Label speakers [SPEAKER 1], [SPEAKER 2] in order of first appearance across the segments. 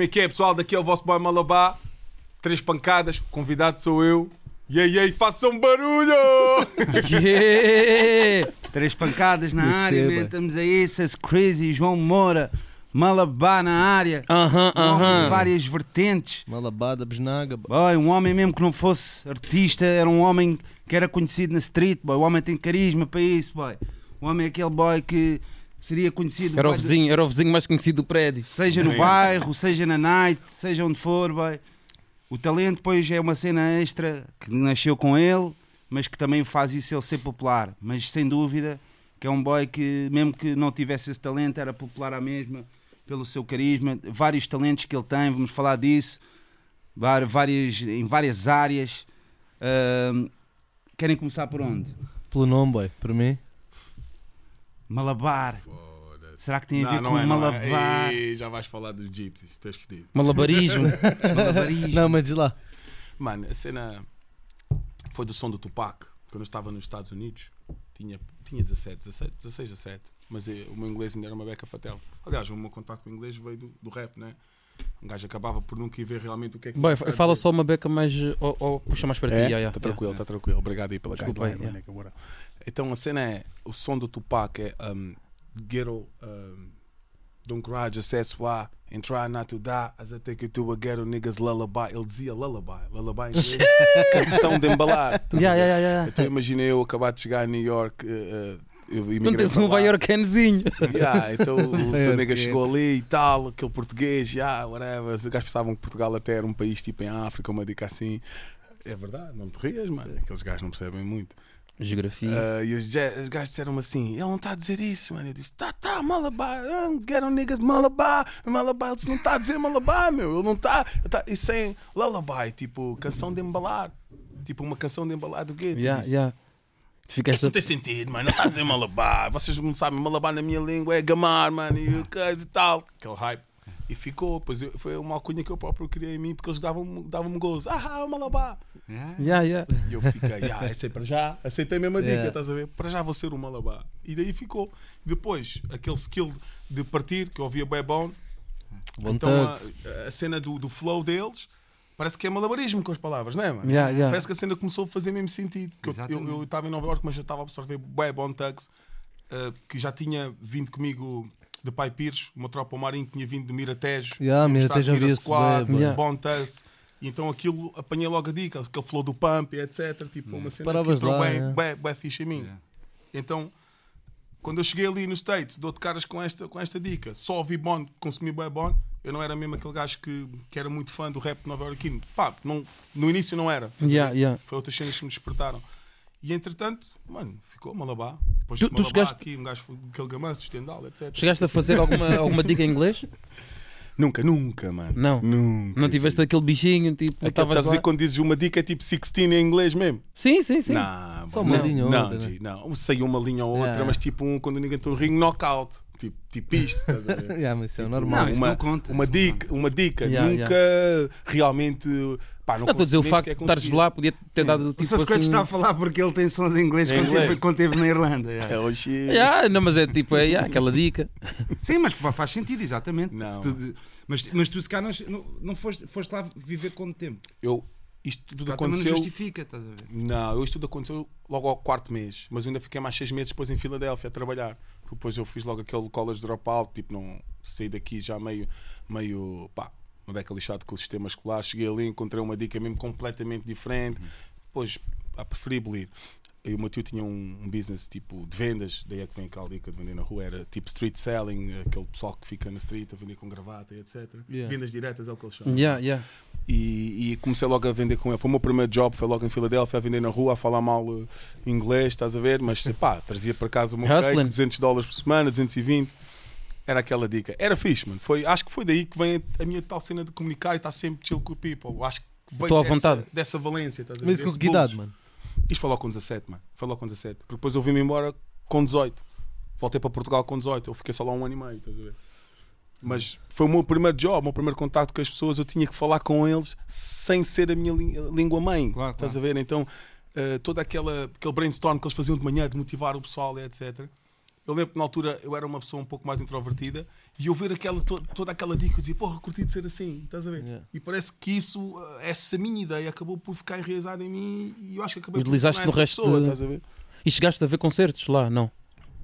[SPEAKER 1] Como é que é, pessoal? Daqui é o vosso boy Malabá. Três pancadas, convidado sou eu. E aí, aí, façam barulho!
[SPEAKER 2] Yeah!
[SPEAKER 3] Três pancadas na
[SPEAKER 2] que
[SPEAKER 3] área,
[SPEAKER 2] ser,
[SPEAKER 3] man. estamos aí, essas crazy, João Moura, Malabá na área.
[SPEAKER 2] Aham,
[SPEAKER 3] Um homem de
[SPEAKER 2] aham.
[SPEAKER 3] várias vertentes.
[SPEAKER 2] Malabada, besnaga. boy.
[SPEAKER 3] Boy, um homem mesmo que não fosse artista, era um homem que era conhecido na street, boy. O homem tem carisma para isso, boy. O homem é aquele boy que seria conhecido
[SPEAKER 2] Era o vizinho, era o vizinho mais conhecido do prédio.
[SPEAKER 3] seja no
[SPEAKER 1] Sim.
[SPEAKER 3] bairro, seja na night, seja onde for, boy. O talento, pois, é uma cena extra que nasceu com ele, mas que também faz isso ele ser popular. Mas sem dúvida que é um boy que, mesmo que não tivesse esse talento, era popular à mesma, pelo seu carisma. Vários talentos que ele tem, vamos falar disso, várias, em várias áreas. Ahm, querem começar por onde?
[SPEAKER 2] Pelo nome, boy, para mim.
[SPEAKER 3] Malabar. Será que tem a
[SPEAKER 1] Não,
[SPEAKER 3] ver
[SPEAKER 1] não
[SPEAKER 3] com
[SPEAKER 1] é, não é.
[SPEAKER 3] malabar?
[SPEAKER 1] Ei, já vais falar dos gypsies, estás fedido.
[SPEAKER 2] Malabarismo.
[SPEAKER 3] Malabarismo.
[SPEAKER 2] não, mas diz lá.
[SPEAKER 1] Mano, a cena foi do som do Tupac. Quando eu estava nos Estados Unidos, tinha, tinha 17, 16, 16, 17. Mas eh, o meu inglês ainda era uma beca fatel. Aliás, o meu contato com o inglês veio do, do rap, né? Um gajo acabava por nunca ir ver realmente o que é que. Está a
[SPEAKER 2] fala
[SPEAKER 1] dizer.
[SPEAKER 2] só uma beca mais. Ou, ou puxa mais para ti.
[SPEAKER 1] É?
[SPEAKER 2] yeah, yeah,
[SPEAKER 1] tá
[SPEAKER 2] yeah.
[SPEAKER 1] tranquilo, tá tranquilo. Obrigado aí pela
[SPEAKER 2] Desculpa
[SPEAKER 1] guideline,
[SPEAKER 2] aí, yeah.
[SPEAKER 1] Então a cena é: o som do Tupac é um, Ghetto. Um, Don't cry, just say why and try not to die as I take you to a ghetto niggas lullaby. Ele dizia lullaby, lullaby canção de embalar. A
[SPEAKER 2] Yeah, yeah, yeah.
[SPEAKER 1] Então imaginei eu acabar de chegar a New York. eh, eh, eu
[SPEAKER 2] Não
[SPEAKER 1] imigrei
[SPEAKER 2] tens um. Yorkenzinho.
[SPEAKER 1] Yeah, então o teu nega chegou ali e tal, aquele português, yeah, whatever. Os gajos pensavam que Portugal até era um país tipo em África, uma dica assim. É verdade, não te rias, mano. Aqueles gajos não percebem muito.
[SPEAKER 2] Geografia.
[SPEAKER 1] Ah, e os, os gajos disseram assim: ele não está a dizer isso, mano. Eu disse: tá, tá, Malabar, ah, get on niggas Malabar, Malabar. Ele disse: não está a dizer Malabar, meu. Ele não está. Tá, isso é lullaby, tipo, canção de embalar. Tipo, uma canção de embalar do quê?
[SPEAKER 2] Yeah,
[SPEAKER 1] disse,
[SPEAKER 2] yeah. Ficaste.
[SPEAKER 1] Isto não tem sentido, mano. Não está a dizer Malabar. Vocês não sabem, Malabar na minha língua é gamar, mano. E o coisa e tal. Aquele hype. E ficou. Pois eu- foi uma alcunha que eu próprio criei em mim porque eles davam-me davam gozo. Ah, Malabar.
[SPEAKER 2] Yeah, yeah.
[SPEAKER 1] E eu fiquei, ah, esse é para já. Aceitei mesmo a dica,
[SPEAKER 2] Yeah.
[SPEAKER 1] estás a ver? Para já vou ser um Malabar. E daí ficou. Depois, aquele skill de partir, que eu ouvia bem bom.
[SPEAKER 2] Bom
[SPEAKER 1] Então a, a cena do, do flow deles. Parece que é malabarismo com as palavras, não é, mano?
[SPEAKER 2] Yeah, yeah.
[SPEAKER 1] Parece que a cena começou a fazer mesmo sentido. Porque eu- estava em Nova York, mas eu estava a absorver bué Bone Tugs, eh, que já tinha vindo comigo de Pai Pires, uma tropa marinho que tinha vindo de Miratejo,
[SPEAKER 2] Yeah, Miratejo já
[SPEAKER 1] Mira Squad, yeah. Tugs. E então aquilo apanhei logo a dica, aquele flow do pump etc. Tipo, uma cena
[SPEAKER 2] Paravas
[SPEAKER 1] que entrou
[SPEAKER 2] lá,
[SPEAKER 1] bem,
[SPEAKER 2] yeah.
[SPEAKER 1] bué, bué fixe em mim.
[SPEAKER 3] Yeah.
[SPEAKER 1] Então, quando eu cheguei ali nos States, dou-te caras com esta, com esta dica, só ouvi Bond, consumi bem Bond, eu não era mesmo aquele gajo que, que era muito fã do rap nova-iorquino. Pá, não, no início não era.
[SPEAKER 2] Yeah, yeah.
[SPEAKER 1] Foi outras cenas que me despertaram. E entretanto, mano, ficou Malabá. Depois
[SPEAKER 2] Tu-
[SPEAKER 1] de
[SPEAKER 2] tu
[SPEAKER 1] Malabá
[SPEAKER 2] chegaste-
[SPEAKER 1] aqui, um gajo foi aquele gamanço, estendal, etc.
[SPEAKER 2] Chegaste a fazer alguma, alguma dica em inglês?
[SPEAKER 1] Nunca, nunca, mano.
[SPEAKER 2] Não.
[SPEAKER 1] Nunca.
[SPEAKER 2] Não tiveste aquele bichinho, tipo, estavas
[SPEAKER 1] estás a dizer quando dizes uma dica é tipo 16 em inglês mesmo?
[SPEAKER 2] Sim, sim, sim.
[SPEAKER 1] Não,
[SPEAKER 2] Só uma linha ou
[SPEAKER 1] não,
[SPEAKER 2] outra,
[SPEAKER 1] G, não. Saiu uma linha ou outra,
[SPEAKER 2] Yeah.
[SPEAKER 1] mas tipo um, quando ninguém está no ringue, knockout. Tipo, tipo isto, estás a ver?
[SPEAKER 2] Yeah, mas isso é
[SPEAKER 1] Tipo,
[SPEAKER 2] normal.
[SPEAKER 3] Não, isso
[SPEAKER 1] uma,
[SPEAKER 3] não conta,
[SPEAKER 1] uma
[SPEAKER 3] isso não
[SPEAKER 1] dica, uma dica.
[SPEAKER 2] Yeah,
[SPEAKER 1] nunca realmente. Pá, não
[SPEAKER 2] Não, estou a dizer, o facto de estares lá podia ter dado
[SPEAKER 3] O
[SPEAKER 2] tipo
[SPEAKER 3] seu Scratch
[SPEAKER 2] assim...
[SPEAKER 3] está a falar porque ele tem sons em inglês
[SPEAKER 1] Em
[SPEAKER 3] quando
[SPEAKER 1] inglês.
[SPEAKER 3] teve, quando teve na Irlanda. yeah.
[SPEAKER 1] É hoje.
[SPEAKER 2] Yeah, não, mas é tipo, é yeah, aquela dica.
[SPEAKER 3] Sim, mas fa- faz sentido, exatamente.
[SPEAKER 1] Não.
[SPEAKER 3] Se tu- mas, mas tu se cá não, não, não foste, foste lá viver quanto tempo?
[SPEAKER 1] Eu, isto tudo
[SPEAKER 3] Cá também não
[SPEAKER 1] aconteceu.
[SPEAKER 3] justifica, estás a ver?
[SPEAKER 1] Não, eu isto tudo aconteceu logo ao quarto mês, mas eu ainda fiquei mais seis meses depois em Filadélfia a trabalhar. Depois eu fiz logo aquele college dropout, tipo, não saí daqui já meio, meio, pá, uma beca lixado com o sistema escolar. Cheguei ali, encontrei uma dica mesmo completamente diferente. Depois, pá, preferível ir. E o meu tio tinha um, um business tipo de vendas, daí é que vem aquela dica de vender na rua, era tipo street selling, aquele pessoal que fica na street a vender com gravata e etc.
[SPEAKER 2] Yeah.
[SPEAKER 1] Vendas diretas é o que eles chamam.
[SPEAKER 2] Yeah, yeah.
[SPEAKER 1] E, e comecei logo a vender com ele. Foi o meu primeiro job, foi logo em Filadélfia, a vender na rua, a falar mal eh, inglês, estás a ver? Mas pá, trazia para casa o meu cake, 200 dólares por semana, 220. Era aquela dica. Era fixe, mano. Foi, acho que foi daí que vem a, minha tal cena de comunicar e estar sempre chill com o people. Acho que veio
[SPEAKER 2] Estou à
[SPEAKER 1] dessa,
[SPEAKER 2] vontade.
[SPEAKER 1] dessa valência, estás a ver?
[SPEAKER 2] Mas com que idade, mano?
[SPEAKER 1] Isto foi logo com 17, mano. Foi logo com 17. Porque depois eu vim-me embora com 18. Voltei para Portugal com 18. Eu fiquei só lá um ano e meio, estás a ver? Mas foi o meu primeiro job, o meu primeiro contacto com as pessoas. Eu tinha que falar com eles sem ser a minha lí- língua mãe.
[SPEAKER 3] Claro,
[SPEAKER 1] estás
[SPEAKER 3] claro.
[SPEAKER 1] a ver? Então, eh, todo aquela, aquele brainstorm que eles faziam de manhã de motivar o pessoal e etc. Eu lembro que na altura eu era uma pessoa um pouco mais introvertida e eu ver aquela, to- toda aquela dica, eu dizia, porra, curti de ser assim, estás a ver?
[SPEAKER 2] Yeah.
[SPEAKER 1] E parece que isso, eh, essa minha ideia acabou por ficar enraizada em mim e eu acho que acabei por
[SPEAKER 2] Utilizaste no
[SPEAKER 1] essa
[SPEAKER 2] resto
[SPEAKER 1] pessoa,
[SPEAKER 2] de-
[SPEAKER 1] estás a ver?
[SPEAKER 2] E chegaste a ver concertos lá, não?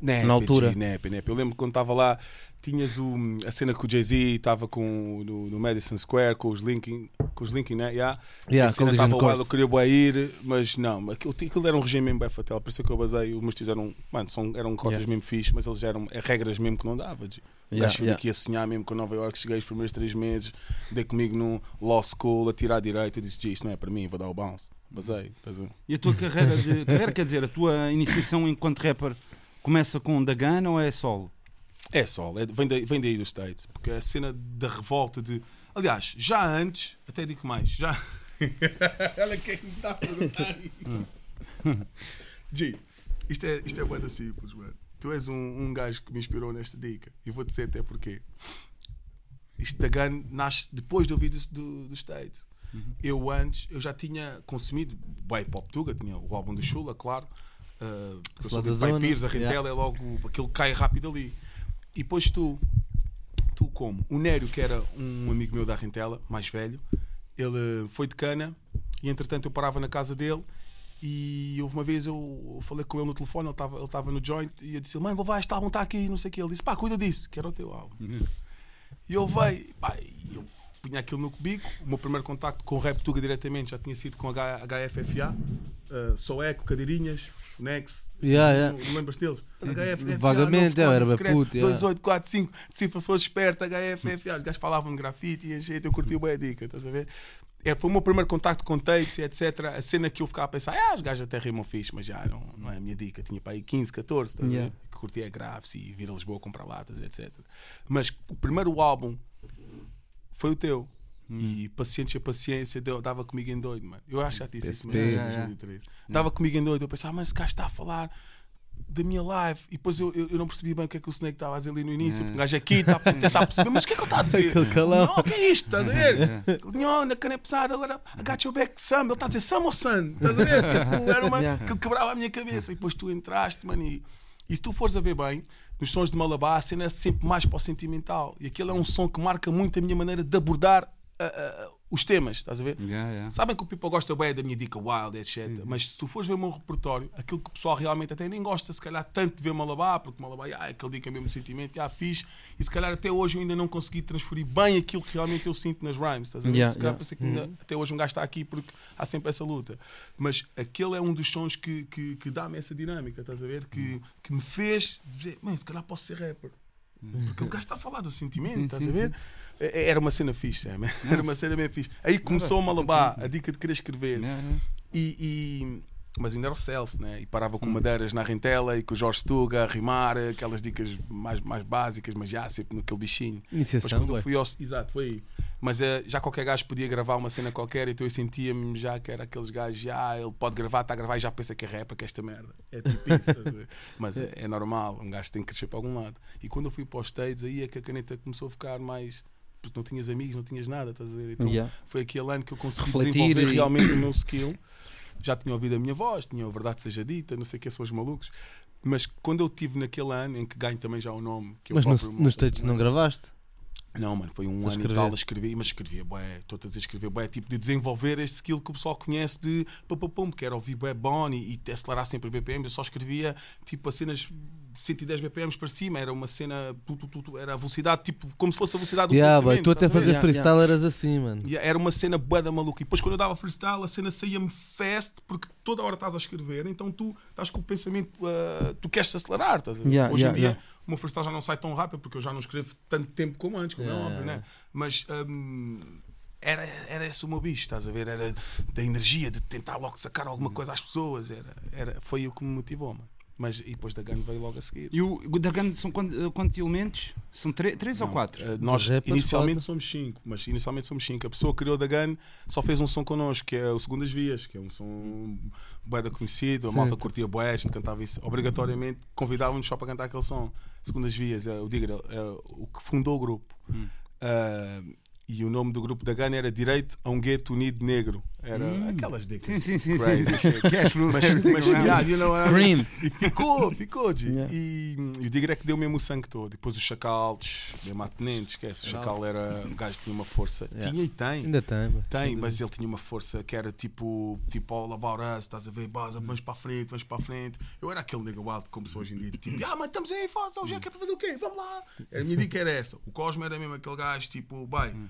[SPEAKER 1] Nep,
[SPEAKER 2] Na altura.
[SPEAKER 1] G, Nep, Nep. Eu lembro quando estava lá, tinhas o, a cena que o Jay-Z estava com, no, no Madison Square com os Linkin, com os Linkin né? Yeah.
[SPEAKER 2] Yeah,
[SPEAKER 1] a estava
[SPEAKER 2] Course.
[SPEAKER 1] wild, eu queria bué ir, mas não, aquilo, aquilo era um regime mesmo bem fatal. Por isso é que eu basei, os meus tios eram, mano, são, eram cotas
[SPEAKER 2] Yeah.
[SPEAKER 1] mesmo fixe, mas eles eram é, regras mesmo que não dava. G. O
[SPEAKER 2] Yeah,
[SPEAKER 1] gajo
[SPEAKER 2] yeah.
[SPEAKER 1] daqui a sonhar mesmo com Nova York, cheguei os primeiros três meses, dei comigo num law school a tirar direito. Eu disse, isto não é para mim, vou dar o bounce. Basei, estás a ver?
[SPEAKER 4] E a tua carreira, de, carreira quer dizer, a tua iniciação enquanto rapper começa com da Gun ou é solo?
[SPEAKER 1] É sol, é- vem, daí, vem daí dos States, porque a cena da revolta de. Aliás, já antes, até digo mais, já. Olha quem me está a perguntar isso. G, isto é, isto é bué simples, mano. Tu és um, um gajo que me inspirou nesta dica e vou dizer até porquê. Isto da Gun nasce depois de ouvir do, do, dos States. Eu antes, eu já tinha consumido bem pop tuga, tinha o álbum do Chula, claro. Uh, eu sou
[SPEAKER 2] da
[SPEAKER 1] do Pai Pires, a Rentela é logo aquilo cai rápido ali. E depois tu, tu como? O Nério, que era um amigo meu da Rentela, mais velho, ele foi de cana e entretanto eu parava na casa dele e houve uma vez eu falei com ele no telefone, ele estava ele no joint e eu disse: Mano, vou vai, este álbum está aqui, não sei o que. Ele disse: Pá, cuida disso, que era o teu álbum. E eu veio, pá, e eu punha aquilo no cubico. O meu primeiro contacto com o Rap Tuga diretamente já tinha sido com a HFFA, uh, Sou Eco, Cadeirinhas, Nex.
[SPEAKER 5] Yeah, yeah.
[SPEAKER 1] Não, não lembras deles? HFFA,
[SPEAKER 5] Vagamente, era puto, yeah.
[SPEAKER 1] 2845, cifra fosse esperto, HFFA. Os gajos falavam de grafite e gente, eu curti bem a dica, estás a ver? É, foi o meu primeiro contacto com tapes e etc. A cena que eu ficava a pensar, ah, os gajos até rimam fixe, mas já não, não é a minha dica. Tinha para aí 15, 14, estás a ver?
[SPEAKER 2] Yeah.
[SPEAKER 1] Que curtia graves e vir a Lisboa comprar latas, etc. Mas o primeiro álbum foi o teu. E Pacientes e a Paciência deu- dava comigo em doido, mano. Eu acho que já disse isso, mano, em
[SPEAKER 4] Yeah, yeah.
[SPEAKER 1] 2013. Dava comigo em doido. Eu pensava, mas esse gajo está a falar da minha live. E depois eu, eu, eu não percebi bem o que é que o Snake estava a dizer ali no início. Porque o gajo aqui está a tentar perceber, mas o que é que ele está a dizer? Não, o que é isto? Estás a ver? Não, na cana é pesada, agora I got your back, Sam. Ele está a dizer Sam ou Sun? Estás a ver? Tipo, Era uma
[SPEAKER 2] Yeah.
[SPEAKER 1] que quebrava a minha cabeça. E depois tu entraste, mano. E, e se tu fores a ver bem, nos sons de Malabar, a cena é sempre mais para o sentimental. E aquele é um som que marca muito a minha maneira de abordar ah, ah, os temas. Estás a ver?
[SPEAKER 4] Yeah, yeah.
[SPEAKER 1] Sabem que o people gosta bem da minha dica wild, etc. Mas se tu fores ver o meu repertório, aquilo que o pessoal realmente até nem gosta, se calhar, tanto de ver Malabar, porque Malabar ah, é aquele dica mesmo sentimento, ah, fiz, e se calhar até hoje eu ainda não consegui transferir bem aquilo que realmente eu sinto nas rhymes. Estás a ver?
[SPEAKER 2] Yeah,
[SPEAKER 1] se calhar
[SPEAKER 2] yeah.
[SPEAKER 1] pensei que ainda- até hoje um gajo está aqui porque há sempre essa luta. Mas aquele é um dos sons que, que, que dá-me essa dinâmica, estás a ver? Que, que me fez dizer, mãe, se calhar posso ser rapper. Porque o gajo está a falar do sentimento, estás a ver? É- Era uma cena fixe, Sam. Era uma cena bem fixe. Aí começou o Malabar, a dica de querer escrever.
[SPEAKER 4] Yeah, yeah.
[SPEAKER 1] E, e- mas ainda era o Celso, né? E parava com madeiras na rentela e com o Jorge Stuga a rimar, aquelas dicas mais, mais básicas, mas já sempre naquele bichinho.
[SPEAKER 5] Iniciação,
[SPEAKER 1] quando eu fui ao. Exato, foi aí. Mas eh, já qualquer gajo podia gravar uma cena qualquer, então eu sentia-me já que era aqueles gajos, já ele pode gravar, está a gravar e já pensa que é rapper, que é esta merda. É tipo isso, a? Mas é, é normal, um gajo tem que crescer para algum lado. E quando eu fui para os States, aí é que a caneta começou a ficar mais. Porque não tinhas amigos, não tinhas nada, estás a ver? Então
[SPEAKER 2] Yeah.
[SPEAKER 1] foi aquele ano que eu consegui
[SPEAKER 2] Refletir
[SPEAKER 1] desenvolver
[SPEAKER 2] e-
[SPEAKER 1] realmente o meu skill. Já tinha ouvido a minha voz, tinha a verdade seja dita, não sei o que são os malucos. Mas quando eu tive naquele ano, em que ganho também já o nome, que
[SPEAKER 5] Mas nos, nos States não gravaste?
[SPEAKER 1] não, mano, foi um
[SPEAKER 5] Só
[SPEAKER 1] ano e tal a escrever, mas escrevia bué, estou a dizer escrever bué, tipo de desenvolver este skill que o pessoal conhece de pum, pum, pum, que era ouvir bué bom e, acelerar sempre BPM, eu só escrevia tipo a cenas 110 BPMs para cima, era uma cena, tu, tu, tu, tu, era a velocidade, tipo, como se fosse a velocidade do
[SPEAKER 5] Yeah, boy,
[SPEAKER 1] pensamento.
[SPEAKER 5] tu até fazer
[SPEAKER 2] Yeah,
[SPEAKER 5] freestyle eras assim, mano.
[SPEAKER 1] E Era uma cena bué da maluca. E depois, quando eu dava freestyle, a cena saía-me fast, porque toda hora estás a escrever, então tu estás com o pensamento, ah, tu queres acelerar. Estás a ver?
[SPEAKER 2] Yeah,
[SPEAKER 1] Hoje
[SPEAKER 2] yeah,
[SPEAKER 1] em dia,
[SPEAKER 2] yeah.
[SPEAKER 1] o meu freestyle já não sai tão rápido, porque eu já não escrevo tanto tempo como antes, como
[SPEAKER 5] Yeah,
[SPEAKER 1] é óbvio,
[SPEAKER 5] yeah,
[SPEAKER 1] né? Mas. hum, era, era esse o meu bicho, estás a ver? Era da energia, de tentar logo sacar alguma coisa às pessoas. Era, era, foi o que me motivou, mano. Mas e depois da Gun veio logo a seguir.
[SPEAKER 4] E o da Gun são quantos, quantos elementos? São três, três ou quatro?
[SPEAKER 1] eh, nós
[SPEAKER 5] rappers,
[SPEAKER 1] inicialmente somos cinco, mas inicialmente somos cinco. A pessoa que criou da Gun só fez um som connosco, que é o Segundas Vias, que é um som bué da conhecido, a
[SPEAKER 5] Sim.
[SPEAKER 1] malta curtia bué, a gente cantava isso. Obrigatoriamente convidávamos só para cantar aquele som. Segundas Vias, é, o Digger, é o que fundou o grupo.
[SPEAKER 4] Hum.
[SPEAKER 1] Ah, e o nome do grupo da Gun era Direito a um Gueto Unido Negro. Era
[SPEAKER 4] Hum.
[SPEAKER 1] aquelas dicas.
[SPEAKER 4] Sim, sim, sim.
[SPEAKER 1] Crazy
[SPEAKER 4] sim. Cash rules
[SPEAKER 1] Mas,
[SPEAKER 4] everything
[SPEAKER 1] mas yeah, you know what I mean?
[SPEAKER 2] Cream.
[SPEAKER 1] E ficou, ficou, G.
[SPEAKER 2] Yeah.
[SPEAKER 1] E, e o Digger é que deu mesmo o sangue todo. Depois o Chacal, mesmo a tenente, esquece. O Chacal era um gajo que tinha uma força.
[SPEAKER 5] Yeah.
[SPEAKER 1] Tinha e tem.
[SPEAKER 5] Ainda tem, mano.
[SPEAKER 1] Tem, mas ele tinha uma força que era tipo, tipo all about us, estás a ver, Baza, vamos para a frente, vamos para a frente. Eu era aquele nigga wild como sou hoje em dia, tipo, ah, mas estamos aí, faz, hoje é que é para fazer o quê? Vamos lá. A minha dica era essa. O Cosmo era mesmo aquele gajo, tipo, bem,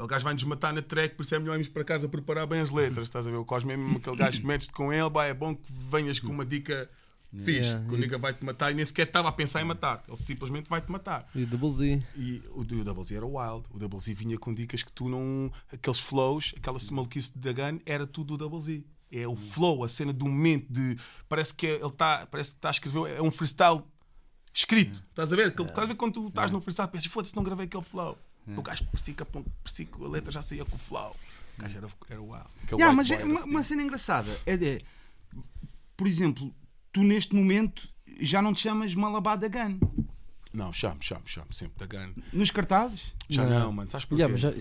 [SPEAKER 1] aquele gajo vai nos matar na track, por isso é melhor irmos para casa preparar bem as letras, estás a ver? O Cosmo é mesmo aquele gajo que metes-te com ele, bem, é bom que venhas com uma dica fixe,
[SPEAKER 5] Yeah.
[SPEAKER 1] que o nigga vai-te matar e nem sequer estava a pensar em matar, ele simplesmente vai-te matar.
[SPEAKER 5] E Double Z.
[SPEAKER 1] E o, o Double Z era wild. O Double Z vinha com dicas que tu não. Aqueles flows, aquela maluquice da Gun, era tudo o Double Z. É o flow, a cena do momento de. Parece que ele está parece que está a escrever. É um freestyle escrito. Estás a ver? Estás a ver quando tu estás no freestyle pensas, foda-se, não gravei aquele flow. O gajo parecia que, a, letra já saía com o flow. O gajo era, era. Aquele
[SPEAKER 4] Yeah, mas é uma, uma cena engraçada é de, por exemplo, tu neste momento já não te chamas Malabada Gun
[SPEAKER 1] Não, chamo, chamo, chamo. Sempre da Gun.
[SPEAKER 4] nos cartazes?
[SPEAKER 1] Já
[SPEAKER 2] Não.
[SPEAKER 1] não, mano. Sabes porquê?
[SPEAKER 2] Yeah, mas já-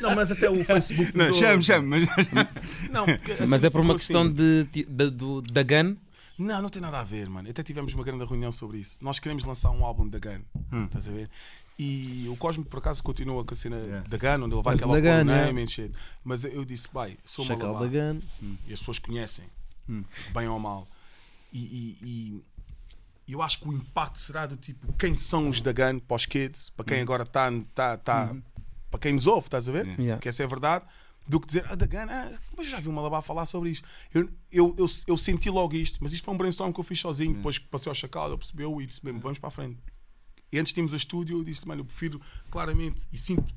[SPEAKER 1] Não, mas até o Facebook.
[SPEAKER 4] Não,
[SPEAKER 1] mudou.
[SPEAKER 4] chamo, chamo, mas
[SPEAKER 1] Não, porque
[SPEAKER 2] mas
[SPEAKER 1] cena
[SPEAKER 2] é por uma questão
[SPEAKER 1] assim.
[SPEAKER 2] de, ti- da- do, da gun.
[SPEAKER 1] Não, não tem nada a ver, mano. Até tivemos uma grande reunião sobre isso. Nós queremos lançar um álbum da Gun. Estás a ver? E o Cosmo, por acaso, continua com a cena
[SPEAKER 4] Yeah.
[SPEAKER 1] da Gun, onde ele vai
[SPEAKER 5] da
[SPEAKER 1] pôr o
[SPEAKER 5] é.
[SPEAKER 1] name and shit. Mas eu disse, bai, sou uma
[SPEAKER 5] Chacal da
[SPEAKER 1] labá.
[SPEAKER 5] Gun.
[SPEAKER 1] E as pessoas conhecem,
[SPEAKER 4] Hum.
[SPEAKER 1] bem ou mal. E, e- e eu acho que o impacto será do tipo, quem são os da Gun para os kids, para quem agora está, tá, tá, para quem nos ouve, estás a ver?
[SPEAKER 2] Yeah.
[SPEAKER 1] Que essa é a verdade. Do que dizer, ah, da Gun, ah, mas já vi uma labá falar sobre isto. Eu, eu, eu, eu senti logo isto, mas isto foi um brainstorm que eu fiz sozinho. Depois que passei ao Chacal, ele percebeu e disse mesmo, vamos para a frente. E antes tínhamos a estúdio, eu disse, mano, eu prefiro claramente e sinto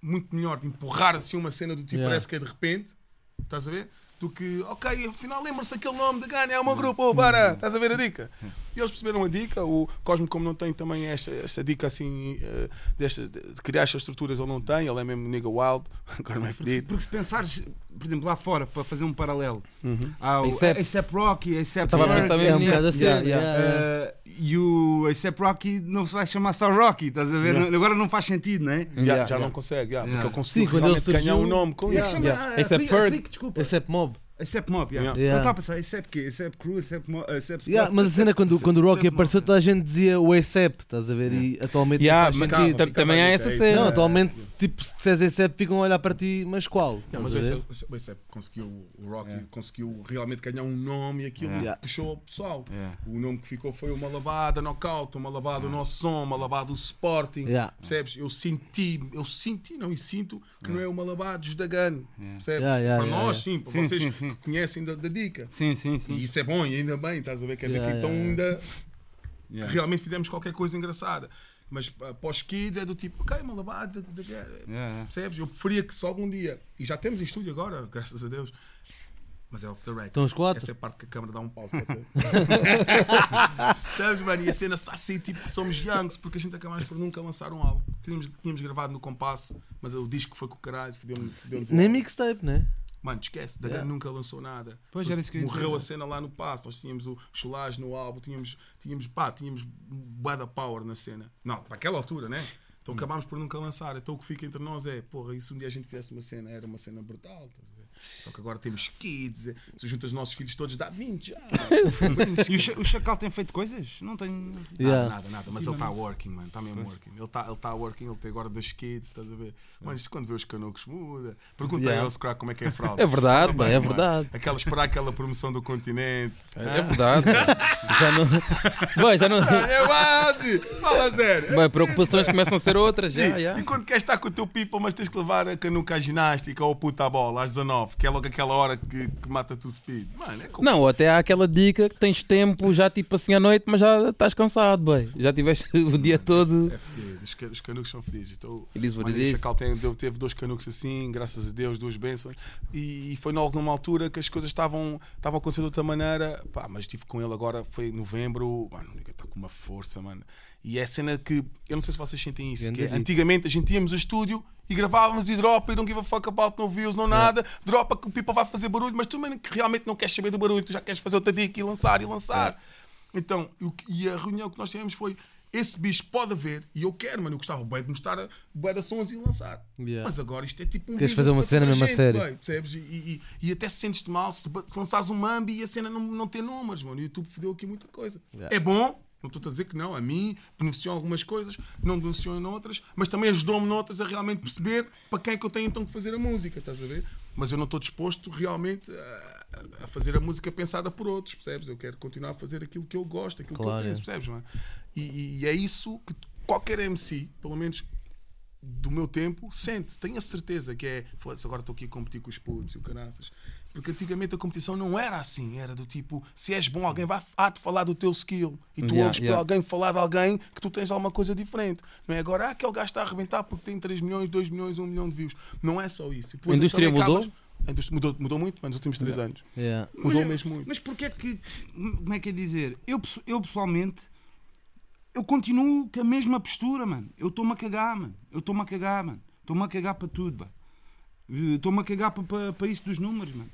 [SPEAKER 1] muito melhor de empurrar assim uma cena do tipo,
[SPEAKER 5] Yeah.
[SPEAKER 1] parece que é de repente, estás a ver? Do que, ok, afinal lembra-se aquele nome de Gana, é o meu grupo, oh, para, estás a ver a dica? E eles perceberam a dica, o Cosmo, como não tem também esta, esta dica assim, eh, desta, de criar estas estruturas, ele não tem, ele é mesmo nigga wild, agora não é
[SPEAKER 4] Porque,
[SPEAKER 1] fedido.
[SPEAKER 4] porque se pensares, por exemplo, lá fora, para fazer um paralelo, há o. ASAP Rocky, ASAP
[SPEAKER 2] Estava a
[SPEAKER 4] Ferg,
[SPEAKER 2] pensar mesmo
[SPEAKER 5] bocado
[SPEAKER 2] nisso. Yeah, yeah.
[SPEAKER 5] yeah.
[SPEAKER 4] eh, e o ASAP Rocky não se vai chamar só Rocky, estás a ver?
[SPEAKER 1] Yeah.
[SPEAKER 4] Agora não faz sentido, não é?
[SPEAKER 1] Já,
[SPEAKER 2] Yeah,
[SPEAKER 1] já
[SPEAKER 2] yeah.
[SPEAKER 1] não consegue, yeah,
[SPEAKER 4] Yeah.
[SPEAKER 1] porque ele conseguiu
[SPEAKER 5] Sim,
[SPEAKER 1] ganhar um nome com
[SPEAKER 4] Yeah,
[SPEAKER 1] isso.
[SPEAKER 2] Yeah.
[SPEAKER 4] ah,
[SPEAKER 2] ASAP Ferg.
[SPEAKER 5] ASAP Mob.
[SPEAKER 4] ASAP Mob, yeah.
[SPEAKER 1] Yeah.
[SPEAKER 4] Eu
[SPEAKER 5] Yeah.
[SPEAKER 4] estava a pensar, ASAP quê? Crew, ASAP Mob, Squad.
[SPEAKER 5] Yeah, mas a cena quando, quando o Rocky apareceu,
[SPEAKER 4] Mob,
[SPEAKER 5] toda a gente dizia o ASAP, estás a ver? E atualmente não
[SPEAKER 2] também há essa
[SPEAKER 1] É
[SPEAKER 2] cena.
[SPEAKER 5] Não,
[SPEAKER 1] É,
[SPEAKER 5] atualmente, tipo, se disseres ASAP, ficam a olhar para ti, mas qual?
[SPEAKER 1] Não, mas esse, esse conseguiu, o Rocky conseguiu realmente ganhar um nome e aquilo
[SPEAKER 4] Yeah.
[SPEAKER 1] puxou o pessoal.
[SPEAKER 4] Yeah.
[SPEAKER 1] O nome que ficou foi o Malabada Knockout, o Malabada o Nosso Som, o Malabada o Sporting.
[SPEAKER 5] Yeah.
[SPEAKER 1] Percebes? Eu senti, eu senti, não, e sinto que não é o Malabada dos da Gun. Percebes? Para nós, sim, para vocês
[SPEAKER 4] sim,
[SPEAKER 1] que conhecem da, da dica.
[SPEAKER 4] Sim, sim, sim.
[SPEAKER 1] E isso é bom, e ainda bem, estás a ver? Quer dizer
[SPEAKER 5] Yeah,
[SPEAKER 1] que então
[SPEAKER 5] yeah,
[SPEAKER 1] ainda
[SPEAKER 4] Yeah.
[SPEAKER 1] que realmente fizemos qualquer coisa engraçada. Mas ah, para os kids é do tipo, ok,
[SPEAKER 4] Yeah, yeah.
[SPEAKER 1] Percebes? Eu preferia que só algum dia, e já temos em estúdio agora, graças a Deus, mas é off the record.
[SPEAKER 5] Estão os quatro?
[SPEAKER 1] Essa é a parte que a câmara dá um pause, pode ser? Sabes, mano? E a cena assim, tipo, somos youngs, porque a gente acabamos por nunca lançar um álbum. Tínhamos, tínhamos gravado no compasso, mas o disco foi com o caralho, fodeu-nos fodeu
[SPEAKER 5] Nem mixtape, né?
[SPEAKER 1] Mano, esquece, da
[SPEAKER 5] Yeah.
[SPEAKER 1] nunca lançou nada.
[SPEAKER 4] Pois, era isso que eu
[SPEAKER 1] Morreu a cena lá no passo. Nós tínhamos o chulage no álbum, tínhamos, tínhamos, pá, tínhamos bué da power na cena. Não, naquela altura, né? Então
[SPEAKER 4] Hum.
[SPEAKER 1] acabámos por nunca lançar. Então o que fica entre nós é, porra, e se um dia a gente fizesse uma cena, era uma cena brutal. ver? Só que agora temos kids, eh, se juntas os nossos filhos todos, dá 20 já.
[SPEAKER 4] E o, Cha- o Chacal tem feito coisas? Não tem.
[SPEAKER 1] Nada,
[SPEAKER 5] Yeah.
[SPEAKER 1] nada, nada. Mas ele está working, mano. Está mesmo working. Ele está ele tá working, ele tem agora dois kids, estás a ver? Mano, isto quando vê os canucos muda. Pergunta
[SPEAKER 2] Yeah.
[SPEAKER 1] aí ao Scrack como é que é a fralda.
[SPEAKER 2] É verdade, bem, é
[SPEAKER 1] mano.
[SPEAKER 2] verdade.
[SPEAKER 1] Aquela, esperar aquela promoção do continente.
[SPEAKER 2] É verdade. bem. já não. Bem, já não.
[SPEAKER 1] É verdade! Fala sério!
[SPEAKER 2] Bem, preocupações começam a ser outras. Já.
[SPEAKER 1] E quando queres estar com o teu people, mas tens que levar a canuca à ginástica ou puta à bola às 19, que é logo aquela hora que, que mata-te o speed. Mano, é.
[SPEAKER 2] Não, ou até há aquela dica que tens tempo já tipo assim à noite, mas já estás cansado, bem. Já tiveste o dia todo.
[SPEAKER 1] É fedido, os, ca- os canucos são fedidos. Então,
[SPEAKER 2] It is what
[SPEAKER 1] mano,
[SPEAKER 2] it
[SPEAKER 1] o
[SPEAKER 2] is.
[SPEAKER 1] Chacal tem, teve dois canucos assim, graças a Deus, duas bênçãos. E, e foi logo numa altura que as coisas estavam estavam a acontecer de outra maneira. Pá, mas estive com ele agora, foi em novembro. Mano, está com uma força, mano. E é a cena que, eu não sei se vocês sentem isso, que é, antigamente a gente íamos ao estúdio e gravávamos e dropa e não give a fuck about no views, não nada. Dropa que o people vai fazer barulho, mas tu realmente não queres saber do barulho, tu já queres fazer outra dica e lançar e lançar. Então, o que- e a reunião que nós tivemos foi: esse bicho pode haver, e eu quero, mano, eu gostava bem de mostrar bué de sons e lançar.
[SPEAKER 5] Yeah.
[SPEAKER 1] Mas agora isto é tipo um
[SPEAKER 5] Queres fazer uma cena mesmo a sério.
[SPEAKER 1] percebes? E, e- e até se sentes-te mal se, se lançares um mambi e a cena não, não ter números, mano. O YouTube fodeu aqui muita coisa.
[SPEAKER 5] Yeah.
[SPEAKER 1] É bom, não estou a dizer que não, a mim beneficiou algumas coisas, não beneficiou em outras, mas também ajudou-me noutras a realmente perceber para quem é que eu tenho então que fazer a música, estás a ver? Mas eu não estou disposto realmente a, a fazer a música pensada por outros, percebes? Eu quero continuar a fazer aquilo que eu gosto, aquilo
[SPEAKER 5] Claro,
[SPEAKER 1] que eu penso, percebes? Não é? E, e é isso que qualquer MC, pelo menos do meu tempo, sente. Tenho a certeza que é. Agora estou aqui a competir com os putos e o caraças. Porque antigamente a competição não era assim. Era do tipo: se és bom, alguém vai há-te falar do teu skill. E tu
[SPEAKER 2] Yeah,
[SPEAKER 1] ouves
[SPEAKER 2] yeah.
[SPEAKER 1] para alguém falar de alguém que tu tens alguma coisa diferente. Não é agora, ah, aquele gajo está a arrebentar porque tem 3 milhões, 2 milhões, 1 milhão de views. Não é só isso. E depois
[SPEAKER 2] A indústria mudou?
[SPEAKER 1] acabas- A indústria mudou, mudou muito, mas nos últimos 3 anos.
[SPEAKER 5] Yeah.
[SPEAKER 1] Mudou
[SPEAKER 3] Mas-
[SPEAKER 1] mesmo muito.
[SPEAKER 3] Mas porquê é que. Como é que é dizer? Eu, eu pessoalmente. Eu continuo com a mesma postura, mano. Eu estou-me a cagar, mano. Eu estou-me a cagar, mano. Estou-me a cagar para tudo, pá. Eh, Estou-me a cagar para, para, para isso dos números, mano.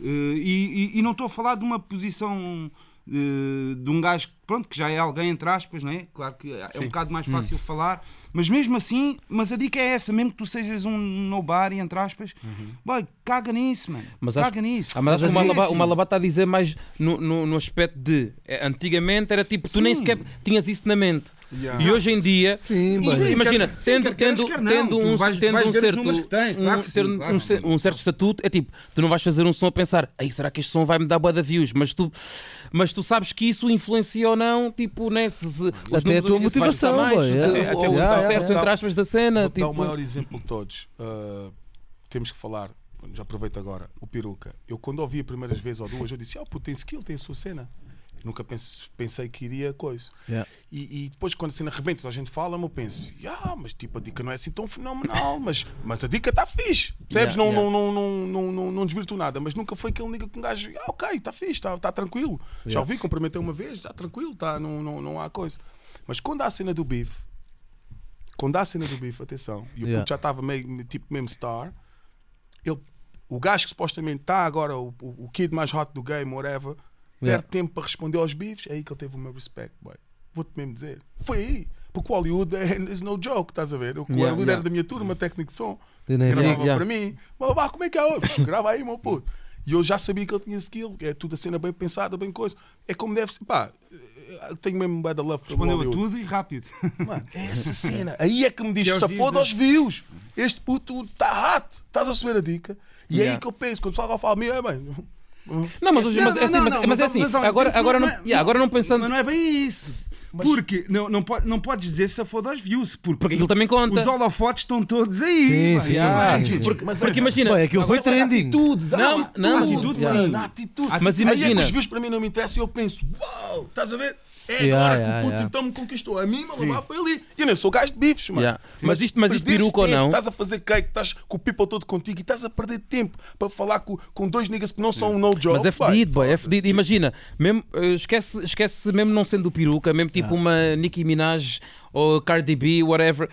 [SPEAKER 3] Eh, E, e- e não estou a falar de uma posição eh, de um gajo que, pronto, que já é alguém, entre aspas, não é? Claro que é um bocado mais fácil falar, mas mesmo assim, mas a dica é essa, mesmo que tu sejas um nobody, entre aspas, boy, caga nisso, mano.
[SPEAKER 2] Mas acho-
[SPEAKER 3] caga nisso.
[SPEAKER 2] Ah, mas acho que o
[SPEAKER 3] Assim,
[SPEAKER 2] Malabar,
[SPEAKER 3] assim.
[SPEAKER 2] o Malabar está a dizer mais no, no, no aspecto de eh, antigamente era tipo, tu nem
[SPEAKER 3] Sim.
[SPEAKER 2] sequer tinhas isso na mente.
[SPEAKER 1] Yeah.
[SPEAKER 2] E hoje em dia,
[SPEAKER 5] Sim,
[SPEAKER 2] imagina,
[SPEAKER 3] Quer- sim,
[SPEAKER 2] tendo,
[SPEAKER 3] quer queiras,
[SPEAKER 2] tendo,
[SPEAKER 3] quer não.
[SPEAKER 2] tendo um,
[SPEAKER 3] vais-
[SPEAKER 2] tendo
[SPEAKER 3] vais
[SPEAKER 2] um certo, um,
[SPEAKER 3] sim,
[SPEAKER 2] ter um-
[SPEAKER 3] claro.
[SPEAKER 2] um um estatuto, é tipo, tu não vais fazer um som a pensar, Ei, será que este som vai me dar boa de views? Mas tu, mas tu sabes que isso influencia ou não, tipo, né? Se, se, os
[SPEAKER 5] Até a tua motivação,
[SPEAKER 2] mais,
[SPEAKER 5] boy, é.
[SPEAKER 2] ou-
[SPEAKER 1] Até-
[SPEAKER 2] ou o sucesso, entre aspas, da cena.
[SPEAKER 1] Vou dar o
[SPEAKER 2] Tipo,
[SPEAKER 1] maior exemplo de todos. Uh, temos que falar, já aproveito agora, o peruca. Eu quando ouvi a primeira vez ou duas, eu disse, ah, puto, tem skill, tem a sua cena. Nunca pense- pensei que iria coisa.
[SPEAKER 5] Yeah.
[SPEAKER 1] E, e depois, quando a cena arrebenta, a gente fala, eu penso, ah, mas tipo, a dica não é assim tão fenomenal, mas, mas a dica está fixe. Percebes?
[SPEAKER 2] Yeah,
[SPEAKER 1] não,
[SPEAKER 2] yeah.
[SPEAKER 1] não, não, não, não, não, desvirtuo nada, mas nunca foi aquele nigga com um gajo, ah, ok, está fixe, está tá tranquilo. Já ouvi, cumprimentei uma vez, está tranquilo, tá, não, não, não há coisa. Mas quando há a cena do bife, quando há a cena do bife, atenção, e o puto já estava meio tipo mesmo star, ele, o gajo que supostamente está agora, o, o, o kid mais hot do game, whatever,
[SPEAKER 5] Yeah.
[SPEAKER 1] perde tempo para responder aos bifes, é aí que ele teve o meu respect, boy. Vou-te mesmo dizer. Foi aí. Porque o Hollywood é is no joke, estás a ver? O
[SPEAKER 2] Yeah,
[SPEAKER 1] Hollywood
[SPEAKER 2] yeah.
[SPEAKER 1] era da minha turma, técnico de som.
[SPEAKER 5] Eu
[SPEAKER 1] Gravava
[SPEAKER 2] yeah.
[SPEAKER 1] para mim. Mas, "Bah, como é que é hoje? Grava aí, meu puto. E eu já sabia que ele tinha skill, que é tudo a cena bem pensada, bem coisa. É como deve ser. Pá, eu tenho mesmo bad love pelo
[SPEAKER 3] Respondeu a tudo e rápido.
[SPEAKER 1] Mano, é essa cena. Aí é que me diz
[SPEAKER 3] Que é
[SPEAKER 1] se
[SPEAKER 3] views,
[SPEAKER 1] foda
[SPEAKER 3] né?
[SPEAKER 1] aos views. Este puto está hot. Estás a perceber a dica? E é
[SPEAKER 2] Yeah.
[SPEAKER 1] aí que eu penso, quando o pessoal fala mim, é bem.
[SPEAKER 2] Não, mas, hoje- mas, é assim,
[SPEAKER 3] Não,
[SPEAKER 2] mas,
[SPEAKER 3] não,
[SPEAKER 2] mas é assim, agora, não,
[SPEAKER 3] é-
[SPEAKER 2] agora não pensando.
[SPEAKER 3] Mas não é bem isso. Porque não, não, pode, não podes dizer se for das views. Porque,
[SPEAKER 2] Porque aquilo também conta.
[SPEAKER 3] Os holofotes estão todos aí.
[SPEAKER 5] Sim, sim,
[SPEAKER 2] Yeah,
[SPEAKER 5] sim, sim.
[SPEAKER 2] porque, porque imagina.
[SPEAKER 5] Bem, aquilo foi trending.
[SPEAKER 1] Atitude,
[SPEAKER 2] Não,
[SPEAKER 1] atitude,
[SPEAKER 2] não,
[SPEAKER 1] atitude, sim, dá atitude.
[SPEAKER 2] Mas
[SPEAKER 1] Aí é
[SPEAKER 2] imagina-
[SPEAKER 1] que os views para mim não me interessam e eu penso, uau, estás a ver? É
[SPEAKER 5] Yeah,
[SPEAKER 1] agora que
[SPEAKER 5] yeah,
[SPEAKER 1] o puto
[SPEAKER 5] yeah.
[SPEAKER 1] então me conquistou. A mim, Malabar foi ali. E eu nem sou gajo de bifes, mano.
[SPEAKER 2] Yeah. Mas isto- mas isto peruca ou não?
[SPEAKER 1] Estás a fazer cake, estás com o people todo contigo e estás a perder tempo para falar com, com dois niggas que não são um no job.
[SPEAKER 2] Mas é fedido, boy, é fedido. Imagina, mesmo, eh, esquece, esquece mesmo não sendo o peruca, mesmo tipo uma Nicki Minaj ou Cardi B, whatever.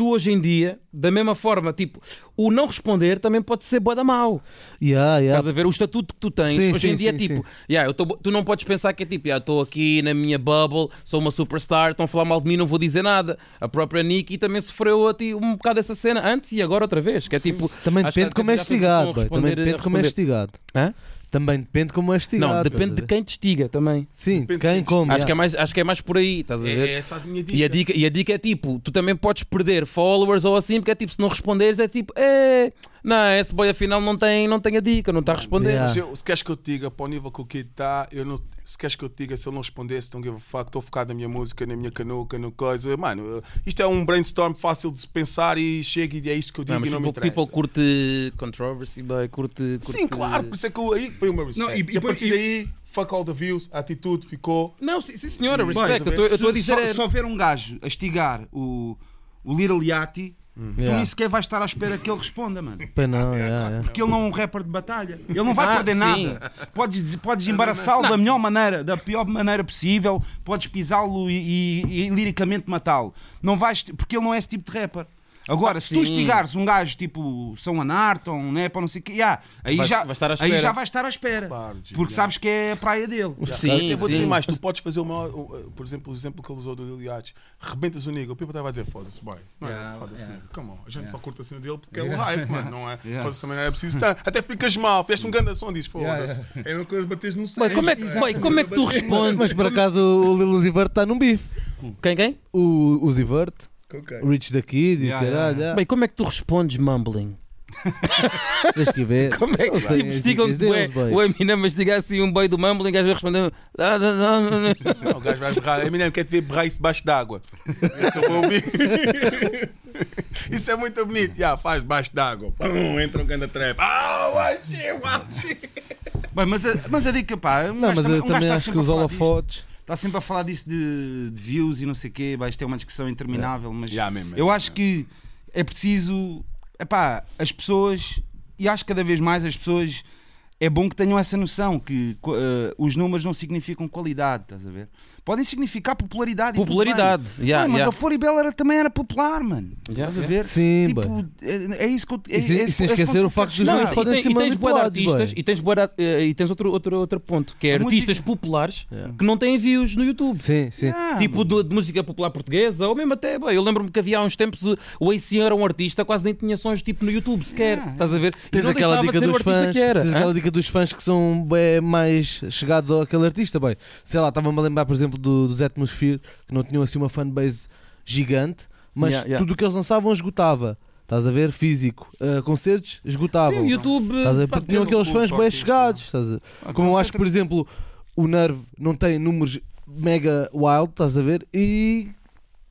[SPEAKER 2] Tu hoje em dia, da mesma forma, tipo, o não responder também pode ser boa da mau.
[SPEAKER 5] Yeah, yeah.
[SPEAKER 2] Estás a ver? O estatuto que tu tens
[SPEAKER 5] Sim,
[SPEAKER 2] hoje
[SPEAKER 5] sim,
[SPEAKER 2] em dia é
[SPEAKER 5] sim,
[SPEAKER 2] tipo,
[SPEAKER 5] sim.
[SPEAKER 2] yeah, eu tô- tu não podes pensar que é tipo, "Yeah, estou aqui na minha bubble, sou uma superstar, estão a falar mal de mim, não vou dizer nada. A própria Nicki também sofreu um bocado essa cena antes e agora outra vez. Que é tipo,
[SPEAKER 5] Também depende como é estigado. Também depende como é estigado.
[SPEAKER 2] Hã?
[SPEAKER 5] Também depende como é estigado.
[SPEAKER 2] Não, depende de
[SPEAKER 5] ver?
[SPEAKER 2] quem te estiga também.
[SPEAKER 5] Sim, de
[SPEAKER 1] Depende de
[SPEAKER 5] quem
[SPEAKER 1] quem
[SPEAKER 5] come.
[SPEAKER 2] Acho, que é mais, acho que é mais por aí, estás a ver?
[SPEAKER 1] É, é essa a minha dica.
[SPEAKER 2] E a, dica, e a dica é tipo, tu também podes perder followers ou assim, porque é tipo, se não responderes, é tipo, é, não, esse boy afinal não tem, não tem a dica, não está a responder.
[SPEAKER 5] Yeah.
[SPEAKER 1] Mas eu- se queres que eu te diga para o nível que o kid está, eu não, se queres que eu te diga, se ele não respondesse, don't give a fuck, estou focado na minha música, na minha canuca, no coisa. Mano, eu- isto é um brainstorm fácil de se pensar e chega e é isto que eu digo
[SPEAKER 2] Não, mas
[SPEAKER 1] e não me
[SPEAKER 2] people,
[SPEAKER 1] interessa.
[SPEAKER 2] people curte controversy, boy, curte, curte...
[SPEAKER 1] Sim, claro, por isso é que eu, aí foi o meu respeito.
[SPEAKER 3] Não, e-
[SPEAKER 1] e,
[SPEAKER 3] e
[SPEAKER 1] a
[SPEAKER 3] por-
[SPEAKER 1] partir
[SPEAKER 3] e-
[SPEAKER 1] daí, fuck all the views, a atitude ficou.
[SPEAKER 2] Não, sim, sim senhora,
[SPEAKER 1] Boy,
[SPEAKER 2] respeito. Eu estou- eu a
[SPEAKER 3] Se-
[SPEAKER 2] dizer.
[SPEAKER 3] só,
[SPEAKER 2] é-
[SPEAKER 3] só ver um gajo a estigar o, o Little Yachty, tu
[SPEAKER 5] Yeah.
[SPEAKER 3] nem sequer vais estar à espera que ele responda, mano.
[SPEAKER 5] Pois não, yeah, yeah.
[SPEAKER 3] Porque ele não é um rapper de batalha. Ele não vai
[SPEAKER 2] Ah,
[SPEAKER 3] perder
[SPEAKER 2] sim.
[SPEAKER 3] nada. Podes, podes embaraçá-lo da melhor maneira, da pior maneira possível. Podes pisá-lo e, e- e liricamente matá-lo. Não vais, porque ele não é esse tipo de rapper. Agora, se tu
[SPEAKER 2] sim.
[SPEAKER 3] instigares um gajo tipo São Anarton, né, para não sei o que, yeah, aí,
[SPEAKER 2] Vai-
[SPEAKER 3] já,
[SPEAKER 2] vai estar à
[SPEAKER 3] aí
[SPEAKER 2] espera.
[SPEAKER 3] já vai estar à espera.
[SPEAKER 1] Claro,
[SPEAKER 3] porque
[SPEAKER 1] yeah.
[SPEAKER 3] sabes que é a praia dele.
[SPEAKER 2] Sim,
[SPEAKER 1] Eu vou
[SPEAKER 2] sim.
[SPEAKER 1] dizer mais, tu podes fazer o maior, o- o- por exemplo, o exemplo que ele usou do Lil Yachty, rebentas o nigga, o Pipa vai dizer foda-se, boy. Não é?
[SPEAKER 3] Yeah,
[SPEAKER 1] foda-se,
[SPEAKER 3] yeah.
[SPEAKER 1] nigga. Come on, a gente só curta a cena dele porque é o hype, mano, não é?
[SPEAKER 3] Yeah.
[SPEAKER 1] Foda-se também não é preciso tanto. Até ficas mal, fizeste um grande som, diz foda-se. É uma coisa bateres num
[SPEAKER 2] Boy, como é que, boy, como é que tu respondes?
[SPEAKER 5] Mas por acaso o Lil Uzi Vert está num bife.
[SPEAKER 2] Quem, quem?
[SPEAKER 5] O Uzi Vert,
[SPEAKER 1] Ok.
[SPEAKER 5] o Rich da Kid e
[SPEAKER 3] Yeah,
[SPEAKER 5] caralho.
[SPEAKER 3] yeah,
[SPEAKER 5] yeah.
[SPEAKER 2] Bem, como é que tu respondes mumbling?
[SPEAKER 5] Tens que ver.
[SPEAKER 2] Como é que
[SPEAKER 5] Eles têm
[SPEAKER 2] tipo,
[SPEAKER 5] as
[SPEAKER 2] estigam-te
[SPEAKER 5] dicas deles,
[SPEAKER 2] bué,
[SPEAKER 5] boy.
[SPEAKER 2] o Eminem mastiga assim um boi do mumbling, às vezes respondendo. "Ah, não, não, não, não."
[SPEAKER 1] Não, o gajo vai berrar. Eminem quer te ver berrar isso debaixo d'água. Eu vou ouvir. Isso é muito bonito. Já, faz debaixo d'água. Pum, Entra um grande trap. Ah, watch, watch.
[SPEAKER 3] Bem, mas, a, mas a dica, pá, um
[SPEAKER 5] Não,
[SPEAKER 3] gajo
[SPEAKER 5] mas
[SPEAKER 3] também-
[SPEAKER 5] eu
[SPEAKER 3] um gajo
[SPEAKER 5] também
[SPEAKER 3] está
[SPEAKER 5] acho que
[SPEAKER 3] sempre a
[SPEAKER 5] os
[SPEAKER 3] falar disto.
[SPEAKER 5] holofotes.
[SPEAKER 3] Está sempre a falar disso de, de views e não sei o quê, vai ter uma discussão interminável, mas
[SPEAKER 1] Já, mesmo,
[SPEAKER 3] eu
[SPEAKER 1] mesmo,
[SPEAKER 3] acho que é preciso, epá, as pessoas, e acho que cada vez mais as pessoas, é bom que tenham essa noção que eh, os números não significam qualidade, estás a ver? Podem significar popularidade. e
[SPEAKER 2] Popularidade. Yeah,
[SPEAKER 3] mas
[SPEAKER 2] yeah.
[SPEAKER 3] a Floribel era, também era popular, mano.
[SPEAKER 2] Yeah,
[SPEAKER 3] Estás a
[SPEAKER 2] yeah.
[SPEAKER 3] ver?
[SPEAKER 5] Sim,
[SPEAKER 3] tipo, é, é isso que eu. É,
[SPEAKER 5] E sem-
[SPEAKER 3] é
[SPEAKER 5] e sem esquecer o facto dos números
[SPEAKER 2] e,
[SPEAKER 5] podem
[SPEAKER 2] tem-
[SPEAKER 5] ser
[SPEAKER 2] e tens de
[SPEAKER 5] manipulados,
[SPEAKER 2] artistas e tens, bué de- eh, e tens outro, outro, outro ponto que é
[SPEAKER 3] A
[SPEAKER 2] artistas
[SPEAKER 3] música-
[SPEAKER 2] populares
[SPEAKER 5] Yeah.
[SPEAKER 2] que não têm views no YouTube.
[SPEAKER 5] Sim, sim.
[SPEAKER 2] Tipo de, de música popular portuguesa, ou mesmo até, bem, eu lembro-me que havia há uns tempos o- o AC era um artista, quase nem tinha sons tipo no YouTube sequer, estás a ver? E
[SPEAKER 5] Tens
[SPEAKER 2] não
[SPEAKER 5] aquela
[SPEAKER 2] deixava de
[SPEAKER 5] dica dos
[SPEAKER 2] artista
[SPEAKER 5] fãs,
[SPEAKER 2] que era.
[SPEAKER 5] tens aquela dica dos fãs que são bem mais chegados àquele artista, bem. Sei lá, estava-me a lembrar, por exemplo, do, dos Atmosphere, que não tinham assim uma fanbase gigante, mas
[SPEAKER 2] Yeah, yeah.
[SPEAKER 5] tudo o que eles lançavam esgotava. Estás a ver? Físico. Uh, concertos esgotavam.
[SPEAKER 2] Sim, YouTube.
[SPEAKER 5] Estás a ver? Porque tinham aqueles fãs bem chegados. Estás a?
[SPEAKER 3] Ah,
[SPEAKER 5] Como eu acho que, por exemplo, o Nerve não tem números mega wild, estás a ver? E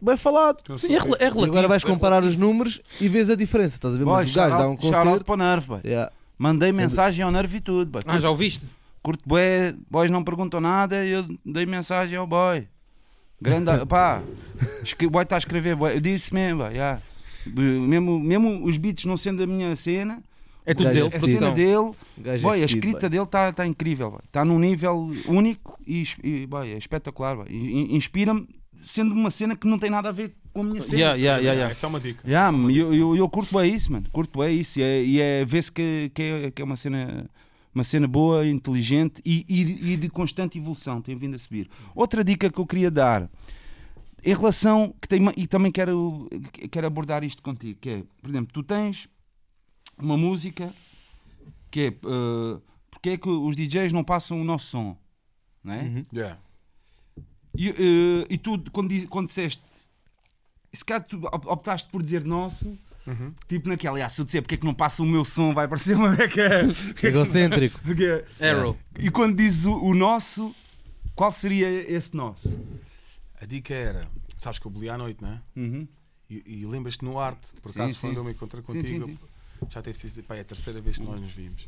[SPEAKER 5] bem falado.
[SPEAKER 2] Sim, é, rela- é
[SPEAKER 5] E
[SPEAKER 2] relativo.
[SPEAKER 5] agora vais
[SPEAKER 2] é
[SPEAKER 5] comparar os números e vês a diferença, estás a ver? Mas o gajo dá um
[SPEAKER 3] shout-out- shout-out
[SPEAKER 5] concerto.
[SPEAKER 3] para o Nerve, boy.
[SPEAKER 5] Yeah.
[SPEAKER 3] Mandei mensagem ao Nerve e tudo, boy.
[SPEAKER 2] Ah, já ouviste?
[SPEAKER 3] Curto bué, boys não perguntam nada e eu dei mensagem ao boy. Grande, pá, o boy está a escrever, boy. eu disse mesmo, boy, yeah. mesmo, mesmo os beats não sendo a minha cena,
[SPEAKER 2] É tudo dele.
[SPEAKER 5] é
[SPEAKER 3] a
[SPEAKER 2] produção.
[SPEAKER 3] cena dele,
[SPEAKER 5] gajo
[SPEAKER 3] boy,
[SPEAKER 5] é
[SPEAKER 3] a escrita
[SPEAKER 5] boy.
[SPEAKER 3] dele está tá incrível, está num nível único e, e boy, é espetacular. boy. Inspira-me, sendo uma cena que não tem nada a ver com a minha cena.
[SPEAKER 2] Yeah, yeah, yeah, yeah.
[SPEAKER 1] Essa é uma dica.
[SPEAKER 3] Yeah,
[SPEAKER 1] é uma
[SPEAKER 3] e eu, eu, eu curto bem isso, mano. Curto bem isso. E é, e é ver-se que, que, é, que é uma cena. Uma cena boa, inteligente e, e- e de constante evolução, tem vindo a subir. Outra dica que eu queria dar, em relação, que tem, e também quero, quero abordar isto contigo, que é, por exemplo, tu tens uma música que é, eh, porque é que os DJs não passam o nosso som, não é?
[SPEAKER 5] Uhum.
[SPEAKER 1] Yeah.
[SPEAKER 3] E, eh, e tu, quando, diz- quando disseste, se calhar tu op- optaste por dizer nosso,
[SPEAKER 1] Uhum.
[SPEAKER 3] tipo naquela, ah, se eu disser porque é que não passa o meu som, vai parecer uma beca.
[SPEAKER 5] Egocêntrico.
[SPEAKER 3] Porque-
[SPEAKER 2] Arrow.
[SPEAKER 3] E quando dizes o, o nosso, qual seria esse nosso?
[SPEAKER 1] A dica era, sabes que eu boli à noite, não é?
[SPEAKER 3] Uhum.
[SPEAKER 1] E, e lembras-te no arte, por acaso
[SPEAKER 3] sim.
[SPEAKER 1] quando eu me encontrei contigo,
[SPEAKER 3] sim, sim.
[SPEAKER 1] já teve sido, pá, é a terceira vez que nós nos vimos.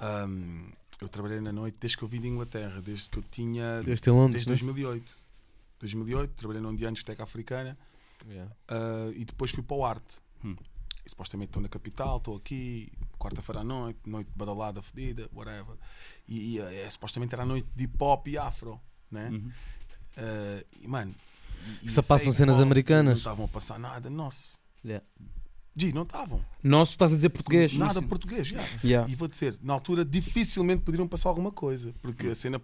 [SPEAKER 1] Ahm, eu trabalhei na noite desde que eu vim de Inglaterra, desde que eu tinha.
[SPEAKER 5] Desde Londres,
[SPEAKER 1] desde
[SPEAKER 5] né?
[SPEAKER 1] 2008. 2008, trabalhei num dia antes de africana ah, e depois fui para o arte.
[SPEAKER 3] Hum.
[SPEAKER 1] E supostamente estou na capital, estou aqui, quarta-feira à noite, noite badalada, fedida, whatever. E, e, é, supostamente era a noite de hip hop e afro, né?
[SPEAKER 3] Uhum.
[SPEAKER 1] Ah, e mano. e- e
[SPEAKER 5] Só passam cenas americanas.
[SPEAKER 1] Não estavam a passar nada, nosso.
[SPEAKER 5] Yeah.
[SPEAKER 1] G, não estavam.
[SPEAKER 2] Nosso, estás a dizer português.
[SPEAKER 1] Nada
[SPEAKER 3] sim.
[SPEAKER 1] português, já.
[SPEAKER 2] Yeah.
[SPEAKER 1] E vou dizer, na altura dificilmente poderiam passar alguma coisa, porque a cena,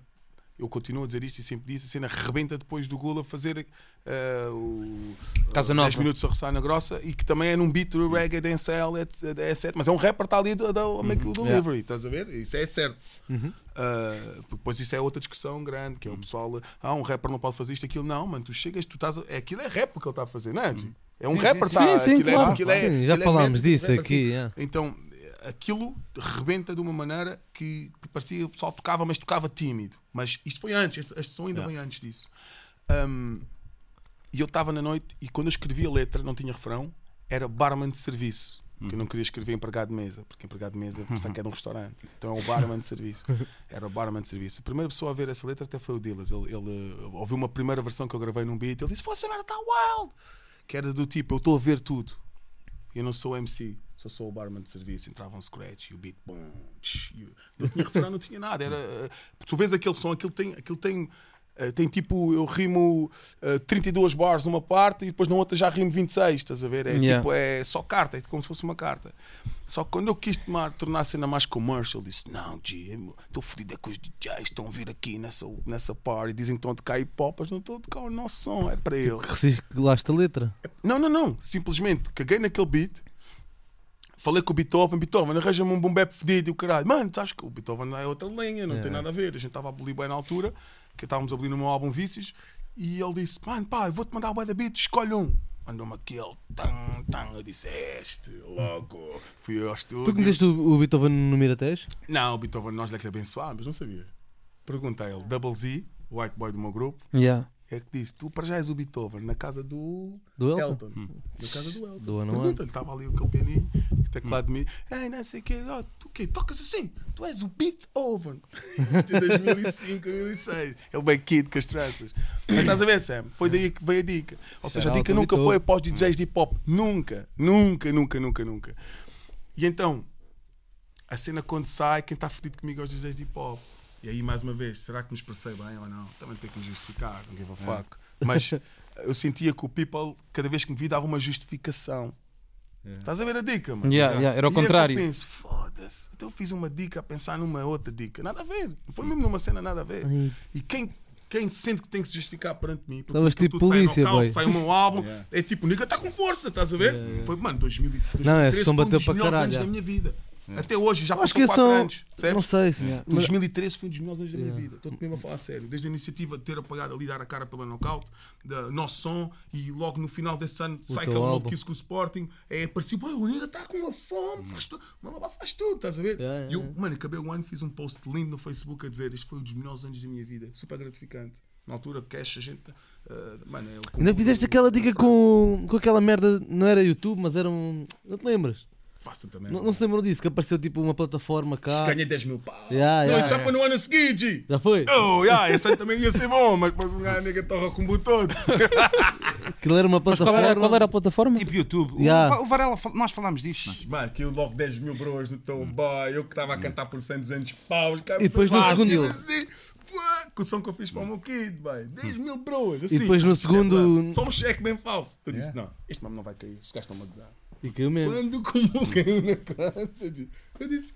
[SPEAKER 1] eu continuo a dizer isto e sempre disse, a cena rebenta depois do Gula fazer eh, o
[SPEAKER 2] Casa
[SPEAKER 1] eh,
[SPEAKER 2] Nova.
[SPEAKER 1] 10 minutos a roçar na grossa e que também é num beat do reggae, dancehall, etc, etc. Mas é um rapper está ali a dar o make o delivery, estás a ver? Isso é certo.
[SPEAKER 5] Uhum.
[SPEAKER 1] Uh, depois isso é outra discussão grande, que é o pessoal, ah, um rapper não pode fazer isto, aquilo, não, mano, tu chegas, tu estás, a- é, aquilo é rap que ele está a fazer, não é? G? É um
[SPEAKER 3] Sim,
[SPEAKER 1] rapper,
[SPEAKER 3] sim,
[SPEAKER 1] tá,
[SPEAKER 2] sim.
[SPEAKER 1] É-
[SPEAKER 2] claro.
[SPEAKER 1] aquilo é-
[SPEAKER 5] Sim, já
[SPEAKER 1] é
[SPEAKER 5] falámos disso aqui. yeah.
[SPEAKER 1] então, aquilo rebenta de uma maneira que, que parecia que o pessoal tocava, mas tocava tímido. Mas isto foi antes, este, este som ainda vem antes disso. Um, e eu estava na noite e quando eu escrevi a letra, não tinha refrão, era barman de serviço. Que eu não queria escrever empregado de mesa, porque empregado de mesa pensava que era um restaurante. Então é o barman de serviço. Era o barman de serviço. A primeira pessoa a ver essa letra até foi o Dillas. Ele, ele ouviu uma primeira versão que eu gravei num beat. Ele disse: Fosse merda, está wild! Que era do tipo: Eu estou a ver tudo. Eu não sou MC, só sou o barman de serviço. Entrava um scratch e o beat, bom, não tinha refrão, não tinha nada. Era, uh, tu vês aquele som, aquilo tem, aquilo tem eh, tem tipo, eu rimo eh, 32 bars numa parte e depois na outra já rimo 26, estás a ver? É
[SPEAKER 2] Yeah.
[SPEAKER 1] tipo, é só carta, é como se fosse uma carta. Só que quando eu quis tomar, tornar a cena mais commercial, disse: Não, G, estou fodido é que os DJs estão a vir aqui nessa, nessa party, dizem que estão a tocar hip hop, mas não estão a tocar o nosso som, é para eles.
[SPEAKER 5] Reciclaste a letra.
[SPEAKER 1] Não, não, não. Simplesmente caguei naquele beat. Falei com o Beethoven, Beethoven, arranja-me um boom bap fedido e o caralho. Mano, sabes que o Beethoven não é outra linha, não tem nada a ver. A gente estava a abolir bem na altura, que estávamos a abolir no meu álbum Vícios, e ele disse: Mano, pá, eu vou-te mandar o de beat, escolhe um. Mandou-me aquele, tan, tan. Eu disse: "É Este, logo. Fui ao estúdio.
[SPEAKER 5] Tu conheceste o, o Beethoven no Miratés?
[SPEAKER 1] Não, o Beethoven nós lhe abençoámos, não sabia. Pergunta a ele: Double Z, o white boy do meu grupo,
[SPEAKER 2] Yeah.
[SPEAKER 1] É que disse: Tu para já és o Beethoven na casa do
[SPEAKER 5] Do Elton?
[SPEAKER 1] Elton. Na casa do Elton. Pergunta-lhe, estava ali aquele pianinho, o teclado de mim. Ei, não sei o quê, oh, tu o quê? Tocas assim? Tu és o Beethoven. Isto é 2005, 2006. É o bem kid com as tranças. Mas estás a ver, Sam? Foi daí que veio a dica. Ou seja, a dica nunca
[SPEAKER 5] Beethoven.
[SPEAKER 1] foi após DJs de hip hop. Nunca, nunca, nunca, nunca, nunca. E então, a cena quando sai, quem está fedido comigo é os DJs de hip hop. E aí, mais uma vez, será que me expressei bem ou não? Também tenho que me justificar, não give a fuck. Mas eu sentia que o people, cada vez que me via, dava uma justificação. Estás a ver a dica, mano?
[SPEAKER 2] Yeah, yeah, era o
[SPEAKER 1] E é
[SPEAKER 2] contrário.
[SPEAKER 1] Eu penso, foda-se. Então eu fiz uma dica a pensar numa outra dica. Nada a ver. Não foi mesmo numa cena, nada a ver.
[SPEAKER 5] Ai.
[SPEAKER 1] E quem, quem sente que tem que se justificar perante mim, porque
[SPEAKER 5] Estavas tipo
[SPEAKER 1] sai
[SPEAKER 5] polícia,
[SPEAKER 1] knockout,
[SPEAKER 5] boy.
[SPEAKER 1] sai o meu álbum,
[SPEAKER 4] Yeah.
[SPEAKER 1] é tipo, nigga, está com força, estás a ver? Foi, mano, 2000, 2013
[SPEAKER 5] Não, esse som
[SPEAKER 1] foi um
[SPEAKER 5] bateu
[SPEAKER 1] dos
[SPEAKER 5] para
[SPEAKER 1] melhores
[SPEAKER 5] caralho,
[SPEAKER 1] anos
[SPEAKER 5] é.
[SPEAKER 1] da minha vida. Até hoje, já
[SPEAKER 5] Eu
[SPEAKER 1] passou
[SPEAKER 5] que
[SPEAKER 1] 4
[SPEAKER 5] são.
[SPEAKER 1] anos. percebes?
[SPEAKER 5] Não sei se. mas-
[SPEAKER 1] 2013 foi um dos melhores anos da minha
[SPEAKER 5] Yeah.
[SPEAKER 1] vida. Estou-te mesmo a falar a sério. Desde a iniciativa de ter apagado ali, dar a cara pela knockout, da nosso som, e logo no final desse ano sai aquele
[SPEAKER 5] álbum.
[SPEAKER 1] maluquice com o Sporting. É, parecia, pô, o Nega está com uma fome, faz tudo. Mano, faz tudo, estás a ver?
[SPEAKER 5] Yeah,
[SPEAKER 1] E eu,
[SPEAKER 5] yeah.
[SPEAKER 1] mano, acabei o ano, fiz um post lindo no Facebook a dizer: Isto foi um dos melhores anos da minha vida. Super gratificante. Na altura, cash, a gente. ah, mano, é o-
[SPEAKER 5] Ainda fizeste aquela dica com, com aquela merda, não era YouTube, mas era um. Não te lembras?
[SPEAKER 1] Faça também.
[SPEAKER 5] Não, não se lembram disso? Que apareceu tipo uma plataforma cá.
[SPEAKER 1] Ganhei 10 mil pau.
[SPEAKER 5] Yeah,
[SPEAKER 1] não,
[SPEAKER 5] yeah.
[SPEAKER 1] isso já foi no ano a seguir, G.
[SPEAKER 5] Já foi?
[SPEAKER 1] Oh, yeah, esse ano também ia ser bom, mas depois um gajo nega torra com o todo.
[SPEAKER 5] Aquilo era uma
[SPEAKER 2] Mas qual
[SPEAKER 5] plataforma.
[SPEAKER 2] era, qual era a plataforma?
[SPEAKER 4] Tipo YouTube. O
[SPEAKER 5] Yeah.
[SPEAKER 4] O Varela, nós falámos disso, mano.
[SPEAKER 1] Aquilo logo 10 mil bros no teu boy, eu que estava a cantar por 100, 200 paus. cara,
[SPEAKER 5] E depois no segundo-
[SPEAKER 1] Assim, com o som que eu fiz para o meu kid, boy. 10 mil bros. Assim,
[SPEAKER 5] E depois no segundo-
[SPEAKER 1] Só um cheque bem falso. Eu disse: não, este mesmo não vai cair, os gajos estão-me a gozar.
[SPEAKER 5] E caiu mesmo.
[SPEAKER 1] Quando como caiu na conta, eu disse: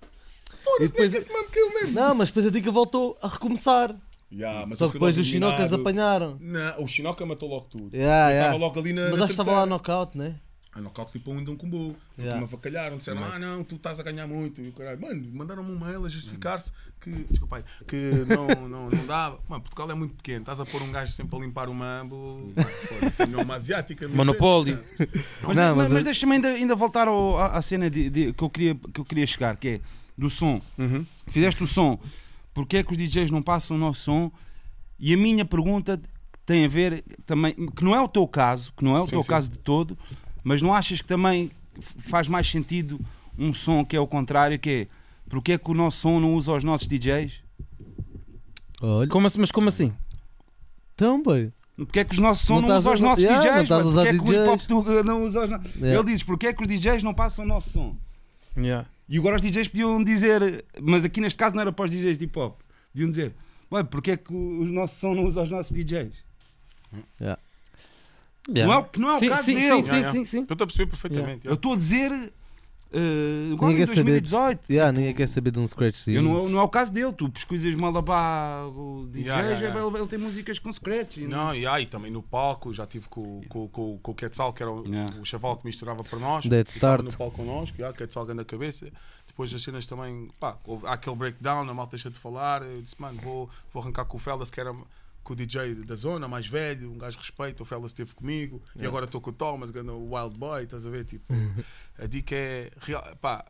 [SPEAKER 1] foda-se,
[SPEAKER 5] depois-
[SPEAKER 1] nem que esse mano caiu mesmo.
[SPEAKER 5] Não, mas depois a dica voltou a recomeçar.
[SPEAKER 1] Yeah,
[SPEAKER 5] Só que depois os
[SPEAKER 1] eliminado.
[SPEAKER 5] apanharam.
[SPEAKER 1] Não, o Chinoca matou logo tudo.
[SPEAKER 5] Yeah, yeah.
[SPEAKER 1] estava logo ali na.
[SPEAKER 5] Mas
[SPEAKER 1] na
[SPEAKER 5] acho que estava lá knockout, né?
[SPEAKER 1] A knockout tipo ainda um combo.
[SPEAKER 5] Yeah.
[SPEAKER 1] Me avacalharam, disseram, ah não, tu estás a ganhar muito. E o caralho, mano, mandaram-me um mail a justificar-se que, desculpa aí, que não, não, não dava. Mano, Portugal é muito pequeno, estás a pôr um gajo sempre a limpar o mambo. Foda-se, é uma asiática. não
[SPEAKER 2] Monopólio.
[SPEAKER 1] tem?
[SPEAKER 4] Mas,
[SPEAKER 5] Não,
[SPEAKER 4] mas,
[SPEAKER 5] mas-
[SPEAKER 4] deixa-me ainda, ainda voltar ao- à, à cena de, de- que, eu queria, que eu queria chegar, que é do som.
[SPEAKER 1] Uhum.
[SPEAKER 4] Fizeste o som, porque é que os DJs não passam o nosso som? E a minha pergunta tem a ver também, que não é o teu caso, que não é o
[SPEAKER 1] Sim,
[SPEAKER 4] teu
[SPEAKER 1] sim.
[SPEAKER 4] caso de todo, mas não achas que também faz mais sentido um som que é o contrário, que é porque é que o nosso som não usa os nossos DJs?
[SPEAKER 5] Olha.
[SPEAKER 2] Como assim, mas como assim?
[SPEAKER 5] Então, bem.
[SPEAKER 4] Porque é que os nossos som
[SPEAKER 5] Não
[SPEAKER 4] não, usa os nossos
[SPEAKER 5] Yeah, não
[SPEAKER 4] DJs?
[SPEAKER 5] usar
[SPEAKER 4] Porque é que o hip hop não usa os no-
[SPEAKER 5] Yeah.
[SPEAKER 4] Ele diz, porque é que os DJs não passam o nosso som?
[SPEAKER 2] Yeah.
[SPEAKER 4] E agora os DJs podiam dizer, mas aqui neste caso não era para os DJs de hip hop, podiam dizer, ué, porque é que o nosso som não usa os nossos DJs?
[SPEAKER 2] Yeah.
[SPEAKER 4] Não é o- que não é o
[SPEAKER 2] sim,
[SPEAKER 4] caso
[SPEAKER 2] sim,
[SPEAKER 4] dele.
[SPEAKER 2] Sim,
[SPEAKER 1] Yeah,
[SPEAKER 2] sim,
[SPEAKER 1] yeah.
[SPEAKER 2] sim, sim.
[SPEAKER 1] Estou-te a perceber perfeitamente.
[SPEAKER 4] Eu estou a dizer, eh, agora
[SPEAKER 5] Ninguém
[SPEAKER 4] em
[SPEAKER 5] quer saber.
[SPEAKER 4] 2018,
[SPEAKER 5] Yeah, ninguém quer saber de um scratch.
[SPEAKER 4] eu não, não é o caso dele, tu pesquisas Malabá, o DJs,
[SPEAKER 1] Yeah, yeah, yeah.
[SPEAKER 4] Ele, ele tem músicas com scratch. e
[SPEAKER 1] Não, e aí também no palco, já tive com, com, com, com o Quetzal, que era o,
[SPEAKER 4] Yeah.
[SPEAKER 1] o chaval que misturava para nós.
[SPEAKER 5] Dead
[SPEAKER 1] e
[SPEAKER 5] Start.
[SPEAKER 1] no palco connosco, já, Quetzal grande a cabeça. Depois as cenas também, pá, houve, há aquele breakdown, a malta deixa de falar. Eu disse, mano, vou, vou arrancar com o Feldas, que era com o DJ da zona, mais velho, um gajo respeito. O Feldas esteve comigo e agora estou com o Thomas, ganhando o Wild Boy, estás a ver? Tipo, a dica é, real, pá,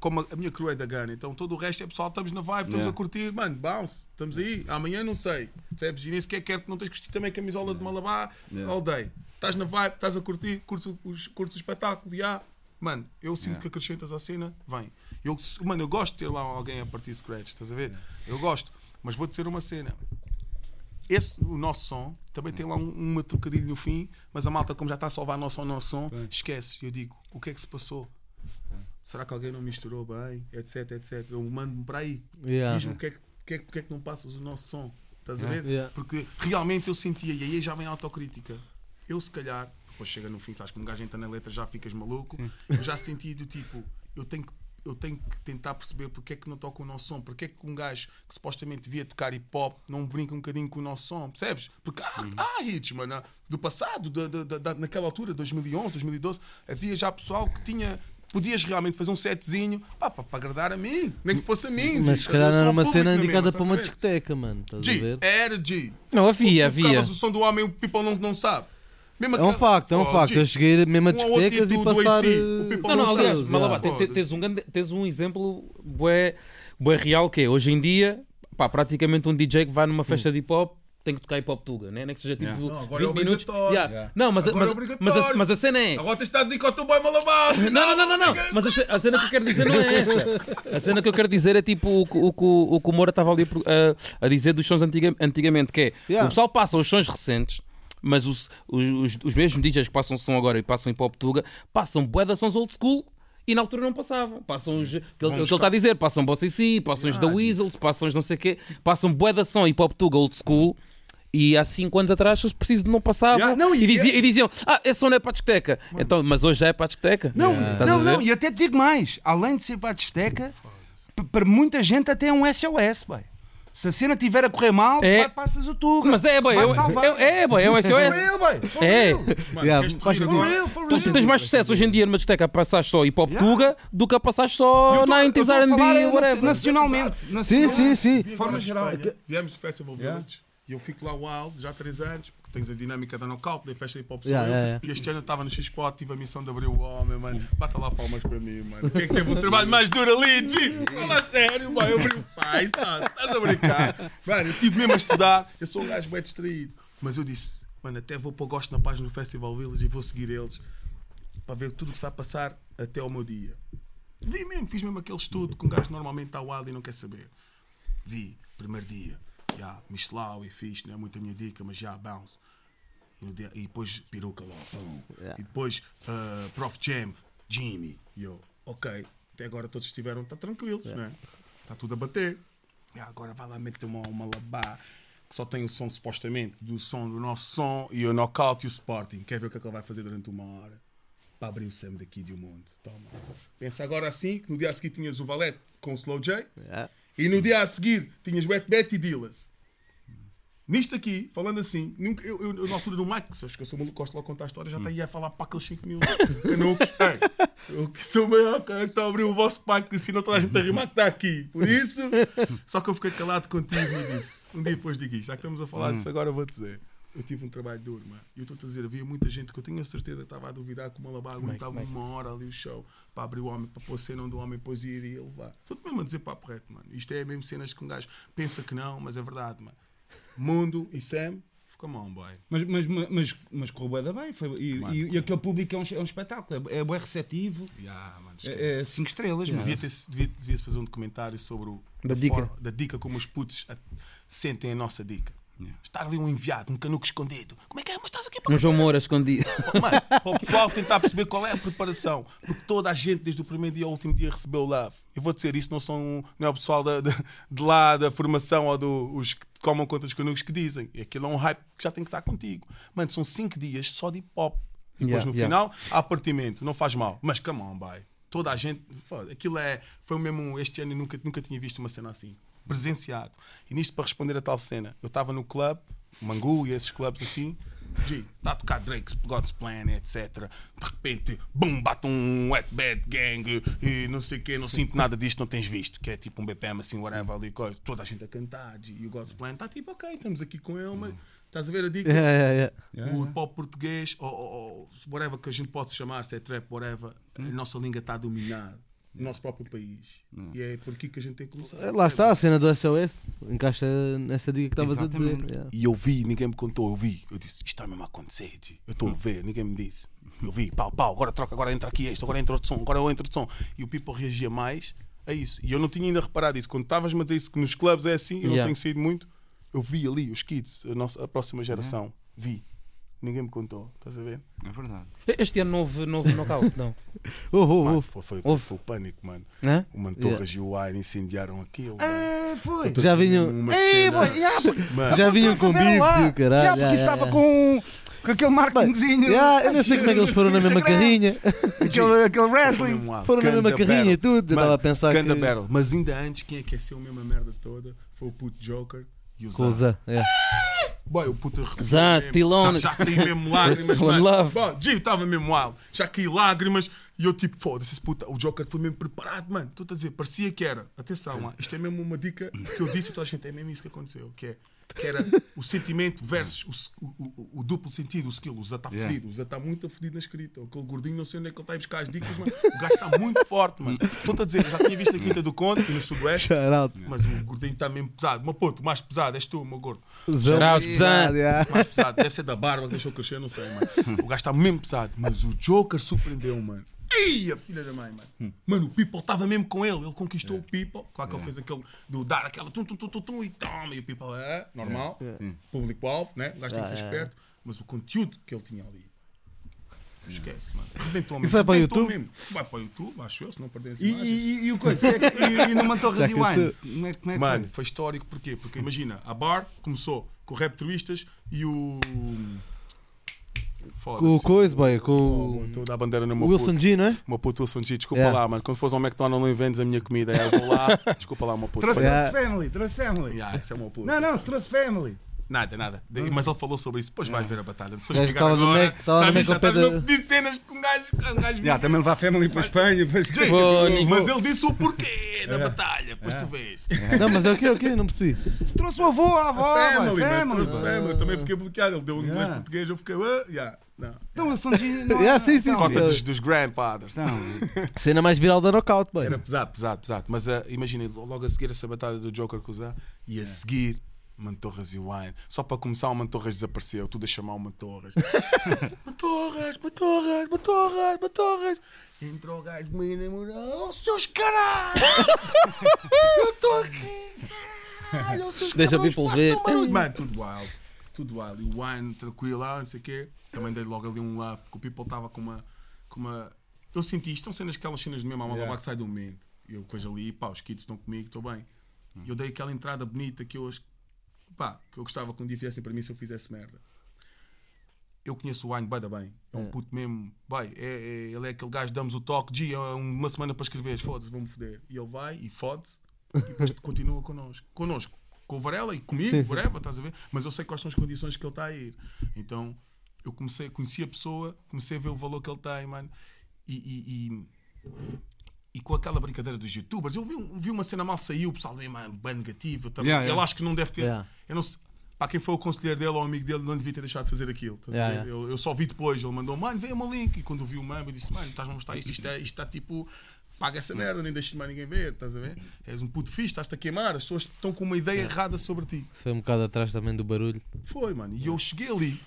[SPEAKER 1] como a, minha crew é da Gana, então todo o resto é pessoal, estamos na vibe, estamos
[SPEAKER 4] Yeah.
[SPEAKER 1] a curtir, mano, bounce, estamos aí, amanhã não sei, percebes? E nem sequer quero que não tens que vestir também camisola de Malabar
[SPEAKER 4] Yeah.
[SPEAKER 1] all day. Estás na vibe, estás a curtir, curtes o, curtes o espetáculo, e há. Mano, eu sinto
[SPEAKER 4] Yeah.
[SPEAKER 1] que acrescentas à cena, vem. Eu, mano, eu gosto de ter lá alguém a partir scratch, estás a ver? Eu gosto, mas vou dizer uma cena. Esse, o nosso som, também tem lá um, uma trocadilho no fim, mas a malta, como já está a salvar nosso som, nosso som,
[SPEAKER 4] Bem.
[SPEAKER 1] esquece. Eu digo, o que é que se passou? Será que alguém não misturou bem? Etc, etc. Eu mando-me para aí.
[SPEAKER 5] Yeah.
[SPEAKER 1] Diz-me o que é que, que, é, que- é que não passas o nosso som. Estás a ver?
[SPEAKER 5] Yeah.
[SPEAKER 1] Porque realmente eu sentia, e aí já vem a autocrítica. Eu, se calhar, depois chega no fim, sabes que um gajo entra na letra já ficas maluco. Eu já senti do tipo, eu tenho que. Eu tenho que tentar perceber porque é que não toca o nosso som, porque é que um gajo que supostamente devia tocar hip hop não brinca um bocadinho com o nosso som, percebes? Porque há, há hits, mano, do passado, da, da- da- naquela altura, 2011, 2012, havia já pessoal que tinha. Podias realmente fazer um setzinho pá, pá, para agradar a mim, nem que fosse a mim.
[SPEAKER 5] Mas se calhar era
[SPEAKER 1] o
[SPEAKER 5] uma cena
[SPEAKER 1] na
[SPEAKER 5] indicada para uma discoteca, mano. Estás a
[SPEAKER 1] G,
[SPEAKER 5] ver?
[SPEAKER 1] era G.
[SPEAKER 2] Não, havia, havia.
[SPEAKER 1] do som do homem, o people não, não sabe. Mesmo
[SPEAKER 5] É um
[SPEAKER 1] aquela-
[SPEAKER 5] facto, é um
[SPEAKER 1] Oh,
[SPEAKER 5] facto. Eu cheguei mesmo a discotecas e
[SPEAKER 1] AC,
[SPEAKER 5] passar.
[SPEAKER 1] o
[SPEAKER 5] eh,
[SPEAKER 1] people
[SPEAKER 2] Não, não,
[SPEAKER 1] São
[SPEAKER 2] aliás, mas lá
[SPEAKER 1] já.
[SPEAKER 2] vá, te- te-
[SPEAKER 1] Foda-se.
[SPEAKER 2] tens um, grande- tens um exemplo bué, bué real que é hoje em dia, pá, praticamente um DJ que vai numa festa de hip hop tem que tocar hip hop tuga, né? nem que seja tipo
[SPEAKER 4] Yeah.
[SPEAKER 1] Não, agora é
[SPEAKER 2] 20 minutos.
[SPEAKER 1] obrigatório.
[SPEAKER 2] Yeah.
[SPEAKER 4] Yeah.
[SPEAKER 2] Não, mas,
[SPEAKER 1] Agora
[SPEAKER 2] mas,
[SPEAKER 1] é
[SPEAKER 2] mas,
[SPEAKER 1] obrigatório.
[SPEAKER 2] a, mas a cena é.
[SPEAKER 1] Agora tens de estar de dica ao teu boy malabar.
[SPEAKER 2] Não, não, não, não, não. Mas a, ce- a cena que eu quero dizer não é essa. A cena que eu quero dizer é tipo o, que- o, que o, o que o Moura estava ali a, a dizer dos sons antiga- antigamente, que é
[SPEAKER 5] Yeah.
[SPEAKER 2] o pessoal passa os sons recentes, mas os, os, os, os mesmos DJs que passam som agora e passam hip hop tuga, passam bué de sons old school. E na altura não passavam. Passam os. O que ele- está a dizer, passam Bossa C, passam os da Weasels, passam os não sei o quê, passam bué de som hip hop tuga old school. E há 5 anos atrás, se preciso, não passavam.
[SPEAKER 1] Yeah, não,
[SPEAKER 2] e,
[SPEAKER 1] e-
[SPEAKER 2] dizia- e diziam, ah, esse som não é para a discoteca. Então, mas hoje já é para a discoteca.
[SPEAKER 4] Não,
[SPEAKER 2] a
[SPEAKER 4] não, não, e até te digo mais, além de ser para a discoteca, para muita gente até é um SOS, bem. Se a cena estiver a correr mal,
[SPEAKER 2] É.
[SPEAKER 4] vai, passas o tuga.
[SPEAKER 2] Mas é,
[SPEAKER 4] salvar.
[SPEAKER 2] eu- é, boy, é um
[SPEAKER 4] For
[SPEAKER 2] SOS.
[SPEAKER 4] For
[SPEAKER 2] É.
[SPEAKER 5] Yeah,
[SPEAKER 2] Tu
[SPEAKER 4] real.
[SPEAKER 2] tens mais sucesso hoje em dia numa discoteca a passar só hip hop
[SPEAKER 4] Yeah.
[SPEAKER 2] tuga do que a passar só
[SPEAKER 4] tô-
[SPEAKER 2] na
[SPEAKER 4] eu tô a falar,
[SPEAKER 2] R&B,
[SPEAKER 4] eh,
[SPEAKER 2] whatever.
[SPEAKER 4] Nacionalmente.
[SPEAKER 5] Sim, sim, sim.
[SPEAKER 4] De forma geral.
[SPEAKER 1] Viemos do Festival. Village e eu fico lá uau, já há 3 anos, porque tens a dinâmica da knockout, da festa de hip hop
[SPEAKER 5] Yeah, yeah, yeah.
[SPEAKER 1] E este ano eu estava no X-Spot, tive a missão de abrir o homem, mano. Bata lá palmas para mim, mano. Quem é que teve o trabalho mais duro ali, G? Fala sério, mano. Eu abri o pai, sabe? Estás a brincar? Mano, eu tive mesmo a estudar. Eu sou um gajo bem distraído. Mas eu disse, mano, até vou pôr gosto na página do Festival Village e vou seguir eles para ver tudo o que está a passar até ao meu dia. Vi mesmo, fiz mesmo aquele estudo que um gajo normalmente está wild e não quer saber. Vi, primeiro dia, já, Michelau e fixe, não é muito a minha dica, mas já, bounce. E, dia- e depois peruca lá, pum. E depois ah, Prof Jam, Jimmy. E eu, ok, até agora todos estiveram, tá tranquilos, né? Está tudo a bater. E agora vai lá meter uma, uma labá que só tem o som supostamente do som do nosso som e o knockout e o Sporting. Quer ver o que é que ele vai fazer durante uma hora? Para abrir o Sam daqui de um mundo. Toma. Pensa agora assim que no dia a seguir tinhas o Valete com o Slow J.
[SPEAKER 5] Yeah.
[SPEAKER 1] E no dia a seguir tinhas Wet Bet e Dillas. Nisto aqui, falando assim, nunca, eu, eu- eu na altura do eu acho que eu sou maluco, gosto logo contar a história, já está aí a falar para aqueles 5 mil canucos. Eu que sou o maior cara que está a abrir o vosso pack que ensina toda a gente a rimar que está aqui. Por isso, só que eu fiquei calado contigo e disse, um dia depois digo isto, já que estamos a falar disso agora, vou dizer. Eu tive um trabalho duro, mano. E eu estou a dizer, havia muita gente que eu tenho a certeza que estava a duvidar que o Malabar aguentava uma hora ali o show para abrir o homem, para pôr a cena onde o homem depois iria levar. Estou-te mesmo a dizer papo reto, mano. Isto é mesmo cenas que um gajo pensa que não, mas é verdade, mano. Mundo e Sam, come on, boy.
[SPEAKER 3] Mas, mas, mas, mas correu da bem. Foi, e,
[SPEAKER 1] Mano,
[SPEAKER 3] e, e aquele público é um, é um espetáculo. É, é bem receptivo.
[SPEAKER 1] Yeah, mano,
[SPEAKER 3] É, é cinco estrelas, mano.
[SPEAKER 1] Devia, ter, devia, devia fazer um documentário sobre o,
[SPEAKER 2] Da
[SPEAKER 1] a
[SPEAKER 2] dica.
[SPEAKER 1] forma- da dica como os putos a- sentem a nossa dica. Estar ali um enviado, um canuco escondido. Como é que é? Mas estás aqui para
[SPEAKER 2] Um João Moura escondido.
[SPEAKER 1] Mano, para o pessoal tentar perceber qual é a preparação. Porque toda a gente, desde o primeiro dia ao último dia, recebeu love. Eu vou dizer, isso não são não é o pessoal da, de, de lá da formação ou do, os que comam contra os canucos que dizem. E aquilo é um hype que já tem que estar contigo. Mano, são cinco dias só de hip hop. E depois
[SPEAKER 2] Yeah,
[SPEAKER 1] no
[SPEAKER 2] yeah.
[SPEAKER 1] final, há partimento. Não faz mal. Mas come on, boy. Toda a gente. foda, Aquilo é. Foi mesmo. Este ano eu nunca, nunca tinha visto uma cena assim. Presenciado. E nisto, para responder a tal cena, eu estava no clube, Mangu e esses clubes assim. G, está a tocar Drake's God's Plan, etc. De repente, bum, bate um wet bad gang e não sei o quê, não sinto nada disto, não tens visto. Que é tipo um BPM assim, whatever, ali, coisa. Toda a gente a cantar, G, e o God's Plan está tipo, ok, estamos aqui com ele, mas estás a ver a dica?
[SPEAKER 5] Yeah, yeah, yeah.
[SPEAKER 1] o pop português, ou, ou, ou whatever que a gente pode chamar, se é trap, whatever, a nossa língua está a dominar o nosso próprio país. E é por aqui que a gente tem que começar.
[SPEAKER 5] Eh, Lá está a cena do SOS. Encaixa nessa dica que estavas a dizer. Yeah.
[SPEAKER 1] E eu vi, ninguém me contou, eu vi. Eu disse, isto está mesmo a acontecer, eu estou a ver, ninguém me disse. Eu vi, pau, pau, agora troca, agora entra aqui este, agora entra outro som, agora eu entro outro som. E o people reagia mais a isso. E eu não tinha ainda reparado isso. Quando estavas-me a dizer isso, que nos clubes é assim, eu
[SPEAKER 2] Yeah.
[SPEAKER 1] não tenho saído muito, eu vi ali os kids, a, nossa, a próxima geração, vi. Ninguém me contou, estás a ver?
[SPEAKER 4] É verdade.
[SPEAKER 2] Este ano não houve, não houve knockout, não.
[SPEAKER 5] Oh, oh,
[SPEAKER 1] Mano,
[SPEAKER 5] oh.
[SPEAKER 1] foi, foi,
[SPEAKER 2] Houve.
[SPEAKER 1] foi o pânico, mano.
[SPEAKER 2] Hã?
[SPEAKER 1] O Mantorras e o Wine incendiaram aquilo.
[SPEAKER 4] É, foi.
[SPEAKER 1] Estou-te
[SPEAKER 5] Já vinham-
[SPEAKER 1] uma
[SPEAKER 4] Ei, boy, já,
[SPEAKER 1] Mano,
[SPEAKER 5] Já vinham com bifes e o caralho.
[SPEAKER 4] Já, porque
[SPEAKER 5] já,
[SPEAKER 4] estava com, com aquele marketingzinho.
[SPEAKER 5] Yeah, eu não sei como é que eles foram na mesma
[SPEAKER 4] Instagram.
[SPEAKER 5] carrinha.
[SPEAKER 4] Aquele, aquele wrestling.
[SPEAKER 5] Foram na mesma carrinha e tudo. Eu
[SPEAKER 1] Mano,
[SPEAKER 5] estava a pensar
[SPEAKER 1] Ganda
[SPEAKER 5] que...
[SPEAKER 1] battle. Mas ainda antes, quem aqueceu mesmo a merda toda foi o puto Joker e o
[SPEAKER 5] Com o
[SPEAKER 1] Zan.
[SPEAKER 5] Zé. yeah.
[SPEAKER 1] Boy, o puto arrepiou
[SPEAKER 2] Zan,
[SPEAKER 1] mesmo.
[SPEAKER 2] still on
[SPEAKER 1] já, já saí mesmo lágrimas. Mano.
[SPEAKER 2] love.
[SPEAKER 1] Bom, Gio estava mesmo wild. Já caí lágrimas e eu tipo, foda-se, esse puta. O Joker foi mesmo preparado, mano. Estou a dizer, parecia que era. Atenção, lá, isto é mesmo uma dica que eu disse e toda a gente é mesmo isso que aconteceu. Que é que era o sentimento versus o, o- o- o duplo sentido, o skill. O Zé está
[SPEAKER 4] Yeah.
[SPEAKER 1] fedido, o Zé está muito fedido na escrita. Aquele gordinho, não sei onde é que ele está a ir buscar as dicas, mano. O gajo está muito forte, mano. Estou-te a dizer, eu já tinha visto a Quinta do Conde e no Sudoeste. Mas o gordinho está mesmo pesado. Meu puto, o mais pesado és tu, meu gordo.
[SPEAKER 2] Out, Zé.
[SPEAKER 1] Mais pesado. Deve ser da barba que deixou crescer, não sei, mano. O gajo está mesmo pesado. Mas o Joker surpreendeu, mano. Ei, a filha da mãe, mano. Mano, o People estava mesmo com ele. Ele conquistou o People. Claro que ele fez aquele do dar aquela tum tum tum tum, tum e toma. E o People é normal. Público-alvo, né? O gajo tem que ser
[SPEAKER 5] é.
[SPEAKER 1] esperto. Mas o conteúdo que ele tinha ali. Esquece, mano. Rebentou mesmo.
[SPEAKER 5] Isso vai para o
[SPEAKER 1] Rebentou
[SPEAKER 5] YouTube?
[SPEAKER 1] mesmo. Vai para o YouTube, acho eu, se não perder as
[SPEAKER 4] E,
[SPEAKER 1] imagens.
[SPEAKER 4] e, e o coisa, e, e, e no Mantorras e
[SPEAKER 5] que
[SPEAKER 4] Wine? Como é, como é
[SPEAKER 1] Mano,
[SPEAKER 4] foi?
[SPEAKER 1] foi histórico porquê? Porque imagina, a bar começou com o Rap e o. Foda-se.
[SPEAKER 5] Com o coisa, boy. Com
[SPEAKER 1] Estou a dar a bandeira no
[SPEAKER 5] o
[SPEAKER 1] meu
[SPEAKER 5] Wilson
[SPEAKER 1] puto.
[SPEAKER 5] G, não é?
[SPEAKER 1] Meu puto Wilson G, desculpa
[SPEAKER 5] Yeah.
[SPEAKER 1] lá, mano. Quando fores ao McDonald's não inventes a minha comida. Eu vou lá, desculpa lá, meu puto.
[SPEAKER 4] Trouxe,
[SPEAKER 5] Yeah.
[SPEAKER 4] trouxe family, trouxe family.
[SPEAKER 1] Yeah, esse é o.
[SPEAKER 4] Não, não, se trouxe family.
[SPEAKER 1] Nada, nada. De- Mas ele falou sobre isso. Depois vais ver a batalha. Se eu
[SPEAKER 5] gajo
[SPEAKER 1] explicar
[SPEAKER 5] estava no
[SPEAKER 1] agora,
[SPEAKER 5] Mac- estava
[SPEAKER 1] já
[SPEAKER 5] no
[SPEAKER 1] viste,
[SPEAKER 5] Mac
[SPEAKER 1] já
[SPEAKER 5] ao pé
[SPEAKER 1] estás
[SPEAKER 5] da-
[SPEAKER 1] a pedir cenas com um gajo. Um gajo
[SPEAKER 4] Já, também levar family para a Espanha. Depois...
[SPEAKER 2] Fónico.
[SPEAKER 1] Mas ele disse o porquê na batalha. Depois tu vês.
[SPEAKER 5] Não, mas é o quê? O quê? Não percebi.
[SPEAKER 4] Se trouxe o avô, a avó,
[SPEAKER 1] family,
[SPEAKER 4] mano,
[SPEAKER 1] mas
[SPEAKER 4] family.
[SPEAKER 1] trouxe family. Eu também fiquei bloqueado. Ele deu um inglês
[SPEAKER 4] Yeah.
[SPEAKER 1] português. Eu fiquei. ah, yeah, não.
[SPEAKER 4] Então, São G... não-
[SPEAKER 5] Yeah, sim, sim,
[SPEAKER 4] não,
[SPEAKER 1] Conta
[SPEAKER 5] sim.
[SPEAKER 1] dos, dos grandfathers.
[SPEAKER 4] Não,
[SPEAKER 5] Cena mais viral da Knockout, boy.
[SPEAKER 1] Era pesado, pesado, pesado. Mas uh, imagina, logo a seguir essa batalha do Joker com o Zé, e a seguir Mantorras e Wine. Só para começar, o Mantorras desapareceu. Tudo a chamar o Mantorras. Mantorras, Mantorras, Mantorras, Mantorras. Entrou o gajo meio namorado. Oh, seus caralho! Eu estou aqui, caralho! Oh, seus
[SPEAKER 2] Deixa
[SPEAKER 1] cabrões,
[SPEAKER 2] people
[SPEAKER 1] façam
[SPEAKER 2] ver.
[SPEAKER 1] barulho. Mano, tudo wild. Tudo o Wine tranquilo lá, não sei o quê. Também dei logo ali um love, porque o People estava com uma, com uma. Eu senti isto, são cenas, aquelas cenas de mesmo, a malda
[SPEAKER 4] Yeah.
[SPEAKER 1] que sai do momento. E eu coisa ali, pá, os kids estão comigo, estou bem. E eu dei aquela entrada bonita que eu, ach- pá, que eu gostava que um dia fizessem para mim se eu fizesse merda. Eu conheço o Wine bem da bem. É um puto mesmo. Vai, é, é- ele é aquele gajo, damos o toque, G, é uma semana para escrever, foda-se, vamos foder. E ele vai e fode-se e depois continua connosco. Connosco. Com o Varela e comigo,
[SPEAKER 5] Sim,
[SPEAKER 1] whatever, estás a ver? Mas eu sei quais são as condições que ele está a ir. Então eu comecei, conheci a pessoa, comecei a ver o valor que ele tem, mano. E, e- e- e com aquela brincadeira dos youtubers, eu vi, vi uma cena mal saiu, o pessoal mesmo bem negativo. eu Também.
[SPEAKER 4] Yeah,
[SPEAKER 1] Ele
[SPEAKER 4] yeah.
[SPEAKER 1] acho que não deve ter.
[SPEAKER 5] Yeah.
[SPEAKER 1] Eu não sei- Para quem foi o conselheiro dele ou amigo dele, não devia ter deixado de fazer aquilo.
[SPEAKER 5] Yeah.
[SPEAKER 1] Eu, eu só vi depois, ele mandou, mano, vem o link. E quando eu vi o mano, eu disse, mano, estás a mostrar isto, isto, é- isto está tipo. Paga essa merda, nem deixes mais ninguém ver, estás a ver? És um puto fixe, estás-te a queimar, as pessoas estão com uma ideia errada sobre ti.
[SPEAKER 5] Foi um bocado atrás também do barulho.
[SPEAKER 1] Foi, mano. E eu cheguei ali,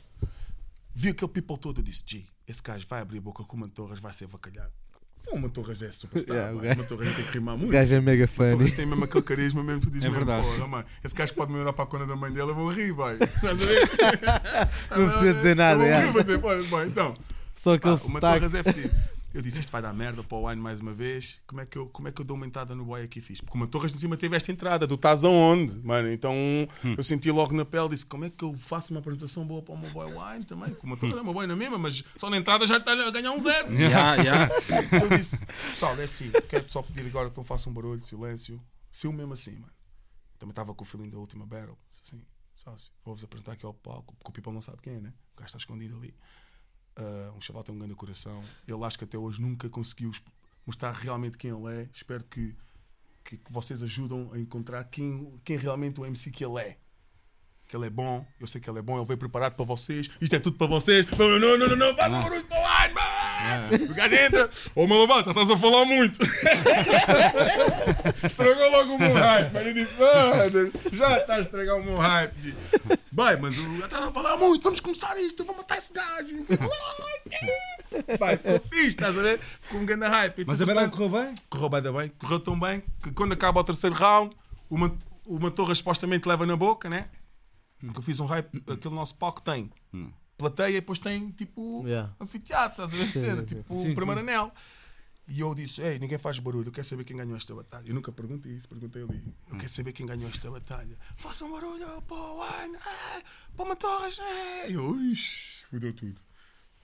[SPEAKER 1] vi aquele people todo, eu disse: G, esse gajo vai abrir a boca com o Mantorras, vai ser vacalhado. O Mantorras é superstar,
[SPEAKER 5] Yeah, o
[SPEAKER 1] mano. não tem que rimar muito.
[SPEAKER 5] O gajo é mega
[SPEAKER 1] O Mantorras
[SPEAKER 5] funny.
[SPEAKER 1] tem mesmo aquele carisma mesmo, tu dizes
[SPEAKER 4] É
[SPEAKER 1] mesmo, porra, mano. Esse gajo pode me mandar para a cona da mãe dele, eu vou rir, vai. Estás a ver?
[SPEAKER 5] Não precisa dizer nada,
[SPEAKER 1] Eu vou rir, vou dizer, pô, bem, então.
[SPEAKER 5] Só
[SPEAKER 1] Pá,
[SPEAKER 5] aquele
[SPEAKER 1] o
[SPEAKER 5] sotaque.
[SPEAKER 1] Mantorras é fedido. Eu disse, isto vai dar merda para o Wine mais uma vez. Como é que eu, como é que eu dou uma entrada no boy aqui fixe? Porque o Mantorras de cima teve esta entrada, do estás aonde? Mano, então eu senti logo na pele, disse, como é que eu faço uma apresentação boa para o meu boy Wine também? Porque o Mantorras é uma boy na mesma, mas só na entrada já está a ganhar um zero.
[SPEAKER 2] Yeah, yeah.
[SPEAKER 1] Eu disse, pessoal, é assim, quero só pedir agora que não façam barulho, silêncio. Se eu mesmo assim, mano. Também estava com o feeling da última battle. Disse assim, sócio, vou-vos apresentar aqui ao palco, porque o people não sabe quem é, né? O gajo está escondido ali. Ah, um chaval tem um grande coração. Ele acho que até hoje nunca conseguiu mostrar realmente quem ele é. Espero que, que, que vocês ajudam a encontrar quem, quem realmente o MC que ele é. Que ele é bom, eu sei que ele é bom, ele veio preparado para vocês. Isto é tudo para vocês. Não, não, não, não, não, faz um barulho para o! O gajo entra, ô Malabata, estás a falar muito. Estragou logo o meu hype, mano. Eu disse, mano, já está a estragar o meu hype. G. Vai, mas o gajo estás a falar muito, vamos começar isto, eu vou matar esse gajo. Vai, ficou fixe, estás a ver? Ficou um grande hype. E
[SPEAKER 4] Mas a
[SPEAKER 1] bem.
[SPEAKER 4] correu bem?
[SPEAKER 1] Correu bem, da bem, correu tão bem que quando acaba o terceiro round, o, Man o Mantorra supostamente leva na boca, né? Que eu fiz um hype, aquele nosso palco tem plateia e depois tem tipo
[SPEAKER 5] Yeah.
[SPEAKER 1] anfiteatro, estás a ver cena? Tipo
[SPEAKER 3] Sim,
[SPEAKER 1] o primeiro
[SPEAKER 3] sim.
[SPEAKER 1] anel. E eu disse, ei, ninguém faz barulho, eu quero saber quem ganhou esta batalha. Eu nunca perguntei isso, perguntei ali. Eu quero saber quem ganhou esta batalha. Façam barulho, pô, Wine, é, pô, Matorras, é. E eu, ixi, fudeu tudo.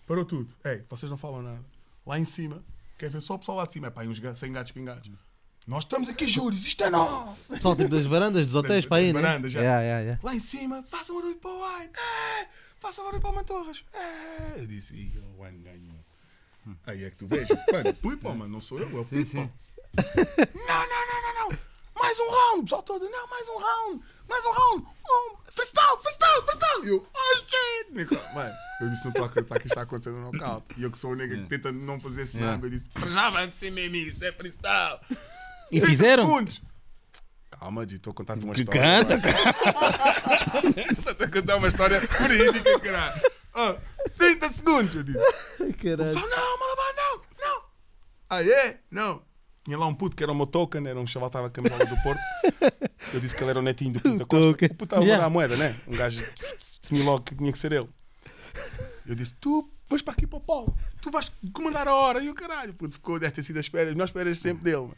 [SPEAKER 1] Parou tudo. Ei, vocês não falam nada. Lá em cima, quer ver só o pessoal lá de cima? É pá, uns ga- 100 gatos pingados. Nós estamos aqui, júris, isto é nosso.
[SPEAKER 5] Pessoal, tipo das varandas dos hotéis para aí, né?
[SPEAKER 1] varandas, já.
[SPEAKER 5] Yeah, yeah, yeah.
[SPEAKER 1] Lá em cima, façam barulho para o Wine, é, façam barulho para o Matorras. É. Eu disse, e o Wine ganhou. Aí é que tu vês, mano, Pipo, mano, não sou eu, é o Pipo. Não, não, não, não, não. Mais um round, pessoal todo, não, mais um round, mais um round. Um, freestyle, freestyle, freestyle. E eu, oh shit. Mano, eu disse, não estou a acreditar que isto está acontecendo no knockout. E eu que sou o nega que tenta não fazer esse
[SPEAKER 4] Yeah.
[SPEAKER 1] mambo, eu disse, para já vai ser mesmo isso, é freestyle.
[SPEAKER 2] E
[SPEAKER 1] 30
[SPEAKER 2] fizeram?
[SPEAKER 1] segundos. Calma, Di, estou a contar-te uma
[SPEAKER 2] Que
[SPEAKER 1] história.
[SPEAKER 2] canta,
[SPEAKER 1] Estou a contar uma história verídica, caralho. Oh, 30 segundos, eu disse.
[SPEAKER 5] Caralho.
[SPEAKER 1] Só não, Malabar, não, não. Ah, é? Não. Tinha lá um puto que era o meu token, era um chaval que estava a camisola do Porto. Eu disse que ele era o netinho do Pinta Costa.
[SPEAKER 5] Token.
[SPEAKER 1] O puto estava a
[SPEAKER 2] Yeah.
[SPEAKER 1] a moeda, né? Um gajo tinha logo que tinha que ser ele. Eu disse: Tu vais para aqui para o Paulo, tu vais comandar a hora. E o caralho, puto, ficou, deve ter sido as férias, nós férias sempre dele, mano.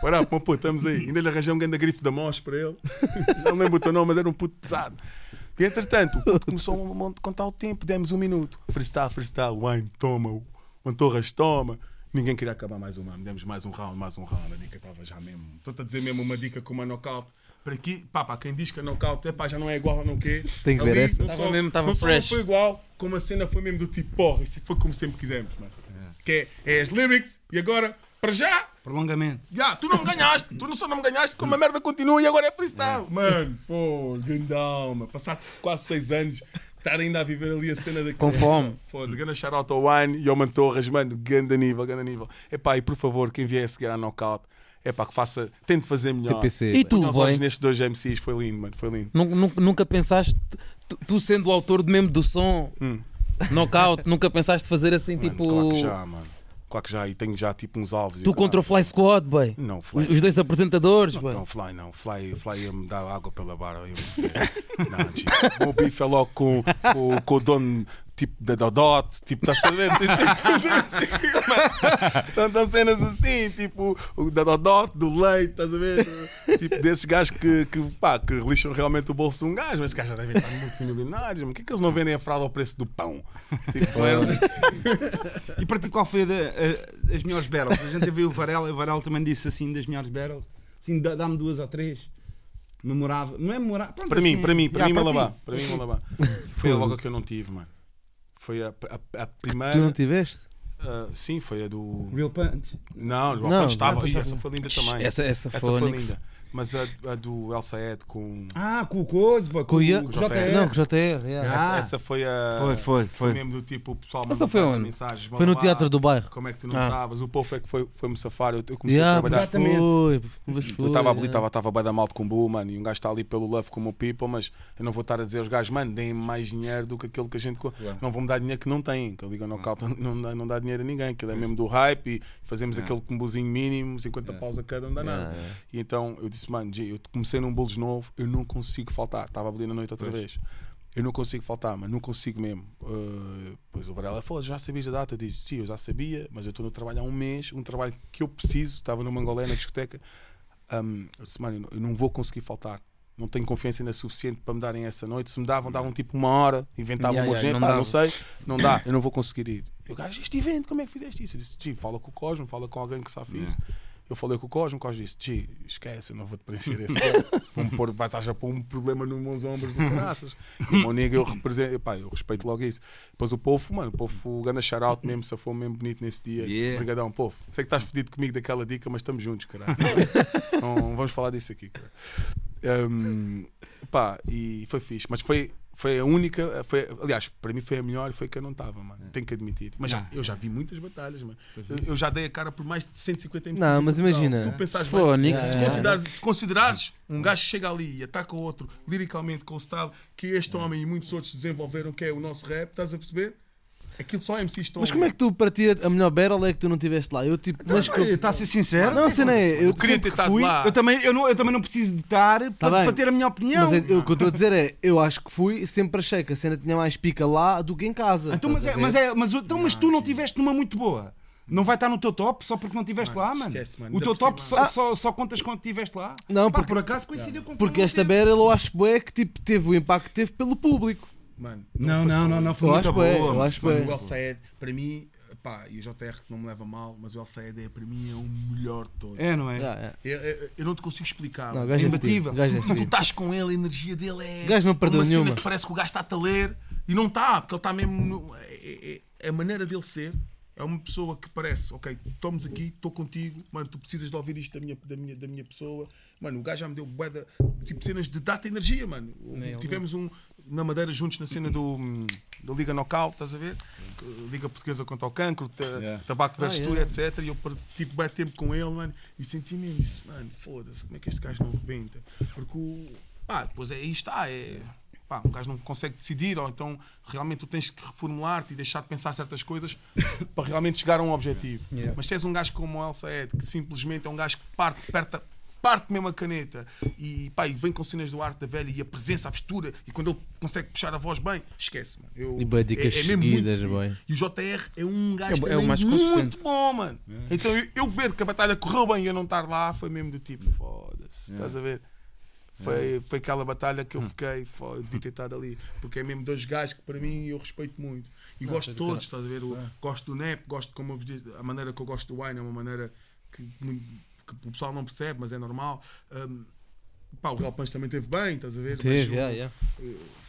[SPEAKER 1] Bora, pô, puto, estamos aí. Ainda lhe arranjei um grande grife da Mos para ele. Não lembro o teu nome, mas era um puto pesado. E entretanto, o puto começou a contar o tempo, demos um minuto. Freestyle, freestyle, wine, toma, o Antorras toma. Ninguém queria acabar mais uma, demos mais um round, mais um round. A dica estava já mesmo. Estou-te a dizer mesmo uma dica com uma knockout. Para aqui, pá, pá, quem diz que a knockout é pá, já não é igual a não quê.
[SPEAKER 5] Tem que ver
[SPEAKER 1] Ali,
[SPEAKER 5] essa.
[SPEAKER 1] não
[SPEAKER 2] Tava
[SPEAKER 1] só-
[SPEAKER 2] mesmo, tava
[SPEAKER 1] não só
[SPEAKER 2] fresh.
[SPEAKER 1] não foi igual, como a cena foi mesmo do tipo, porra, isso foi como sempre quisemos, mano. Que é, é as lyrics e agora, para já,
[SPEAKER 4] Prolongamento.
[SPEAKER 1] já, tu não me ganhaste, tu não só não me ganhaste, como a merda continua e agora é freestyle. Mano, pô, gandalma, passaste quase seis anos, estar ainda a viver ali a cena daquele.
[SPEAKER 2] Com fome.
[SPEAKER 1] Foda-se, ganda shout ao Wine e ao Mantorras, mano, ganda nível, ganda nível. Epá, e por favor, quem vier a seguir à knockout, epá, que faça, tente fazer melhor.
[SPEAKER 5] TPC.
[SPEAKER 2] E tu,
[SPEAKER 1] Nós nestes dois MCs, foi lindo, mano, foi lindo.
[SPEAKER 2] Nun- nun- Nunca pensaste, tu, tu sendo o autor de mesmo do som,
[SPEAKER 1] Hum.
[SPEAKER 2] knockout, nunca pensaste fazer assim,
[SPEAKER 1] Mano,
[SPEAKER 2] tipo.
[SPEAKER 1] Claro que já, mano. Claro que já, e tenho já tipo uns alvos.
[SPEAKER 2] Tu contra o. Fly Squad, boy.
[SPEAKER 1] Não, Fly.
[SPEAKER 2] Os dois apresentadores,
[SPEAKER 1] Não,
[SPEAKER 2] boy.
[SPEAKER 1] não, Fly não. Fly, Fly ia me dar água pela barra. eu Não, tipo, o meu bife é logo com, com, com o dono tipo da Dodot, tipo, a saber? Então, estão cenas assim, tipo, o da Dodot, do leite, estás a ver? Tipo, desses gajos que, que, pá, que lixam realmente o bolso de um gajo, mas gajos já devem estar multimilionários, mas que é que eles não vendem a fralda ao preço do pão? Tipo, é,
[SPEAKER 4] E para ti, qual foi a da- a- as melhores battles? A gente viu o Varela, o Varela também disse assim das melhores battles. Assim, dá- dá-me duas ou três. Memorável. Não é memorável. Pronto,
[SPEAKER 1] Para mim,
[SPEAKER 4] assim,
[SPEAKER 1] para mim, para
[SPEAKER 4] já,
[SPEAKER 1] mim,
[SPEAKER 4] ti.
[SPEAKER 1] Malabar. Para mim, Malabar. Foi logo que eu não tive, mano. Foi a, a, a primeira.
[SPEAKER 5] Tu não tiveste?
[SPEAKER 1] ah, sim, foi a do.
[SPEAKER 4] Real Punch.
[SPEAKER 1] Não, o
[SPEAKER 5] Não,
[SPEAKER 1] não, estava. E essa foi linda também.
[SPEAKER 2] Essa, essa,
[SPEAKER 1] Essa
[SPEAKER 2] foi,
[SPEAKER 1] linda. Mas a, a do El Saed com.
[SPEAKER 4] Ah, com o Coisa, com,
[SPEAKER 5] Com o
[SPEAKER 1] JR.
[SPEAKER 4] JR.
[SPEAKER 5] Não, com o JR. yeah.
[SPEAKER 4] Ah.
[SPEAKER 1] Essa, essa foi a.
[SPEAKER 4] Foi, foi,
[SPEAKER 1] Foi mesmo do tipo, o pessoal
[SPEAKER 2] Essa
[SPEAKER 1] mandou
[SPEAKER 2] foi onde?
[SPEAKER 1] mensagens.
[SPEAKER 5] Foi no
[SPEAKER 1] "Manda lá,
[SPEAKER 5] teatro do bairro.
[SPEAKER 1] Como é que tu não
[SPEAKER 2] Ah.
[SPEAKER 1] estavas? O povo é que foi- foi-me safar. Eu, eu comecei
[SPEAKER 5] Yeah,
[SPEAKER 1] a trabalhar.
[SPEAKER 4] exatamente.
[SPEAKER 5] Foi, foi,
[SPEAKER 1] Eu estava ali,
[SPEAKER 5] yeah.
[SPEAKER 1] estava estava bem da mal de combo, mano, e um gajo está ali pelo love como o people, mas eu não vou estar a dizer aos gajos, mano, deem mais dinheiro do que aquilo que a gente.
[SPEAKER 4] Claro.
[SPEAKER 1] Não vão-me dar dinheiro que não têm, que a Liga Knockout não, dá, não dá dinheiro a ninguém, aquilo é mesmo do hype e fazemos
[SPEAKER 4] Yeah.
[SPEAKER 1] aquele combozinho mínimo, 50
[SPEAKER 4] Yeah.
[SPEAKER 1] paus a cada, não dá nada.
[SPEAKER 5] Yeah, yeah.
[SPEAKER 1] E então eu disse, mano, G, eu comecei num bolos novo, eu não consigo faltar. Estava ali na noite outra
[SPEAKER 4] Pois.
[SPEAKER 1] vez. Eu não consigo faltar, mas não consigo mesmo. Uh, pois o Varela falou, já sabias a data? Eu disse, sim, eu já sabia, mas eu estou no trabalho há um mês, um trabalho que eu preciso. Estava no Mangolé, na discoteca. Um, eu disse, mano, eu não- eu vou conseguir faltar. Não tenho confiança ainda suficiente para me darem essa noite. Se me davam, davam tipo uma hora, inventavam
[SPEAKER 2] Yeah,
[SPEAKER 1] uma
[SPEAKER 2] yeah,
[SPEAKER 1] urgente,
[SPEAKER 2] não
[SPEAKER 1] não sei, não dá, eu não vou conseguir ir. E o gajo, este evento, como é que fizeste isso? Eu disse, fala com o Cosmo, fala com alguém que sabe isso. Eu falei com o Cosmo, o Cosmo disse: Gi, esquece, eu não vou te preencher esse. Vou-me pôr, vais achar pôr um problema nos meus ombros do graças. E o meu eu represento, pá, eu respeito logo isso. Depois o povo, mano, o povo, o ganda shout mesmo, se foi mesmo bonito nesse dia.
[SPEAKER 4] Yeah.
[SPEAKER 1] Obrigadão, povo. Sei que estás fedido comigo daquela dica, mas estamos juntos, caralho. não, vamos falar disso aqui, cara. Um, pá, e foi fixe, mas foi. Foi a única, foi, aliás, para mim foi a melhor e foi que eu não estava, mano. Tenho que admitir. Mas já, eu já vi muitas batalhas, mano. Eu, eu já dei a cara por mais de 150 MCs.
[SPEAKER 5] Não, mas imagina.
[SPEAKER 1] Se tu pensares bem,
[SPEAKER 2] Fónix.
[SPEAKER 1] se,
[SPEAKER 5] yeah.
[SPEAKER 1] considerares, se considerares um gajo que chega ali e ataca o outro liricalmente com o style que este homem e muitos outros desenvolveram, que é o nosso rap, estás a perceber? Aquilo só MCs estão.
[SPEAKER 5] Mas como é que tu, para ti, a melhor battle é que tu não estiveste lá? Eu tipo, mas que
[SPEAKER 3] Está a ser sincero?
[SPEAKER 5] Não, a cena é, eu
[SPEAKER 1] Eu queria ter
[SPEAKER 5] que
[SPEAKER 1] estado
[SPEAKER 5] fui,
[SPEAKER 1] lá.
[SPEAKER 3] Eu também, eu, não, eu também não preciso de estar para,
[SPEAKER 5] Tá bem.
[SPEAKER 3] para ter a minha opinião.
[SPEAKER 5] Mas é- eu- o que eu estou a dizer é, eu acho que fui, sempre achei que a cena tinha mais pica lá do que em casa.
[SPEAKER 3] Então, mas, é, mas, é, mas, então, mas tu não tiveste numa muito boa. Não vai estar no teu top só porque não estiveste lá, mano.
[SPEAKER 1] esquece, mano.
[SPEAKER 3] O teu top só, só, só contas quando estiveste lá.
[SPEAKER 5] Não,
[SPEAKER 3] Pá,
[SPEAKER 5] porque,
[SPEAKER 3] por acaso coincidiu com
[SPEAKER 5] porque esta battle eu acho bué que tipo, teve o impacto que teve pelo público.
[SPEAKER 1] Mano,
[SPEAKER 3] Não,
[SPEAKER 1] foi
[SPEAKER 3] não,
[SPEAKER 1] só
[SPEAKER 3] não, não
[SPEAKER 1] isso.
[SPEAKER 3] foi muito boa.
[SPEAKER 5] eu acho
[SPEAKER 1] Mano,
[SPEAKER 5] bué.
[SPEAKER 1] o El Saed, para mim, pá, e o JR que não me leva mal, mas o El Saed é, para mim é o melhor de todos.
[SPEAKER 3] É, não é?
[SPEAKER 5] É.
[SPEAKER 1] Eu, eu- eu não te consigo explicar.
[SPEAKER 5] Não, o
[SPEAKER 1] mano.
[SPEAKER 5] gajo é
[SPEAKER 3] imbatível.
[SPEAKER 5] é
[SPEAKER 1] tu, tu estás com ele, a energia dele é.
[SPEAKER 5] O gajo não perdeu
[SPEAKER 1] uma cena
[SPEAKER 5] nenhuma.
[SPEAKER 1] que parece que o gajo está a ler e não está, porque ele está mesmo. no- é- é- é a maneira dele ser é uma pessoa que parece, ok, estamos aqui, estou contigo, mano, tu precisas de ouvir isto da minha, da minha, da minha pessoa. Mano, o gajo já me deu bué de- tipo cenas de data energia, mano. Tivemos um na Madeira juntos na cena do, da Liga Knockout, estás a ver? Liga Portuguesa contra o Cancro, ta-
[SPEAKER 3] Yeah.
[SPEAKER 1] Tabaco versus
[SPEAKER 5] Ah,
[SPEAKER 1] Tudo,
[SPEAKER 5] yeah.
[SPEAKER 1] etc. E eu tive bem tempo com ele, mano, e senti mesmo isso, mano, foda-se, como é que este gajo não rebenta? Porque o. Pá, depois é, aí está, é. Pá, um gajo não consegue decidir, ou então realmente tu tens que reformular-te e deixar de pensar certas coisas para realmente chegar a um objetivo.
[SPEAKER 2] Yeah.
[SPEAKER 1] Mas se és um gajo como o Elsa Ed, que simplesmente é um gajo que parte, aperta, parte mesmo a caneta e, pá, e vem com cenas do arte da velha e a presença, a postura, e quando ele consegue puxar a voz bem, esquece, mano. Eu,
[SPEAKER 5] E bué dicas
[SPEAKER 1] mesmo
[SPEAKER 5] seguidas,
[SPEAKER 1] muito-. E o JR é um gajo
[SPEAKER 2] É o- é o
[SPEAKER 1] também
[SPEAKER 2] mais
[SPEAKER 1] muito
[SPEAKER 2] consistente.
[SPEAKER 1] bom, mano. Então eu, eu ver que a batalha correu bem e eu não estar lá foi mesmo do tipo, foda-se, estás a ver? Foi, foi aquela batalha que eu fiquei, foda, devia ter estado ali. Porque é mesmo dois gajos que para mim eu respeito muito. E gosto de todos, estás a ver? O- Gosto do NEP, gosto como eu vos disse, a maneira que eu gosto do Wine é uma maneira que, muito- que o pessoal não percebe, mas é normal. Um, pá, o Real Punch também teve bem, estás a ver?
[SPEAKER 5] Teve,
[SPEAKER 1] Mas
[SPEAKER 5] yeah, yeah.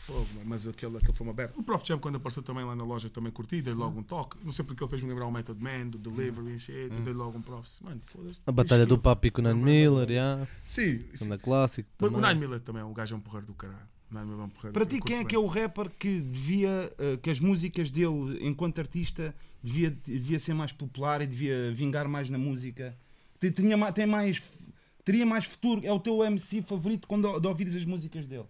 [SPEAKER 1] Fogo, mas aquele, aquele foi uma berra. O Prof Jam, quando apareceu também lá na loja, também curti, dei logo um toque. Não sei porque ele fez-me lembrar o Method Man, do Delivery e shit, dei logo um prof. Mano, foda-se.
[SPEAKER 5] A batalha do Papi com o Nan Miller, yeah.
[SPEAKER 1] Sim, sim.
[SPEAKER 5] Anda clássico.
[SPEAKER 1] Mas O. Nine Miller também é um gajo é um porreiro do caralho. Nine é um porreiro
[SPEAKER 3] Para ti, quem é
[SPEAKER 1] curto
[SPEAKER 3] que é o rapper que devia, eh, que as músicas dele, enquanto artista, devia, devia ser mais popular e devia vingar mais na música? Tinha, tem mais, teria mais futuro? É o teu MC favorito quando de ouvires as músicas dele?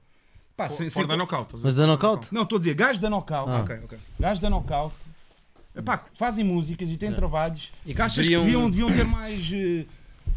[SPEAKER 3] Pá,
[SPEAKER 1] bem.
[SPEAKER 3] sem- sem-
[SPEAKER 1] da knockout.
[SPEAKER 5] Mas da knockout?
[SPEAKER 3] Não, estou a dizer, gajos da knockout.
[SPEAKER 5] Ah.
[SPEAKER 1] Ok, ok.
[SPEAKER 3] Gajos da knockout. Epá, fazem músicas e têm trabalhos.
[SPEAKER 2] E que
[SPEAKER 3] achas
[SPEAKER 2] deveriam-
[SPEAKER 3] que deviam, deviam ter mais, eh,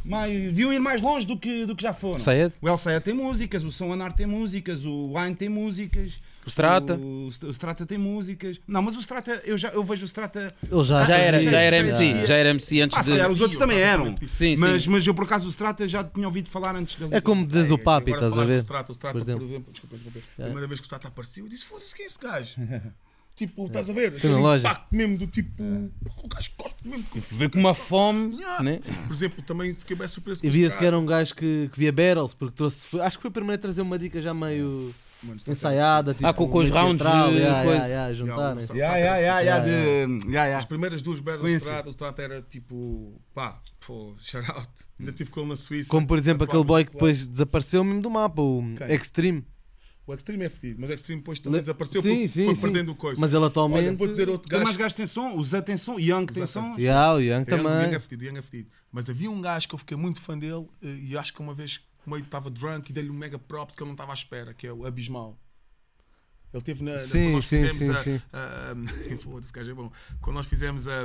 [SPEAKER 3] mais. deviam ir mais longe do que, do que já foram.
[SPEAKER 5] Sayed?
[SPEAKER 3] O El Sayed tem músicas, o São Anar tem músicas, o Wine tem músicas.
[SPEAKER 2] O Strata.
[SPEAKER 3] O, o Strata tem músicas. Não, mas o Strata, eu, já, eu vejo o Strata.
[SPEAKER 5] Ele já,
[SPEAKER 2] Já era, já era MC, já era MC antes
[SPEAKER 3] Ah, se
[SPEAKER 2] de.
[SPEAKER 3] calhar os outros também eram.
[SPEAKER 2] Sim,
[SPEAKER 3] Mas,
[SPEAKER 2] sim.
[SPEAKER 3] mas eu por acaso o Strata já tinha ouvido falar antes dele.
[SPEAKER 5] É como dizes o Papi, estás a ver?
[SPEAKER 1] Strata, o Strata,
[SPEAKER 5] Por
[SPEAKER 1] por
[SPEAKER 5] exemplo.
[SPEAKER 1] exemplo, desculpa, desculpa. A primeira vez que o Strata apareceu, eu disse: foda-se, quem é esse gajo? Tipo, estás a ver? Aquele
[SPEAKER 5] loja.
[SPEAKER 1] impacto mesmo do tipo. O gajo gosta mesmo.
[SPEAKER 2] Vê com uma fome,
[SPEAKER 1] Yeah.
[SPEAKER 2] né?
[SPEAKER 1] Por exemplo, também fiquei bem surpreso
[SPEAKER 5] E
[SPEAKER 1] o
[SPEAKER 5] via-se que era um gajo que, que via battles, porque trouxe. acho que foi o primeiro a trazer uma dica já meio
[SPEAKER 1] o Strata-
[SPEAKER 5] ensaiada. Tipo,
[SPEAKER 2] Ah, com- com os rounds,
[SPEAKER 5] teatral,
[SPEAKER 2] eh,
[SPEAKER 5] yeah,
[SPEAKER 2] coisa.
[SPEAKER 5] yeah, yeah, juntarem.
[SPEAKER 1] Yeah,
[SPEAKER 3] ya, ya, ya, de. ya, ya.
[SPEAKER 1] As primeiras duas battles do
[SPEAKER 3] Sequência.
[SPEAKER 1] Strata, o Strata era tipo, pá, pô, shout out. Ainda tive com ele na Suíça.
[SPEAKER 5] Como por exemplo aquele boy que depois desapareceu mesmo do mapa, o
[SPEAKER 1] Quem?
[SPEAKER 5] Extreme.
[SPEAKER 1] O Extreme é fedido, mas o Extreme depois também
[SPEAKER 5] Le-
[SPEAKER 1] desapareceu
[SPEAKER 5] Sim,
[SPEAKER 1] porque
[SPEAKER 5] sim,
[SPEAKER 1] foi
[SPEAKER 5] sim.
[SPEAKER 1] perdendo o coisa.
[SPEAKER 5] Mas ele atualmente.
[SPEAKER 1] Olha, vou dizer outro
[SPEAKER 3] Tem
[SPEAKER 1] gajo.
[SPEAKER 3] mais gajos que tem som, o Zé tem som, Young tem som.
[SPEAKER 5] Yeah, o Young
[SPEAKER 1] É,
[SPEAKER 5] também.
[SPEAKER 1] Young é fedido, Young é fedido. Mas havia um gajo que eu fiquei muito fã dele eh, e acho que uma vez meio estava drunk e dei-lhe um mega props que ele não estava à espera, que é o Abismal. Ele teve na.
[SPEAKER 5] Sim,
[SPEAKER 1] quando nós
[SPEAKER 5] sim,
[SPEAKER 1] fizemos
[SPEAKER 5] sim,
[SPEAKER 1] a,
[SPEAKER 5] sim.
[SPEAKER 1] a- gajo é bom. Quando nós fizemos a,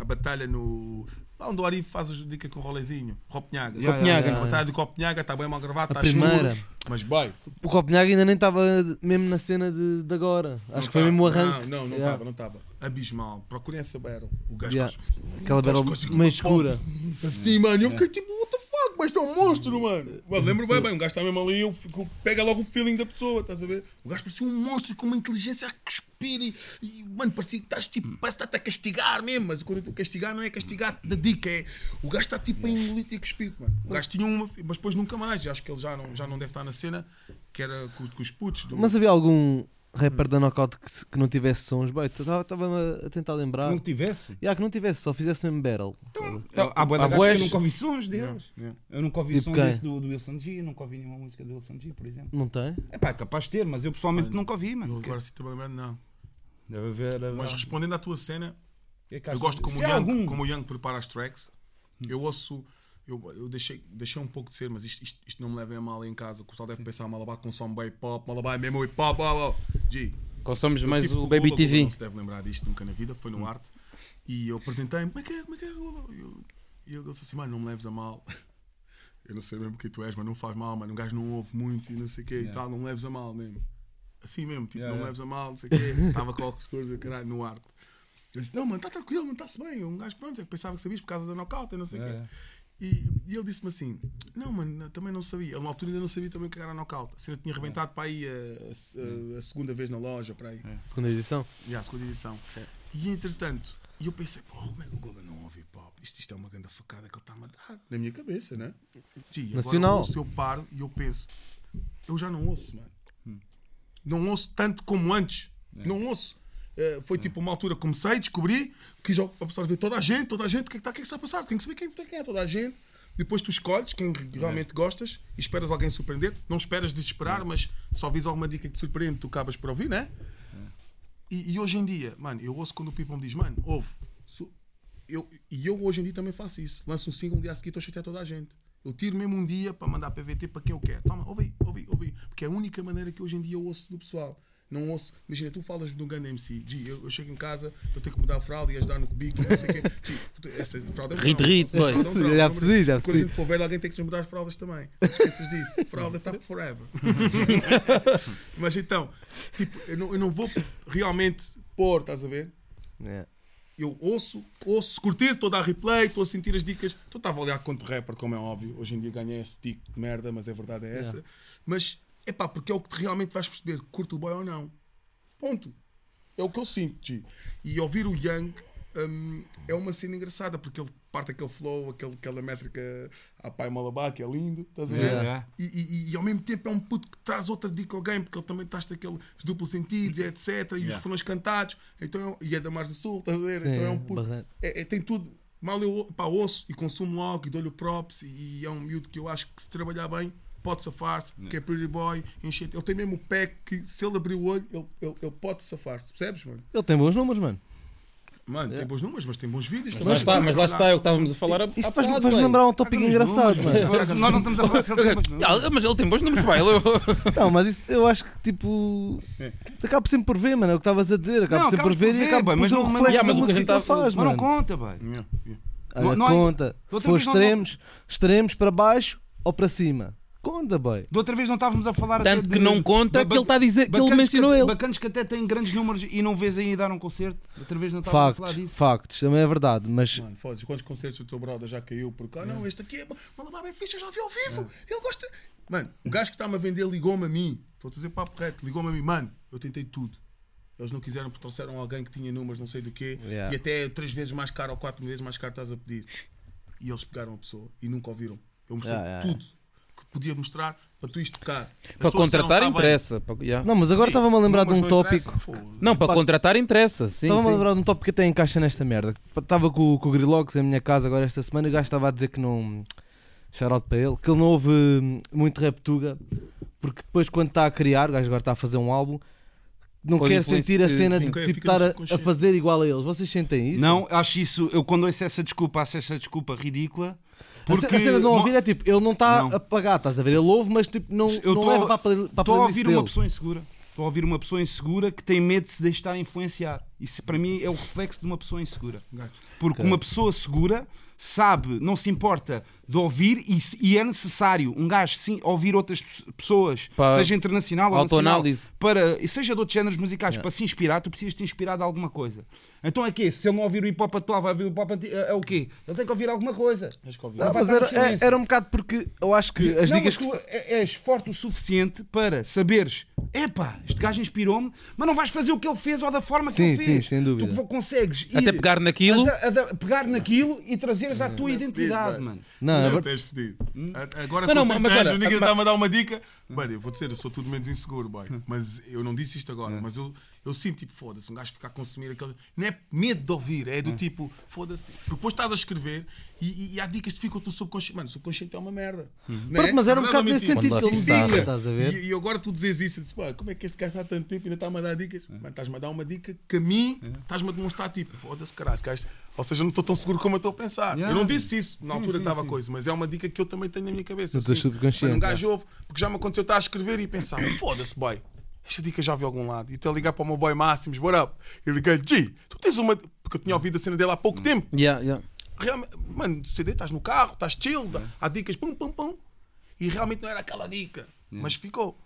[SPEAKER 1] a batalha no. Lá onde o Ari faz os dica com o rolezinho. Copenhaga.
[SPEAKER 3] Yeah,
[SPEAKER 2] Copenhaga.
[SPEAKER 1] A batalha do Copenhaga está bem mal gravado,
[SPEAKER 5] A
[SPEAKER 1] está
[SPEAKER 5] primeira.
[SPEAKER 1] escuro. Mas bem.
[SPEAKER 5] O Copenhague ainda nem estava mesmo na cena de, de agora. Acho que foi mesmo o arranque.
[SPEAKER 1] Não, não, não
[SPEAKER 5] Yeah.
[SPEAKER 1] estava, não estava. Abismal. Procurem essa battle. O gajo
[SPEAKER 5] Yeah. Aquela battle meio escura.
[SPEAKER 1] Assim, mano. Eu fiquei tipo, what the fuck? Mas é um monstro, mano. Mano, lembro bem, bem. Um gajo está mesmo ali eu fico, pega logo o feeling da pessoa, estás a ver? O gajo parecia um monstro com uma inteligência a cuspir e, e, mano, parecia que estás tipo, parece que está-te a castigar mesmo. Mas quando eu estou a castigar, não é castigar da dica, é. O gajo está tipo a engolir e a cuspir, mano. O gajo tinha uma, mas depois nunca mais. Acho que ele já não, já não deve estar na cena, que era com, com os putos. Do,
[SPEAKER 5] Mas havia algum rapper da Knockout que, que não tivesse sons? Estava a tentar lembrar.
[SPEAKER 3] Não tivesse.
[SPEAKER 5] Yeah, que não tivesse, só fizesse mesmo battle.
[SPEAKER 3] Há boa
[SPEAKER 2] há
[SPEAKER 3] da gajos
[SPEAKER 2] bués-
[SPEAKER 3] que eu nunca ouvi sons deles.
[SPEAKER 1] Yeah, yeah.
[SPEAKER 3] Eu nunca ouvi
[SPEAKER 5] Tipo quem?
[SPEAKER 3] desse do, do Wilson G, nunca ouvi nenhuma música do Wilson G, por exemplo.
[SPEAKER 5] Não tem?
[SPEAKER 3] É pá, é capaz de ter, mas eu pessoalmente
[SPEAKER 1] Olha,
[SPEAKER 3] nunca ouvi, mano.
[SPEAKER 1] agora se estou lembrando, não.
[SPEAKER 3] Deve haver. deve
[SPEAKER 1] Mas respondendo à tua cena,
[SPEAKER 3] é que
[SPEAKER 1] eu gosto como o,
[SPEAKER 3] há
[SPEAKER 1] Young,
[SPEAKER 3] algum.
[SPEAKER 1] como o Young prepara as tracks. Eu ouço, eu, eu deixei, deixei um pouco de ser, mas isto, isto, isto não me leva a mal em casa. O pessoal deve pensar Malabar com som bem hip hop, Malabar é mesmo hip hop. Oh, oh. G,
[SPEAKER 2] Consomos mais
[SPEAKER 1] com
[SPEAKER 2] o Baby
[SPEAKER 1] Gula
[SPEAKER 2] TV.
[SPEAKER 1] Não se deve lembrar disto nunca na vida, foi no arte. E eu apresentei-me, como é que é, como é que é? E eu, e eu disse assim, mano, não me leves a mal. Eu não sei mesmo quem tu és, mas não faz mal, mano. Um gajo não ouve muito e não sei o quê e
[SPEAKER 3] Yeah.
[SPEAKER 1] tal, não me leves a mal mesmo. Assim mesmo, tipo,
[SPEAKER 3] Yeah,
[SPEAKER 1] não me
[SPEAKER 3] yeah.
[SPEAKER 1] leves a mal, não sei o quê. Estava com algumas coisas, caralho, no arte. Eu disse, não, mano, está tranquilo, mano, está-se bem. Um gajo, pronto, é que pensava que sabias por causa da knockout e não sei o quê.
[SPEAKER 3] É, é.
[SPEAKER 1] E, e ele disse-me assim: Não, mano, eu também não sabia. Ele, na altura ainda não sabia também que era knockout. A cena tinha arrebentado para aí a, a- a segunda vez na loja, para aí.
[SPEAKER 5] Segunda edição.
[SPEAKER 1] E a segunda edição. E entretanto, e eu pensei: Pô, como é que o Golden não ouve hip hop? Isto, isto é uma grande facada que ele está a mandar. Na minha cabeça, né? Gee, agora
[SPEAKER 5] Nacional.
[SPEAKER 1] eu ouço, eu paro e eu penso: Eu já não ouço, mano. Não ouço tanto como antes. Não ouço. Eh, foi tipo uma altura que comecei, descobri, quis absorver toda a gente, toda a gente, o que é que está o que é que está a passar? Tem que saber quem, quem é toda a gente. Depois tu escolhes quem realmente gostas e esperas alguém surpreender. Não esperas desesperar, mas só vis alguma dica que te surpreende, tu acabas por ouvir, né? E, e hoje em dia, mano, eu ouço quando o People me diz, mano, ouve. Eu, e eu hoje em dia também faço isso. Lanço um single, um dia a seguir estou a chatear toda a gente. Eu tiro mesmo um dia para mandar PVT para quem eu quero. Toma, ouve aí, ouve aí, ouve aí. Porque é a única maneira que hoje em dia eu ouço do pessoal. Não ouço. Imagina, tu falas de um grande MC. Gi, eu, eu chego em casa, eu tenho que mudar a fralda e ajudar no cubico, não sei o quê. Essa fralda é
[SPEAKER 2] rite,
[SPEAKER 1] Fralda é
[SPEAKER 2] boy.
[SPEAKER 5] Já percebi, já
[SPEAKER 1] Quando a
[SPEAKER 5] percebi.
[SPEAKER 1] gente for velho, alguém tem que nos mudar as fraldas também. Não esqueças disso. Fralda está por forever. Mas então, tipo, eu não, eu não vou realmente pôr, estás a ver?
[SPEAKER 5] É.
[SPEAKER 1] eu ouço, ouço, curtir, estou a dar replay, estou a sentir as dicas. Tu estava a olhar quanto rapper, como é óbvio. Hoje em dia ganhei esse tico de merda, mas a verdade é essa. Mas é pá, porque é o que realmente vais perceber, curto o boy ou não. Ponto. É o que eu sinto, G. E ouvir o Young hum, é uma cena engraçada, porque ele parte aquele flow, aquele, aquela métrica a pai Malabar, que é lindo, estás a ver?
[SPEAKER 3] Yeah.
[SPEAKER 1] E, e- e ao mesmo tempo é um puto que traz outra dica ao game, porque ele também traz aqueles duplos sentidos, e etc. E
[SPEAKER 3] Yeah.
[SPEAKER 1] os refrões cantados, então, é- e é da Mars do Sul, estás a ver?
[SPEAKER 5] Sim,
[SPEAKER 1] então é um puto. É, é- tem tudo. Mal eu pá, ouço e consumo logo e dou-lhe o props. E é um miúdo que eu acho que se trabalhar bem pode safar-se, que é pretty boy, enchente. Ele tem mesmo o pé que se ele abrir o olho, ele, ele, ele pode safar-se. Percebes, mano?
[SPEAKER 5] Ele tem bons números, mano.
[SPEAKER 1] Mano, tem bons números, mas tem bons vídeos
[SPEAKER 2] Mas lá está, mas lá está, é o que estávamos a falar.
[SPEAKER 5] Isto faz-me faz lembrar um tópico engraçado,
[SPEAKER 3] números,
[SPEAKER 5] mano.
[SPEAKER 3] Nós não estamos a falar se ele tem bons números.
[SPEAKER 2] Ah, Mas ele tem bons números, vai. ele-
[SPEAKER 5] Não, mas isso eu acho que tipo. Acabo sempre por ver, mano. É o que estavas a dizer. Acabo sempre por ver e acabo por
[SPEAKER 3] mas
[SPEAKER 5] ser o
[SPEAKER 3] não-
[SPEAKER 5] reflexo da
[SPEAKER 2] o que a
[SPEAKER 5] música que ele
[SPEAKER 2] tá-
[SPEAKER 5] faz,
[SPEAKER 3] Mas não
[SPEAKER 5] mano.
[SPEAKER 3] conta,
[SPEAKER 1] yeah.
[SPEAKER 5] Olha,
[SPEAKER 3] Não- não há-
[SPEAKER 5] conta. Se for extremos, extremos para baixo ou para cima. Conta, boy.
[SPEAKER 3] Da outra vez não estávamos a falar até
[SPEAKER 2] Tanto
[SPEAKER 3] de-
[SPEAKER 2] que não conta que ele está a dizer que ele mencionou
[SPEAKER 3] que,
[SPEAKER 2] ele.
[SPEAKER 3] Bacanas que até têm grandes números e não vês aí dar um concerto. Outra vez não estávamos a falar
[SPEAKER 5] Factos,
[SPEAKER 3] disso.
[SPEAKER 5] factos, também é verdade. Mas
[SPEAKER 1] Mano, foda-se, quantos concertos o teu brother já caiu por cá? Não, este aqui é Malabar bem fixe, eu já vi ao vivo. Ele gosta. Mano, o gajo que está-me a vender ligou-me a mim. Estou a dizer papo reto, ligou-me a mim, mano, eu tentei tudo. Eles não quiseram porque trouxeram alguém que tinha números, não sei do quê,
[SPEAKER 5] Yeah.
[SPEAKER 1] e até três vezes mais caro ou quatro vezes mais caro estás a pedir. E eles pegaram a pessoa e nunca ouviram. Eu mostrei
[SPEAKER 5] Yeah, yeah,
[SPEAKER 1] tudo podia mostrar para tu isto tocar.
[SPEAKER 2] Para contratar
[SPEAKER 1] "Tá bem."
[SPEAKER 2] interessa. Para- yeah.
[SPEAKER 5] Não, mas agora estava-me a lembrar de um
[SPEAKER 1] não
[SPEAKER 5] tópico.
[SPEAKER 2] Não, para
[SPEAKER 5] Pá,
[SPEAKER 2] contratar interessa.
[SPEAKER 5] Estava-me a lembrar de um tópico que até encaixa nesta merda. Estava com, com o Grilox em minha casa agora esta semana e o gajo estava a dizer que não. Shout para ele, que ele não ouve hum, muito rap tuga, porque depois quando está a criar, o gajo agora está a fazer um álbum, não quer sentir a cena
[SPEAKER 2] sim.
[SPEAKER 5] de tipo, estar a, a fazer igual a eles. Vocês sentem isso?
[SPEAKER 3] Não, acho isso. Eu quando ouço essa desculpa, acho essa desculpa ridícula. Porque.
[SPEAKER 5] a cena de não ouvir é tipo, ele não está a pagar, estás a ver? Ele ouve, mas tipo, não,
[SPEAKER 3] Eu
[SPEAKER 5] não
[SPEAKER 3] tô-
[SPEAKER 5] leva para a,
[SPEAKER 3] Estou a ouvir
[SPEAKER 5] dele.
[SPEAKER 3] uma pessoa insegura. Estou a ouvir uma pessoa insegura que tem medo de se deixar influenciar. Isso para mim é o reflexo de uma pessoa insegura. Porque uma pessoa segura sabe, não se importa de ouvir e, e é necessário um gajo sim ouvir outras pe- pessoas,
[SPEAKER 2] Para
[SPEAKER 3] seja internacional ou nacional, para, e seja de outros géneros musicais,
[SPEAKER 5] Yeah.
[SPEAKER 3] para se inspirar, tu precisas te inspirar de alguma coisa. Então é que se ele não ouvir o hip hop atual, vai ouvir o hip hop antigo, é, é o quê? Ele tem que ouvir alguma coisa.
[SPEAKER 1] Ouvir.
[SPEAKER 5] Não,
[SPEAKER 3] vai
[SPEAKER 5] mas era, é- era um bocado porque eu acho que as
[SPEAKER 3] não,
[SPEAKER 5] dicas que.
[SPEAKER 3] tu é- és forte o suficiente para saberes, epá, este gajo inspirou-me, mas não vais fazer o que ele fez ou da forma que
[SPEAKER 5] Sim,
[SPEAKER 3] ele
[SPEAKER 5] sim,
[SPEAKER 3] fez.
[SPEAKER 5] sem dúvida.
[SPEAKER 3] Tu consegues ir
[SPEAKER 2] Até pegar naquilo.
[SPEAKER 3] ada- ada- pegar naquilo e trazeres à tua identidade,
[SPEAKER 1] mano.
[SPEAKER 3] mano.
[SPEAKER 5] Não,
[SPEAKER 1] Não, tens fedido. A- Agora
[SPEAKER 2] Não,
[SPEAKER 1] não,
[SPEAKER 2] mas
[SPEAKER 1] 30 anos,
[SPEAKER 2] olha,
[SPEAKER 1] ninguém
[SPEAKER 2] mas-
[SPEAKER 1] está-me a dar uma dica. Mano, eu vou dizer, eu sou tudo menos inseguro, boy. Mas eu não disse isto agora. Mas eu, eu sinto, tipo, foda-se, um gajo ficar a consumir aquele. Não é medo de ouvir, é do tipo, foda-se. Porque depois estás a escrever e, e- e há dicas que ficam no teu subconsciente. Mano, o subconsciente é uma merda. É?
[SPEAKER 5] Pronto, mas era um
[SPEAKER 1] Verdade
[SPEAKER 5] bocado nesse sentido que ele me diga, estás a ver?
[SPEAKER 1] E, e agora tu dizes isso, eu disse, pá, como é que este gajo há tanto tempo e ainda está-me a dar dicas? Mano, estás-me a dar uma dica que a mim estás-me a demonstrar, tipo, foda-se, caralho, gajo- ou seja, eu não estou tão seguro como eu estou a pensar.
[SPEAKER 3] Yeah.
[SPEAKER 1] Eu não disse isso na
[SPEAKER 3] Sim,
[SPEAKER 1] altura
[SPEAKER 3] sim,
[SPEAKER 1] que estava a coisa, mas é uma dica que eu também tenho na minha cabeça. Eu sinto,
[SPEAKER 5] subconsciente,
[SPEAKER 1] mano, Um gajo ouve, porque já me aconteceu estar a escrever e pensar, foda-se, boy. Esta dica já vi a algum lado. E estou a ligar para o meu boy Máximos, bora up. E liguei, G, tu tens uma. Porque eu tinha ouvido a cena dele há pouco tempo.
[SPEAKER 2] Yeah, yeah.
[SPEAKER 1] Realmente, mano, CD, estás no carro, estás chill, dá- há dicas, pum, pum, pum. E realmente não era aquela dica, mas ficou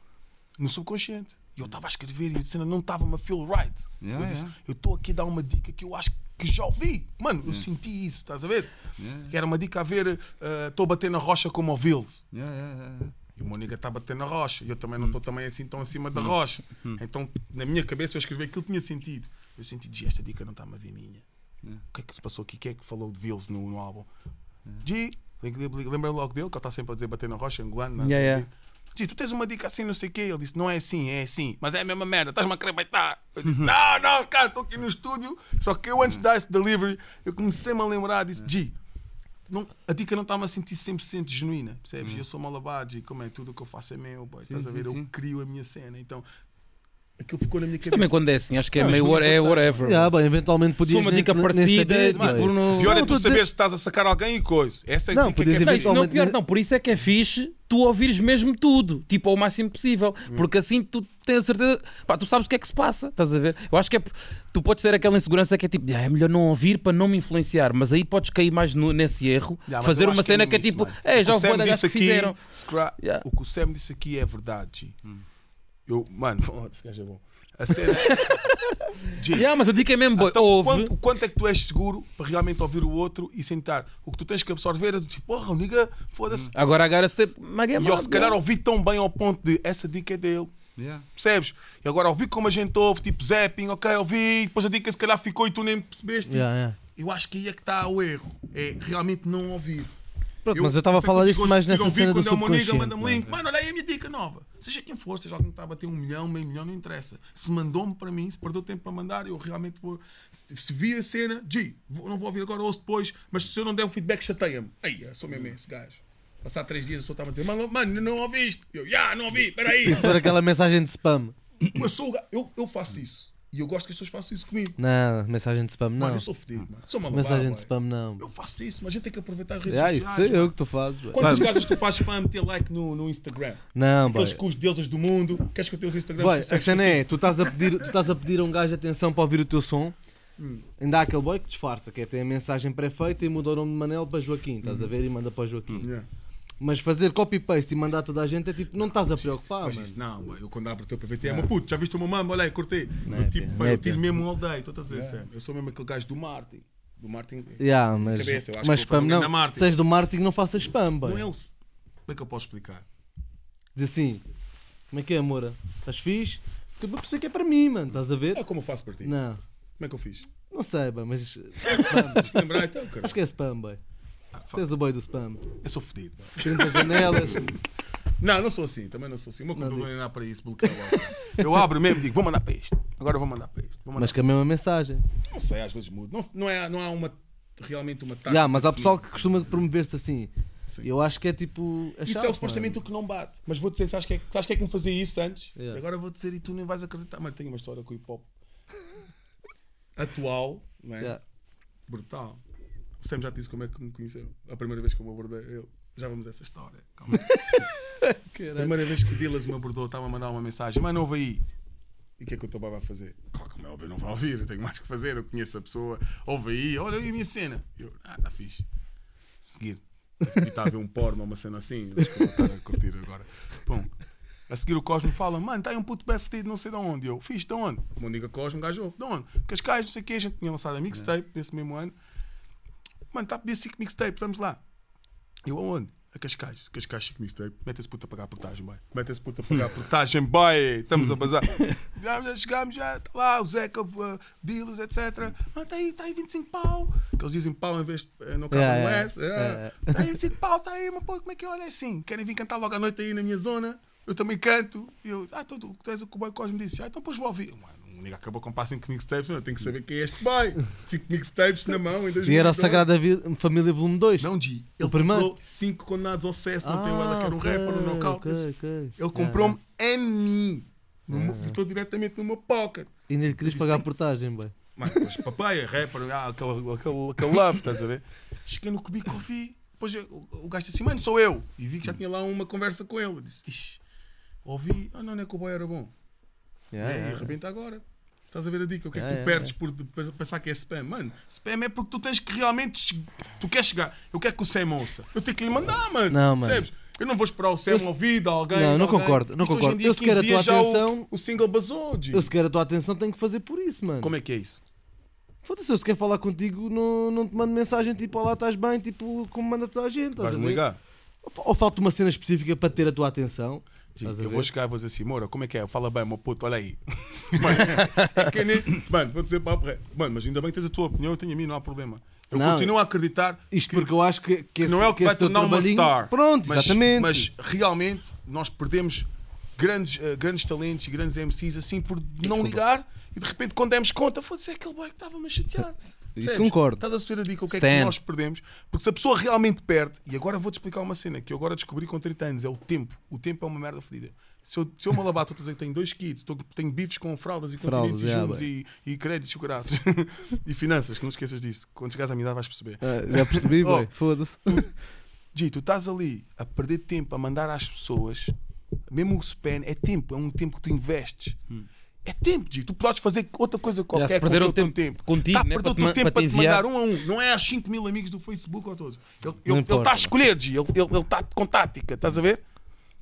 [SPEAKER 1] no subconsciente. E eu estava a escrever e a cena não estava-me a feel right.
[SPEAKER 3] Yeah,
[SPEAKER 1] eu disse,
[SPEAKER 3] yeah.
[SPEAKER 1] eu estou aqui a dar uma dica que eu acho que já ouvi. Mano, eu senti isso, estás a ver?
[SPEAKER 3] Yeah.
[SPEAKER 1] Que era uma dica a ver, eh, estou a bater na rocha como o Vils.
[SPEAKER 3] Yeah, yeah, yeah.
[SPEAKER 1] E o meu nigga está a bater na rocha. E eu também não estou também assim tão acima da rocha. Então, na minha cabeça, eu escrevi aquilo que tinha sentido. Eu senti, G, esta dica não está-me a ver minha. O que é que se passou aqui? Quem é que falou de Vils no, no álbum? G, lembra logo dele, que ele está sempre a dizer bater na rocha, angolano.
[SPEAKER 2] Yeah, yeah.
[SPEAKER 1] G, tu tens uma dica assim, não sei o quê. Ele disse, não é assim, é assim. Mas é a mesma merda, estás-me a acreditar. Eu disse, não, não, cara, estou aqui no estúdio. Só que eu antes de dar esse delivery, eu comecei-me a lembrar, disse, G, não, a dica não está-me a sentir 100% genuína, percebes? Eu sou malabado e como é tudo o que eu faço é meu, boy. Estás a
[SPEAKER 3] sim,
[SPEAKER 1] ver?
[SPEAKER 3] sim.
[SPEAKER 1] Eu crio a minha cena. Então, aquilo ficou na minha cabeça.
[SPEAKER 2] Também quando é assim, acho que é
[SPEAKER 1] Não,
[SPEAKER 2] meio é whatever.
[SPEAKER 5] Yeah, bem, eventualmente podias
[SPEAKER 2] uma dica parecida, tipo, no...
[SPEAKER 1] Pior é tu saberes que estás a sacar alguém e coisa. Essa é a
[SPEAKER 5] Não,
[SPEAKER 1] dica que
[SPEAKER 5] podias
[SPEAKER 1] é
[SPEAKER 2] Não, pior não, por isso é que é fixe tu ouvires mesmo tudo, tipo, ao máximo possível, porque assim tu tens a certeza, pá, tu sabes o que é que se passa, estás a ver? Eu acho que é, tu podes ter aquela insegurança que é tipo, "Ah, é melhor não ouvir para não me influenciar, mas aí podes cair mais no- nesse erro,
[SPEAKER 1] Yeah,
[SPEAKER 2] fazer uma cena
[SPEAKER 1] é
[SPEAKER 2] que é tipo, é, já
[SPEAKER 1] que o
[SPEAKER 2] que fizeram.
[SPEAKER 1] scra-
[SPEAKER 2] Yeah.
[SPEAKER 1] O que o Sam disse aqui é verdade. G. Eu, mano, esse gajo é bom. A cena G.
[SPEAKER 2] Yeah, mas a dica é mesmo, boy,
[SPEAKER 1] Então, o
[SPEAKER 2] ouve.
[SPEAKER 1] quanto, quanto é que tu és seguro para realmente ouvir o outro e sentar? O que tu tens que absorver é do tipo, porra, o nigga, foda-se.
[SPEAKER 2] Agora, agora, se tem... Mas é
[SPEAKER 1] E eu, se calhar, ouvi tão bem ao ponto de essa dica é dele.
[SPEAKER 3] Yeah.
[SPEAKER 1] Percebes? E agora ouvi como a gente ouve, tipo zapping, ok, ouvi, depois a dica se calhar ficou e tu nem percebeste.
[SPEAKER 5] Yeah, yeah.
[SPEAKER 1] Eu acho que aí é que está o erro. É realmente não ouvir.
[SPEAKER 5] Pronto, mas eu estava a falar
[SPEAKER 1] gosto
[SPEAKER 5] mais nessa cena do
[SPEAKER 1] quando é
[SPEAKER 5] subconsciente.
[SPEAKER 1] manda-me link. Mano, olha aí a minha dica nova. Seja quem for, seja alguém que está a bater um milhão, meio milhão, não interessa. Se mandou-me para mim, se perdeu tempo para mandar, eu realmente vou. Se, se vi a cena, G, não vou ouvir agora, ouço depois, mas se eu não der um feedback, chateia-me. Aí, eu sou mesmo esse gajo. Passar três dias, a pessoa estava a dizer, mano, mano, não ouviste? Eu, já, não ouvi, peraí.
[SPEAKER 5] Receber aquela mensagem de spam.
[SPEAKER 1] eu, sou eu, eu faço isso. E eu gosto que as pessoas façam isso comigo.
[SPEAKER 5] Não, mensagem de spam não.
[SPEAKER 1] Mano, eu sou fedido, mano. Sou maluco.
[SPEAKER 5] Mensagem de spam não.
[SPEAKER 1] Eu faço isso, mas a gente tem que aproveitar as redes
[SPEAKER 5] Ah, isso
[SPEAKER 1] sociais.
[SPEAKER 5] sei
[SPEAKER 1] mano.
[SPEAKER 5] eu que tu fazes. boy.
[SPEAKER 1] Quantas gajas tu fazes para meter like no, no Instagram?
[SPEAKER 5] Não, boy.
[SPEAKER 1] Aqueles com os deuses do mundo. Queres que eu tenha os Instagrams?
[SPEAKER 5] Boy, a cena é, tu estás a pedir, tu estás a pedir a um gajo atenção para ouvir o teu som. Ainda há aquele boy que disfarça, que é tem a mensagem pré-feita e muda o nome de Manel para Joaquim, estás a ver? E manda para Joaquim.
[SPEAKER 1] Yeah.
[SPEAKER 5] Mas fazer copy-paste e mandar toda a gente é tipo, não estás a preocupar,
[SPEAKER 1] Mas isso não, eu quando abro o teu PVT é uma puta. Já viste o meu mamo? Olha aí, cortei.
[SPEAKER 5] Não
[SPEAKER 1] eu,
[SPEAKER 5] é
[SPEAKER 1] tipo,
[SPEAKER 5] não é
[SPEAKER 1] eu tiro mesmo um all day. Estou a dizer, Sam. Eu sou mesmo aquele gajo do Martin. Do Martin.
[SPEAKER 5] Yeah, mas
[SPEAKER 1] cabeça, eu acho
[SPEAKER 5] mas
[SPEAKER 1] que
[SPEAKER 5] spam não.
[SPEAKER 1] Martin.
[SPEAKER 5] Se és do marketing, não faças spam.
[SPEAKER 1] Não é o. Como é que eu posso explicar?
[SPEAKER 5] Diz assim, como é que é, Moura? Estás fixe? Porque eu vou perceber que é para mim, mano, estás a ver?
[SPEAKER 1] É como eu faço para ti.
[SPEAKER 5] Não,
[SPEAKER 1] Como é que eu fiz?
[SPEAKER 5] não sei, boy, mas é spam.
[SPEAKER 1] Lembrar então, cara.
[SPEAKER 5] Acho que é spam, boy.
[SPEAKER 1] Fuck.
[SPEAKER 5] Tens o boy do spam.
[SPEAKER 1] Eu sou boy.
[SPEAKER 5] 30 janelas.
[SPEAKER 1] Não, não sou assim. Também não sou assim. O meu computador não é para isso. bloqueia o WhatsApp. Eu abro mesmo e digo, vou mandar para isto. Agora vou mandar para. Vou mandar
[SPEAKER 5] mas com a mesma mensagem.
[SPEAKER 1] Não sei, às vezes mudo. Não, não, é, não há uma, realmente uma tática.
[SPEAKER 5] Yeah, mas há pessoal que costuma promover-se assim.
[SPEAKER 1] Sim.
[SPEAKER 5] Eu acho que é tipo. É
[SPEAKER 1] Isso é o supostamente o que não bate. Mas vou dizer, sabes que é, sabes que, é que me fazia isso antes?
[SPEAKER 5] Yeah.
[SPEAKER 1] Agora vou dizer e tu nem vais acreditar. Mas tenho uma história com o hip hop atual, não é?
[SPEAKER 5] Yeah.
[SPEAKER 1] Brutal. O Sam já te disse como é que me conheceu. A primeira vez que eu me abordei, eu. Já vamos a essa história. Calma. A primeira vez que o Dillas me abordou, estava a mandar uma mensagem, mas não aí. E o que é que o teu vai fazer? Claro que como é óbvio, não vai ouvir, eu tenho mais que fazer, eu conheço a pessoa, ouve aí, olha aí a minha cena. Eu, ah, está fixe. Seguir. E está a ver um porno uma cena assim, acho que vou estar a curtir agora. Bom, a seguir o Cosmo fala, mano, está aí um puto bem fedido, não sei de onde. Eu, fixe, de onde? O meu amigo Cosmo, gajo, de onde? Cascais, não sei o que, a gente tinha lançado a mixtape nesse mesmo ano. Mano, está a pedir 5 mixtapes, vamos lá. Eu aonde? A Cascais. Cascais 5 mixtape. Mete esse puto a pagar a portagem, boy. Mete esse puto a pagar a portagem, boy. Estamos a bazar. Já, já chegamos, já está lá, o Zeca, uh, dealers, etc. Mano, está aí, está aí 25 pau. Que eles dizem pau em vez de. eh, Não acaba
[SPEAKER 5] Yeah,
[SPEAKER 1] no. S.
[SPEAKER 5] Yeah,
[SPEAKER 1] Está aí 25 pau, está aí, mas pô, como é que? Olha assim. Querem vir cantar logo à noite aí na minha zona? Eu também canto. E eu, ah, tu, tu, tu és o que o boy Cosme disse. Ah, então depois vou ouvir. Mano, o nigga acabou com comprar 5 mixtapes, eu tenho que saber quem é este boy. 5 mixtapes na mão em 2002.
[SPEAKER 5] E era o Sagrada Vi- Família Volume 2.
[SPEAKER 1] Não, G. Ele comprou 5 condenados ao sucesso. Ontem eu ela que era um
[SPEAKER 5] ok,
[SPEAKER 1] rapper, um knockout.
[SPEAKER 5] ok,
[SPEAKER 1] Esse-
[SPEAKER 5] ok.
[SPEAKER 1] Ele comprou-me em mim. No meu- Estou diretamente no meu pocket.
[SPEAKER 5] E nem lhe querias pagar a portagem, boy.
[SPEAKER 1] Mano, depois papai é rapper, ah, aquele, aquele, aquele love, estás a ver? Cheguei no cubico, ouvi. Depois eu- o, gajo disse assim, mano, sou eu. E vi que já tinha lá uma conversa com ele. Eu disse, ouvi, ah, não, não é que o boy era bom.
[SPEAKER 5] Yeah,
[SPEAKER 1] e aí,
[SPEAKER 5] yeah.
[SPEAKER 1] arrebenta agora. Estás a ver a dica? O que é que
[SPEAKER 5] Yeah,
[SPEAKER 1] tu
[SPEAKER 5] yeah,
[SPEAKER 1] perdes por de- por pensar que é spam? Mano, spam é porque tu tens que realmente. Tu queres chegar. Eu quero que o Sam ouça. Eu tenho que lhe mandar, mano.
[SPEAKER 5] Não, mano.
[SPEAKER 1] Percebes? Eu não vou esperar o Sam
[SPEAKER 5] Eu
[SPEAKER 1] ouvir de alguém.
[SPEAKER 5] Não, não
[SPEAKER 1] alguém.
[SPEAKER 5] concordo, não
[SPEAKER 1] Isto
[SPEAKER 5] concordo.
[SPEAKER 1] dia,
[SPEAKER 5] Eu se quero a
[SPEAKER 1] 15
[SPEAKER 5] tua
[SPEAKER 1] já o-
[SPEAKER 5] atenção-
[SPEAKER 1] O, single basou.
[SPEAKER 5] Eu se quero a tua atenção tenho que fazer por isso, mano.
[SPEAKER 1] Como é que é isso?
[SPEAKER 5] Foda-se, eu se quer falar contigo, não, não te mando mensagem tipo, olá, estás bem, tipo, como manda toda a gente.
[SPEAKER 1] Vais-me ligar?
[SPEAKER 5] Ou falta uma cena específica para ter a tua atenção. A
[SPEAKER 1] eu
[SPEAKER 5] ver?
[SPEAKER 1] vou chegar e vou dizer assim, Moura, como é que é? Fala bem, meu puto, olha aí. Mano, é que nem- mano, vou dizer papo reto. Mano, mas ainda bem que tens a tua opinião, eu tenho a minha, não há problema. Eu
[SPEAKER 5] Não.
[SPEAKER 1] continuo a acreditar
[SPEAKER 5] Isto
[SPEAKER 1] que-
[SPEAKER 5] porque eu acho que, que, esse,
[SPEAKER 1] não é o que,
[SPEAKER 5] que
[SPEAKER 1] vai tornar uma star.
[SPEAKER 5] Pronto,
[SPEAKER 1] mas,
[SPEAKER 5] exatamente.
[SPEAKER 1] Mas realmente nós perdemos grandes, eh, grandes talentos e grandes MCs assim por não ligar e de repente quando demos conta, foda-se, é aquele boy que estava-me a chatear.
[SPEAKER 5] Isso
[SPEAKER 1] Percebes?
[SPEAKER 5] concordo.
[SPEAKER 1] Estás a perceber a dica o que é que nós perdemos? Porque se a pessoa realmente perde, e agora vou-te explicar uma cena que eu agora descobri com 30 anos, é o tempo. O tempo é uma merda fedida. Se eu, se eu me alabar, estou a dizer que tenho dois kids, estou- tenho bifes com fraldas e
[SPEAKER 5] Fraldas,
[SPEAKER 1] continentes e jumos e, e créditos e graças. e finanças, não esqueças disso. Quando chegares à minha idade vais perceber.
[SPEAKER 5] Ah, já percebi,
[SPEAKER 1] Oh.
[SPEAKER 5] Foda-se.
[SPEAKER 1] Gi, tu estás ali a perder tempo a mandar às pessoas, mesmo o spam é tempo, é um tempo que tu investes. É tempo, Gi. Tu podes fazer outra coisa qualquer
[SPEAKER 2] se perderam
[SPEAKER 1] com o teu
[SPEAKER 2] tempo
[SPEAKER 1] tempo.
[SPEAKER 2] contigo,
[SPEAKER 1] Tá
[SPEAKER 2] né,
[SPEAKER 1] perder o
[SPEAKER 2] te
[SPEAKER 1] teu tempo
[SPEAKER 2] para te
[SPEAKER 1] te mandar
[SPEAKER 2] enviar.
[SPEAKER 1] um a um. Não é às 5 mil amigos do Facebook ou todos. Ele está a escolher, Gi. Ele está com tática, estás a ver?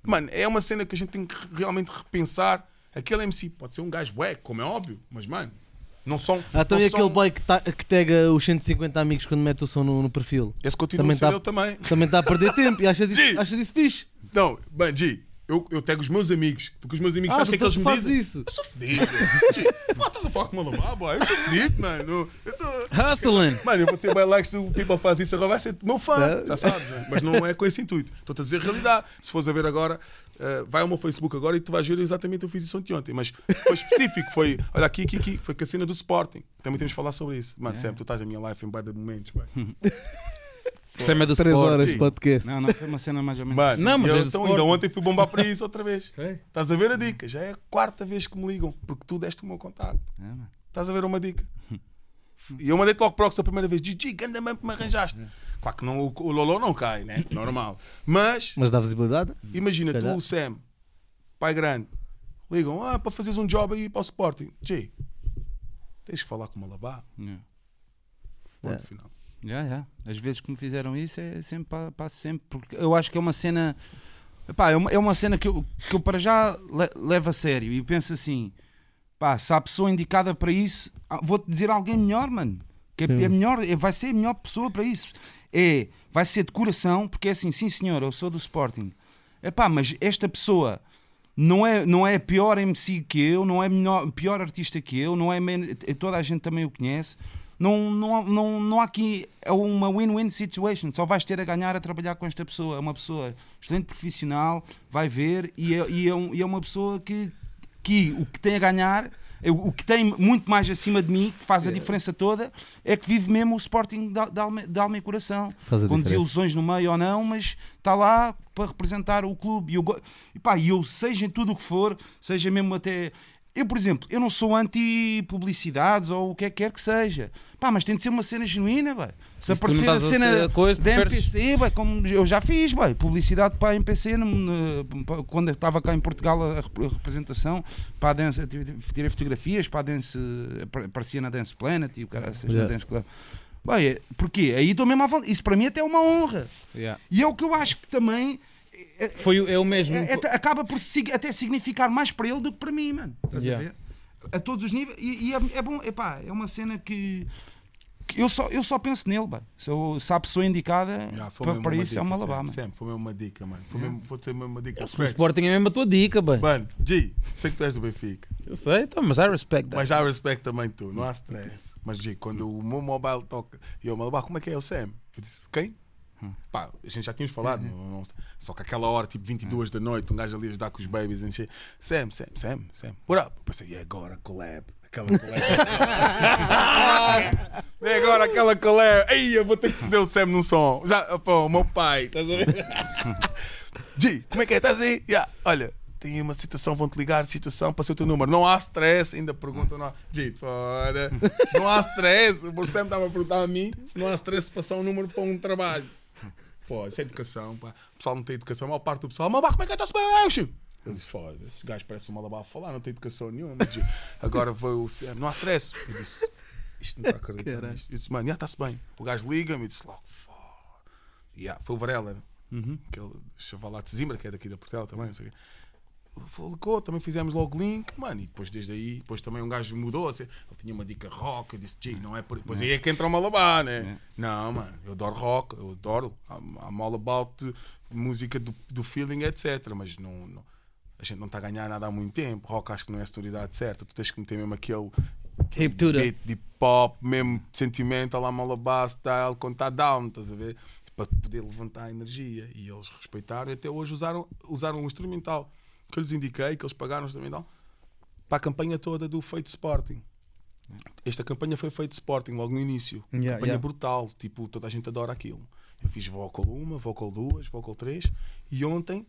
[SPEAKER 1] Mano, é uma cena que a gente tem que realmente repensar. Aquele MC pode ser um gajo bué, como é óbvio, mas mano, não são.
[SPEAKER 5] Ah, então
[SPEAKER 1] não
[SPEAKER 5] aquele
[SPEAKER 1] são-
[SPEAKER 5] boy que, tá, que tega os 150 amigos quando mete o som no, no perfil?
[SPEAKER 1] Esse continua
[SPEAKER 5] também
[SPEAKER 1] a ser
[SPEAKER 5] tá-
[SPEAKER 1] eu também.
[SPEAKER 5] Também está a perder tempo e achas isso, achas isso fixe?
[SPEAKER 1] Não, mano, eu, eu pego os meus amigos, porque os meus amigos,
[SPEAKER 5] Ah,
[SPEAKER 1] o que é
[SPEAKER 5] então
[SPEAKER 1] eles me dizem?
[SPEAKER 5] isso.
[SPEAKER 1] Eu sou fedido. Gi, pô, estás a falar com o Malamar, boy? Eu sou fedido, mano. Eu tô...
[SPEAKER 2] Hustling.
[SPEAKER 1] Mano, eu vou ter bem likes do People faz isso, agora vai ser meu fã,
[SPEAKER 5] Tá.
[SPEAKER 1] já sabes, né? mas não é com esse intuito. Estou-te a dizer a realidade. Se fores a ver agora, eh, vai ao meu Facebook agora e tu vais ver exatamente o que eu fiz isso ontem. Mas foi específico, foi, olha aqui, aqui, aqui, foi com a cena do Sporting. Também temos de falar sobre isso. Mano, sempre tu estás na minha life em de momentos, mano.
[SPEAKER 2] Sam é do
[SPEAKER 5] 3
[SPEAKER 2] Sport.
[SPEAKER 5] horas de podcast.
[SPEAKER 3] Não, não, foi uma cena mais ou menos.
[SPEAKER 1] Mano,
[SPEAKER 2] Não, mas
[SPEAKER 1] eu,
[SPEAKER 2] é
[SPEAKER 1] então, ainda ontem fui bombar para isso outra vez. Estás a ver a dica? Já é a quarta vez que me ligam, porque tu deste o meu contato.
[SPEAKER 3] É.
[SPEAKER 1] Estás a ver uma dica? E eu mandei-te logo para o a primeira vez. Gigi, ganda mãe que me arranjaste.
[SPEAKER 2] É.
[SPEAKER 1] Claro que não, o, o Lolo não cai, né? Normal. Mas,
[SPEAKER 5] Mas dá visibilidade?
[SPEAKER 1] imagina tu, o Sam, pai grande, ligam, ah, para fazeres um job aí para o Sporting. G, tens que falar com o Malabá.
[SPEAKER 3] Yeah.
[SPEAKER 1] Ponto
[SPEAKER 5] É.
[SPEAKER 1] final.
[SPEAKER 3] Já, já. As vezes que me fizeram isso é sempre pa- passo sempre. Porque eu acho que é uma cena. Epá, é, uma, é uma cena que eu, que eu para já le- levo a sério e penso assim: pá, se há pessoa indicada para isso, ah, vou-te dizer alguém melhor, mano. Que é, é melhor, é- vai ser a melhor pessoa para isso. É, vai ser de coração, porque é assim, sim senhor, eu sou do Sporting. Epá, mas esta pessoa não é, não é pior MC que eu, não é melhor, pior artista que eu, não é toda a gente também o conhece. Não, não, não, não há aqui é uma win-win situation. Só vais ter a ganhar a trabalhar com esta pessoa. É uma pessoa excelente profissional, vai ver, e é, e é, um- e é uma pessoa que, que o que tem a ganhar, é o o que tem muito mais acima de mim, que faz a diferença toda, é que vive mesmo o Sporting de, alma, de alma e coração
[SPEAKER 5] Faz
[SPEAKER 3] com desilusões no meio ou não, mas está lá para representar o clube. E eu, go- e pá, eu seja em tudo o que for, seja mesmo até. Eu, por exemplo, eu não sou anti-publicidades ou o que é que quer que seja. Pá, mas tem de ser uma cena genuína, bá. Se
[SPEAKER 2] não
[SPEAKER 3] aparecer a cena
[SPEAKER 2] a coisa,
[SPEAKER 3] da
[SPEAKER 2] preferes-
[SPEAKER 3] MPC, bá, como eu já fiz, bá, publicidade para a MPC quando eu estava cá em Portugal a, rep- a representação, para a dance, tirei- fotografias, para a dance, apar- aparecia na Dance Planet e o cara, seja na Dance Club. Bem, porquê? Aí estou mesmo à vontade. Isso para mim até é uma honra. E é o que eu acho que também
[SPEAKER 2] Foi, o- é o mesmo.
[SPEAKER 3] é- é- acaba por até significar mais para ele do que para mim, mano. Estás
[SPEAKER 2] Yeah.
[SPEAKER 3] a ver? A todos os níveis. E, e é, é bom, epá, é uma cena que, que eu, só, eu só penso nele, bá. Se, eu- se há a pessoa indicada para, para isso, é
[SPEAKER 1] dica,
[SPEAKER 3] uma
[SPEAKER 1] sempre,
[SPEAKER 3] labama.
[SPEAKER 1] Sempre, foi mesmo uma dica, mano. Foi mesmo, vou ter mesmo uma dica.
[SPEAKER 2] O. Sporting é mesmo a tua dica, bem.
[SPEAKER 1] Mano, G, sei que tu és do Benfica.
[SPEAKER 2] Eu sei, então, mas I respect that.
[SPEAKER 1] Mas já respeito também tu, não há stress. Mas G, quando o meu mobile toca e eu Malabar, como é que é o Sam? Eu disse, quem? Pá, a gente já tínhamos falado, não- só que aquela hora, tipo 22 da noite, um gajo ali a ajudar com os babies, encher. Sam, Sam, Sam, Sam, what up? Eu pensei, e agora collab? Aquela collab. é agora aquela collab. Ei, eu vou ter que foder o Sam num som. Já, pô, meu pai, estás a ver? G, como é que é? Estás aí? Yeah, olha, tem uma situação, vão-te ligar, situação, passei o teu número. Não há stress, ainda perguntam, não há. G, fora. Não há stress. O Sam estava a perguntar a mim se não há stress passar um número para um trabalho. Pô, isso é educação, pá. O pessoal não tem educação, a maior parte do pessoal, mas pá, como é que é? Está-se bem? Eu disse, foda, esse gajo parece um malabar a falar, não tem educação nenhuma. Agora vou, não há stress. Eu disse, isto não está a acreditar
[SPEAKER 5] Caralho.
[SPEAKER 1] nisto. Eu disse, mano, já está-se bem. O gajo liga-me e disse logo, foda. Yeah, foi o Varela,
[SPEAKER 3] Uhum.
[SPEAKER 1] aquele chaval lá de Zimbra, que é daqui da Portela também. Não sei o quê. Também fizemos logo link, mano, e depois desde aí, depois também um gajo mudou, assim, ele tinha uma dica rock, eu disse, G, não é por depois aí é que entra o Malabar, né? Não, mano, eu adoro rock, eu adoro, I'm, I'm all about música do, do feeling, etc, mas não, não- a gente não está a ganhar nada há muito tempo, rock acho que não é a sonoridade certa, tu tens que meter mesmo aquele
[SPEAKER 2] Hip
[SPEAKER 1] beat de pop, mesmo sentimento, lá Malabar style, quando está down, estás a ver? Para poder levantar a energia. E eles respeitaram e até hoje usaram, usaram o instrumental que eu lhes indiquei, que eles pagaram o instrumental, para a campanha toda do Feito Sporting. Esta campanha foi feito Sporting logo no início.
[SPEAKER 2] Yeah,
[SPEAKER 1] campanha
[SPEAKER 2] yeah.
[SPEAKER 1] brutal, tipo, toda a gente adora aquilo. Eu fiz vocal 1, vocal 2, vocal 3 e ontem,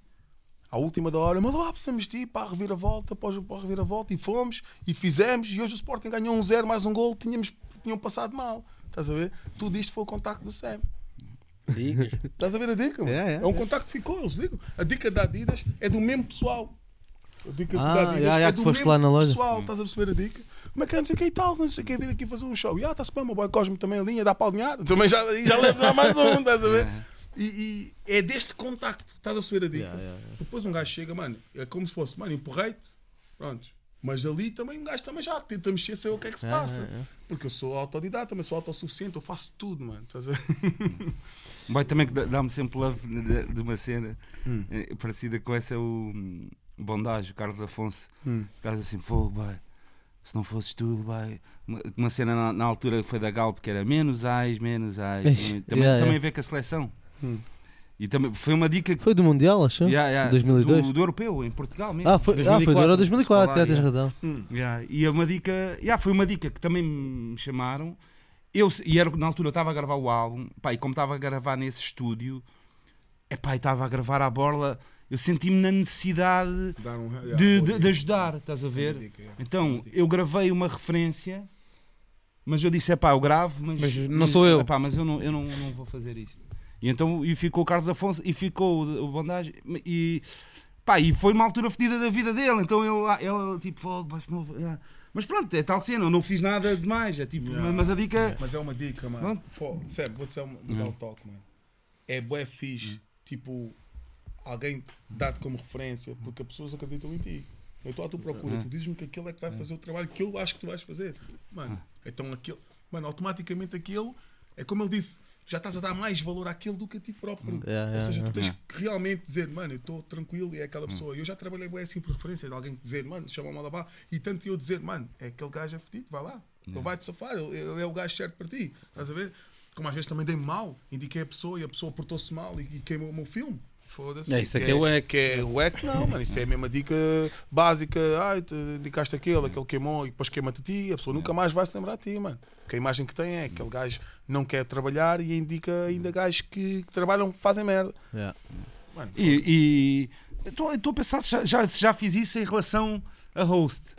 [SPEAKER 1] à última da hora, mas lá precisamos de ir para a reviravolta, para a reviravolta e fomos e fizemos e hoje o Sporting ganhou um zero mais um gol, tínhamos, tinham passado mal. Estás a ver? Tudo isto foi o contacto do Sam.
[SPEAKER 2] Digas.
[SPEAKER 1] Estás a ver a dica? mano?
[SPEAKER 5] É, é,
[SPEAKER 1] é um
[SPEAKER 5] é.
[SPEAKER 1] contacto que ficou, eles ligam. A dica da Adidas é do mesmo pessoal. A dica
[SPEAKER 5] Ah,
[SPEAKER 1] da Adidas é
[SPEAKER 5] que
[SPEAKER 1] do
[SPEAKER 5] foste
[SPEAKER 1] mesmo
[SPEAKER 5] lá na loja.
[SPEAKER 1] pessoal. Estás a perceber a dica? Como é que é, não sei o que e tal, não sei o que, vir aqui fazer um show. E ah, está-se bem, o boy Cosme também a linha, dá para alinhar. Também já, já levo já mais um, estás a ver? E, e é deste contacto, estás a perceber a dica?
[SPEAKER 5] Yeah, yeah, yeah.
[SPEAKER 1] Depois um gajo chega, mano, é como se fosse, mano, empurrei-te, pronto. Mas ali também um gajo também já tenta mexer, sei o que é que se
[SPEAKER 5] É,
[SPEAKER 1] passa.
[SPEAKER 5] é, é.
[SPEAKER 1] Porque eu sou autodidata, também sou autossuficiente, eu faço tudo, mano. Estás a ver?
[SPEAKER 3] Um boy também que dá- dá-me sempre love de, uma cena
[SPEAKER 1] Hum.
[SPEAKER 3] eh, parecida com essa, o hum, Bondage, o Carlos Afonso.
[SPEAKER 1] Hum.
[SPEAKER 3] O Carlos assim, fogo, boy. Se não fosses tu, boy. Uma, cena na, na altura foi da Galp que era menos ais, menos ais.
[SPEAKER 5] Ixi,
[SPEAKER 3] Também,
[SPEAKER 5] yeah,
[SPEAKER 3] também
[SPEAKER 5] yeah.
[SPEAKER 3] vê com a seleção.
[SPEAKER 1] Hum.
[SPEAKER 3] E também foi uma dica que.
[SPEAKER 5] Foi do Mundial, achou?
[SPEAKER 3] Yeah, yeah,
[SPEAKER 5] 2002?
[SPEAKER 3] Do, do europeu, em Portugal mesmo.
[SPEAKER 5] Ah, foi, ah, foi do Euro 2004, já
[SPEAKER 3] Escolar,
[SPEAKER 5] tens
[SPEAKER 3] yeah.
[SPEAKER 5] razão.
[SPEAKER 3] Yeah, E é uma dica, yeah, foi uma dica que também me chamaram. Eu, e era, na altura eu estava a gravar o álbum, pá, e como estava a gravar nesse estúdio, epá, e estava a gravar à borla, eu senti-me na necessidade
[SPEAKER 1] Dar um, yeah,
[SPEAKER 3] de, de- de ajudar, estás a ver?
[SPEAKER 1] dica, yeah.
[SPEAKER 3] Então, eu gravei uma referência, mas eu disse, é pá, eu gravo, mas,
[SPEAKER 2] Mas não sou eu.
[SPEAKER 3] Epá, mas eu não, eu não, não vou fazer isto. E então e ficou o Carlos Afonso e ficou o, o Bondage e, pá, e foi uma altura fedida da vida dele. Então ele, ele tipo, fogo, mas não. Mas pronto, é tal cena, eu não fiz nada demais. É tipo,
[SPEAKER 1] Yeah.
[SPEAKER 3] mas a dica.
[SPEAKER 1] Mas é uma dica, mano. Sério, vou-te dar um vou dar um toque, mano. É bué fixe, tipo, alguém dá-te como referência, porque as pessoas acreditam em ti. Eu estou à tua procura, tu dizes-me que aquele é que vai fazer o trabalho que eu acho que tu vais fazer. Mano, então aquele, mano, automaticamente aquele, é como ele disse, já estás a dar mais valor àquele do que a ti próprio.
[SPEAKER 5] Yeah,
[SPEAKER 1] Ou
[SPEAKER 5] yeah,
[SPEAKER 1] seja, tu
[SPEAKER 5] yeah.
[SPEAKER 1] tens que realmente dizer, mano, eu estou tranquilo e é aquela pessoa. Eu já trabalhei bué assim por referência, de alguém dizer, mano, chama o Malabar, e tanto eu dizer, mano, é aquele gajo é fedido, vai lá. Ele vai-te safar, ele, ele é o gajo certo para ti. Estás a ver? Como às vezes também dei-me mal, indiquei a pessoa e a pessoa portou-se mal e, e queimou o meu filme. Foda-se.
[SPEAKER 2] É, isso aqui é o hack.
[SPEAKER 1] Que é o hack, não, mano. Isso é a mesma dica básica. Ai, tu indicaste aquele, aquele queimou e depois queima-te a ti. A pessoa nunca mais vai se lembrar de ti, mano. Que a imagem que tem é aquele gajo não quer trabalhar e indica ainda gajos que, que trabalham, fazem merda.
[SPEAKER 5] Yeah.
[SPEAKER 1] Mano,
[SPEAKER 3] E estou a pensar se já, já, já fiz isso em relação a host.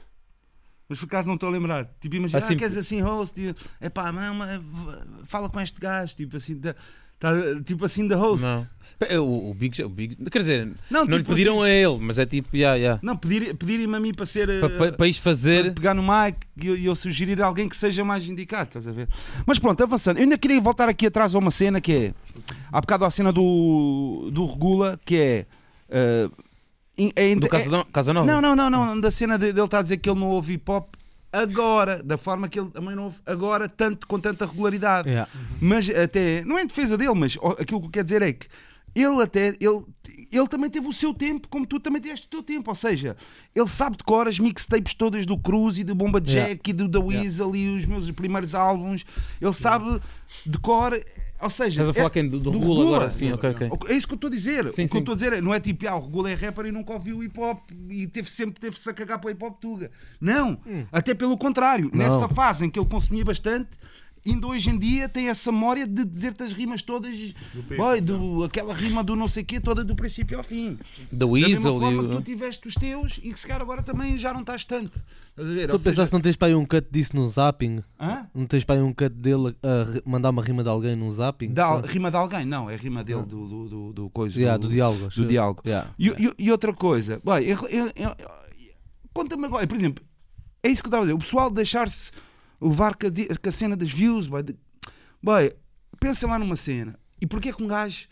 [SPEAKER 3] Mas por acaso não estou a lembrar. Tipo, imagina,
[SPEAKER 2] Assim-
[SPEAKER 3] ah, queres assim host? É pá, não, mas v- fala com este gajo. Tipo assim, da, tá, tipo assim da host.
[SPEAKER 2] Não. É, O, o Big, o Big, quer dizer,
[SPEAKER 3] Não,
[SPEAKER 2] não, lhe
[SPEAKER 3] tipo
[SPEAKER 2] pediram
[SPEAKER 3] assim-
[SPEAKER 2] a ele, mas é tipo, yeah, yeah.
[SPEAKER 3] Não, pedir- pedirem-me a mim para ser.
[SPEAKER 2] Pa-
[SPEAKER 3] eh,
[SPEAKER 2] pa- para isto fazer.
[SPEAKER 3] pegar no mic e eu, eu sugerir alguém que seja mais indicado, estás a ver? Mas pronto, avançando. Eu ainda queria voltar aqui atrás a uma cena que é. Há bocado a cena do, do Regula, que é. eh, in- é-
[SPEAKER 2] Do
[SPEAKER 3] é-
[SPEAKER 2] Casa, Casa Nova.
[SPEAKER 3] não, não, não, não, da cena de- dele estar a dizer que ele não ouve hip hop agora, da forma que ele também não ouve agora, tanto, com tanta regularidade.
[SPEAKER 5] Yeah.
[SPEAKER 3] Mas até, não é em defesa dele, mas aquilo que eu quero dizer é que ele até, ele, ele também teve o seu tempo, como tu também tiveste o teu tempo, ou seja, ele sabe de cor as mixtapes todas do Cruz e do Bomba
[SPEAKER 5] Yeah.
[SPEAKER 3] Jack e do da Weasel e os meus primeiros álbuns, ele sabe de cor, ou seja...
[SPEAKER 2] Estás a falar
[SPEAKER 3] é-
[SPEAKER 2] quem? Do, do,
[SPEAKER 3] do
[SPEAKER 2] Regula
[SPEAKER 3] Regula.
[SPEAKER 2] agora? Sim, ok, ok.
[SPEAKER 3] é isso que eu estou a dizer.
[SPEAKER 2] Sim,
[SPEAKER 3] o que
[SPEAKER 2] sim.
[SPEAKER 3] eu estou a dizer é, não é tipo, ah, o Regula é rapper e nunca ouviu hip hop e teve sempre teve-se a cagar para o hip hop tuga. Não, até pelo contrário.
[SPEAKER 5] Não.
[SPEAKER 3] Nessa fase em que ele consumia bastante, ainda hoje em dia tem essa memória de dizer-te as rimas todas,
[SPEAKER 1] Pepe,
[SPEAKER 3] boy, do, aquela rima do não sei quê, toda do princípio ao fim. Da mesma
[SPEAKER 2] Weasel e
[SPEAKER 3] forma que
[SPEAKER 2] o-
[SPEAKER 3] tu tiveste os teus e que se calhar agora também já não estás tanto. Estás a ver?
[SPEAKER 5] Estou
[SPEAKER 3] Ou
[SPEAKER 5] a pensar
[SPEAKER 3] seja-
[SPEAKER 5] se não tens para aí um cut disso no zapping.
[SPEAKER 3] Hã?
[SPEAKER 5] Não tens para aí um cut dele a, mandar uma rima de alguém no zapping?
[SPEAKER 3] Da, rima de alguém? Não, é rima dele, do, do, do, do coisa.
[SPEAKER 5] Yeah, do diálogo.
[SPEAKER 3] do diálogo.
[SPEAKER 5] Yeah.
[SPEAKER 3] E, e- e outra coisa, conta-me agora, por exemplo, é isso que eu estava a dizer, o pessoal deixar-se levar com a, cena das views, de- bem, pensa lá numa cena, e porquê que um gajo,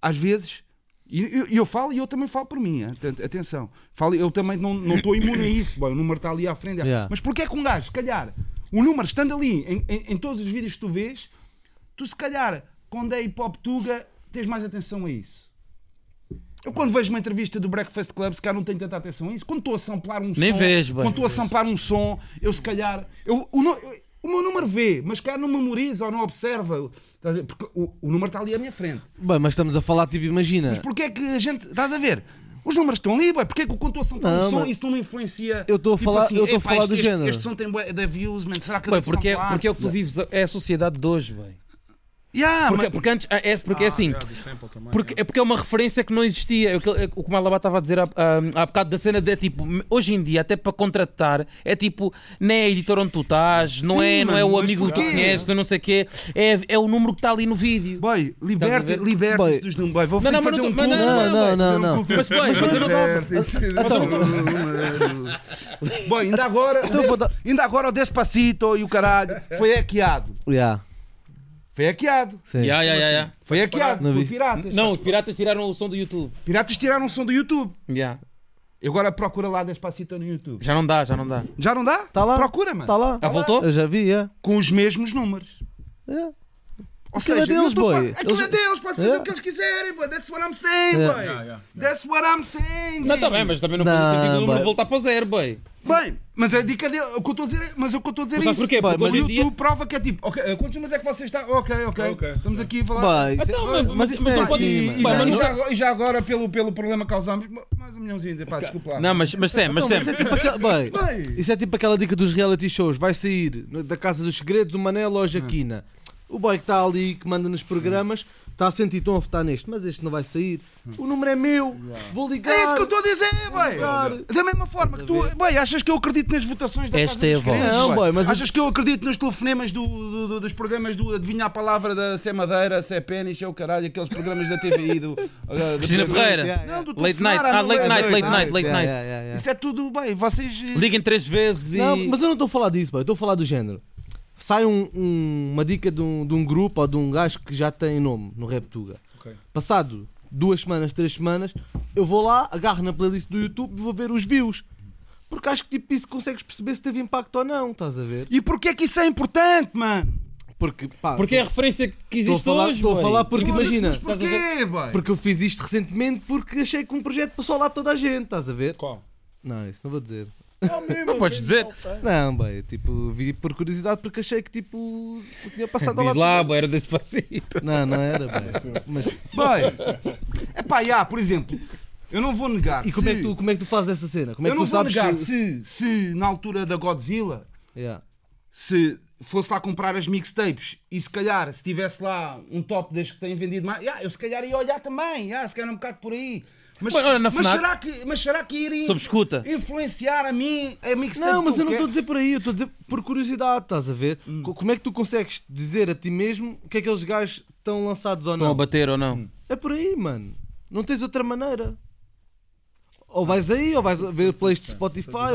[SPEAKER 3] às vezes, e eu, eu falo e eu também falo por mim, aten- atenção, falo, eu também não não estou imune a isso, bem, o número está ali à frente,
[SPEAKER 5] Yeah.
[SPEAKER 3] mas porquê que um gajo, se calhar, o número estando ali em, em- em todos os vídeos que tu vês, tu se calhar, quando é hip hop tuga, tens mais atenção a isso. Eu quando vejo uma entrevista do Breakfast Club, se calhar não tenho tanta atenção a isso. Quando estou a samplar um
[SPEAKER 2] Nem
[SPEAKER 3] som,
[SPEAKER 2] bem.
[SPEAKER 3] quando estou a samplar um som, eu se calhar, eu, o, no- eu- o meu número vê, mas calhar não memoriza ou não observa, porque o, o número está ali à minha frente.
[SPEAKER 5] Bem, mas estamos a falar, tipo, imagina.
[SPEAKER 3] Mas porquê é que a gente, estás a ver? Os números estão ali, bué. porquê é que quando estou a samplar
[SPEAKER 5] Não,
[SPEAKER 3] um som,
[SPEAKER 5] mas-
[SPEAKER 3] isso não influencia?
[SPEAKER 5] Eu estou a
[SPEAKER 3] Tipo
[SPEAKER 5] falar-
[SPEAKER 3] assim,
[SPEAKER 5] eu estou a
[SPEAKER 3] "Epá,
[SPEAKER 5] falar
[SPEAKER 3] este-
[SPEAKER 5] do
[SPEAKER 3] este,
[SPEAKER 5] género."
[SPEAKER 3] Este som tem de views, man, será que
[SPEAKER 2] Bem, porque, é, porque é o que tu vives, é a sociedade de hoje, bem.
[SPEAKER 3] Yeah,
[SPEAKER 2] Porque,
[SPEAKER 3] mas-
[SPEAKER 2] porque antes, é, porque é
[SPEAKER 1] Ah,
[SPEAKER 2] assim,
[SPEAKER 1] yeah, também,
[SPEAKER 2] Porque,
[SPEAKER 1] yeah.
[SPEAKER 2] é porque é uma referência que não existia. É o que, é o que o Malabá estava a dizer há, há, há bocado da cena de é tipo, hoje em dia, até para contratar, é tipo, não é a editora onde tu estás, não,
[SPEAKER 3] Sim,
[SPEAKER 2] é, não é
[SPEAKER 3] mano,
[SPEAKER 2] o amigo que tu conheces, não sei o quê, é, é o número que está ali no vídeo.
[SPEAKER 3] Boy,
[SPEAKER 2] Estás
[SPEAKER 3] liberta-
[SPEAKER 2] a ver?
[SPEAKER 3] liberta-se
[SPEAKER 5] Boy.
[SPEAKER 3] dos números. Boy, vou
[SPEAKER 2] Não, não,
[SPEAKER 3] fazer
[SPEAKER 2] não
[SPEAKER 3] um
[SPEAKER 2] mas
[SPEAKER 3] culto.
[SPEAKER 2] não,
[SPEAKER 5] Não, não, não, não.
[SPEAKER 2] Mas, boy, mas eu não
[SPEAKER 3] Boy, ainda agora,
[SPEAKER 5] Então
[SPEAKER 3] ainda agora o Despacito e o caralho foi hackeado.
[SPEAKER 5] Yeah,
[SPEAKER 3] Foi hackeado.
[SPEAKER 5] sim.
[SPEAKER 2] Ya, ya, ya.
[SPEAKER 3] Foi hackeado
[SPEAKER 5] Não
[SPEAKER 3] por
[SPEAKER 5] vi.
[SPEAKER 3] piratas.
[SPEAKER 2] Não, os piratas tiraram o som do YouTube.
[SPEAKER 3] Piratas tiraram o som do YouTube.
[SPEAKER 2] Ya.
[SPEAKER 3] E agora procura lá Despacito no YouTube.
[SPEAKER 2] Já não dá, já não dá.
[SPEAKER 3] Já não dá?
[SPEAKER 5] Tá lá.
[SPEAKER 3] Procura, mano.
[SPEAKER 5] Está lá.
[SPEAKER 2] Ah, voltou?
[SPEAKER 5] Eu já vi, yeah.
[SPEAKER 3] Com os mesmos números.
[SPEAKER 5] Yeah.
[SPEAKER 3] Ou
[SPEAKER 5] Aquilo é deles,
[SPEAKER 3] YouTube
[SPEAKER 5] boy.
[SPEAKER 3] pode- Aquilo é
[SPEAKER 5] Eles-
[SPEAKER 3] deles, pode fazer
[SPEAKER 5] Yeah.
[SPEAKER 3] o que eles quiserem, boy. That's what I'm saying,
[SPEAKER 5] Yeah.
[SPEAKER 3] boy.
[SPEAKER 1] Yeah, yeah,
[SPEAKER 3] That's what I'm saying.
[SPEAKER 2] Não, está bem, mas também não,
[SPEAKER 5] Não,
[SPEAKER 2] faz sentido o número voltar para o zero, boy.
[SPEAKER 3] Bem, mas a dica dele, o que eu estou a dizer é, mas o que eu estou a dizer
[SPEAKER 2] Mas
[SPEAKER 3] é isso.
[SPEAKER 2] porquê? Porque
[SPEAKER 3] Mas
[SPEAKER 2] hoje
[SPEAKER 3] o
[SPEAKER 2] em dia-
[SPEAKER 3] YouTube prova que é tipo, ok, eh, quantos números é que você está? Ok, ok.
[SPEAKER 1] Ok.
[SPEAKER 3] Estamos aqui a falar.
[SPEAKER 5] Bem, isso é-
[SPEAKER 2] Então, mas-
[SPEAKER 5] mas
[SPEAKER 2] mas-
[SPEAKER 5] isso
[SPEAKER 2] mas
[SPEAKER 5] não é
[SPEAKER 3] E,
[SPEAKER 5] assim,
[SPEAKER 3] e
[SPEAKER 5] mano.
[SPEAKER 3] já,
[SPEAKER 2] mas
[SPEAKER 3] e
[SPEAKER 2] não-
[SPEAKER 3] já- e já agora, pelo, pelo problema que causamos, mais um milhãozinho, pá, desculpa lá.
[SPEAKER 2] Não, mas, mas Sam, mas Sam.
[SPEAKER 5] Isso é tipo aquela, bem,
[SPEAKER 3] Bem.
[SPEAKER 5] isso é tipo aquela dica dos reality shows. Vai sair no- da Casa dos Segredos o Manel ou a Jaquina. O boy que está ali, que manda nos programas, está a sentir estão a votar neste, mas este não vai sair. O número é meu, vou ligar.
[SPEAKER 3] É isso que eu estou a dizer, bem.
[SPEAKER 5] Claro.
[SPEAKER 3] Da mesma forma que tu, bem, achas que eu acredito nas votações da
[SPEAKER 2] Esta
[SPEAKER 3] Casa
[SPEAKER 2] é a voz.
[SPEAKER 5] Não,
[SPEAKER 3] bem?
[SPEAKER 5] boy, mas-
[SPEAKER 3] Achas que eu acredito nos telefonemas do, do- do- dos programas do Adivinha a Palavra da Sé Madeira, Sé Pênis, é o caralho, aqueles programas da TVI do... uh, do-
[SPEAKER 2] Cristina
[SPEAKER 3] do-
[SPEAKER 2] Ferreira.
[SPEAKER 5] Yeah,
[SPEAKER 3] Não, do
[SPEAKER 2] Late night. Ah, late
[SPEAKER 3] noite.
[SPEAKER 2] night, late night, late night.
[SPEAKER 3] Isso é tudo, bem, vocês... eh,
[SPEAKER 2] Liguem três vezes e.
[SPEAKER 5] Não, mas eu não estou a falar disso, boy. eu estou a falar do género. Sai um- um- uma dica de um, de um grupo ou de um gajo que já tem nome no Reptuga.
[SPEAKER 1] Ok.
[SPEAKER 5] Passado duas semanas, três semanas, eu vou lá, agarro na playlist do YouTube e vou ver os views. Porque acho que tipo isso consegues perceber se teve impacto ou não, estás a ver?
[SPEAKER 3] E porquê é que isso é importante, mano?
[SPEAKER 5] Porque, pá,
[SPEAKER 2] Porque é a referência que
[SPEAKER 5] estou a
[SPEAKER 2] existe
[SPEAKER 5] falar,
[SPEAKER 2] hoje.
[SPEAKER 5] estou a falar porque imagina,
[SPEAKER 3] porquê, boy?
[SPEAKER 5] porque eu fiz isto recentemente porque achei que um projeto passou lá toda a gente, estás a ver?
[SPEAKER 1] Qual?
[SPEAKER 5] Não, isso não vou dizer.
[SPEAKER 2] Não podes dizer.
[SPEAKER 5] Não, bem, tipo, vi por curiosidade porque achei que tipo tinha passado lá.
[SPEAKER 2] Diz lá, boy, era desse passito.
[SPEAKER 5] Não, não era, bem. Mas,
[SPEAKER 3] Bem, é pá, já, por exemplo, eu não vou negar
[SPEAKER 5] e como é,
[SPEAKER 3] se-
[SPEAKER 5] que tu, como é que tu fazes essa cena? Como é
[SPEAKER 3] eu
[SPEAKER 5] que
[SPEAKER 3] não
[SPEAKER 5] tu
[SPEAKER 3] vou
[SPEAKER 5] sabes
[SPEAKER 3] negar
[SPEAKER 5] se...
[SPEAKER 3] se, se na altura da Godzilla
[SPEAKER 5] Yeah.
[SPEAKER 3] se fosse lá comprar as mixtapes e se calhar se tivesse lá um top das que têm vendido mais, yeah, eu se calhar ia olhar também, yeah, se calhar um bocado por aí. Mas,
[SPEAKER 2] Bem, olha, na
[SPEAKER 3] mas, será que, mas será que
[SPEAKER 2] escuta.
[SPEAKER 3] influenciar a mim a mixtape?
[SPEAKER 5] Não, mas eu não estou a dizer por aí, eu estou a dizer por curiosidade, estás a ver?
[SPEAKER 3] Hum.
[SPEAKER 5] Co- Como é que tu consegues dizer a ti mesmo que aqueles gajos estão lançados ou
[SPEAKER 2] Estão a
[SPEAKER 5] não?
[SPEAKER 2] bater ou não?
[SPEAKER 5] É por aí, mano. Não tens outra maneira. Ou vais aí, ou vais ver plays de Spotify,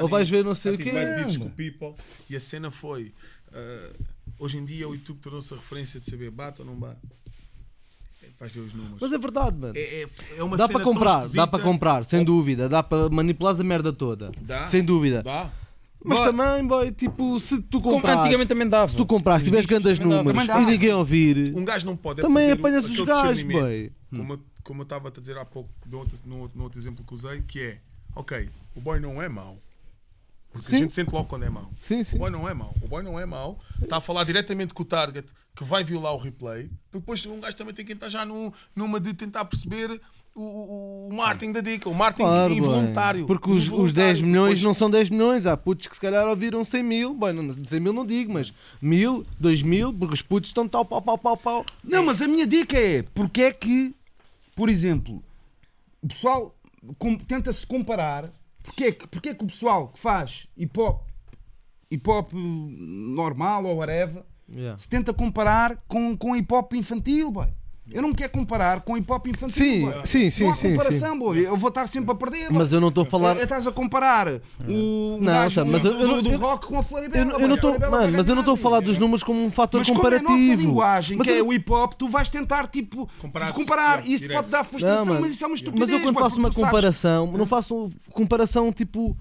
[SPEAKER 5] ou, vais ver não sei o quê.
[SPEAKER 1] beefs com. People e a cena foi. eh, hoje em dia o YouTube tornou-se a referência de saber bate ou não bate. Vais ver os números.
[SPEAKER 5] Mas é verdade, mano.
[SPEAKER 1] É, é, é uma
[SPEAKER 5] Dá para comprar, dá para comprar, sem dúvida. Dá para manipular a merda toda.
[SPEAKER 1] Dá?
[SPEAKER 5] Sem dúvida.
[SPEAKER 1] Dá?
[SPEAKER 5] Mas
[SPEAKER 3] Boa.
[SPEAKER 5] também, boy, tipo, se tu
[SPEAKER 2] Como
[SPEAKER 5] comprares,
[SPEAKER 2] antigamente também dava.
[SPEAKER 5] se tu comprares,
[SPEAKER 2] Os
[SPEAKER 5] tiveres grandes números e ninguém ouvir,
[SPEAKER 1] Um gajo não pode.
[SPEAKER 5] também apanhas os gajos, boy.
[SPEAKER 1] Como, eu- como eu estava a te dizer há pouco, no outro, no, outro- no outro exemplo que usei, que é: ok, o boy não é mau. Porque
[SPEAKER 5] Sim.
[SPEAKER 1] a gente sente logo quando é mau.
[SPEAKER 5] Sim,
[SPEAKER 1] O
[SPEAKER 5] sim.
[SPEAKER 1] boy não é mau. O boy não é mau. Está a falar diretamente com o target que vai violar o replay. Depois um gajo também tem que entrar já num- numa de tentar perceber o, o, o marketing da dica, o marketing
[SPEAKER 5] Claro,
[SPEAKER 1] involuntário.
[SPEAKER 5] Porque os, os
[SPEAKER 1] Involuntário.
[SPEAKER 5] 10 milhões
[SPEAKER 1] Depois-
[SPEAKER 5] não são 10 milhões. Há putos que se calhar ouviram 100 mil. Bem, não, 100 mil não digo, mas mil, 2 mil, porque os putos estão tal, pau, pau, pau, pau.
[SPEAKER 3] Não, mas a minha dica é porque é que, por exemplo, o pessoal tenta-se comparar. Porque é que o pessoal que faz hip hop, hip hop normal ou whatever,
[SPEAKER 5] Yeah.
[SPEAKER 3] se tenta comparar com, com hip hop infantil, boy. Eu não me quero comparar com hip hop infantil.
[SPEAKER 5] Sim,
[SPEAKER 3] boy.
[SPEAKER 5] sim, sim,
[SPEAKER 3] Não há
[SPEAKER 5] sim,
[SPEAKER 3] comparação, boy. Eu vou estar sempre a perder. boy.
[SPEAKER 5] Mas eu não estou a falar.
[SPEAKER 3] É- Estás a comparar o
[SPEAKER 5] Não,
[SPEAKER 3] gajo
[SPEAKER 5] mas
[SPEAKER 3] do,
[SPEAKER 5] eu- eu
[SPEAKER 3] do, do
[SPEAKER 5] eu-
[SPEAKER 3] rock com a
[SPEAKER 5] Eu,
[SPEAKER 3] Floribela.
[SPEAKER 5] não- eu não estou, mano, mas eu não estou a falar dos números como um fator
[SPEAKER 3] Mas como é a nossa
[SPEAKER 5] comparativo.
[SPEAKER 3] linguagem,
[SPEAKER 5] Mas
[SPEAKER 3] que é
[SPEAKER 5] eu-
[SPEAKER 3] o hip hop, tu vais tentar tipo
[SPEAKER 1] Comparar-
[SPEAKER 3] comparar.
[SPEAKER 1] Yeah,
[SPEAKER 3] Isso
[SPEAKER 1] direto.
[SPEAKER 3] pode dar frustração,
[SPEAKER 5] Não,
[SPEAKER 3] mas isso é uma estupidez.
[SPEAKER 5] Mas eu quando faço uma comparação, não faço comparação tipo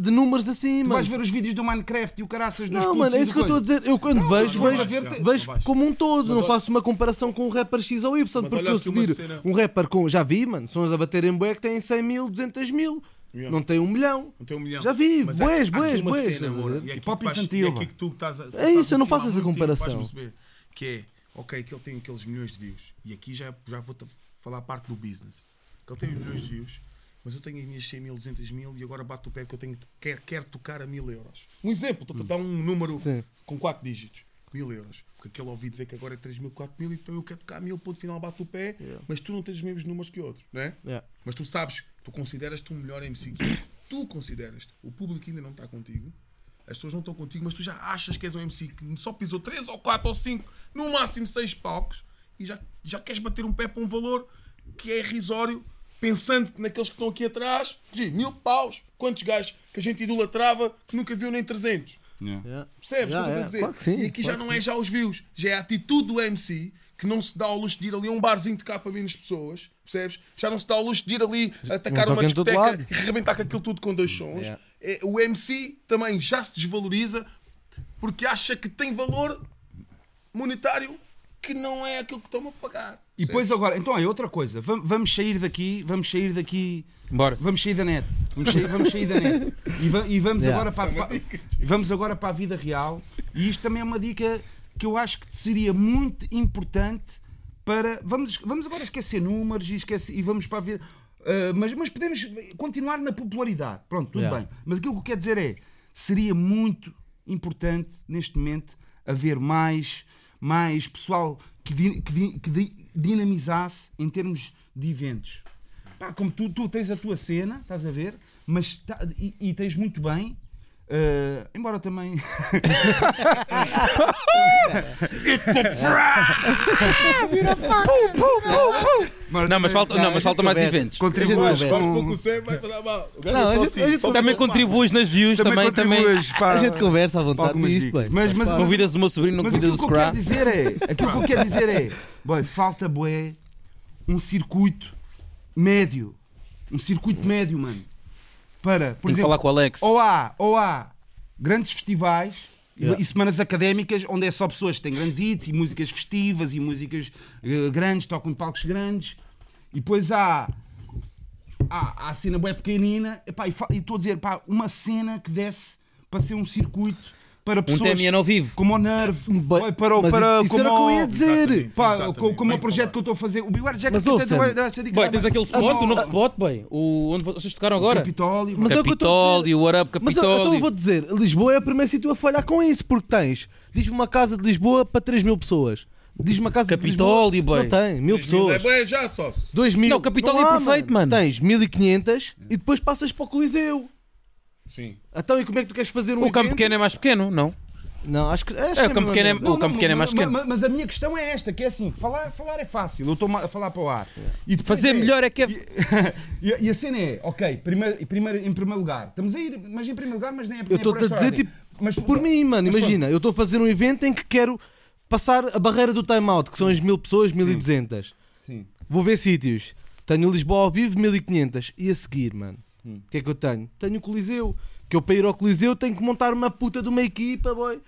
[SPEAKER 5] de números assim,
[SPEAKER 3] Tu
[SPEAKER 5] mano.
[SPEAKER 3] vais ver os vídeos do Minecraft e o caraças dos
[SPEAKER 5] Não,
[SPEAKER 3] putos
[SPEAKER 5] mano, é
[SPEAKER 3] e
[SPEAKER 5] isso
[SPEAKER 3] do
[SPEAKER 5] que eu estou a
[SPEAKER 3] coisa.
[SPEAKER 5] dizer. Eu quando
[SPEAKER 3] Não,
[SPEAKER 5] vejo,
[SPEAKER 3] não vais
[SPEAKER 5] vejo,
[SPEAKER 3] ver-
[SPEAKER 1] não
[SPEAKER 5] vejo
[SPEAKER 1] vais.
[SPEAKER 5] como um todo.
[SPEAKER 1] Mas
[SPEAKER 5] não
[SPEAKER 1] olha-
[SPEAKER 5] faço uma comparação com um rapper X ou Y.
[SPEAKER 1] Mas
[SPEAKER 5] Porque
[SPEAKER 1] olha
[SPEAKER 5] eu
[SPEAKER 1] aqui
[SPEAKER 5] se
[SPEAKER 1] uma
[SPEAKER 5] vir
[SPEAKER 1] cena-
[SPEAKER 5] um rapper com. Já vi, mano, sons a baterem bué que têm 100 mil, 200 mil.
[SPEAKER 1] Yeah.
[SPEAKER 5] Não tem um milhão.
[SPEAKER 1] Não tem um milhão.
[SPEAKER 5] Já vi,
[SPEAKER 1] Mas há-
[SPEAKER 5] bués,
[SPEAKER 1] há aqui
[SPEAKER 5] bués,
[SPEAKER 1] uma
[SPEAKER 5] bués,
[SPEAKER 1] cena,
[SPEAKER 5] estás a
[SPEAKER 1] amor? E aqui, que vais-
[SPEAKER 3] infantil,
[SPEAKER 1] e aqui
[SPEAKER 3] mano.
[SPEAKER 1] que tu estás a. tu
[SPEAKER 5] É isso, eu não faço essa
[SPEAKER 1] há muito tempo,
[SPEAKER 5] comparação.
[SPEAKER 1] vais perceber que é, ok, que ele tem aqueles milhões de views. E aqui já, já vou-te falar a parte do business. Que ele tem os milhões de views, mas eu tenho as minhas 100 mil, 200 mil e agora bato o pé que eu tenho, quer, quer tocar a mil euros. Um exemplo, estou a dar um número
[SPEAKER 5] Sim.
[SPEAKER 1] com 4 dígitos. Mil euros. Porque aquele ouvi dizer que agora é 3 mil, 4 mil, então eu quero tocar mil, ponto final, bato o pé, mas tu não tens os mesmos números que outros, não é?
[SPEAKER 5] Yeah.
[SPEAKER 1] Mas tu sabes, tu consideras-te um melhor MC que eu. Tu consideras-te. O público ainda não está contigo. As pessoas não estão contigo, mas tu já achas que és um MC que só pisou 3 ou 4 ou 5, no máximo 6 palcos, e já, já queres bater um pé para um valor que é irrisório, pensando que naqueles que estão aqui atrás, Gi, mil paus, quantos gajos que a gente idolatrava que nunca viu nem 300.
[SPEAKER 5] Yeah.
[SPEAKER 1] Percebes
[SPEAKER 5] Yeah,
[SPEAKER 1] o que eu estou a dizer?
[SPEAKER 5] Claro que sim,
[SPEAKER 1] e aqui já não é já os views, já é a atitude do MC que não se dá ao luxo de ir ali a um barzinho de cá para menos pessoas, percebes? Já não se dá ao luxo de ir ali atacar uma discoteca e arrebentar com aquilo tudo com dois sons.
[SPEAKER 5] Yeah.
[SPEAKER 1] É, o MC também já se desvaloriza porque acha que tem valor monetário que não é aquilo que estão a pagar.
[SPEAKER 3] E depois agora, então é outra coisa. Vam- Vamos sair daqui, vamos sair daqui,
[SPEAKER 2] Bora.
[SPEAKER 3] vamos sair da net. Vamos sair, vamos sair da net. E, va- e vamos,
[SPEAKER 5] Yeah.
[SPEAKER 3] agora para, para- vamos agora para a vida real. E isto também é uma dica que eu acho que seria muito importante para. Vamos, vamos agora esquecer números e, esquecer, e vamos para a vida. Ah, mas, mas podemos continuar na popularidade. Pronto, tudo
[SPEAKER 5] Yeah.
[SPEAKER 3] bem. Mas aquilo que eu quero dizer é: seria muito importante neste momento haver mais, mais pessoal que, di- que di- que di- dinamizasse em termos de eventos. Pá, como tu, tu tens a tua cena, estás a ver, mas tá- e, e tens muito bem. Ah, embora também.
[SPEAKER 2] Não, mas falta, não, mas falta mais eventos.
[SPEAKER 3] Contribuas com.
[SPEAKER 1] pouco sempre, vai dar mal.
[SPEAKER 5] Não,
[SPEAKER 1] é
[SPEAKER 5] a gente-
[SPEAKER 1] assim.
[SPEAKER 5] a gente-
[SPEAKER 2] Também contribuis nas views, também, também.
[SPEAKER 3] contribuis para-
[SPEAKER 5] A gente conversa à vontade
[SPEAKER 3] dicas.
[SPEAKER 5] bem.
[SPEAKER 3] Mas, mas,
[SPEAKER 2] Convidas o meu sobrinho, não convidas o
[SPEAKER 3] que
[SPEAKER 2] Scrap.
[SPEAKER 3] dizer é, aquilo que eu quero dizer é, boy, falta bué um circuito médio, um circuito médio, mano, para, por exemplo,
[SPEAKER 2] falar com o Alex.
[SPEAKER 3] ou há, ou há grandes festivais e-
[SPEAKER 5] Yeah.
[SPEAKER 3] e semanas académicas onde é só pessoas que têm grandes hits e músicas festivas e músicas eh, grandes, tocam em palcos grandes e depois há há, há a cena bué pequenina epá, e e estou a dizer, pá, uma cena que desse para ser um circuito para
[SPEAKER 2] Um
[SPEAKER 3] pessoas
[SPEAKER 2] TMN ao vivo.
[SPEAKER 3] como o Nerve,
[SPEAKER 5] Bem,
[SPEAKER 3] Oi, para, o-
[SPEAKER 5] mas
[SPEAKER 3] para,
[SPEAKER 5] isso, isso
[SPEAKER 3] como
[SPEAKER 5] era o que eu ia
[SPEAKER 3] o-
[SPEAKER 5] dizer.
[SPEAKER 1] Exatamente.
[SPEAKER 3] Pá,
[SPEAKER 1] Exatamente.
[SPEAKER 3] co- como o
[SPEAKER 1] Bem
[SPEAKER 3] projeto que eu estou a fazer. O Beware Jack
[SPEAKER 5] Mas
[SPEAKER 3] dica.
[SPEAKER 2] Boy, tens aquele spot, o novo
[SPEAKER 3] Ah,
[SPEAKER 2] spot, boy. O, onde vocês tocaram agora?
[SPEAKER 3] Capitólio.
[SPEAKER 5] Mas é o a.
[SPEAKER 2] Capitólio, what up,
[SPEAKER 5] Mas eu- então eu
[SPEAKER 2] Capitólio.
[SPEAKER 5] vou dizer, Lisboa é o primeiro sítio a falhar com isso, porque tens, diz-me uma casa de Lisboa para 3 mil pessoas. Diz-me uma casa
[SPEAKER 2] Capitólio,
[SPEAKER 5] de Lisboa. Não tem, mil pessoas.
[SPEAKER 1] É já, sócio.
[SPEAKER 5] 2 mil.
[SPEAKER 2] Não, Capitólio
[SPEAKER 5] há,
[SPEAKER 2] é perfeito, mano.
[SPEAKER 5] Tens 1500 e depois passas para o Coliseu.
[SPEAKER 1] Sim.
[SPEAKER 5] Então, e como é que tu queres fazer um
[SPEAKER 2] O campo
[SPEAKER 5] evento?
[SPEAKER 2] pequeno é mais pequeno, não?
[SPEAKER 5] Não, acho que. Acho
[SPEAKER 2] É,
[SPEAKER 5] que
[SPEAKER 2] o
[SPEAKER 5] a
[SPEAKER 2] campo pequeno é- o campo pequeno é mais pequeno.
[SPEAKER 3] mas- mas a minha questão é esta, que é assim, falar, falar é fácil, eu estou a falar para o ar. E depois
[SPEAKER 2] Fazer
[SPEAKER 3] é-
[SPEAKER 2] melhor é que é.
[SPEAKER 3] e, a- e a cena é, ok, primeiro, primeiro, em primeiro lugar, estamos a ir, mas em primeiro lugar, mas nem é
[SPEAKER 5] Eu
[SPEAKER 3] nem é
[SPEAKER 5] estou-te
[SPEAKER 3] por
[SPEAKER 5] a
[SPEAKER 3] esta
[SPEAKER 5] dizer,
[SPEAKER 3] ordem.
[SPEAKER 5] tipo,
[SPEAKER 3] mas,
[SPEAKER 5] por mim, mano,
[SPEAKER 3] mas
[SPEAKER 5] imagina, eu estou a fazer um evento em que quero passar a barreira do time-out, que são as mil pessoas, 1200.
[SPEAKER 3] Sim.
[SPEAKER 5] Vou ver sítios. Tenho Lisboa ao vivo, 1500. E a seguir, mano, o
[SPEAKER 3] Hum.
[SPEAKER 5] que é que eu tenho? Tenho o Coliseu. Que eu para ir ao Coliseu tenho que montar uma puta de uma equipa, boy.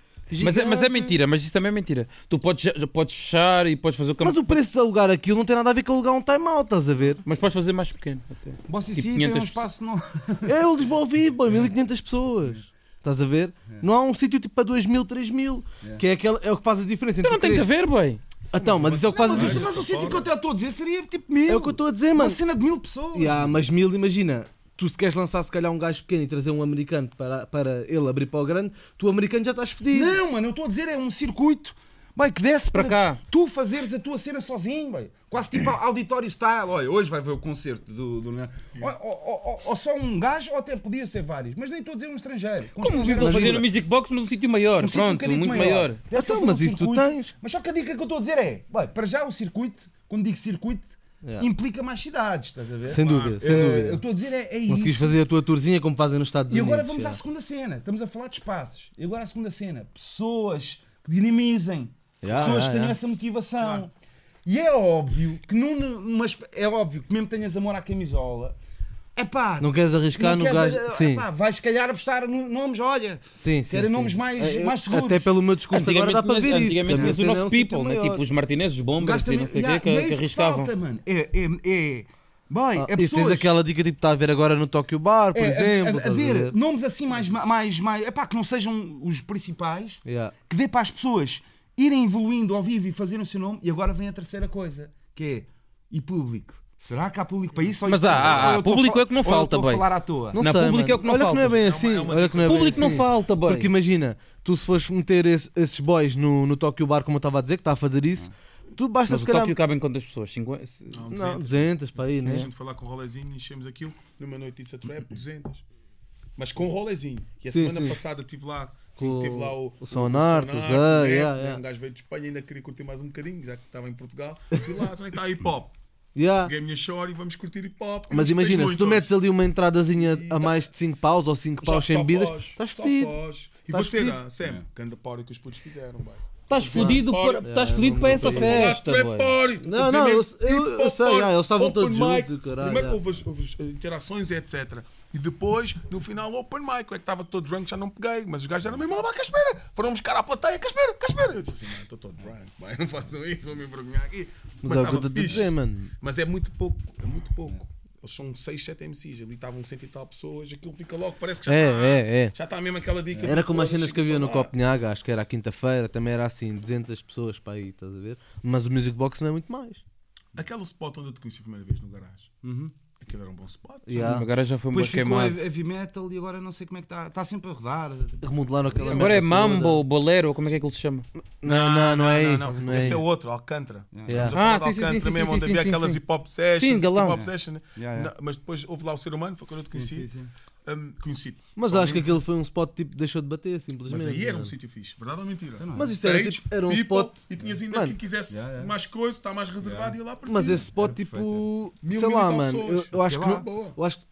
[SPEAKER 2] Mas é, mas é mentira, mas isso também é mentira. Tu podes, podes fechar e podes fazer o campo.
[SPEAKER 5] Mas o preço de alugar aquilo não tem nada a ver com alugar um time-out, estás a ver?
[SPEAKER 2] Mas podes fazer mais pequeno. até.
[SPEAKER 3] Bossa
[SPEAKER 2] Tipo
[SPEAKER 3] City tem um
[SPEAKER 2] 500
[SPEAKER 3] espaço... Não...
[SPEAKER 5] É o Lisboa ao vivo, boy, 1500 pessoas. Estás a ver? Não há um sítio tipo para 2000, 3000. Que é, aquele, é o que faz a diferença
[SPEAKER 2] Então não tem que haver, boy.
[SPEAKER 5] Então, mas isso é o que
[SPEAKER 3] Não,
[SPEAKER 5] faz
[SPEAKER 3] mas,
[SPEAKER 5] isso.
[SPEAKER 3] isso- mas o sítio que eu até estou a dizer seria tipo mil.
[SPEAKER 5] É o que eu estou a dizer,
[SPEAKER 3] Uma
[SPEAKER 5] mano.
[SPEAKER 3] cena de mil pessoas.
[SPEAKER 5] Yeah, mas mil, imagina, tu se queres lançar se calhar um gajo pequeno e trazer um americano para, para ele abrir para o grande, tu americano já estás fedido.
[SPEAKER 3] Não, mano, eu estou a dizer é um circuito bem, que desce
[SPEAKER 2] Para cá.
[SPEAKER 3] tu fazeres a tua cena sozinho, bem. quase tipo auditório style. Olha, hoje vai ver o concerto do. do né? ou, ou- ou- ou só um gajo, ou até podia ser vários, mas nem estou a dizer um estrangeiro. Um
[SPEAKER 2] Como
[SPEAKER 3] estrangeiro
[SPEAKER 2] fazer no Music Box, mas um sítio maior.
[SPEAKER 3] Um sítio um
[SPEAKER 2] Pronto,
[SPEAKER 3] bocadinho
[SPEAKER 2] muito maior.
[SPEAKER 3] Para
[SPEAKER 5] Então, mas
[SPEAKER 3] um
[SPEAKER 5] isso tu
[SPEAKER 3] circuito.
[SPEAKER 5] tens.
[SPEAKER 3] Mas só que a dica que eu estou a dizer é: bem, para já o circuito, quando digo circuito,
[SPEAKER 5] Yeah.
[SPEAKER 3] implica mais cidades, estás a ver?
[SPEAKER 5] Sem dúvida, sem
[SPEAKER 3] Eh, Eu
[SPEAKER 5] dúvida.
[SPEAKER 3] estou a dizer é, é isso.
[SPEAKER 5] Conseguis fazer a tua tourzinha como fazem nos Estados
[SPEAKER 3] E
[SPEAKER 5] Unidos.
[SPEAKER 3] agora vamos à segunda cena. Estamos a falar de espaços. E agora a segunda cena. Pessoas que dinamizem.
[SPEAKER 5] Yeah,
[SPEAKER 3] pessoas
[SPEAKER 5] yeah,
[SPEAKER 3] que tenham essa motivação. E é óbvio que num, esp- é óbvio que mesmo tenhas amor à camisola. É pá.
[SPEAKER 5] Não queres arriscar no gajo. Sim,
[SPEAKER 3] vais se calhar apostar no nomes, olha.
[SPEAKER 5] sim, sim.
[SPEAKER 3] nomes mais-
[SPEAKER 5] É,
[SPEAKER 3] mais seguros.
[SPEAKER 5] Até pelo meu discurso agora dá para ver isso.
[SPEAKER 2] antigamente
[SPEAKER 5] a
[SPEAKER 2] tinhas o
[SPEAKER 5] é
[SPEAKER 2] nosso people, né? tipo os martineses, os
[SPEAKER 3] O
[SPEAKER 2] bombers
[SPEAKER 3] gajo
[SPEAKER 2] e não sei o quê, que,
[SPEAKER 3] é
[SPEAKER 2] que arriscavam.
[SPEAKER 3] falta, mano. É, é, é. Bem,
[SPEAKER 5] Ah,
[SPEAKER 3] é
[SPEAKER 5] isso tens
[SPEAKER 3] pessoas.
[SPEAKER 5] aquela dica tipo está a ver agora no Tokyo Bar, por
[SPEAKER 3] é, a-
[SPEAKER 5] exemplo.
[SPEAKER 3] a, a,
[SPEAKER 5] estás
[SPEAKER 3] ver, nomes assim mais, mais, mais, epá, que não sejam os principais,
[SPEAKER 5] Yeah.
[SPEAKER 3] que dê para as pessoas irem evoluindo ao vivo e fazerem o seu nome. E agora vem a terceira coisa, que é e público. Será que há público para isso?
[SPEAKER 2] Mas há, há, há.
[SPEAKER 3] a
[SPEAKER 2] Público é que não falta,
[SPEAKER 3] a
[SPEAKER 2] bem.
[SPEAKER 3] falar à toa.
[SPEAKER 5] Não
[SPEAKER 2] Não,
[SPEAKER 5] sei,
[SPEAKER 2] público é
[SPEAKER 5] mano.
[SPEAKER 2] o que não
[SPEAKER 5] Olha que não é
[SPEAKER 2] falta.
[SPEAKER 5] bem
[SPEAKER 1] É
[SPEAKER 5] assim.
[SPEAKER 1] uma- é uma
[SPEAKER 5] Olha que não é bem
[SPEAKER 2] Público não
[SPEAKER 5] assim.
[SPEAKER 2] falta, bem.
[SPEAKER 5] Porque imagina, tu se fores meter esse- esses boys no, no Tokyo Bar, como eu estava a dizer, que está a fazer isso, tu basta
[SPEAKER 2] Mas
[SPEAKER 5] se
[SPEAKER 2] o
[SPEAKER 5] calhar.
[SPEAKER 2] Tóquio cabe em quantas pessoas? 50?
[SPEAKER 1] Não,
[SPEAKER 5] Não,
[SPEAKER 1] 200.
[SPEAKER 5] 200 para aí,
[SPEAKER 1] A
[SPEAKER 5] né?
[SPEAKER 1] gente foi lá com o rolezinho e enchemos aquilo numa noitiça trap, 200. Mas com o rolezinho. E a
[SPEAKER 5] Sim,
[SPEAKER 1] semana
[SPEAKER 5] sim.
[SPEAKER 1] passada estive lá.
[SPEAKER 5] Com
[SPEAKER 1] teve lá o,
[SPEAKER 5] o Sonarte, o Zé, yeah, yeah.
[SPEAKER 1] Um gajo veio de Espanha ainda queria curtir mais um bocadinho, já que estava em Portugal. Fui lá, onde é que está hip hop?
[SPEAKER 5] Yeah.
[SPEAKER 1] A short e vamos curtir hip hop.
[SPEAKER 5] Mas imagina, se tu metes ali uma entradazinha a
[SPEAKER 1] tá-
[SPEAKER 5] mais de 5 paus ou 5
[SPEAKER 1] Já
[SPEAKER 5] paus sem
[SPEAKER 1] só
[SPEAKER 5] bebidas, estás
[SPEAKER 1] só
[SPEAKER 5] fedido.
[SPEAKER 1] E ah, Sam, ganda party que os putos fizeram, vai.
[SPEAKER 2] Estás fodido
[SPEAKER 1] Party.
[SPEAKER 2] para, estás fodido para essa festa,
[SPEAKER 5] Não, não, eu- eu-
[SPEAKER 1] hop
[SPEAKER 5] sei, ah, eles estavam todos juntos, caralho,
[SPEAKER 1] Primeiro
[SPEAKER 5] ah.
[SPEAKER 1] houve as, houve as interações e etc. E depois, no final, open mic. Eu é que estava todo drunk, já não peguei. Mas os gajos eram mesmo, lá, Caspera. Foram buscar à plateia, Caspera, Caspera. Eu disse assim, mano, estou todo drunk, vai, não façam isso, vão me envergonhar aqui.
[SPEAKER 5] Mas é o que eu
[SPEAKER 1] fixe.
[SPEAKER 5] dizer, mano.
[SPEAKER 1] Mas é muito pouco, é muito pouco. Eles são 6, 7 MCs, ali estavam cento e tal pessoas, aquilo fica logo, parece que já
[SPEAKER 5] É,
[SPEAKER 1] está.
[SPEAKER 5] é, é.
[SPEAKER 1] Já está mesmo aquela dica.
[SPEAKER 5] Era como as cenas que havia no. Copenhaga, acho que era quinta-feira, também era assim, 200 pessoas para aí, estás a ver? Mas o Music Box não é muito mais.
[SPEAKER 1] Aquele spot onde eu te conheci a primeira vez no garagem. Aquilo era um bom spot.
[SPEAKER 5] Yeah.
[SPEAKER 2] Agora já foi um
[SPEAKER 3] Depois ficou
[SPEAKER 2] queimado.
[SPEAKER 3] heavy metal e agora não sei como é que está. Está sempre a rodar.
[SPEAKER 5] Remodelaram aquela
[SPEAKER 2] Agora é mambo, bolero, como é que é que ele se chama?
[SPEAKER 5] Não, não, não é.
[SPEAKER 1] Não,
[SPEAKER 5] não é
[SPEAKER 1] Esse é o outro, Alcântara.
[SPEAKER 5] Yeah.
[SPEAKER 2] Ah, sim, sim, sim, sim,
[SPEAKER 1] mesmo,
[SPEAKER 2] sim,
[SPEAKER 1] onde
[SPEAKER 2] sim,
[SPEAKER 1] havia
[SPEAKER 2] sim,
[SPEAKER 1] aquelas
[SPEAKER 2] sim.
[SPEAKER 1] hip hop sessions.
[SPEAKER 2] Sim, galão.
[SPEAKER 1] Hip hop session, né?
[SPEAKER 3] Yeah, yeah.
[SPEAKER 1] Não, mas depois houve lá o ser humano, foi quando eu te conheci. Hum, conheci.
[SPEAKER 5] Mas acho que aquilo foi um spot tipo deixou de bater, simplesmente.
[SPEAKER 1] Mas aí era um
[SPEAKER 5] mano.
[SPEAKER 1] sítio fixe, verdade ou mentira?
[SPEAKER 5] Mas isso era, tipo, era um
[SPEAKER 1] people,
[SPEAKER 5] spot.
[SPEAKER 1] E tinhas ainda
[SPEAKER 5] Mano.
[SPEAKER 1] quem quisesse
[SPEAKER 3] Yeah, yeah.
[SPEAKER 1] mais coisa, está mais reservado e ia lá para
[SPEAKER 5] Mas esse spot,
[SPEAKER 3] Era
[SPEAKER 5] tipo.
[SPEAKER 1] Mil,
[SPEAKER 5] sei
[SPEAKER 1] mil
[SPEAKER 5] lá,
[SPEAKER 1] e
[SPEAKER 5] mano. Eu,
[SPEAKER 1] pessoas.
[SPEAKER 5] eu acho que não. Eu acho que.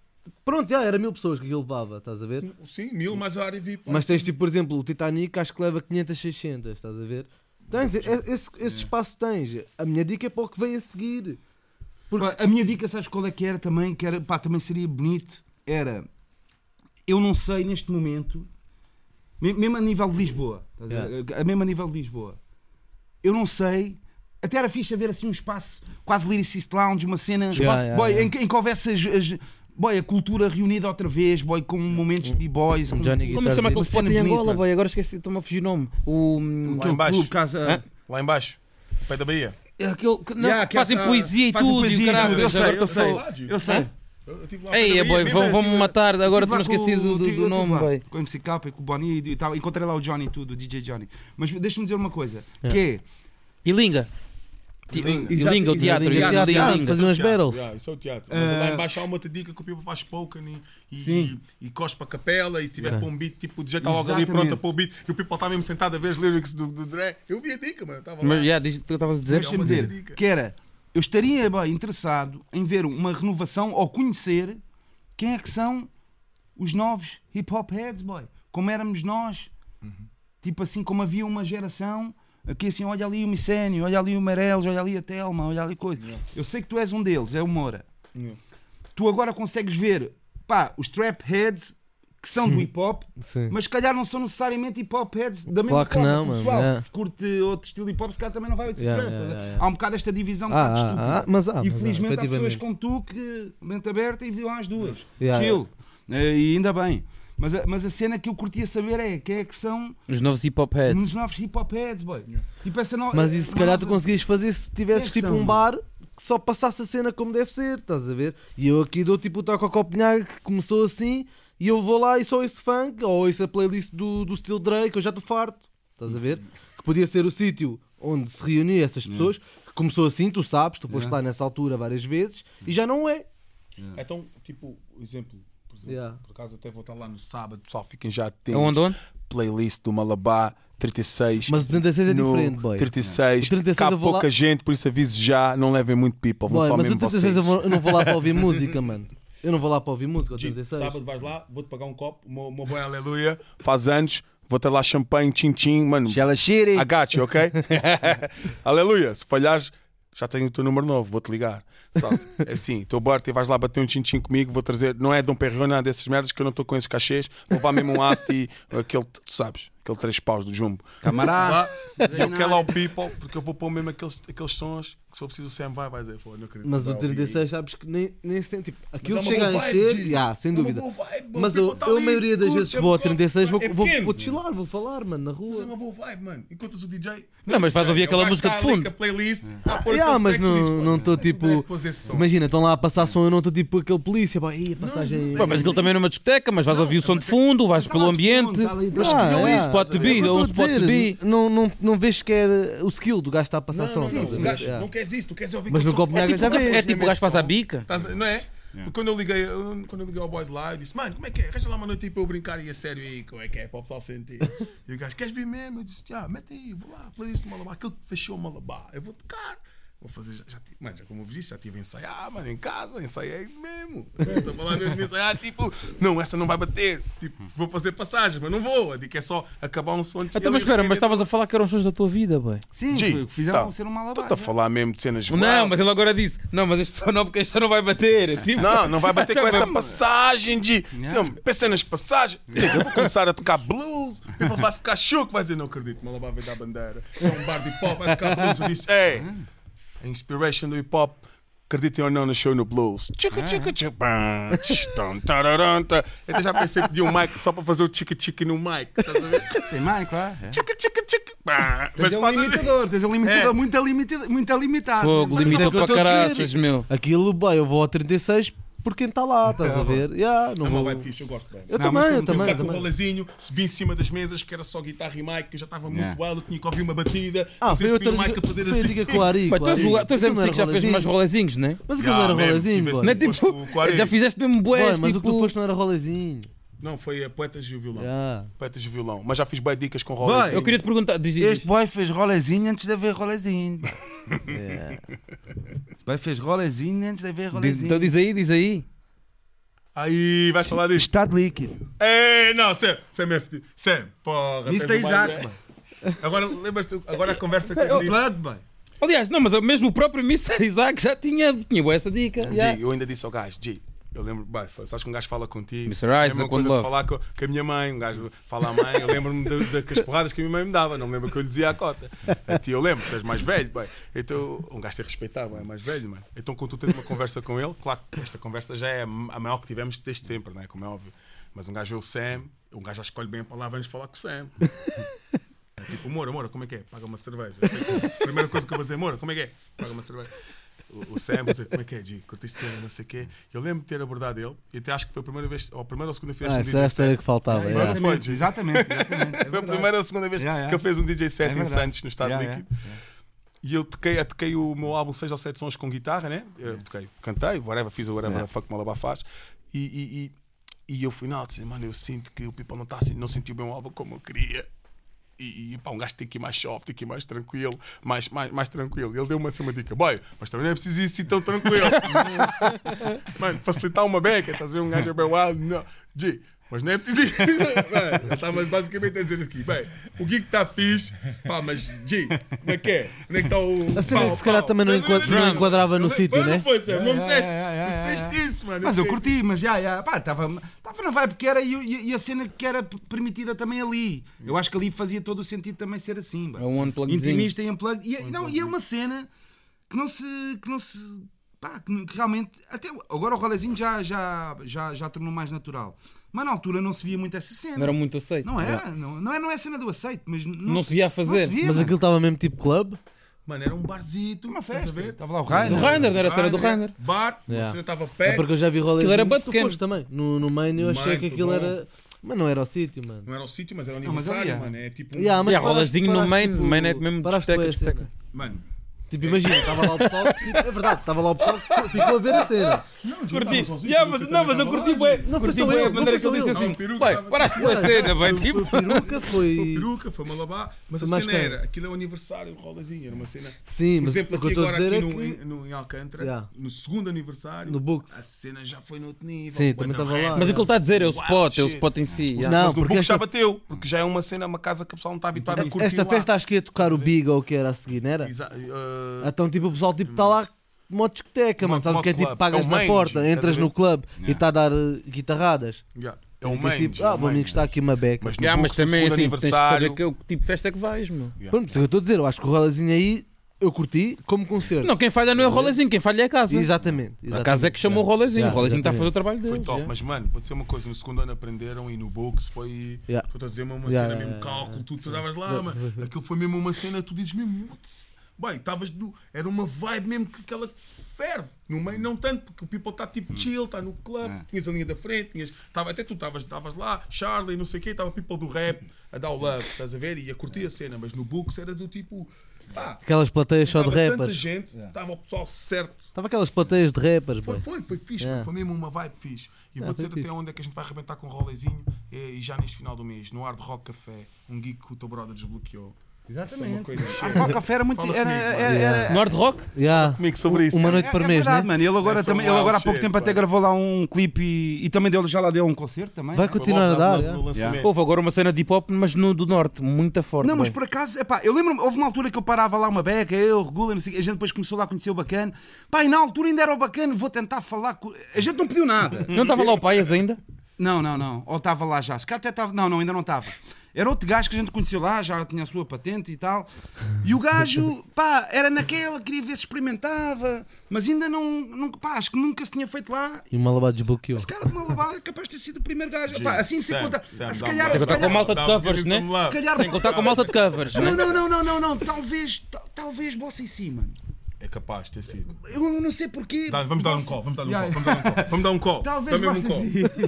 [SPEAKER 5] Pronto, já era mil pessoas que aquilo levava, estás a ver?
[SPEAKER 1] Sim, mil mais a área VIP.
[SPEAKER 5] Mas tens tipo, por exemplo, o Titanic acho que leva 500, 600, estás a ver? Tens, e- esse, esse espaço tens. A minha dica é para o que vem a seguir.
[SPEAKER 3] Pá, A minha dica, sabes qual é que era também? Que era, pá, também seria bonito. Era, eu não sei neste momento, me- mesmo a nível de Lisboa, estás a a mesmo a nível de Lisboa, eu não sei. Até era fixe haver assim um espaço, quase Lyricist Lounge, uma cena
[SPEAKER 5] Yeah, yeah,
[SPEAKER 3] boy,
[SPEAKER 5] yeah.
[SPEAKER 3] Em, que, em que houvesse as, as- boy, a cultura reunida outra vez, boy, com momentos de b-boys.
[SPEAKER 5] Um Johnny
[SPEAKER 2] Como é se chama aquele spot em Angola, boy? Agora esqueci, estou-me a fugir o nome. O.
[SPEAKER 1] Lá embaixo.
[SPEAKER 3] clube, casa,
[SPEAKER 2] Hã?
[SPEAKER 1] Lá embaixo, pé da Bahia.
[SPEAKER 2] é Aquele que não,
[SPEAKER 3] Yeah, que
[SPEAKER 2] fazem
[SPEAKER 3] essa-
[SPEAKER 2] poesia e
[SPEAKER 3] fazem
[SPEAKER 2] tudo,
[SPEAKER 3] poesia
[SPEAKER 2] e caralho.
[SPEAKER 3] tudo, eu sei, eu sei. Eu sei.
[SPEAKER 1] Eu lá
[SPEAKER 2] Ei, é, boy, vão-me matar, agora
[SPEAKER 3] com
[SPEAKER 2] esquecido do, do, nome, boy.
[SPEAKER 3] Com o MC Capa e com o Bonnie e tal. Encontrei lá o Johnny e tudo, o DJ Johnny. Mas deixa-me dizer uma coisa: que é.
[SPEAKER 2] E Linga. Ti-
[SPEAKER 1] Ilinga.
[SPEAKER 2] E Linga, o teatro.
[SPEAKER 3] Ilinga,
[SPEAKER 2] e-
[SPEAKER 3] teatro,
[SPEAKER 2] e
[SPEAKER 3] teatro,
[SPEAKER 2] Linga.
[SPEAKER 5] fazer umas battles.
[SPEAKER 1] yeah, isso é o teatro. Mas lá embaixo há uma outra dica que o people faz spoken e, e, e, e cospe a capela e se tiver
[SPEAKER 5] Yeah.
[SPEAKER 1] para um beat, tipo, o DJ está logo ali pronto para o beat e o people está mesmo sentado a ver as lyrics do, do Dre. Eu vi a dica, mano. Estava lá.
[SPEAKER 2] Mas, yeah, diz o que eu estava a dizer.
[SPEAKER 3] Deixa-me dizer que era. Eu estaria bem interessado em ver uma renovação ou conhecer quem é que são os novos hip hop heads, boy. Como éramos nós. Tipo assim, como havia uma geração. Aqui assim, olha ali o Micénio, olha ali o Meirelles, olha ali a Telma, olha ali coisa. Eu sei que tu és um deles, é o Moura.
[SPEAKER 1] Yeah.
[SPEAKER 3] Tu agora consegues ver, pá, os trap heads que são do hip hop,
[SPEAKER 5] Sim.
[SPEAKER 3] mas se calhar não são necessariamente hip hop heads da mesma
[SPEAKER 5] Claro que
[SPEAKER 3] forma.
[SPEAKER 5] não,
[SPEAKER 3] o pessoal
[SPEAKER 5] yeah.
[SPEAKER 3] que curte outro estilo hip hop, se calhar também não vai ouvir
[SPEAKER 5] Yeah, yeah, yeah, yeah.
[SPEAKER 3] Há um bocado esta divisão
[SPEAKER 5] Ah,
[SPEAKER 3] bocado
[SPEAKER 5] ah, ah, mas há, mas há,
[SPEAKER 3] e felizmente há pessoas como tu que mente aberta e viram as duas.
[SPEAKER 5] Yeah,
[SPEAKER 3] Chill. Eh, E ainda bem. Mas a, mas a cena que eu curtia saber é quem é que são
[SPEAKER 2] Os novos hip hop heads.
[SPEAKER 3] novos hip hop heads, boy. Tipo essa no...
[SPEAKER 5] Mas isso se calhar tu conseguias fazer se tivesses
[SPEAKER 3] é que
[SPEAKER 5] tipo
[SPEAKER 3] são,
[SPEAKER 5] um bar que só passasse a cena como deve ser, estás a ver? E eu aqui dou tipo o toque ao Copenhague que começou assim e eu vou lá e só esse funk ou ouço a playlist do, do Steel Drake, eu já estou farto, estás a ver? Que podia ser o sítio onde se reuniam essas pessoas, que começou assim, tu sabes, tu foste
[SPEAKER 3] Yeah.
[SPEAKER 5] lá nessa altura várias vezes e já não é.
[SPEAKER 1] Então, tipo, exemplo, por exemplo,
[SPEAKER 5] Yeah.
[SPEAKER 1] por acaso até vou estar lá no sábado, pessoal, fiquem já atentos.
[SPEAKER 2] É onde, onde?
[SPEAKER 1] Playlist do Malabar 36.
[SPEAKER 5] Mas o 36 é
[SPEAKER 1] no
[SPEAKER 5] diferente, boy.
[SPEAKER 1] 36,
[SPEAKER 5] O 36
[SPEAKER 1] cá
[SPEAKER 5] vou lá-
[SPEAKER 1] pouca gente, por isso aviso já, não levem muito people, vão
[SPEAKER 5] Boy,
[SPEAKER 1] só
[SPEAKER 5] mas o
[SPEAKER 1] mesmo
[SPEAKER 5] 36 eu,
[SPEAKER 1] vocês.
[SPEAKER 5] vou- eu não vou lá para ouvir música, mano. Eu não vou lá para ouvir música,
[SPEAKER 1] G,
[SPEAKER 5] 36.
[SPEAKER 1] sábado vais lá, vou-te pagar um copo, o meu boy aleluia, faz anos, vou ter lá champanhe, tchim-tchim, mano,
[SPEAKER 3] Shella Shitty.
[SPEAKER 1] I got you, ok? aleluia, se falhares, já tenho o teu número novo, vou-te ligar. Só se- É assim, teu Bart, vais lá bater um tchim-tchim comigo, vou trazer, não é Dom Perrone, nada dessas merdas que eu não estou com esses cachês, vou levar mesmo um Asti, aquele, tu sabes, aquele três paus do jumbo.
[SPEAKER 3] Camarada.
[SPEAKER 1] E eu quero lá o people, porque eu vou pôr mesmo aqueles, aqueles sons que se eu preciso o Sam vai, vai dizer, pô, não acredito.
[SPEAKER 5] Mas o
[SPEAKER 1] ouvir
[SPEAKER 5] 36,
[SPEAKER 1] isso.
[SPEAKER 5] sabes que nem, nem sente. Tipo, aquilo
[SPEAKER 1] é
[SPEAKER 5] chega a encher, yeah, sem
[SPEAKER 1] É
[SPEAKER 5] dúvida. Mas eu,
[SPEAKER 1] tá
[SPEAKER 5] eu a maioria das vezes que
[SPEAKER 1] é
[SPEAKER 5] vou ao
[SPEAKER 1] bom.
[SPEAKER 5] 36 vou,
[SPEAKER 1] É
[SPEAKER 5] vou, vou chilar, vou falar, mano, na
[SPEAKER 1] Mas é
[SPEAKER 5] rua.
[SPEAKER 1] uma boa vibe, mano. Encontras o DJ.
[SPEAKER 2] Não, mas vais ouvir
[SPEAKER 1] é
[SPEAKER 2] aquela música de
[SPEAKER 1] tá
[SPEAKER 2] fundo.
[SPEAKER 1] playlist.
[SPEAKER 5] Ah, mas não- estou
[SPEAKER 1] Drake,
[SPEAKER 5] tipo-
[SPEAKER 1] pôs esse som.
[SPEAKER 5] Imagina, estão lá a passar som, eu não estou tipo aquele polícia, boy, "Ih, a passagem.
[SPEAKER 2] Pô, mas aquilo também é numa discoteca, mas vais ouvir o som de fundo, vais pelo ambiente.
[SPEAKER 1] Mas
[SPEAKER 5] Ah,
[SPEAKER 1] escolheu
[SPEAKER 5] é.
[SPEAKER 1] isso,
[SPEAKER 2] Spot to be,
[SPEAKER 5] É que
[SPEAKER 2] ou spot to be.
[SPEAKER 5] Não, não, não vês sequer o skill do gajo que está a passar
[SPEAKER 1] Não,
[SPEAKER 5] som.
[SPEAKER 1] não, não, o gajo,
[SPEAKER 5] Yeah.
[SPEAKER 1] não queres isso, tu queres ouvir
[SPEAKER 5] Mas no. Copenhague
[SPEAKER 1] É
[SPEAKER 5] já
[SPEAKER 1] tipo-
[SPEAKER 5] vês.
[SPEAKER 2] É tipo o gajo que faz a bica.
[SPEAKER 1] Não é? Porque Quando eu liguei, quando eu liguei ao boy de lá, eu disse, mano, como é que é? Arranja lá uma noite aí para eu brincar e a sério aí, como é que é? Para o pessoal sentir. E o gajo, queres vir mesmo? Eu disse, ah, mete aí, vou lá, playlist do Malabar, aquele que fechou o Malabar, eu vou tocar. Vou fazer, já, já tive, mano, já como viste, já tive a ensaiar, mano, em casa, ensaiei mesmo. Estou a falar mesmo de ensaiar, tipo, não, essa não vai bater. Tipo, vou fazer passagem, mas não vou. Digo que é só acabar um som.
[SPEAKER 2] Então, mas espera, mas estavas a falar que eram os sons da tua vida, boy.
[SPEAKER 3] Sim,
[SPEAKER 1] G,
[SPEAKER 3] foi o que fizeram
[SPEAKER 1] tá.
[SPEAKER 3] ser um malabar.
[SPEAKER 1] Estou a falar mesmo de cenas
[SPEAKER 2] Não, mas ele agora disse: Não, mas este som não, porque este som não vai bater. Tipo,
[SPEAKER 1] Não, não vai bater com essa passagem de.
[SPEAKER 3] Yeah.
[SPEAKER 1] Não, pensa nas passagens. Eu vou começar a tocar blues. Ele vai ficar choque, vai dizer: Não acredito, Malabar vai dar bandeira. Isso é um bar de hop, vai tocar blues. Eu disse: Ei, a inspiration do hip hop. Acreditem ou não, nasceu no blues. Tchica, tchica, tchica. Eu até já pensei em pedir um mic só para fazer o tchica tchica no mic. Estás a ver?
[SPEAKER 3] Tem mais, claro. É.
[SPEAKER 1] Tchica, tchica, tchica, pam.
[SPEAKER 3] Mas é um
[SPEAKER 1] faz-
[SPEAKER 3] limitador, tens um limitador
[SPEAKER 1] É.
[SPEAKER 3] muito, limitado, muito limitado.
[SPEAKER 2] Fogo, limita
[SPEAKER 5] é
[SPEAKER 2] para
[SPEAKER 5] a
[SPEAKER 2] caraças, meu.
[SPEAKER 5] Aquilo, boy, eu vou ao 36 por quem está lá, estás a ver? Yeah, não
[SPEAKER 1] É uma
[SPEAKER 5] vou...
[SPEAKER 1] vibe fixe, eu gosto bem.
[SPEAKER 5] Eu
[SPEAKER 3] Não,
[SPEAKER 5] também, eu também.
[SPEAKER 1] Ficar com o
[SPEAKER 5] também.
[SPEAKER 1] rolezinho, subi em cima das mesas, porque era só guitarra e mic, que eu já estava muito
[SPEAKER 3] Yeah.
[SPEAKER 1] alto, tinha que ouvir uma batida.
[SPEAKER 5] Ah, foi outra
[SPEAKER 1] mic a fazer assim.
[SPEAKER 5] dica com o Ari.
[SPEAKER 2] Pá, tu és
[SPEAKER 5] não
[SPEAKER 2] MC que já
[SPEAKER 5] era
[SPEAKER 2] fez mais rolezinhos, né?
[SPEAKER 5] Mas aquilo não era
[SPEAKER 1] mesmo,
[SPEAKER 5] rolezinho.
[SPEAKER 2] Não é tipo, já fizeste mesmo boés,
[SPEAKER 5] mas o que tu
[SPEAKER 2] tipo...
[SPEAKER 5] foste não era rolezinho.
[SPEAKER 1] Não, foi a Poetas e o Violão.
[SPEAKER 5] Yeah.
[SPEAKER 1] Poetas e o Violão. Mas já fiz bem dicas com
[SPEAKER 3] Boy,
[SPEAKER 1] rolezinho.
[SPEAKER 2] Eu queria te perguntar, diz, diz,
[SPEAKER 3] Este boy fez rolezinho antes de haver rolezinho.
[SPEAKER 5] Yeah.
[SPEAKER 3] Este boy fez rolezinho antes de haver
[SPEAKER 2] diz,
[SPEAKER 3] rolezinho.
[SPEAKER 2] então diz aí, diz aí.
[SPEAKER 1] Aí, vais falar disto.
[SPEAKER 3] Estado líquido.
[SPEAKER 1] Ei, não, Sam, Sam é fedido. Sam, porra.
[SPEAKER 3] Mr. Isaac,
[SPEAKER 1] baile.
[SPEAKER 3] boy.
[SPEAKER 1] Agora, lembras-te, agora a conversa que eu disse.
[SPEAKER 3] Boy.
[SPEAKER 2] Aliás, não, mas mesmo o próprio Mr. Isaac já tinha, tinha boa essa dica. Yeah.
[SPEAKER 1] G, eu ainda disse ao gajo, G, eu lembro, bem, sabes que um gajo fala contigo.
[SPEAKER 2] Mr.
[SPEAKER 1] é a
[SPEAKER 2] Isaac,
[SPEAKER 1] mesma coisa de falar com, com a minha mãe, um gajo fala à mãe, eu lembro-me de, de, que as porradas que a minha mãe me dava, não me lembro o que eu lhe dizia à cota. A ti eu lembro, tu és mais velho, bem. Então, um gajo tem que respeitar, bem, é mais velho, mano. Então, quando tu tens uma conversa com ele, claro que esta conversa já é a maior que tivemos desde sempre, não é? Como é óbvio. Mas um gajo vê o Sam, um gajo já escolhe bem a palavra antes de falar com o Sam. É tipo, Moura, Moura, como é que é? Paga uma cerveja. Que a primeira coisa que eu vou dizer, Moura, como é que é? Paga uma cerveja. O, o Sam, dizer, como é que é? Curtiste cena, não sei o quê. Eu lembro de ter abordado ele, e até acho que foi a primeira vez, ou a primeira ou a segunda vez
[SPEAKER 5] Ah,
[SPEAKER 1] DJ
[SPEAKER 5] era a história que faltava.
[SPEAKER 1] Foi,
[SPEAKER 5] yeah.
[SPEAKER 1] foi.
[SPEAKER 3] Exatamente, exatamente. exatamente. É
[SPEAKER 1] Foi a primeira ou a segunda vez
[SPEAKER 3] Yeah, yeah.
[SPEAKER 1] que ele fez um DJ set
[SPEAKER 3] É
[SPEAKER 1] em. Santos, no Estado
[SPEAKER 3] Yeah,
[SPEAKER 1] Líquido. E eu toquei, toquei o meu álbum 6 ou 7 sons com guitarra, né? Eu toquei, cantei, whatever, fiz o whatever
[SPEAKER 3] Yeah.
[SPEAKER 1] the fuck Malabar faz. E, e, e, e eu fui, não, disse, mano, eu sinto que o People não, tá, assim- não sentiu bem o álbum como eu queria. E, e pá, um gajo tem que ir mais soft, tem que ir mais tranquilo, mais, mais, mais tranquilo. Ele deu-me assim uma dica, boy, mas também não é preciso ir assim tão tranquilo. mano, facilitar uma beca, estás a ver? Um gajo é bem wild, não. G, mas não é preciso ele está mas basicamente a dizer aqui, bem, o Geek está fixe, pá, mas G, onde é que é? Onde é que está o.
[SPEAKER 5] A cena é
[SPEAKER 1] pau,
[SPEAKER 5] que se calhar
[SPEAKER 1] pau?
[SPEAKER 5] também não enquadra- não enquadrava no
[SPEAKER 1] Não
[SPEAKER 5] sítio, né?
[SPEAKER 1] Não foi, Sam, não
[SPEAKER 3] Yeah,
[SPEAKER 1] disseste, disseste isso, mano.
[SPEAKER 3] Mas eu curti, mas já, já, pá, estava na vibe que era e, e- e a cena que era permitida também ali. Eu acho que ali fazia todo o sentido também ser assim.
[SPEAKER 2] É um unplugzinho.
[SPEAKER 3] Intimista e unplugged. E, não, e é uma cena que não se. Que não se pá, que, que realmente. Até, agora o rolezinho já, já, já, já tornou mais natural. Mas na altura não se via muito essa cena.
[SPEAKER 2] Não era muito aceito.
[SPEAKER 3] Não era, não, não é, não é cena do aceito, mas não,
[SPEAKER 2] Não se via a fazer.
[SPEAKER 3] não se via,
[SPEAKER 5] Mas
[SPEAKER 3] mano.
[SPEAKER 5] aquilo estava mesmo tipo club.
[SPEAKER 1] Mano, era um barzito.
[SPEAKER 3] Uma
[SPEAKER 1] a
[SPEAKER 3] festa.
[SPEAKER 1] ver?
[SPEAKER 3] Estava lá o Rainer.
[SPEAKER 2] Rainer, não era a cena do
[SPEAKER 1] Rainer,
[SPEAKER 2] Rainer.
[SPEAKER 1] Bar,
[SPEAKER 5] Yeah.
[SPEAKER 1] a cena estava
[SPEAKER 5] É
[SPEAKER 1] perto.
[SPEAKER 5] porque eu já vi rolês.
[SPEAKER 2] Aquilo era pequeno.
[SPEAKER 5] foste também. No, no main eu achei
[SPEAKER 1] Main,
[SPEAKER 5] que aquilo era. Mas não era o sítio, mano.
[SPEAKER 1] Não era o sítio, mas era o
[SPEAKER 3] Não, mas
[SPEAKER 1] aniversário,
[SPEAKER 3] ali é.
[SPEAKER 1] mano. É tipo um...
[SPEAKER 5] Yeah, mas
[SPEAKER 2] E a
[SPEAKER 5] paraste-
[SPEAKER 2] rolazinho no
[SPEAKER 5] paraste,
[SPEAKER 2] main,
[SPEAKER 5] tipo,
[SPEAKER 2] main é mesmo
[SPEAKER 5] paraste
[SPEAKER 2] discoteca,
[SPEAKER 5] a
[SPEAKER 2] discoteca.
[SPEAKER 1] Mano,
[SPEAKER 5] Tipo, imagina, estava lá o pessoal. tipo, é verdade, estava lá o pessoal que ficou a ver a cena.
[SPEAKER 2] Curti. Yeah, mas, não, mas eu curti bué.
[SPEAKER 5] Não foi
[SPEAKER 2] Curti
[SPEAKER 5] só
[SPEAKER 2] bué
[SPEAKER 5] eu,
[SPEAKER 2] a
[SPEAKER 5] não
[SPEAKER 2] maneira que
[SPEAKER 5] foi
[SPEAKER 2] ele
[SPEAKER 5] só
[SPEAKER 2] disse assim.
[SPEAKER 1] Não,
[SPEAKER 2] Ué, paraste cena, vai tipo.
[SPEAKER 5] Foi peruca,
[SPEAKER 1] Foi
[SPEAKER 5] foi.
[SPEAKER 1] peruca, foi malabar, mas
[SPEAKER 5] Foi
[SPEAKER 1] a cena era, aquilo é o aniversário do Rolazinho, era uma cena.
[SPEAKER 5] Sim,
[SPEAKER 1] Por
[SPEAKER 5] mas
[SPEAKER 1] exemplo,
[SPEAKER 5] o que eu
[SPEAKER 1] aqui
[SPEAKER 5] estou a
[SPEAKER 1] agora
[SPEAKER 5] dizer
[SPEAKER 1] aqui
[SPEAKER 5] é
[SPEAKER 1] no,
[SPEAKER 5] que.
[SPEAKER 1] em, no, em Alcântara,
[SPEAKER 5] Yeah.
[SPEAKER 1] no segundo aniversário,
[SPEAKER 5] No Books.
[SPEAKER 1] a cena já foi no outro nível.
[SPEAKER 5] Sim, também estava lá.
[SPEAKER 2] Mas o que ele está a dizer é o spot, é o spot em si.
[SPEAKER 5] Não, porque
[SPEAKER 1] já bateu, porque já é uma cena, uma casa que o pessoal não está habituado a curtir
[SPEAKER 5] Esta festa acho que ia tocar o Big ou o que era a seguir, não era?
[SPEAKER 1] Exa- uh,
[SPEAKER 5] Então, tipo, o pessoal tipo, está lá modo discoteca, mano. Sabes que é tipo, pagas
[SPEAKER 1] É o
[SPEAKER 5] na porta, entras no clube e
[SPEAKER 3] Yeah.
[SPEAKER 5] está a dar eh, guitarradas.
[SPEAKER 1] yeah, é o
[SPEAKER 5] Ficas
[SPEAKER 1] main.
[SPEAKER 5] tipo, ah, meu amigo está aqui uma beca.
[SPEAKER 1] Mas
[SPEAKER 2] Yeah, mas também assim, tens que saber
[SPEAKER 1] aniversário-
[SPEAKER 2] que, é o tipo de festa é que vais, meu.
[SPEAKER 1] Yeah.
[SPEAKER 5] Pronto, isso é o que eu estou a dizer. Eu acho que o rolazinho aí eu curti como concerto.
[SPEAKER 2] Não, quem falha não é o rolezinho, quem falha é a casa.
[SPEAKER 5] Exatamente.
[SPEAKER 2] A casa é que chamou o rolezinho.
[SPEAKER 5] Yeah,
[SPEAKER 2] O rolezinho está a fazer o
[SPEAKER 5] exatamente.
[SPEAKER 2] trabalho
[SPEAKER 1] Foi
[SPEAKER 2] dele.
[SPEAKER 1] top, mas mano, vou dizer uma coisa: no segundo ano aprenderam e no Books foi.
[SPEAKER 5] Yeah.
[SPEAKER 1] Estou a dizer uma, uma
[SPEAKER 5] Yeah,
[SPEAKER 1] cena
[SPEAKER 5] yeah,
[SPEAKER 1] mesmo,
[SPEAKER 5] yeah,
[SPEAKER 1] cálculo, tu tu estavas lá, mano. Aquilo foi mesmo uma cena, tu dizes mesmo. Bem, estavas. Era uma vibe mesmo que aquela ferve. No meio, não tanto, porque o people está tipo chill, está no clube,
[SPEAKER 3] Yeah.
[SPEAKER 1] tinhas a linha da frente, tinhas, tava, até tu estavas lá, Charlie, não sei o quê, estava people do rap a dar o love, estás a ver? E a curtir a cena, mas no Books era do tipo. Pá,
[SPEAKER 5] Aquelas plateias só de
[SPEAKER 1] estava tanta
[SPEAKER 5] rappers.
[SPEAKER 1] gente, estava o pessoal certo.
[SPEAKER 5] Estava aquelas plateias de rappers,
[SPEAKER 1] Foi, foi, foi fixe,
[SPEAKER 5] Yeah.
[SPEAKER 1] foi mesmo uma vibe fixe. E
[SPEAKER 5] Yeah,
[SPEAKER 1] vou dizer
[SPEAKER 5] fixe.
[SPEAKER 1] até onde é que a gente vai arrebentar com o rolezinho e, e já neste final do mês, no Hard Rock Café, um gig que o teu brother desbloqueou. Isso é uma coisa
[SPEAKER 3] A
[SPEAKER 1] cheia.
[SPEAKER 3] Rock Café era muito.
[SPEAKER 1] Fala
[SPEAKER 3] Era,
[SPEAKER 1] comigo,
[SPEAKER 3] era, era-
[SPEAKER 2] No hard rock?
[SPEAKER 5] Yeah.
[SPEAKER 1] Comigo sobre isso.
[SPEAKER 5] Uma noite
[SPEAKER 3] é,
[SPEAKER 5] por
[SPEAKER 3] é
[SPEAKER 5] mês,
[SPEAKER 3] verdade,
[SPEAKER 5] né?
[SPEAKER 3] mano. Ele agora, também, ele agora há pouco tempo até gravou lá um clipe e, e também dele já lá deu um concerto também.
[SPEAKER 5] Vai
[SPEAKER 3] né?
[SPEAKER 5] Continuar a dar.
[SPEAKER 1] no-
[SPEAKER 5] yeah.
[SPEAKER 1] no lançamento.
[SPEAKER 2] Houve agora uma cena de hip hop, mas no do norte, muito forte.
[SPEAKER 3] Não, mas
[SPEAKER 2] boy.
[SPEAKER 3] por acaso, epá, eu lembro-me, houve uma altura que eu parava lá uma beca, eu, Regula, a gente depois começou lá a conhecer o bacana. E na altura ainda era o bacana, vou tentar falar com. A gente não pediu nada.
[SPEAKER 2] Não estava lá o Paias ainda?
[SPEAKER 3] Não, não, não. Ou estava lá já. Se cá até estava. Não, não, ainda não estava. Era outro gajo que a gente conheceu lá, já tinha a sua patente e tal. E o gajo, pá, era naquela, queria ver se experimentava, mas ainda não, nunca, pá, acho que nunca se tinha feito lá.
[SPEAKER 5] E o Malabar desbloqueou.
[SPEAKER 3] Esse cara de uma lavada é capaz de ter sido o primeiro gajo. Pá, assim se
[SPEAKER 1] Sam,
[SPEAKER 3] conta.
[SPEAKER 1] Sam,
[SPEAKER 3] Se calhar, se
[SPEAKER 2] Sem contar com a
[SPEAKER 3] calhar,
[SPEAKER 2] malta de covers, né?
[SPEAKER 3] se calhar
[SPEAKER 2] Sem contar com a malta de covers,
[SPEAKER 3] Não,
[SPEAKER 2] né?
[SPEAKER 3] não, não, não, não, não. Talvez, ta- talvez bossa em si, mano.
[SPEAKER 1] É capaz de ter sido.
[SPEAKER 3] Eu não sei porquê.
[SPEAKER 1] Dá- vamos dar um call, vamos dar um
[SPEAKER 3] Yeah.
[SPEAKER 1] call, vamos dar um call. Vamos dar um call.
[SPEAKER 3] Talvez
[SPEAKER 1] Dá mesmo um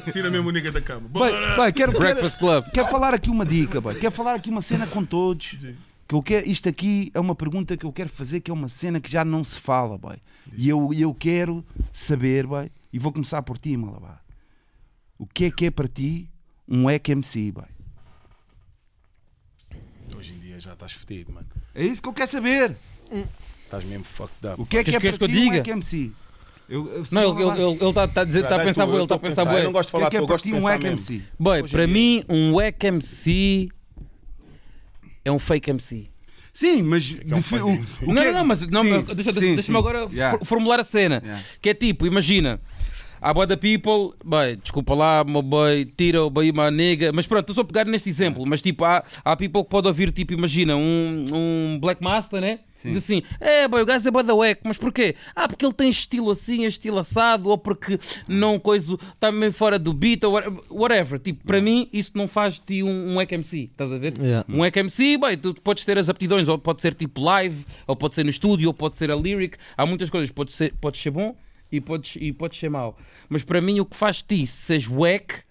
[SPEAKER 1] call. Tira mesmo o nigga da cama.
[SPEAKER 3] Bem,
[SPEAKER 1] Bora!
[SPEAKER 3] bem, quero, quero,
[SPEAKER 2] Breakfast Club.
[SPEAKER 3] quero falar aqui uma dica, bem. quero falar aqui uma cena com todos. Que eu quero, isto aqui é uma pergunta que eu quero fazer, que é uma cena que já não se fala, bem. E eu, eu quero saber, bem, e vou começar por ti, Malabar. O que é que é para ti um EC MC, bem?
[SPEAKER 1] Hoje em dia já estás fedido, mano.
[SPEAKER 3] É isso que eu quero saber.
[SPEAKER 1] Estás mesmo fucked up.
[SPEAKER 3] O que é que é para
[SPEAKER 2] que eu
[SPEAKER 3] ti um MC? Eu, eu,
[SPEAKER 2] Não, ele está ele, ele tá, tá a dizer, está a pensar ele está a pensar
[SPEAKER 1] Eu não gosto de
[SPEAKER 3] que
[SPEAKER 1] falar,
[SPEAKER 3] é que é
[SPEAKER 1] eu
[SPEAKER 3] para
[SPEAKER 1] gosto de
[SPEAKER 3] um
[SPEAKER 1] pensar mesmo.
[SPEAKER 3] MC?
[SPEAKER 2] Boy,
[SPEAKER 1] Hoje em
[SPEAKER 2] para
[SPEAKER 1] dia.
[SPEAKER 2] mim, um wack MC é um fake MC.
[SPEAKER 3] Sim, mas
[SPEAKER 1] é um
[SPEAKER 3] defi-
[SPEAKER 1] fake
[SPEAKER 3] o-
[SPEAKER 1] MC.
[SPEAKER 3] o
[SPEAKER 2] não,
[SPEAKER 3] que é-
[SPEAKER 2] não, não, mas não, deixa- deixa-
[SPEAKER 3] sim,
[SPEAKER 2] deixa-me
[SPEAKER 3] sim.
[SPEAKER 2] agora
[SPEAKER 3] Yeah.
[SPEAKER 2] for- formular a cena.
[SPEAKER 3] Yeah.
[SPEAKER 2] Que é tipo, imagina, há boa da people, bem, desculpa lá, meu boy, tira o boi uma nega, mas pronto, estou só a pegar neste exemplo, mas tipo, há, há people que pode ouvir, tipo, imagina, um, um Black Master, né? Diz assim, é, boy, o gajo é boa da wack, mas porquê? Ah, porque ele tem estilo assim, estilo assado, ou porque não coisa, está meio fora do beat, ou wha- whatever. Tipo, para mim, isso não faz de ti um, um wack MC, estás a ver?
[SPEAKER 5] Yeah.
[SPEAKER 2] Um EC MC, bem, tu podes ter as aptidões, ou pode ser tipo live, ou pode ser no estúdio, ou pode ser a lyric. Há muitas coisas, pode ser, pode ser bom e podes, e podes ser mau. Mas para mim, o que faz de ti seres wack,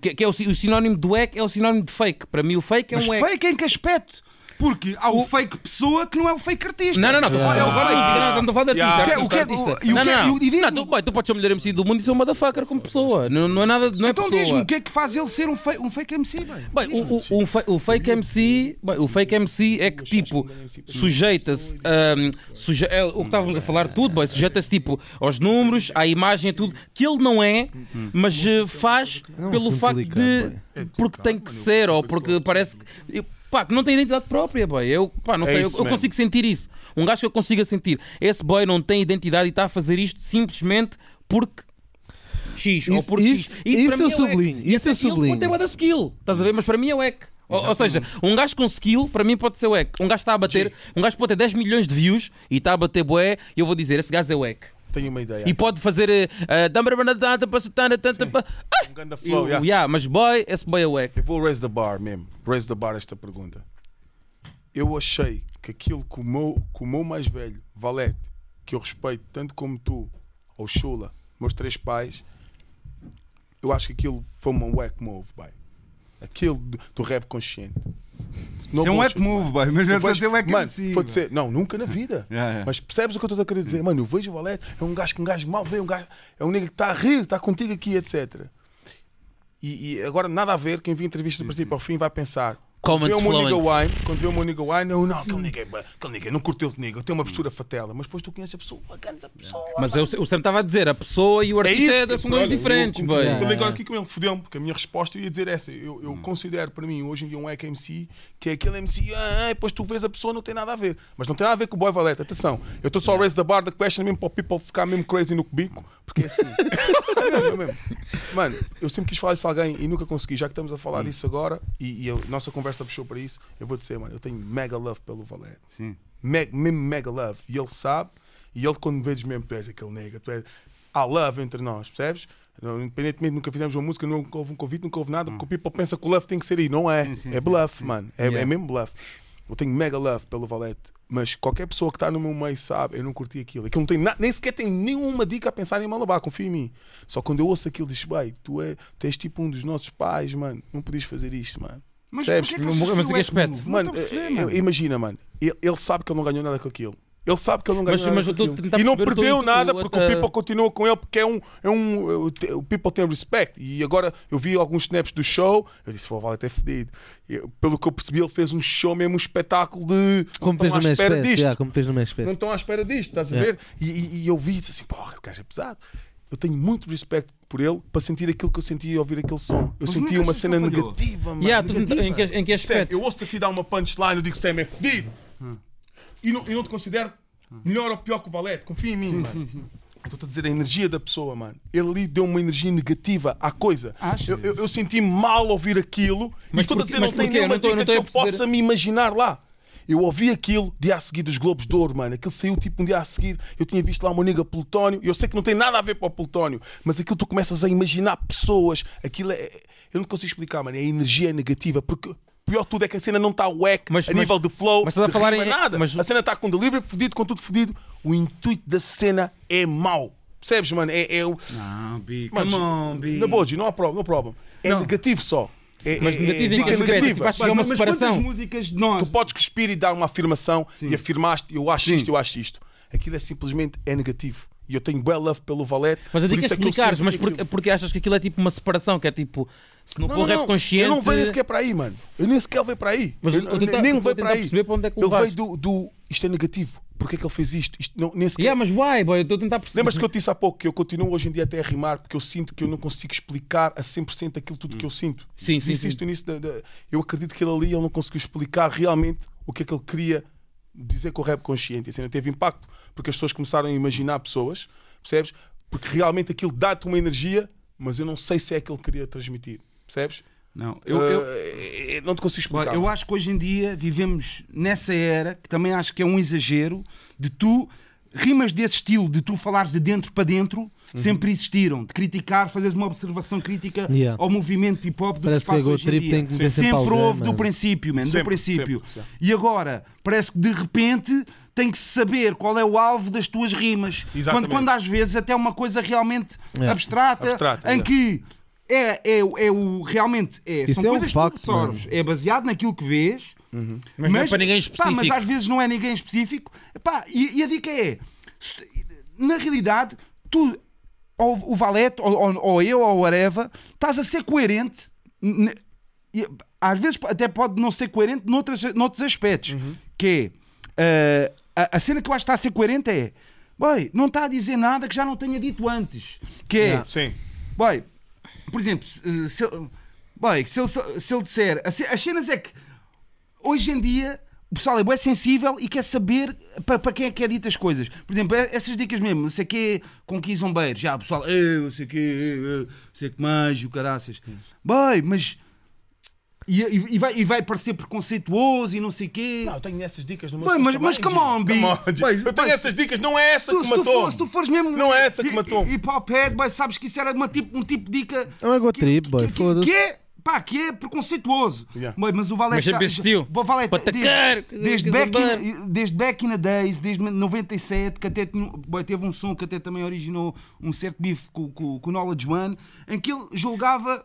[SPEAKER 2] que, que é o, o sinónimo do wack, é o sinónimo de fake. Para mim, o fake é
[SPEAKER 3] Mas
[SPEAKER 2] um wack.
[SPEAKER 3] fake em que aspecto? Porque há o, fake pessoa que não é o fake artista.
[SPEAKER 2] Não, não, não, estou a falar-
[SPEAKER 3] É o
[SPEAKER 2] estou de não, falar de
[SPEAKER 1] Yeah.
[SPEAKER 2] artista.
[SPEAKER 3] O que é-
[SPEAKER 2] artista,
[SPEAKER 3] o é- e o
[SPEAKER 2] Não,
[SPEAKER 3] que é-
[SPEAKER 2] não,
[SPEAKER 3] o- diz-me-
[SPEAKER 2] não, tu, bem, tu podes ser o melhor MC do mundo e ser um motherfucker como pessoa. Não, não é nada, não é
[SPEAKER 3] Então diz-me o que é que faz ele ser um fake, um fake MC, bem?
[SPEAKER 2] Bem, o, o, o, o fake MC, bem, o fake MC é que tipo sujeita-se ahm, suje- é, o que estávamos a falar tudo, bem, sujeita-se tipo aos números, à imagem, a tudo que ele não é, mas eh, faz pelo facto de porque tem que ser ou porque parece que eu- pá, que não tem identidade própria, boy. Eu, pá, não
[SPEAKER 1] É
[SPEAKER 2] sei, eu,
[SPEAKER 1] isso
[SPEAKER 2] eu consigo sentir isso. Um gajo que eu consiga sentir, esse boy não tem identidade e está a fazer isto simplesmente porque X ou
[SPEAKER 5] Isso-
[SPEAKER 2] porque
[SPEAKER 5] isso-
[SPEAKER 2] X.
[SPEAKER 5] isso
[SPEAKER 2] mim
[SPEAKER 5] eu
[SPEAKER 2] é o
[SPEAKER 5] sublinho.
[SPEAKER 2] E
[SPEAKER 5] isso eu
[SPEAKER 2] até ele
[SPEAKER 5] sublinho.
[SPEAKER 2] Tem da skill, estás a ver? Mas para mim é wack. Ou, ou seja, um gajo com skill, para mim pode ser wack. Um gajo está a bater, um gajo pode ter 10 milhões de views e está a bater bué, e eu vou dizer, esse gajo é wack.
[SPEAKER 1] Tenho uma ideia.
[SPEAKER 2] E pode fazer. Ah,
[SPEAKER 1] Ganda
[SPEAKER 2] Eu-
[SPEAKER 1] flow, yeah.
[SPEAKER 2] yeah, mas boy, esse boy é wack.
[SPEAKER 1] Eu vou raise the bar mesmo. Raise the bar esta pergunta. Eu achei que aquilo que o meu, que o meu mais velho, Valete, que eu respeito tanto como tu, ou Chula, meus três pais, eu acho que aquilo foi uma wack move, bai. Aquilo do, do rap consciente.
[SPEAKER 3] Isso é um wack move, boy, mas eu estou a dizer wack
[SPEAKER 1] Mano,
[SPEAKER 3] MC,
[SPEAKER 1] não, nunca na vida.
[SPEAKER 3] Yeah, yeah.
[SPEAKER 1] Mas percebes o que eu estou a querer dizer? Mano, eu vejo o Valete, é um gajo que um gajo mal vê, um gajo, é um negro que está a rir, está contigo aqui, etc. E, e agora nada a ver, quem viu a entrevista do princípio ao fim vai pensar. Quando vê meu nigga
[SPEAKER 2] flowing.
[SPEAKER 1] Wine, quando vê o meu nigga Wine, não, não, aquele nigga, é aquele nigga, não curteu o nigga, tem uma postura fatela, mas depois tu conheces a pessoa, a grande pessoa.
[SPEAKER 2] Mas eu, o Sam estava a dizer, a pessoa e o artista é, são coisas diferentes,
[SPEAKER 1] eu-
[SPEAKER 2] boy.
[SPEAKER 1] eu- Falei agora
[SPEAKER 5] É.
[SPEAKER 1] aqui com ele, fodeu-me, porque a minha resposta eu ia dizer essa. Eu, eu considero para mim hoje em dia um hack MC que é aquele MC, ah, ah, depois tu vês a pessoa, não tem nada a ver. Mas não tem nada a ver com o Boy Valete, atenção. Eu estou só a raise the bar da question mesmo para o people ficar mesmo crazy no cubico, porque é assim. é mesmo, é mesmo. Mano, eu sempre quis falar isso a alguém e nunca consegui, já que estamos a falar disso agora e, e a nossa conversa puxou para isso, eu vou dizer, mano, eu tenho mega love pelo Valete
[SPEAKER 3] Sim.
[SPEAKER 1] me- mesmo mega love. E ele sabe, e ele quando me vezes mesmo, tu és aquele nega, tu és. Há love entre nós, percebes? Independentemente, nunca fizemos uma música, nunca houve um convite, nunca houve nada, porque o people pensa que o love tem que ser aí. Não é.
[SPEAKER 3] Sim, sim,
[SPEAKER 1] é
[SPEAKER 3] sim,
[SPEAKER 1] bluff, mano. É,
[SPEAKER 2] Yeah.
[SPEAKER 1] é mesmo bluff. Eu tenho mega love pelo Valete, mas qualquer pessoa que está no meu meio sabe, eu não curti aquilo. Aquilo não tem na- nem sequer tem nenhuma dica a pensar em Malabar, confia em mim. Só quando eu ouço aquilo, diz, bem, tu, é, tu és tipo um dos nossos pais, mano, não podias fazer isto, mano.
[SPEAKER 3] Mas que
[SPEAKER 2] Mas em
[SPEAKER 3] que
[SPEAKER 1] eh,
[SPEAKER 3] mano.
[SPEAKER 1] imagina, mano, ele, ele sabe que ele não ganhou nada com aquilo. Ele sabe que ele não ganhou
[SPEAKER 2] Mas-
[SPEAKER 1] nada
[SPEAKER 2] mas
[SPEAKER 1] E não perdeu nada porque o people continua com ele porque é um, é um. O people tem respect. E agora eu vi alguns snaps do show, eu disse, vou até fedido. E, Pelo que eu percebi, ele fez um show mesmo, um espetáculo de.
[SPEAKER 5] Como
[SPEAKER 1] não
[SPEAKER 5] fez
[SPEAKER 1] estão
[SPEAKER 5] no
[SPEAKER 1] à
[SPEAKER 5] Mesh
[SPEAKER 1] espera
[SPEAKER 5] Fest.
[SPEAKER 1] disto.
[SPEAKER 5] yeah, como fez no Mesh
[SPEAKER 1] Não
[SPEAKER 5] Fest.
[SPEAKER 1] estão à espera disto, estás a
[SPEAKER 5] Yeah.
[SPEAKER 1] ver? E, e- e eu vi e disse assim, porra, o gajo é pesado. Eu tenho muito respeito por ele para sentir aquilo que eu sentia ao ouvir aquele som. Eu
[SPEAKER 3] Mas
[SPEAKER 1] senti
[SPEAKER 3] não
[SPEAKER 1] uma cena negativa, mano.
[SPEAKER 2] Yeah,
[SPEAKER 1] negativa.
[SPEAKER 2] em, que, em que
[SPEAKER 1] Sam,
[SPEAKER 2] aspecto?
[SPEAKER 1] eu ouço-te aqui dar uma punchline, eu digo Sam é fodido. E, não, e não te considero melhor ou pior que o Valete. Confia em mim, mano. Eu Estou-te a dizer a energia da pessoa, mano. Ele ali deu uma energia negativa à coisa.
[SPEAKER 3] Achas?
[SPEAKER 1] Eu, eu, eu senti mal ao ouvir aquilo
[SPEAKER 2] Mas
[SPEAKER 1] e estou a dizer, não tem nenhuma
[SPEAKER 2] não tô-
[SPEAKER 1] dica
[SPEAKER 2] não
[SPEAKER 1] que
[SPEAKER 2] a
[SPEAKER 1] eu
[SPEAKER 2] perceber.
[SPEAKER 1] possa me imaginar lá. Eu ouvi aquilo dia a seguir dos Globos de Ouro, mano. Aquilo saiu tipo um dia a seguir. Eu tinha visto lá uma nega Plutónio. E eu sei que não tem nada a ver para o Plutónio. Mas aquilo tu começas a imaginar pessoas. Aquilo é. Eu não te consigo explicar, mano. É energia negativa. Porque pior de tudo é que a cena não está wack
[SPEAKER 2] Mas-
[SPEAKER 1] a
[SPEAKER 2] mas-
[SPEAKER 1] nível de flow.
[SPEAKER 2] mas estás a falar
[SPEAKER 1] rima,
[SPEAKER 2] em-
[SPEAKER 1] nada.
[SPEAKER 2] mas-
[SPEAKER 1] A cena está com delivery fodido, com tudo fodido. O intuito da cena é mau. Percebes, mano? É, é o.
[SPEAKER 3] Não, B,
[SPEAKER 1] Mano,
[SPEAKER 3] come on, B.
[SPEAKER 1] Na boa, G, não há problema. Não há problema. É negativo só. É,
[SPEAKER 2] Mas
[SPEAKER 1] é-
[SPEAKER 2] negativo
[SPEAKER 1] é negativa.
[SPEAKER 2] Tipo, acho que é uma
[SPEAKER 3] mas quantas
[SPEAKER 2] separação.
[SPEAKER 3] músicas de nós?
[SPEAKER 1] Tu podes cuspir e dar uma afirmação e afirmaste, eu acho
[SPEAKER 3] Sim.
[SPEAKER 1] isto, eu acho isto. Aquilo é simplesmente é negativo. E eu tenho well love pelo Valete.
[SPEAKER 2] Mas a
[SPEAKER 1] por
[SPEAKER 2] dica é
[SPEAKER 1] que eu
[SPEAKER 2] explicares, mas
[SPEAKER 1] aquilo.
[SPEAKER 2] porque, porque achas que aquilo é tipo uma separação, que é tipo, se não,
[SPEAKER 1] Não,
[SPEAKER 2] for
[SPEAKER 1] não,
[SPEAKER 2] rap
[SPEAKER 1] não.
[SPEAKER 2] consciente.
[SPEAKER 1] Eu não vejo nem sequer para aí, mano. Eu nem sequer veio para aí.
[SPEAKER 2] Mas
[SPEAKER 1] eu,
[SPEAKER 2] eu tentar-
[SPEAKER 1] nem
[SPEAKER 2] eu a
[SPEAKER 1] veio para aí.
[SPEAKER 2] para onde é que
[SPEAKER 1] Ele veio do, do. Isto é negativo. Porquê é que ele fez isto? isto não, nem sequer...
[SPEAKER 2] Yeah, mas why, boy? Eu estou a tentar perceber.
[SPEAKER 1] Lembras que eu te disse há pouco que eu continuo hoje em dia até a rimar porque eu sinto que eu não consigo explicar a 100% aquilo tudo que eu sinto.
[SPEAKER 2] Sim, sim,
[SPEAKER 1] Disse
[SPEAKER 2] sim.
[SPEAKER 1] isto no início da, da- Eu acredito que ele ali ele não conseguiu explicar realmente o que é que ele queria dizer com o rap consciente. A cena teve impacto porque as pessoas começaram a imaginar pessoas, percebes? Porque realmente aquilo dá-te uma energia, mas eu não sei se é aquilo que ele queria transmitir, percebes?
[SPEAKER 3] Não, eu, eu,
[SPEAKER 1] Eh, não te consigo explicar.
[SPEAKER 3] Eu acho que hoje em dia vivemos nessa era que também acho que é um exagero de tu rimas desse estilo, de tu falares de dentro para dentro,
[SPEAKER 1] Uhum.
[SPEAKER 3] sempre existiram. De criticar, fazeres uma observação crítica
[SPEAKER 5] Yeah.
[SPEAKER 3] ao movimento hip hop do
[SPEAKER 5] Parece
[SPEAKER 3] que se passa
[SPEAKER 5] que o
[SPEAKER 3] hoje em dia.
[SPEAKER 5] tem que
[SPEAKER 3] sempre
[SPEAKER 5] sempre alguém,
[SPEAKER 3] houve do
[SPEAKER 5] mas-
[SPEAKER 3] princípio, man, do
[SPEAKER 1] Sempre,
[SPEAKER 3] princípio.
[SPEAKER 1] sempre,
[SPEAKER 3] E agora parece que de repente tem que se saber qual é o alvo das tuas rimas. Quando,
[SPEAKER 1] Exatamente.
[SPEAKER 3] quando às vezes até é uma coisa realmente
[SPEAKER 5] Yeah.
[SPEAKER 3] abstrata,
[SPEAKER 1] Abstrata,
[SPEAKER 3] em
[SPEAKER 1] yeah.
[SPEAKER 3] que é, é, o- é o realmente é,
[SPEAKER 5] Isso
[SPEAKER 3] são
[SPEAKER 5] é um
[SPEAKER 3] coisas que
[SPEAKER 5] facto,
[SPEAKER 3] tu absorves. É baseado naquilo que vês.
[SPEAKER 2] Mas não é para ninguém
[SPEAKER 3] pá,
[SPEAKER 2] específico.
[SPEAKER 3] mas às vezes não é ninguém específico. Pá, e, e a dica é: se- na realidade, tu, ou o Valete, ou, ou, ou eu, ou o Areva, estás a ser coerente. e, às vezes até pode não ser coerente noutras, noutros aspectos. Que é ah, a, a cena que eu acho que está a ser coerente é. Boy, não está a dizer nada que já não tenha dito antes. Que é.
[SPEAKER 5] Yeah.
[SPEAKER 1] Sim.
[SPEAKER 3] Boy, por exemplo, se, boy, se, ele, se ele disser. As cenas é que hoje em dia o pessoal é bem sensível e quer saber para, para quem é que é dito as coisas. Por exemplo, essas dicas mesmo, não sei o quê, com que zombeiros. Já o pessoal, eu não sei o quê, eu, eu, não sei o que mais, o caraças. Boy, mas E, e- e vai, e vai parecer preconceituoso e não sei o quê.
[SPEAKER 1] Não, eu tenho essas dicas no meu
[SPEAKER 3] Bem, mas- mas come on, B. Bem,
[SPEAKER 1] Eu tenho
[SPEAKER 3] bem,
[SPEAKER 1] essas dicas, não é essa
[SPEAKER 3] Tu,
[SPEAKER 1] que
[SPEAKER 3] se, tu
[SPEAKER 1] matou.
[SPEAKER 3] for, se tu fores mesmo.
[SPEAKER 1] Não é essa que matou.
[SPEAKER 3] Hip hop head, boy, sabes que isso era uma tipo, um tipo de dica.
[SPEAKER 5] É um ego
[SPEAKER 3] que-
[SPEAKER 5] trip, boy,
[SPEAKER 3] que- que-
[SPEAKER 5] foda-se.
[SPEAKER 3] Que é, pá, que é preconceituoso.
[SPEAKER 1] Yeah.
[SPEAKER 3] Mas o Valete.
[SPEAKER 2] Mas
[SPEAKER 3] já-
[SPEAKER 2] existiu.
[SPEAKER 3] O Valete,
[SPEAKER 2] Para atacar,
[SPEAKER 3] desde, desde,
[SPEAKER 2] que
[SPEAKER 3] back in, desde back in the days, desde 97, que até tinha- boy, teve um som que até também originou um certo bife com, com, com o Knowledge One, em que ele julgava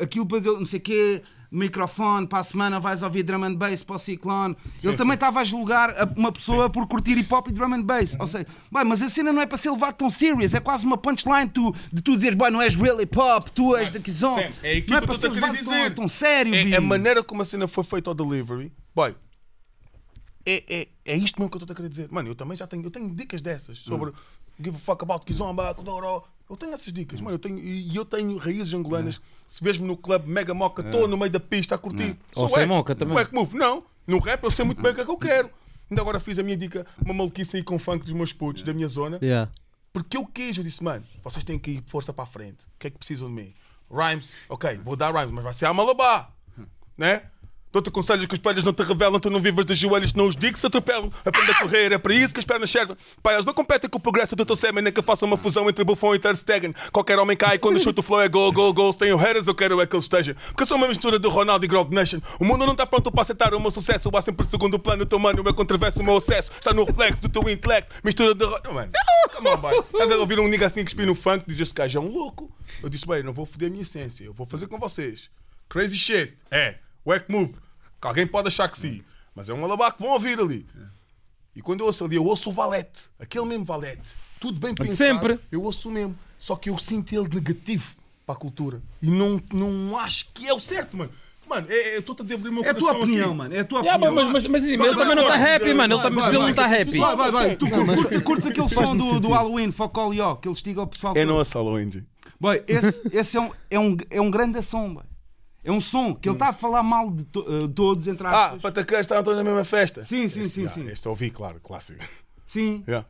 [SPEAKER 3] aquilo para dizer não sei o quê, microfone, para a semana vais ouvir drum and bass para o Ciclone. ele também estava a julgar uma pessoa por curtir hip hop e drum and bass. Ou seja, bem, mas a cena não é para ser levado tão serious, é quase uma punchline tu, de tu dizeres, boy, não és real hip hop, tu és da Kizon.
[SPEAKER 1] É aquilo
[SPEAKER 3] não é para ser levado
[SPEAKER 1] dizer.
[SPEAKER 3] tão, tão sério,
[SPEAKER 1] É,
[SPEAKER 3] Bi.
[SPEAKER 1] a maneira como a cena foi feita ao delivery, boy, é, é, é isto mesmo que eu estou a querer dizer. Mano, eu também já tenho, eu tenho dicas dessas sobre give a fuck about Kizomba, Kudoro. Eu tenho essas dicas, mano. Eu tenho, e eu tenho raízes angolanas. Se vês-me no clube Mega Moca, estou no meio da pista a curtir.
[SPEAKER 2] Ou
[SPEAKER 1] Sou
[SPEAKER 2] sem moca também.
[SPEAKER 1] Wack move. Não, no rap eu sei muito bem o que é que eu quero. Ainda agora fiz a minha dica, uma maluquice aí com o funk dos meus putos, da minha zona.
[SPEAKER 5] Yeah.
[SPEAKER 1] Porque eu quis, eu disse, mano, vocês têm que ir força para a frente. O que é que precisam de mim? Rhymes, ok, vou dar rhymes, mas vai ser a malabá. Né? Dou-te conselhos que os espelhos não te revelam, tu não vivas de joelhos, não os digo se atropelam. Aprenda a correr, é para isso que as pernas servem. Pai, eles não competem com o progresso do teu sêmen, nem que façam uma fusão entre Buffon e Ter Stegen. Qualquer homem cai quando chuta o flow é gol, gol, gol. Se tenho haters, eu quero é que eles estejam. Porque eu sou uma mistura de Ronaldo e Grog Nation. O mundo não está pronto para aceitar o meu sucesso. Há sempre segundo plano, o teu mano, o meu controverso, o meu acesso. Está no reflexo do teu intelecto. Mistura de. Ro- Mano, come on, boy. Estás a ouvir um nigga assim que espia no funk, diz este gajo é um louco. Eu disse, bem, não vou foder a minha essência, eu vou fazer com vocês. Crazy shit. É. Wack move. Que alguém pode achar que sim. Mas é um alabá que vão ouvir ali. E quando eu ouço ali, eu ouço o valete. Aquele mesmo valete. Tudo bem pensado.
[SPEAKER 2] sempre.
[SPEAKER 1] Eu ouço o mesmo. Só que eu sinto ele negativo para a cultura. E não, não acho que é o certo, mano. Mano, é- é- eu estou-te a abrir o meu
[SPEAKER 3] É a tua opinião,
[SPEAKER 1] aqui.
[SPEAKER 3] mano. É a tua
[SPEAKER 2] Yeah,
[SPEAKER 3] opinião.
[SPEAKER 2] mas, mas, mas, mas ele também não está happy, mano. Ele, também-
[SPEAKER 1] vai,
[SPEAKER 2] ele não está happy.
[SPEAKER 3] Vai, vai, vai. Tu
[SPEAKER 5] Não, mas-
[SPEAKER 3] curtes, curtes aquele som do, do. Halloween, Fuck All Yo, que eles estigam o pessoal
[SPEAKER 1] É a Halloween.
[SPEAKER 3] Boy, esse, esse é, um, é, um, é um grande som, boy. É um som que ele está a falar mal de to- eh, todos, entre
[SPEAKER 1] Ah,
[SPEAKER 3] aspas.
[SPEAKER 1] atacar estavam todos na mesma festa.
[SPEAKER 3] Sim, sim,
[SPEAKER 1] Este,
[SPEAKER 3] sim,
[SPEAKER 1] yeah,
[SPEAKER 3] sim.
[SPEAKER 1] Este ouvi, claro, clássico.
[SPEAKER 3] Sim.
[SPEAKER 1] Yeah.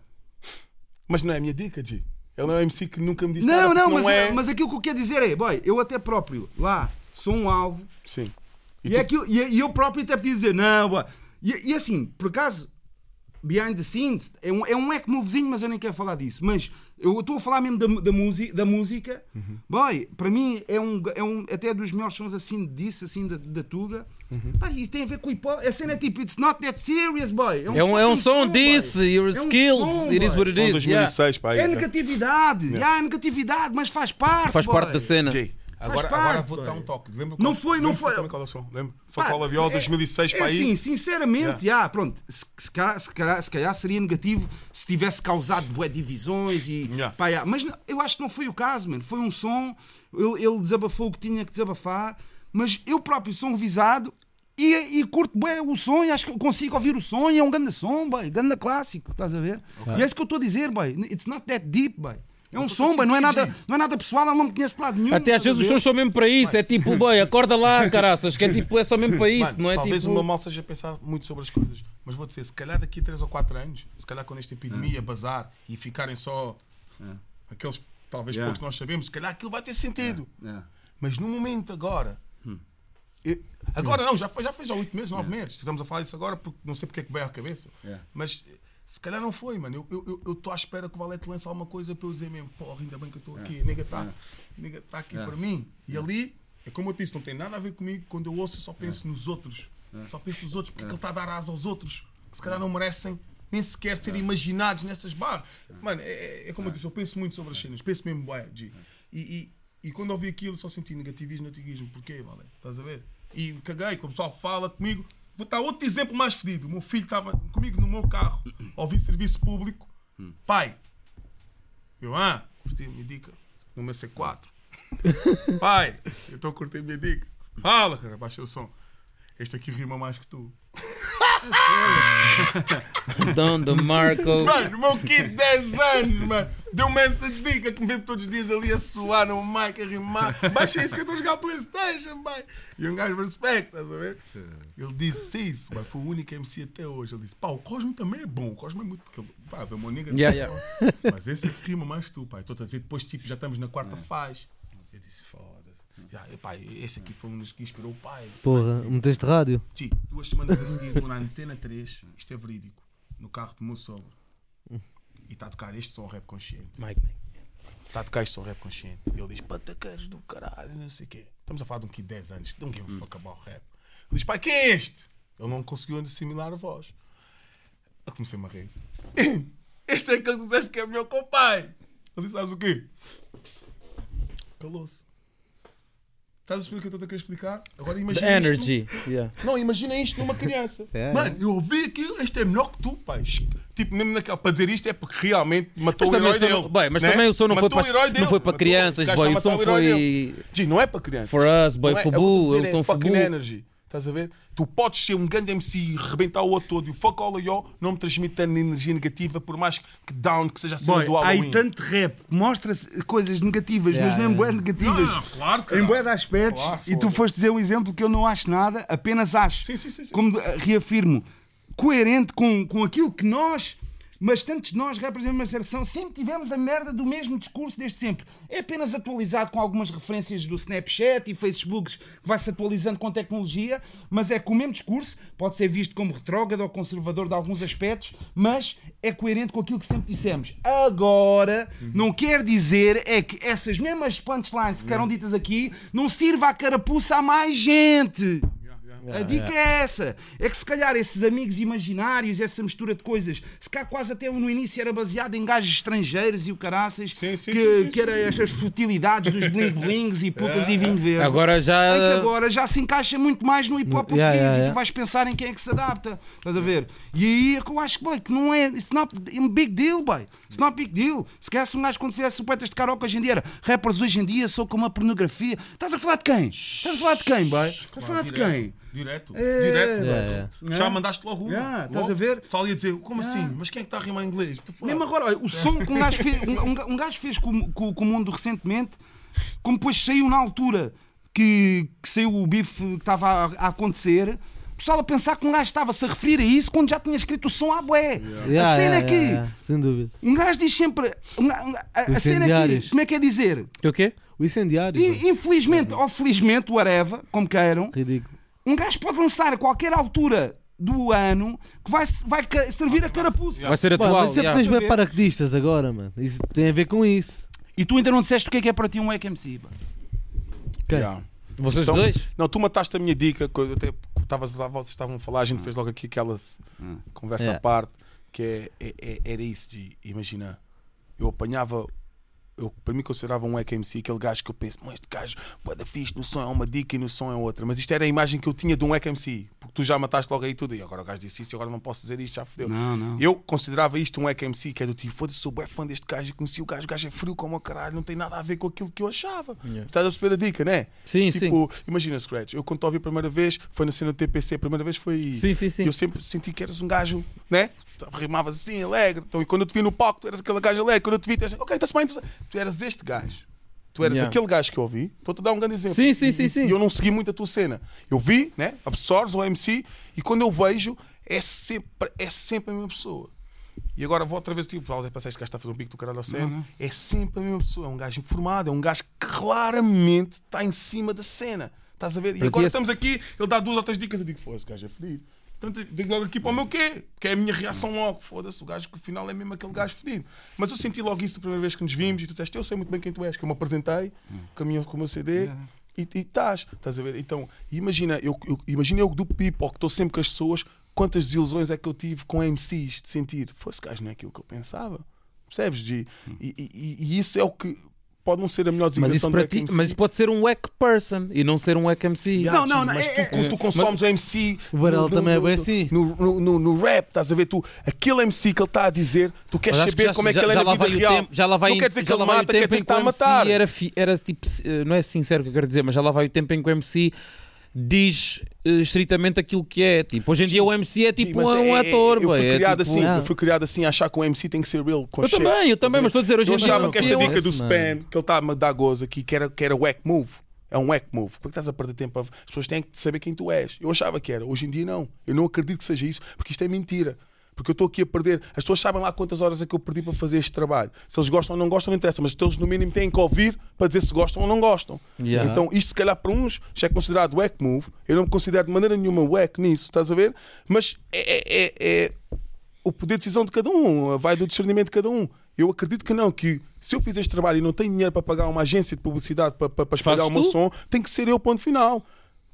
[SPEAKER 1] Mas não é a minha dica, G. Ele não é MC que nunca me disse
[SPEAKER 3] Não,
[SPEAKER 1] nada.
[SPEAKER 3] não, mas,
[SPEAKER 1] é...
[SPEAKER 3] mas aquilo que eu quero dizer é, boy, eu até próprio, lá, sou um alvo,
[SPEAKER 1] Sim.
[SPEAKER 3] e, é aquilo, e, e eu próprio até podia dizer, não, boy. E, e assim, por acaso, behind the scenes, é um, é um eco movezinho, mas eu nem quero falar disso. Mas eu estou a falar mesmo da, da, música, da música.
[SPEAKER 1] Uhum.
[SPEAKER 3] Boy, para mim é um, é um até dos melhores sons assim disso, assim da, da Tuga.
[SPEAKER 1] Uhum.
[SPEAKER 3] Pá, isso tem a ver com hip hop. A cena é tipo, it's not that serious, boy.
[SPEAKER 2] É um, é um
[SPEAKER 3] fucking
[SPEAKER 2] som
[SPEAKER 3] boy.
[SPEAKER 2] disso, your
[SPEAKER 3] É um
[SPEAKER 2] skills,
[SPEAKER 3] som,
[SPEAKER 2] it is what it is. yeah.
[SPEAKER 1] 2006, pá. aí,
[SPEAKER 3] É
[SPEAKER 1] né?
[SPEAKER 3] negatividade, yeah, é negatividade, mas faz parte.
[SPEAKER 2] Faz
[SPEAKER 3] boy.
[SPEAKER 2] parte da cena.
[SPEAKER 1] Jay, agora,
[SPEAKER 3] parte,
[SPEAKER 1] agora vou dar um toque. Lembra
[SPEAKER 3] Não foi, não foi.
[SPEAKER 1] qual é som? Lembra?
[SPEAKER 3] Pá,
[SPEAKER 1] Foi Viola
[SPEAKER 3] é-
[SPEAKER 1] 2006
[SPEAKER 3] é
[SPEAKER 1] para aí.
[SPEAKER 3] Assim, sinceramente,
[SPEAKER 1] Yeah.
[SPEAKER 3] já, pronto. Se, se, calhar, se, calhar, se calhar seria negativo se tivesse causado bué divisões e.
[SPEAKER 1] Yeah.
[SPEAKER 3] pá, yeah. Mas eu acho que não foi o caso, mano. Foi um som, ele, ele desabafou o que tinha que desabafar, mas eu próprio sou um visado. E, e curto bem o som e acho que eu consigo ouvir o som e é um grande som, boy, grande clássico, estás a ver? E é isso que eu estou a dizer, boy. It's not that deep, boy. É um som, boy, não é, nada, não é nada pessoal, ele não me conhece de lado nenhum.
[SPEAKER 2] Até às vezes os sons são mesmo para isso. É tipo, boy, acorda lá, caraças. Que é tipo, é só mesmo para isso.
[SPEAKER 1] Mano,
[SPEAKER 2] não é
[SPEAKER 1] talvez
[SPEAKER 2] tipo.
[SPEAKER 1] o meu mal seja pensar muito sobre as coisas. Mas vou dizer, se calhar daqui a 3 ou 4 anos, se calhar quando esta epidemia bazar e ficarem só aqueles, talvez
[SPEAKER 3] Yeah.
[SPEAKER 1] poucos que nós sabemos, se calhar aquilo vai ter sentido.
[SPEAKER 3] Yeah.
[SPEAKER 1] Mas no momento agora. eu- agora não, já foi, já fez há 8 meses, 9 meses. Estamos a falar disso agora porque não sei porque é que veio à cabeça. Mas se calhar não foi, mano. Eu estou eu, eu estou à espera que o Valete lance alguma coisa para eu dizer mesmo, porra, ainda bem que eu estou aqui, a nega está nega tá aqui
[SPEAKER 3] Yeah.
[SPEAKER 1] para mim. E ali, é como eu disse, não tem nada a ver comigo. Quando eu ouço, eu só penso nos outros. Só penso nos outros, porque ele está a dar asa aos outros, que se calhar não merecem nem sequer ser imaginados nessas barras. Mano, é, é- é como eu disse, eu penso muito sobre as cenas, penso mesmo, bué, G. E, e, e quando ouvi aquilo, só senti negativismo, negativismo. Porquê, Valete? Estás a ver? E caguei, quando o pessoal fala comigo. Vou dar outro exemplo mais fedido. O meu filho estava comigo no meu carro, a ouvir serviço público. Pai, eu, ah, curti a minha dica no meu C4. Pai, eu estou a curtir a minha dica. Fala, cara, baixa o som. Este aqui rima mais que tu.
[SPEAKER 2] Don do Marco.
[SPEAKER 1] Mano, o meu kid de 10 anos, mano, deu-me essa dica que me vê todos os dias ali a suar no mic, a rimar. Baixa isso que eu estou a jogar Playstation, pai. E um gajo respeita, estás a ver? Ele disse isso, mas foi o único MC até hoje. Ele disse, pá, o Cosmo também é bom. O Cosmo é muito. Porque, pá, vê uma nega.
[SPEAKER 2] Yeah, yeah.
[SPEAKER 1] Mas esse é que rima mais tu, pai. Estou a dizer, depois, tipo, já estamos na quarta fase. Eu disse, foda-se. Já, epá, esse aqui foi um dos que inspirou o pai.
[SPEAKER 5] Porra, meteste rádio.
[SPEAKER 1] Ti, duas semanas a seguir, vou na antena 3, isto é verídico, no carro do meu sogro. E está a tocar este som rap consciente.
[SPEAKER 2] Mike, Mike.
[SPEAKER 1] Está a tocar este som rap consciente. E ele diz: Pataqueiros do caralho, não sei o quê. Estamos a falar de um kid de 10 anos, não give a fuck about rap. Ele diz: Pai, quem é este? Ele não conseguiu assimilar a voz. Eu comecei-me a rir. Este é aquele que disseste que é melhor que o pai. Ele disse: Sabes o quê? Calou-se. Estás a perceber o que eu estou a querer explicar? Agora imagina.
[SPEAKER 2] The
[SPEAKER 1] isto-
[SPEAKER 2] energy. Yeah.
[SPEAKER 1] não, imagina isto numa criança.
[SPEAKER 5] É,
[SPEAKER 1] Mano, eu ouvi aquilo, este é melhor que tu, pai. Tipo, mesmo naquela, para dizer isto é porque realmente matou
[SPEAKER 2] Mas
[SPEAKER 1] o
[SPEAKER 2] também,
[SPEAKER 1] herói dele.
[SPEAKER 2] não, bem, mas
[SPEAKER 1] né?
[SPEAKER 2] também o som não foi
[SPEAKER 1] Matou
[SPEAKER 2] para, não
[SPEAKER 1] dele.
[SPEAKER 2] foi para
[SPEAKER 1] Matou-
[SPEAKER 2] crianças, boy.
[SPEAKER 1] a
[SPEAKER 2] O som foi
[SPEAKER 1] G, não é para crianças.
[SPEAKER 2] for us, boy.
[SPEAKER 1] Não é-
[SPEAKER 2] Fubu,
[SPEAKER 1] é, eu dizer, é
[SPEAKER 2] Fubu.
[SPEAKER 1] fucking energy. Estás a ver? Tu podes ser um grande MC e rebentar o outro todo e o fuck all y'all não me transmite tanta energia negativa, por mais que down que seja a cena
[SPEAKER 3] Boy,
[SPEAKER 1] do
[SPEAKER 3] há
[SPEAKER 1] Halloween.
[SPEAKER 3] aí tanto rap, mostra coisas negativas,
[SPEAKER 5] Yeah,
[SPEAKER 3] mas mesmo
[SPEAKER 5] yeah.
[SPEAKER 3] bué negativas.
[SPEAKER 1] Não, claro,
[SPEAKER 3] em
[SPEAKER 1] caralho.
[SPEAKER 3] bué de aspectos,
[SPEAKER 1] Claro,
[SPEAKER 3] e tu foste dizer um exemplo que eu não acho nada, apenas acho.
[SPEAKER 1] Sim, sim, sim, sim.
[SPEAKER 3] Como eh, reafirmo, coerente com, com aquilo que nós, mas tantos de nós, representamos uma geração, sempre tivemos a merda do mesmo discurso desde sempre. É apenas atualizado com algumas referências do Snapchat e Facebooks que vai-se atualizando com tecnologia, mas é com o mesmo discurso, pode ser visto como retrógrado ou conservador de alguns aspectos, mas é coerente com aquilo que sempre dissemos. Agora, não quer dizer é que essas mesmas punchlines que eram ditas aqui não sirva a carapuça a mais gente. A dica é essa. É que se calhar esses amigos imaginários, essa mistura de coisas, se calhar quase até no início era baseado em gajos estrangeiros e o caraças,
[SPEAKER 1] Sim, sim,
[SPEAKER 3] que,
[SPEAKER 1] sim,
[SPEAKER 3] que era estas futilidades dos bling blings e putas e vinho verde.
[SPEAKER 2] Agora já.
[SPEAKER 3] É que agora já se encaixa muito mais no hip hop
[SPEAKER 5] Yeah,
[SPEAKER 3] português
[SPEAKER 5] yeah,
[SPEAKER 3] e tu vais pensar em quem é que se adapta. Estás a ver? E aí é que eu acho que, boy, que não é. It's not a big deal, boy. It's not a big deal. Se calhar se um gajo quando fizesse poetas de karaoke hoje em dia era rappers hoje em dia sou como a pornografia. Estás a falar de quem? Estás a falar de quem, boy? Estás a falar de quem?
[SPEAKER 1] Direto.
[SPEAKER 3] É.
[SPEAKER 1] Direto.
[SPEAKER 5] Yeah,
[SPEAKER 1] bro. Já mandaste logo uma.
[SPEAKER 3] Yeah, estás
[SPEAKER 1] Logo.
[SPEAKER 3] a ver?
[SPEAKER 1] Só ia dizer, como assim? Mas quem é que está a rimar em inglês?
[SPEAKER 3] Mesmo agora, olha, o som que um gajo fez, um, um- gajo fez com, com- com o mundo recentemente, como depois saiu na altura que, que saiu o bife que estava a, a acontecer, o pessoal a pensar que um gajo estava-se a referir a isso quando já tinha escrito o som à bué.
[SPEAKER 5] Yeah,
[SPEAKER 3] a cena
[SPEAKER 5] yeah,
[SPEAKER 3] é que
[SPEAKER 5] yeah, yeah. Sem dúvida.
[SPEAKER 3] um gajo diz sempre. um um a, a cena é.
[SPEAKER 5] Incendiários.
[SPEAKER 3] Como é que é dizer?
[SPEAKER 2] O quê?
[SPEAKER 5] O incendiário.
[SPEAKER 3] I- Infelizmente ou felizmente, whatever, como queiram,
[SPEAKER 5] Ridículo.
[SPEAKER 3] Um gajo pode lançar a qualquer altura do ano que vai, vai servir a carapuça.
[SPEAKER 2] Vai ser atual.
[SPEAKER 5] mas sempre
[SPEAKER 2] yeah.
[SPEAKER 5] tens bem paraquedistas agora, mano. Isso tem a ver com isso.
[SPEAKER 3] E tu ainda não disseste o que é que é para ti um EKMC. pá.
[SPEAKER 5] Quem?
[SPEAKER 1] Yeah.
[SPEAKER 2] Vocês
[SPEAKER 1] Então,
[SPEAKER 2] dois?
[SPEAKER 1] Não, tu mataste a minha dica. quando eu até estavas lá, vocês estavam a falar, a gente fez logo aqui aquela s- conversa
[SPEAKER 2] Yeah.
[SPEAKER 1] à parte, que é, é- é- era isso de, imagina, eu apanhava, eu para mim considerava um EKMC, aquele gajo que eu penso, mas este gajo, bué da fixe, no som é uma dica e no som é outra. Mas isto era a imagem que eu tinha de um EKMC, porque tu já mataste logo aí tudo, e agora o gajo disse isso, e agora não posso dizer isto, já fodeu.
[SPEAKER 3] Não, não.
[SPEAKER 1] Eu considerava isto um EKMC, que é do tipo, foda-se, sou bem fã deste gajo e conheci o gajo, o gajo é frio como o caralho, não tem nada a ver com aquilo que eu achava. Estás a perceber a dica, né?
[SPEAKER 2] Sim, sim.
[SPEAKER 1] Tipo, imagina, Scratch, eu quando te ouvi a primeira vez, foi na cena do TPC, a primeira vez foi aí.
[SPEAKER 2] Sim, sim, sim.
[SPEAKER 1] E eu sempre senti que eras um gajo, né? Rimavas assim, alegre. Então, e quando eu te vi no palco, tu eras aquele gajo alegre. Quando eu te vi, tu eras, ok, está-se bem. tu- eras este gajo. Tu eras
[SPEAKER 2] Yeah.
[SPEAKER 1] aquele gajo que eu ouvi. Estou-te a dar um grande exemplo.
[SPEAKER 2] Sim, sim,
[SPEAKER 1] E-
[SPEAKER 2] sim,
[SPEAKER 1] e-
[SPEAKER 2] sim.
[SPEAKER 1] E eu não segui muito a tua cena. Eu vi, né? Absorves o MC e quando eu vejo, é sempre, é sempre a mesma pessoa. E agora vou outra vez, tipo, para este gajo está a fazer um pico do caralho ao sério. É sempre a mesma pessoa. É um gajo informado, é um gajo que claramente está em cima da cena. Estás a ver? E
[SPEAKER 2] ti
[SPEAKER 1] agora
[SPEAKER 2] é-
[SPEAKER 1] estamos aqui, ele dá duas ou três dicas. Eu digo, foda-se, gajo é fedido. Portanto, digo logo aqui para o meu quê? Que é a minha reação logo. Foda-se, o gajo que afinal é mesmo aquele gajo fedido. Mas eu senti logo isso da primeira vez que nos vimos e tu disseste, eu sei muito bem quem tu és, que eu me apresentei com, a minha- com o meu CD. E e estás, estás a ver? Então, imagina eu, eu, imagina eu do people, que estou sempre com as pessoas, quantas desilusões é que eu tive com MCs de sentir, fosse gajo não é aquilo que eu pensava. Percebes, G? E, e- e isso é o que pode não ser a melhor
[SPEAKER 2] Mas
[SPEAKER 1] designação
[SPEAKER 2] isso, para
[SPEAKER 1] Back
[SPEAKER 2] ti,
[SPEAKER 1] MC.
[SPEAKER 2] mas isso pode ser um wack person e não ser um wack MC.
[SPEAKER 1] Yeah,
[SPEAKER 3] Não, não, não,
[SPEAKER 1] mas
[SPEAKER 3] é-
[SPEAKER 1] tu, tu, tu consomes o MC.
[SPEAKER 5] O Varela
[SPEAKER 1] no- no-
[SPEAKER 5] também é
[SPEAKER 1] no-
[SPEAKER 5] bem
[SPEAKER 1] no-
[SPEAKER 5] assim.
[SPEAKER 1] No, no, no- no rap, estás a ver? Tu, aquele MC que ele está a dizer, tu queres
[SPEAKER 2] Mas
[SPEAKER 1] saber
[SPEAKER 2] já-
[SPEAKER 1] como é que
[SPEAKER 2] já-
[SPEAKER 1] ele é
[SPEAKER 2] já
[SPEAKER 1] na
[SPEAKER 2] lá
[SPEAKER 1] vida
[SPEAKER 2] vai o
[SPEAKER 1] real.
[SPEAKER 2] tempo- já lá vai
[SPEAKER 1] não
[SPEAKER 2] em-
[SPEAKER 1] quer dizer que
[SPEAKER 2] já
[SPEAKER 1] ele
[SPEAKER 2] o
[SPEAKER 1] mata, quer dizer que está a
[SPEAKER 2] o
[SPEAKER 1] matar.
[SPEAKER 2] Era, fi- era tipo, não é sincero que eu quero dizer, mas já lá vai o tempo em que o MC diz eh, estritamente aquilo que é. Tipo, hoje em dia o MC é tipo
[SPEAKER 1] Sim,
[SPEAKER 2] um,
[SPEAKER 1] é- é-
[SPEAKER 2] ator.
[SPEAKER 1] Eu fui
[SPEAKER 2] é
[SPEAKER 1] criado
[SPEAKER 2] tipo-
[SPEAKER 1] assim,
[SPEAKER 5] Ah.
[SPEAKER 1] eu fui criado assim a achar que o MC tem que ser real. com
[SPEAKER 2] Eu
[SPEAKER 1] shit.
[SPEAKER 2] também, eu também, mas estou a dizer, hoje
[SPEAKER 1] Eu
[SPEAKER 2] em dia
[SPEAKER 1] achava
[SPEAKER 2] o
[SPEAKER 1] que esta
[SPEAKER 2] é
[SPEAKER 1] dica do spam, que ele está a me dar gozo aqui, que era, que era whack move. É um whack move. Porque estás a perder tempo. a- As pessoas têm que saber quem tu és. Eu achava que era. Hoje em dia não. Eu não acredito que seja isso, porque isto é mentira. Porque eu estou aqui a perder. As pessoas sabem lá quantas horas é que eu perdi para fazer este trabalho. Se eles gostam ou não gostam, não interessa. Mas eles, no mínimo, têm que ouvir para dizer se gostam ou não gostam.
[SPEAKER 2] Yeah.
[SPEAKER 1] Então, isto, se calhar, para uns já é considerado wack move. Eu não me considero de maneira nenhuma wack nisso, estás a ver? Mas é, é- é- é o poder de decisão de cada um, vai do discernimento de cada um. Eu acredito que não, que se eu fizer este trabalho e não tenho dinheiro para pagar uma agência de publicidade para, para, para espalhar o meu som, tem que ser eu, ponto final.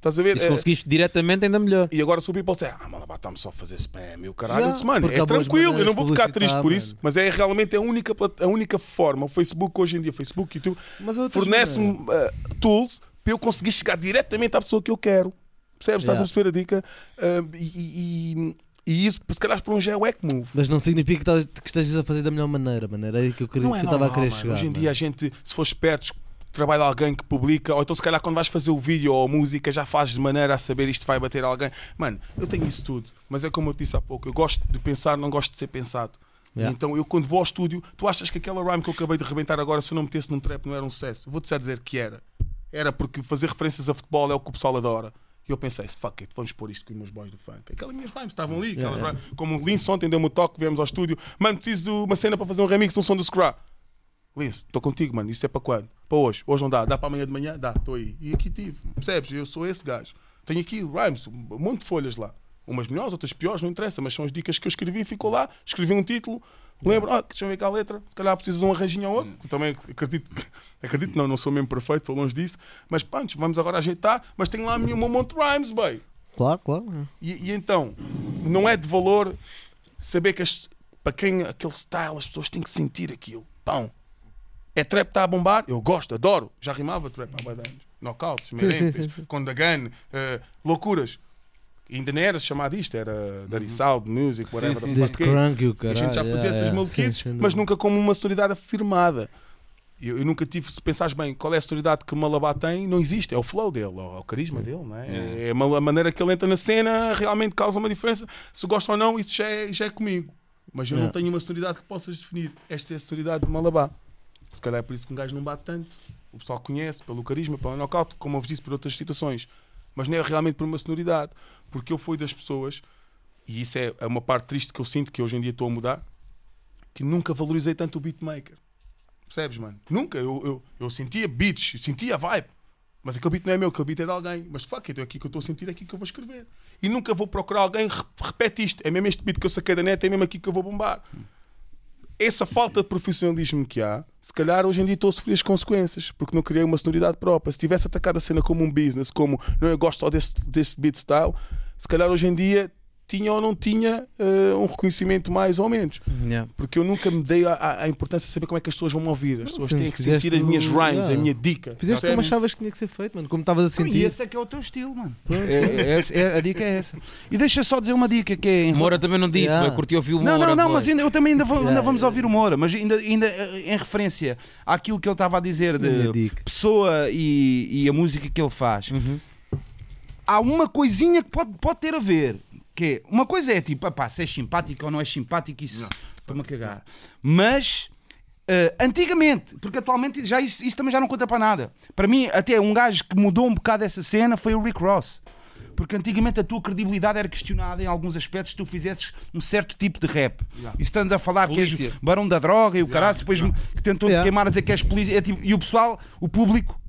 [SPEAKER 1] Estás a ver?
[SPEAKER 2] E se
[SPEAKER 1] É-
[SPEAKER 2] conseguiste diretamente, ainda melhor.
[SPEAKER 1] e agora se o people disser, ah, mano, está-me só a fazer spam e o caralho, disse, mano, é tranquilo, eu não vou ficar triste por isso,
[SPEAKER 5] mano.
[SPEAKER 1] mas é realmente a única, a única forma. O Facebook hoje em dia, Facebook, YouTube,
[SPEAKER 5] outras
[SPEAKER 1] fornece-me uh, tools para eu conseguir chegar diretamente à pessoa que eu quero. Percebes? Estás a
[SPEAKER 5] Yeah.
[SPEAKER 1] perceber a dica? Uh, e, e- e isso, se calhar, para um já é eck move.
[SPEAKER 5] Mas não significa que estás- que estejas a fazer da melhor maneira, mano. Era aí que eu, queria,
[SPEAKER 1] Não é
[SPEAKER 5] que eu estava a querer
[SPEAKER 1] mano.
[SPEAKER 5] chegar.
[SPEAKER 1] Hoje em
[SPEAKER 5] mano.
[SPEAKER 1] dia a gente, se for espertos, trabalha alguém que publica, ou então se calhar quando vais fazer o vídeo ou a música já fazes de maneira a saber isto vai bater alguém. Mano, eu tenho isso tudo, mas é como eu te disse há pouco, eu gosto de pensar, não gosto de ser pensado.
[SPEAKER 5] Yeah.
[SPEAKER 1] Então eu quando vou ao estúdio, tu achas que aquela rhyme que eu acabei de rebentar agora, se eu não metesse num trap, não era um sucesso? Vou-te já dizer que era. Era porque fazer referências a futebol é o que o pessoal adora. E eu pensei, fuck it, vamos pôr isto com os meus boys do funk. Aquelas minhas rhymes estavam ali, aquelas
[SPEAKER 5] Yeah,
[SPEAKER 1] rhymes- como o Lince ontem deu-me o toque, viemos ao estúdio. Mano, preciso de uma cena para fazer um remix, um som do Scrap. Lince, estou contigo, mano. Isso é para quando? Para hoje. Hoje não dá. Dá para amanhã de manhã? Dá, estou aí. E aqui tive. Percebes? Eu sou esse gajo. Tenho aqui rhymes, um monte de folhas lá. Umas melhores, outras piores, não interessa, mas são as dicas que eu escrevi. Ficou lá, escrevi um título. Lembro, ah, deixa eu ver cá a letra. Se calhar preciso de um arranjinho ou outro. Eu Também acredito, acredito, não, não sou mesmo perfeito, estou longe disso. Mas pronto, vamos agora ajeitar. Mas tenho lá um monte de rhymes, bem.
[SPEAKER 5] Claro, claro.
[SPEAKER 1] E, e então, não é de valor saber que as- para quem aquele style as pessoas têm que sentir aquilo. Pão. É trap está a bombar? Eu gosto, adoro. Já rimava trap há bué de anos. Knockouts,
[SPEAKER 5] Sim, sim, sim, sim.
[SPEAKER 1] the gun, eh, loucuras. Ainda não era chamado isto, era Dirty Sound, Music, whatever.
[SPEAKER 3] sim,
[SPEAKER 1] it is.
[SPEAKER 5] crunk e o caralho.
[SPEAKER 1] a gente já fazia
[SPEAKER 5] yeah,
[SPEAKER 1] essas
[SPEAKER 5] yeah.
[SPEAKER 1] maluquices,
[SPEAKER 5] Sim,
[SPEAKER 1] mas nunca como uma sonoridade afirmada. Eu, eu nunca tive, se pensares bem, qual é a sonoridade que Malabá tem, não existe. É o flow dele, é o carisma dele, não é? É a ma- a maneira que ele entra na cena, realmente causa uma diferença. Se gosta ou não, isso já é, já é comigo. Mas eu não tenho uma sonoridade que possas definir. Esta é a sonoridade de Malabá. Se calhar é por isso que um gajo não bate tanto. O pessoal conhece pelo carisma, pelo knockout, como eu vos disse, por outras situações. Mas não é realmente por uma sonoridade. Porque eu fui das pessoas, e isso é é uma parte triste que eu sinto que hoje em dia estou a mudar, que nunca valorizei tanto o beatmaker. Percebes, mano? Nunca. Eu, eu, eu sentia beats, eu sentia vibe. Mas aquele beat não é meu, aquele beat é de alguém. Mas fuck it, é aqui que eu estou a sentir, é aqui que eu vou escrever. E nunca vou procurar alguém, re- repete isto. É mesmo este beat que eu saquei da net, é mesmo aqui que eu vou bombar. Essa falta de profissionalismo que há, se calhar hoje em dia estou a sofrer as consequências, porque não criei uma sonoridade própria. Se tivesse atacado a cena como um business, como não eu gosto só desse, beat style, se calhar hoje em dia tinha ou não tinha eh, um reconhecimento mais ou menos.
[SPEAKER 2] Yeah.
[SPEAKER 1] Porque eu nunca me dei a, a- a importância de saber como é que as pessoas vão me ouvir. As pessoas
[SPEAKER 5] sim,
[SPEAKER 1] têm que sentir as minhas rhymes,
[SPEAKER 5] yeah.
[SPEAKER 1] a minha dica.
[SPEAKER 5] Fizeste como
[SPEAKER 1] Percebem?
[SPEAKER 5] achavas que tinha que ser feito, mano. Como estavas a
[SPEAKER 3] E
[SPEAKER 5] sentir.
[SPEAKER 3] esse é que é o teu estilo, mano. É- é- é- a dica é essa. E deixa só dizer uma dica que é. em
[SPEAKER 2] Moura também não disse,
[SPEAKER 5] Yeah.
[SPEAKER 2] curti ouvir o
[SPEAKER 3] Não,
[SPEAKER 2] Moura.
[SPEAKER 3] não, não,
[SPEAKER 2] boy.
[SPEAKER 3] mas ainda, eu também ainda, vou- ainda vamos
[SPEAKER 5] yeah.
[SPEAKER 3] ouvir o Moura, mas ainda, ainda eh, em referência àquilo que ele estava a dizer de
[SPEAKER 5] dica.
[SPEAKER 3] pessoa e, e a música que ele faz.
[SPEAKER 2] Uhum.
[SPEAKER 3] Há uma coisinha que pode, pode ter a ver. Que é, uma coisa é tipo, pá, se é simpático ou não é simpático, isso para-me a cagar. Mas eh, antigamente, porque atualmente já isso, isso também já não conta para nada. Para mim, até um gajo que mudou um bocado essa cena foi o Rick Ross. Porque antigamente a tua credibilidade era questionada em alguns aspectos se tu fizesses um certo tipo de rap. E se estás a falar
[SPEAKER 1] Polícia.
[SPEAKER 3] que és barão da droga e o caralho, depois que tentou
[SPEAKER 5] Yeah.
[SPEAKER 3] queimar a dizer que és polícia. é tipo- e o pessoal, o público,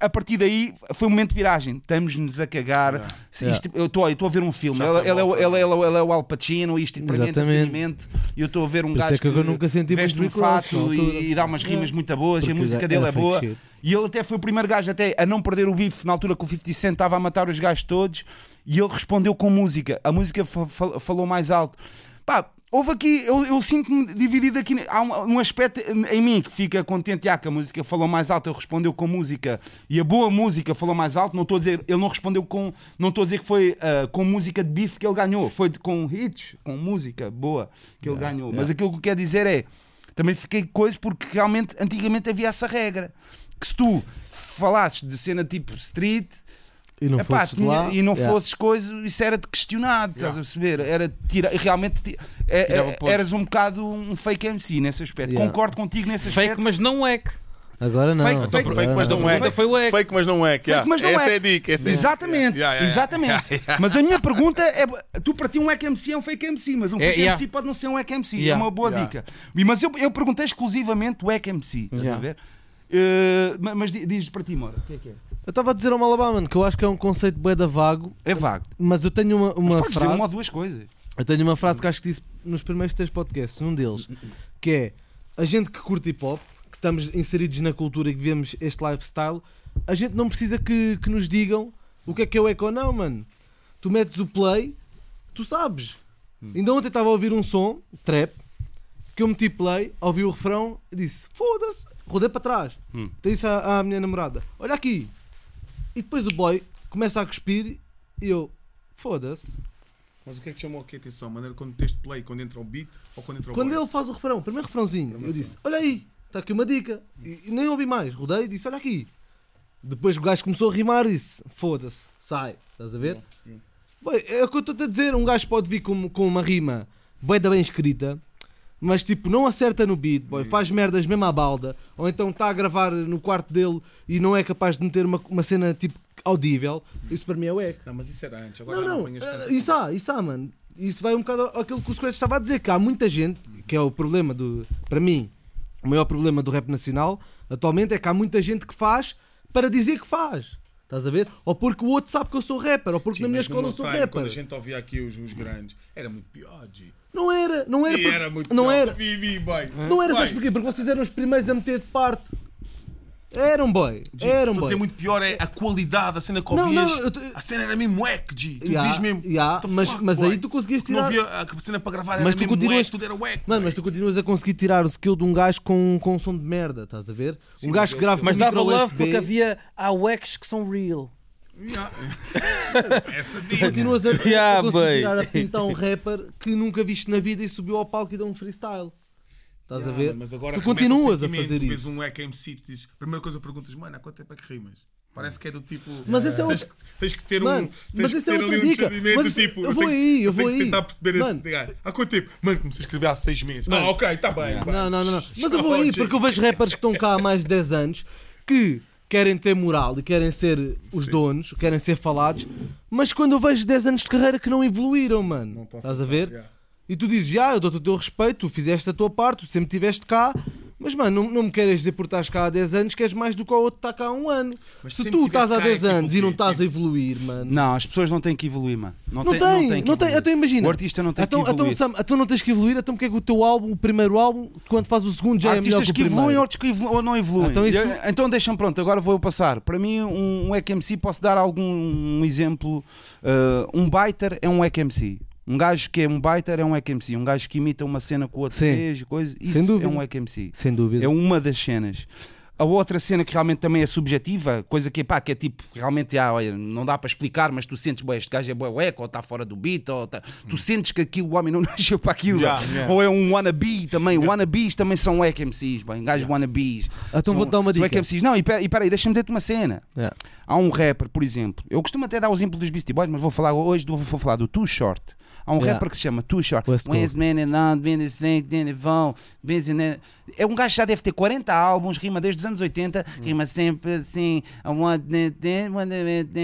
[SPEAKER 3] a partir daí foi um momento de viragem. Estamos-nos a cagar.
[SPEAKER 5] Yeah.
[SPEAKER 3] isto- eu estou eu estou a ver um filme.
[SPEAKER 1] Foi
[SPEAKER 3] ele é, o-
[SPEAKER 1] bom, foi
[SPEAKER 3] ele, é- ele é o- é Al Pacino, isto para mim é
[SPEAKER 5] Exatamente.
[SPEAKER 3] entretenimento. E eu estou a ver um
[SPEAKER 5] Por
[SPEAKER 3] gajo
[SPEAKER 5] é que eu nunca senti
[SPEAKER 3] veste um fato e, e dá umas rimas
[SPEAKER 5] Yeah.
[SPEAKER 3] muito boas e a
[SPEAKER 5] Porque
[SPEAKER 3] música dele é boa.
[SPEAKER 5] shit.
[SPEAKER 3] E ele até foi o primeiro gajo até a não perder o bife na altura que o 50 Cent estava a matar os gajos todos e ele respondeu com música. A música fa- fa- falou mais alto. Pá, houve aqui, eu, eu sinto-me dividido aqui. Há um, um aspecto em mim que fica contente, ah, que a música falou mais alto, ele respondeu com música e a boa música falou mais alto. Não estou a dizer, ele não respondeu com, não estou a dizer que foi ah, com música de bife que ele ganhou, foi com hits, com música boa que ele ganhou. Mas aquilo que eu quero dizer é, também fiquei coisa porque realmente antigamente havia essa regra que se tu falasses de cena tipo street
[SPEAKER 5] E não
[SPEAKER 3] epá,
[SPEAKER 5] fosses
[SPEAKER 3] tinha-
[SPEAKER 5] lá.
[SPEAKER 3] e não
[SPEAKER 5] yeah.
[SPEAKER 3] fosses coisa, isso era de questionado, estás a perceber? Era tira, realmente ti- é- é- eras um bocado um fake MC nesse aspecto.
[SPEAKER 5] Yeah.
[SPEAKER 3] Concordo contigo nesse
[SPEAKER 2] Fake,
[SPEAKER 3] aspecto.
[SPEAKER 2] mas não é que.
[SPEAKER 5] Agora não.
[SPEAKER 3] Fake- fake-
[SPEAKER 1] fake, mas não é.
[SPEAKER 2] Foi o.
[SPEAKER 1] Fake, mas não é. que,
[SPEAKER 3] Fake,
[SPEAKER 1] yeah.
[SPEAKER 3] mas não
[SPEAKER 1] essa
[SPEAKER 3] é.
[SPEAKER 1] é a dica. Essa é-
[SPEAKER 3] Exatamente,
[SPEAKER 1] Yeah, yeah, yeah.
[SPEAKER 3] exatamente. Mas a minha pergunta é: tu para ti um hack MC é um fake MC, mas um
[SPEAKER 2] É,
[SPEAKER 3] fake
[SPEAKER 2] yeah.
[SPEAKER 3] MC pode não ser um hack MC. É
[SPEAKER 2] Yeah.
[SPEAKER 3] uma boa
[SPEAKER 1] Yeah.
[SPEAKER 3] dica. E- Mas eu, eu perguntei exclusivamente o hack MC. Estás a
[SPEAKER 2] Yeah.
[SPEAKER 3] ver? Ma- mas di- diz para ti, Mora, o que é que é?
[SPEAKER 5] Eu estava a dizer ao Malabá, mano, que eu acho que é um conceito bué da vago,
[SPEAKER 3] É vago.
[SPEAKER 5] mas eu tenho uma,
[SPEAKER 3] Mas
[SPEAKER 5] uma
[SPEAKER 3] dizer
[SPEAKER 5] frase.
[SPEAKER 3] uma ou duas coisas.
[SPEAKER 5] Eu tenho uma frase que acho que disse nos primeiros três podcasts, num deles, que é a gente que curte hip hop, que estamos inseridos na cultura e que vemos este lifestyle, a gente não precisa que, que nos digam o que é que é o eco ou não, mano. Tu metes o play, tu sabes. Ainda ontem estava a ouvir um som, trap, que eu meti play, ouvi o refrão e disse: foda-se, rodei para trás.
[SPEAKER 3] Hum.
[SPEAKER 5] Até disse à, à minha namorada: olha aqui. E depois o boy começa a cuspir e eu: foda-se.
[SPEAKER 1] Mas o que é que chamou aqui a atenção? Maneira quando tens play, quando entra o beat ou quando entra o
[SPEAKER 5] Quando
[SPEAKER 1] boy?
[SPEAKER 5] ele faz o refrão, o primeiro refrãozinho, eu disse: Olha aí, está aqui uma dica. E, e nem ouvi mais, rodei e disse: Olha aqui. Depois o gajo começou a rimar e disse: Foda-se, sai. Estás a ver? Bem, é o que eu estou a dizer. Um gajo pode vir com, com uma rima bem da bem escrita, mas tipo, não acerta no beat, boy, faz merdas mesmo à balda, ou então está a gravar no quarto dele e não é capaz de meter uma, uma cena tipo audível. Isso para mim é o eco.
[SPEAKER 1] Não, mas isso era antes. Agora
[SPEAKER 5] Não, não,
[SPEAKER 1] apanhas
[SPEAKER 5] eh, isso há, isso há, mano. Isso vai um bocado àquilo que o Scratch estava a dizer, que há muita gente, que é o problema do, para mim, o maior problema do rap nacional atualmente é que há muita gente que faz para dizer que faz. Estás a ver? Ou porque o outro sabe que eu sou rapper, ou porque
[SPEAKER 1] Sim,
[SPEAKER 5] na minha escola eu sou
[SPEAKER 1] time,
[SPEAKER 5] rapper.
[SPEAKER 1] Quando a gente ouvia aqui os, os grandes, era muito pior, G.
[SPEAKER 5] Não era, não era,
[SPEAKER 1] E
[SPEAKER 5] porque-
[SPEAKER 1] era muito
[SPEAKER 5] não era,
[SPEAKER 1] Vi, vi, boy.
[SPEAKER 5] não era, sabes porquê? Porque vocês eram os primeiros a meter de parte. Eram, boy,
[SPEAKER 1] G,
[SPEAKER 5] eram,
[SPEAKER 1] a
[SPEAKER 5] boy.
[SPEAKER 1] dizer muito pior é a qualidade da cena que
[SPEAKER 5] Não,
[SPEAKER 1] ouvias.
[SPEAKER 5] não, tô-
[SPEAKER 1] A cena era mesmo wack, G. Tu
[SPEAKER 5] Ya,
[SPEAKER 1] dizes mesmo.
[SPEAKER 5] ya,
[SPEAKER 1] "What the
[SPEAKER 5] mas,
[SPEAKER 1] fuck,
[SPEAKER 5] mas
[SPEAKER 1] boy?"
[SPEAKER 5] aí tu conseguias
[SPEAKER 1] Não
[SPEAKER 5] tirar.
[SPEAKER 1] havia a cena para gravar, era
[SPEAKER 5] Mas tu
[SPEAKER 1] mesmo
[SPEAKER 5] continuas-
[SPEAKER 1] wack, tudo era wack.
[SPEAKER 5] Mano,
[SPEAKER 1] boy.
[SPEAKER 5] mas tu continuas a conseguir tirar o skill de um gajo com, com um som de merda, estás a ver?
[SPEAKER 1] Sim,
[SPEAKER 5] um
[SPEAKER 1] mas
[SPEAKER 5] gajo que grava
[SPEAKER 2] Mas
[SPEAKER 5] com
[SPEAKER 2] dava love
[SPEAKER 5] USB,
[SPEAKER 2] porque havia há wax que são real.
[SPEAKER 1] Ya. Essa dica.
[SPEAKER 5] Continuas a, a
[SPEAKER 2] Yeah, boy.
[SPEAKER 5] tirar a pintar um rapper que nunca viste na vida e subiu ao palco e deu um freestyle. Estás a
[SPEAKER 1] Ya,
[SPEAKER 5] ver?
[SPEAKER 1] Mas agora
[SPEAKER 5] tu continuas a fazer
[SPEAKER 1] tu
[SPEAKER 5] isso.
[SPEAKER 1] um wack MC, tu dizes, primeira coisa perguntas, mano, há quanto tempo é que rimas? Parece que é do tipo.
[SPEAKER 5] Mas essa é
[SPEAKER 1] tens,
[SPEAKER 5] outra-
[SPEAKER 1] tens que ter
[SPEAKER 5] Mano,
[SPEAKER 1] um. Tens
[SPEAKER 5] mas
[SPEAKER 1] que
[SPEAKER 5] é
[SPEAKER 1] ali um discernimento,
[SPEAKER 5] Mas
[SPEAKER 1] tipo.
[SPEAKER 5] eu vou
[SPEAKER 1] tenho-
[SPEAKER 5] aí, eu
[SPEAKER 1] tenho
[SPEAKER 5] vou aí.
[SPEAKER 1] tentar perceber
[SPEAKER 5] Mano.
[SPEAKER 1] esse. Há quanto tempo? Mano, comecei a escrever há seis meses.
[SPEAKER 5] Mano.
[SPEAKER 1] Ah, ok, está bem. bem.
[SPEAKER 5] Não, não, não, não. Mas eu vou aí, porque eu vejo rappers que estão cá há mais de 10 anos que querem ter moral e querem ser os
[SPEAKER 1] Sim.
[SPEAKER 5] donos, querem ser falados, mas quando eu vejo 10 anos de carreira que não evoluíram,
[SPEAKER 1] Não
[SPEAKER 5] mano.
[SPEAKER 1] estão
[SPEAKER 5] Estás a ver?
[SPEAKER 1] ya.
[SPEAKER 5] E tu dizes, já, eu dou-te o teu respeito, tu fizeste a tua parte, tu sempre estiveste cá, mas mano, não, não me queres dizer por estás cá há 10 anos que és mais do que o outro que está cá há um ano.
[SPEAKER 1] Mas
[SPEAKER 5] Se tu estás há
[SPEAKER 1] cá, é
[SPEAKER 5] 10
[SPEAKER 1] tipo
[SPEAKER 5] anos e não estás a evoluir, mano.
[SPEAKER 3] Não, as pessoas não têm que evoluir, mano. Não,
[SPEAKER 5] Não
[SPEAKER 3] tem,
[SPEAKER 5] tem,
[SPEAKER 3] não
[SPEAKER 5] não
[SPEAKER 3] tem
[SPEAKER 5] tem,
[SPEAKER 3] que evoluir.
[SPEAKER 5] então imagina.
[SPEAKER 3] O artista não tem
[SPEAKER 5] então,
[SPEAKER 3] que
[SPEAKER 5] então,
[SPEAKER 3] evoluir.
[SPEAKER 5] Sam, então não tens que evoluir, então porque é que o teu álbum, o primeiro álbum, quando faz o segundo já
[SPEAKER 3] Há
[SPEAKER 5] é melhor que o
[SPEAKER 3] que evoluem,
[SPEAKER 5] primeiro?
[SPEAKER 3] outros que evolu- ou não evoluem.
[SPEAKER 5] Então isso tu-
[SPEAKER 3] então deixa-me pronto, agora vou eu passar. Para mim, um, um EKMC, posso dar algum um exemplo. Uh, um biter é um EKMC. Um gajo que é um biter é um EKMC. Um gajo que imita uma cena com o outro
[SPEAKER 5] Sim.
[SPEAKER 3] fez, coisa, isso
[SPEAKER 5] Sem dúvida.
[SPEAKER 3] é um EKMC.
[SPEAKER 5] Sem dúvida.
[SPEAKER 3] É uma das cenas. A outra cena que realmente também é subjetiva, coisa que, pá, que é tipo, realmente ah, olha, não dá para explicar, mas tu sentes, "Bué, este gajo é bué eco, ou está fora do beat, ou tá- tu sentes que aquilo, o homem não nasceu para aquilo.
[SPEAKER 1] Yeah, yeah.
[SPEAKER 3] Ou é um wannabe também. Wannabes também são EKMCs, bem, gajos wannabes.
[SPEAKER 5] Então
[SPEAKER 3] São-
[SPEAKER 5] vou-te dar uma dica.
[SPEAKER 3] EKMCs. Não, e pera- e peraí, deixa-me dizer-te uma cena.
[SPEAKER 5] Yeah.
[SPEAKER 3] Há um rapper, por exemplo, eu costumo até dar o exemplo dos Beastie Boys, mas vou falar hoje, vou, vou falar do Too Short. Há um
[SPEAKER 5] Yeah.
[SPEAKER 3] rapper que se chama Too Short. É um gajo que já deve ter 40 álbuns, rima desde os anos 80,
[SPEAKER 5] Hum.
[SPEAKER 3] rima sempre assim,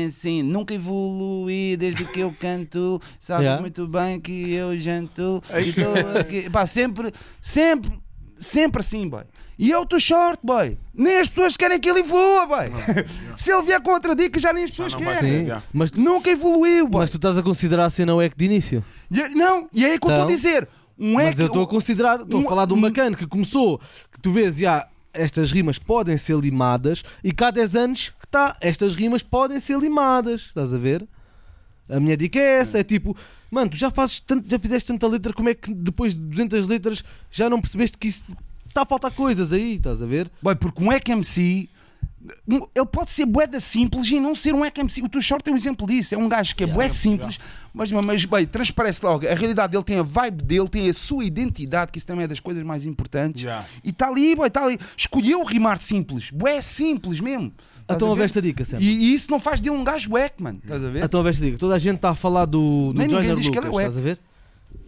[SPEAKER 3] assim. Nunca evolui desde que eu canto, sabe
[SPEAKER 5] Yeah.
[SPEAKER 3] muito bem que eu janto. e aqui. Pá, sempre, sempre, sempre assim, boy. E eu tô short, boy. Nem as pessoas querem que ele evolua, boy. Se ele vier com outra dica, já nem as pessoas
[SPEAKER 1] não
[SPEAKER 3] querem.
[SPEAKER 1] ser.
[SPEAKER 5] Sim, mas,
[SPEAKER 3] Nunca evoluiu, boy.
[SPEAKER 5] mas tu estás a considerar a cena o EC de início.
[SPEAKER 3] E é- não, e é aí que eu estou a
[SPEAKER 5] Então,
[SPEAKER 3] dizer. Um é
[SPEAKER 5] Mas
[SPEAKER 3] que-
[SPEAKER 5] eu estou a considerar, estou a
[SPEAKER 3] um-
[SPEAKER 5] falar de um
[SPEAKER 3] um-
[SPEAKER 5] bacana que começou, que tu vês, já, estas rimas podem ser limadas e cá há 10 anos que está, estas rimas podem ser limadas, estás a ver? A minha dica é essa, é tipo, mano, tu já fazes tanto, já fizeste tanta letra, como é que depois de 200 letras já não percebeste que isso está a faltar coisas aí, estás a ver?
[SPEAKER 3] Boy, porque um EKMC um- ele pode ser boeda simples e não ser um EKMC. O Too Short é um exemplo disso. É um gajo que é bué simples, mas, mas bem, transparece logo. A realidade dele tem a vibe dele, tem a sua identidade, que isso também é das coisas mais importantes.
[SPEAKER 1] Já.
[SPEAKER 3] E está ali, boy, está ali. Escolheu rimar simples. Bué simples mesmo.
[SPEAKER 5] Então
[SPEAKER 3] a
[SPEAKER 5] a
[SPEAKER 3] ver?
[SPEAKER 5] esta dica, Sam.
[SPEAKER 3] E, e isso não faz dele um gajo wack, mano. Estás a ver?
[SPEAKER 5] Então a esta dica. Toda a gente está a falar do, do Joyner
[SPEAKER 3] diz que ele
[SPEAKER 5] Lucas,
[SPEAKER 3] é
[SPEAKER 5] estás a ver?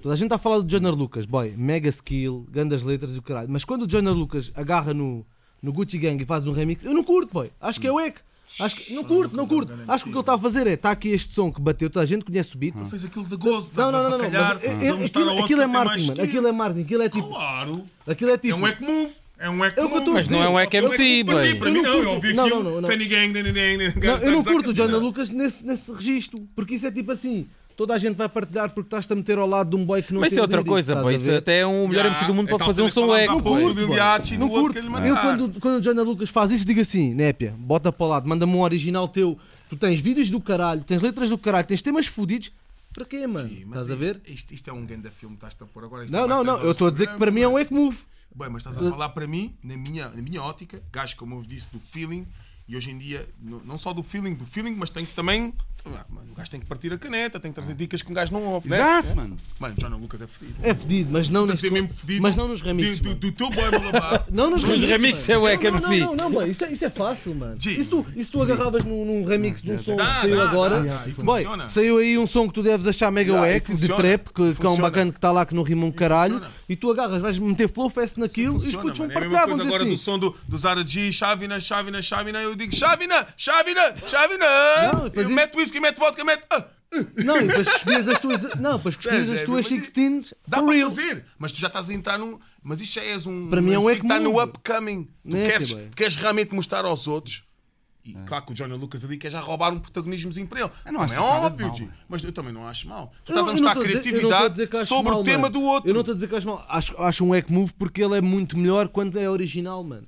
[SPEAKER 5] Toda a gente está a falar do Joyner Lucas, boy, mega skill, grandes letras e o caralho. Mas quando o Joyner Lucas agarra no, no Gucci Gang e faz um remix, eu não curto, boy. Acho que é o Eck. Acho que, não curto, não curto. Acho que o que ele está a fazer é, está aqui este som que bateu, toda a gente conhece o beat.
[SPEAKER 1] Fez aquilo de gozo.
[SPEAKER 5] Não, não, não, não, não.
[SPEAKER 1] Calhar,
[SPEAKER 5] mas, é- é- aquilo, aquilo é marketing, mano. Aquilo é marketing. Aquilo é tipo.
[SPEAKER 1] Claro.
[SPEAKER 5] Aquilo é
[SPEAKER 1] É
[SPEAKER 5] tipo.
[SPEAKER 1] um eco move. É um eco
[SPEAKER 5] É
[SPEAKER 1] move.
[SPEAKER 2] Mas não é um Eck
[SPEAKER 1] É
[SPEAKER 2] MC, boy.
[SPEAKER 1] Para mim
[SPEAKER 5] Eu não
[SPEAKER 1] não, eu
[SPEAKER 5] curto-
[SPEAKER 1] ouvi
[SPEAKER 5] não,
[SPEAKER 1] aquilo.
[SPEAKER 5] não, não, não.
[SPEAKER 1] Fanny Gang, nem, nem,
[SPEAKER 5] Não, eu não
[SPEAKER 1] gajo
[SPEAKER 5] curto o
[SPEAKER 1] não.
[SPEAKER 5] Lucas nesse, nesse registro, porque isso é tipo assim. Toda a gente vai partilhar porque estás-te a meter ao lado de um boy que não
[SPEAKER 2] Mas isso é outra coisa,
[SPEAKER 5] a
[SPEAKER 2] Isso até é um melhor
[SPEAKER 1] Já,
[SPEAKER 2] MC do mundo pode
[SPEAKER 1] tal
[SPEAKER 2] fazer um som eco,
[SPEAKER 1] e
[SPEAKER 5] Não
[SPEAKER 1] outro
[SPEAKER 5] curto.
[SPEAKER 1] que ele
[SPEAKER 5] Eu quando, quando o Johnny Lucas faz isso, digo assim, Népia, bota para o lado, manda-me um original teu. Tu tens vídeos do caralho, tens letras do caralho, tens temas fodidos. Para quê, mano?
[SPEAKER 1] Sim, mas
[SPEAKER 5] Estás a ver?
[SPEAKER 1] Isto, isto, isto é um grande filme que estás a pôr agora. isto
[SPEAKER 5] Não,
[SPEAKER 1] é
[SPEAKER 5] não, não. Eu estou a dizer que para mim é um eco move.
[SPEAKER 1] Bem, mas estás a falar para mim, na minha, na minha ótica, gajo, como eu vos disse, do feeling, e hoje em dia, não, só do feeling, do feeling, mas tem que também. ah, mano, o gajo tem que partir a caneta, tem que trazer dicas que um gajo não ouve. né?
[SPEAKER 3] Exato,
[SPEAKER 1] É?
[SPEAKER 3] mano.
[SPEAKER 1] Mano, John Lucas é fedido.
[SPEAKER 5] É fedido, mas não neste
[SPEAKER 1] mesmo fedido.
[SPEAKER 5] Mas não nos remixes.
[SPEAKER 1] Do, do,
[SPEAKER 5] mano.
[SPEAKER 1] do teu boy Malabar.
[SPEAKER 5] Não nos
[SPEAKER 2] Nos
[SPEAKER 5] remixes.
[SPEAKER 2] remixes
[SPEAKER 5] mano.
[SPEAKER 2] é o Eck
[SPEAKER 5] Não, não,
[SPEAKER 2] MC.
[SPEAKER 5] Não, não, boy, isso, é, isso é fácil, mano.
[SPEAKER 1] G.
[SPEAKER 5] E se tu, se tu agarravas num, num remix de um som
[SPEAKER 1] Dá,
[SPEAKER 5] que saiu
[SPEAKER 1] dá,
[SPEAKER 5] agora,
[SPEAKER 1] dá, e
[SPEAKER 5] boy, saiu aí um som que tu deves achar mega wack, de trap, que, que é um bacana que está lá que não rima um caralho, e tu agarras, vais meter flow fest naquilo e os
[SPEAKER 1] Funciona,
[SPEAKER 5] putos vão
[SPEAKER 1] mano. É
[SPEAKER 5] partilhar,
[SPEAKER 1] agora
[SPEAKER 5] assim.
[SPEAKER 1] do som do, Zara G, Chavina, Chavina, Chavina, eu digo Chavina, Chavina, Chavina.
[SPEAKER 5] Não, eu fazia-
[SPEAKER 1] Eu meto whisky, meto vodka, meto. ah,
[SPEAKER 5] Não, e depois cuspias as tuas. Não, depois cuspias
[SPEAKER 1] Sério,
[SPEAKER 5] as
[SPEAKER 1] é
[SPEAKER 5] tuas
[SPEAKER 1] mesmo
[SPEAKER 5] 16
[SPEAKER 1] Dá para
[SPEAKER 5] real.
[SPEAKER 1] fazer, mas tu já estás a entrar num. Mas isto já és um.
[SPEAKER 5] Para mim é um
[SPEAKER 1] que está no upcoming. Tu
[SPEAKER 5] Não é,
[SPEAKER 1] queres, queres realmente mostrar aos outros. E claro que o Johnny Lucas ali quer já roubar um protagonismozinho para ele.
[SPEAKER 3] Eu não
[SPEAKER 1] é óbvio,
[SPEAKER 3] mal.
[SPEAKER 1] Mas eu também não acho mal. Tu
[SPEAKER 5] não-
[SPEAKER 1] estás a
[SPEAKER 5] não
[SPEAKER 1] mostrar
[SPEAKER 5] não
[SPEAKER 1] criatividade sobre o tema do outro.
[SPEAKER 5] Eu não estou a dizer que acho mal. Acho, acho um eco move porque ele é muito melhor quando é original, mano.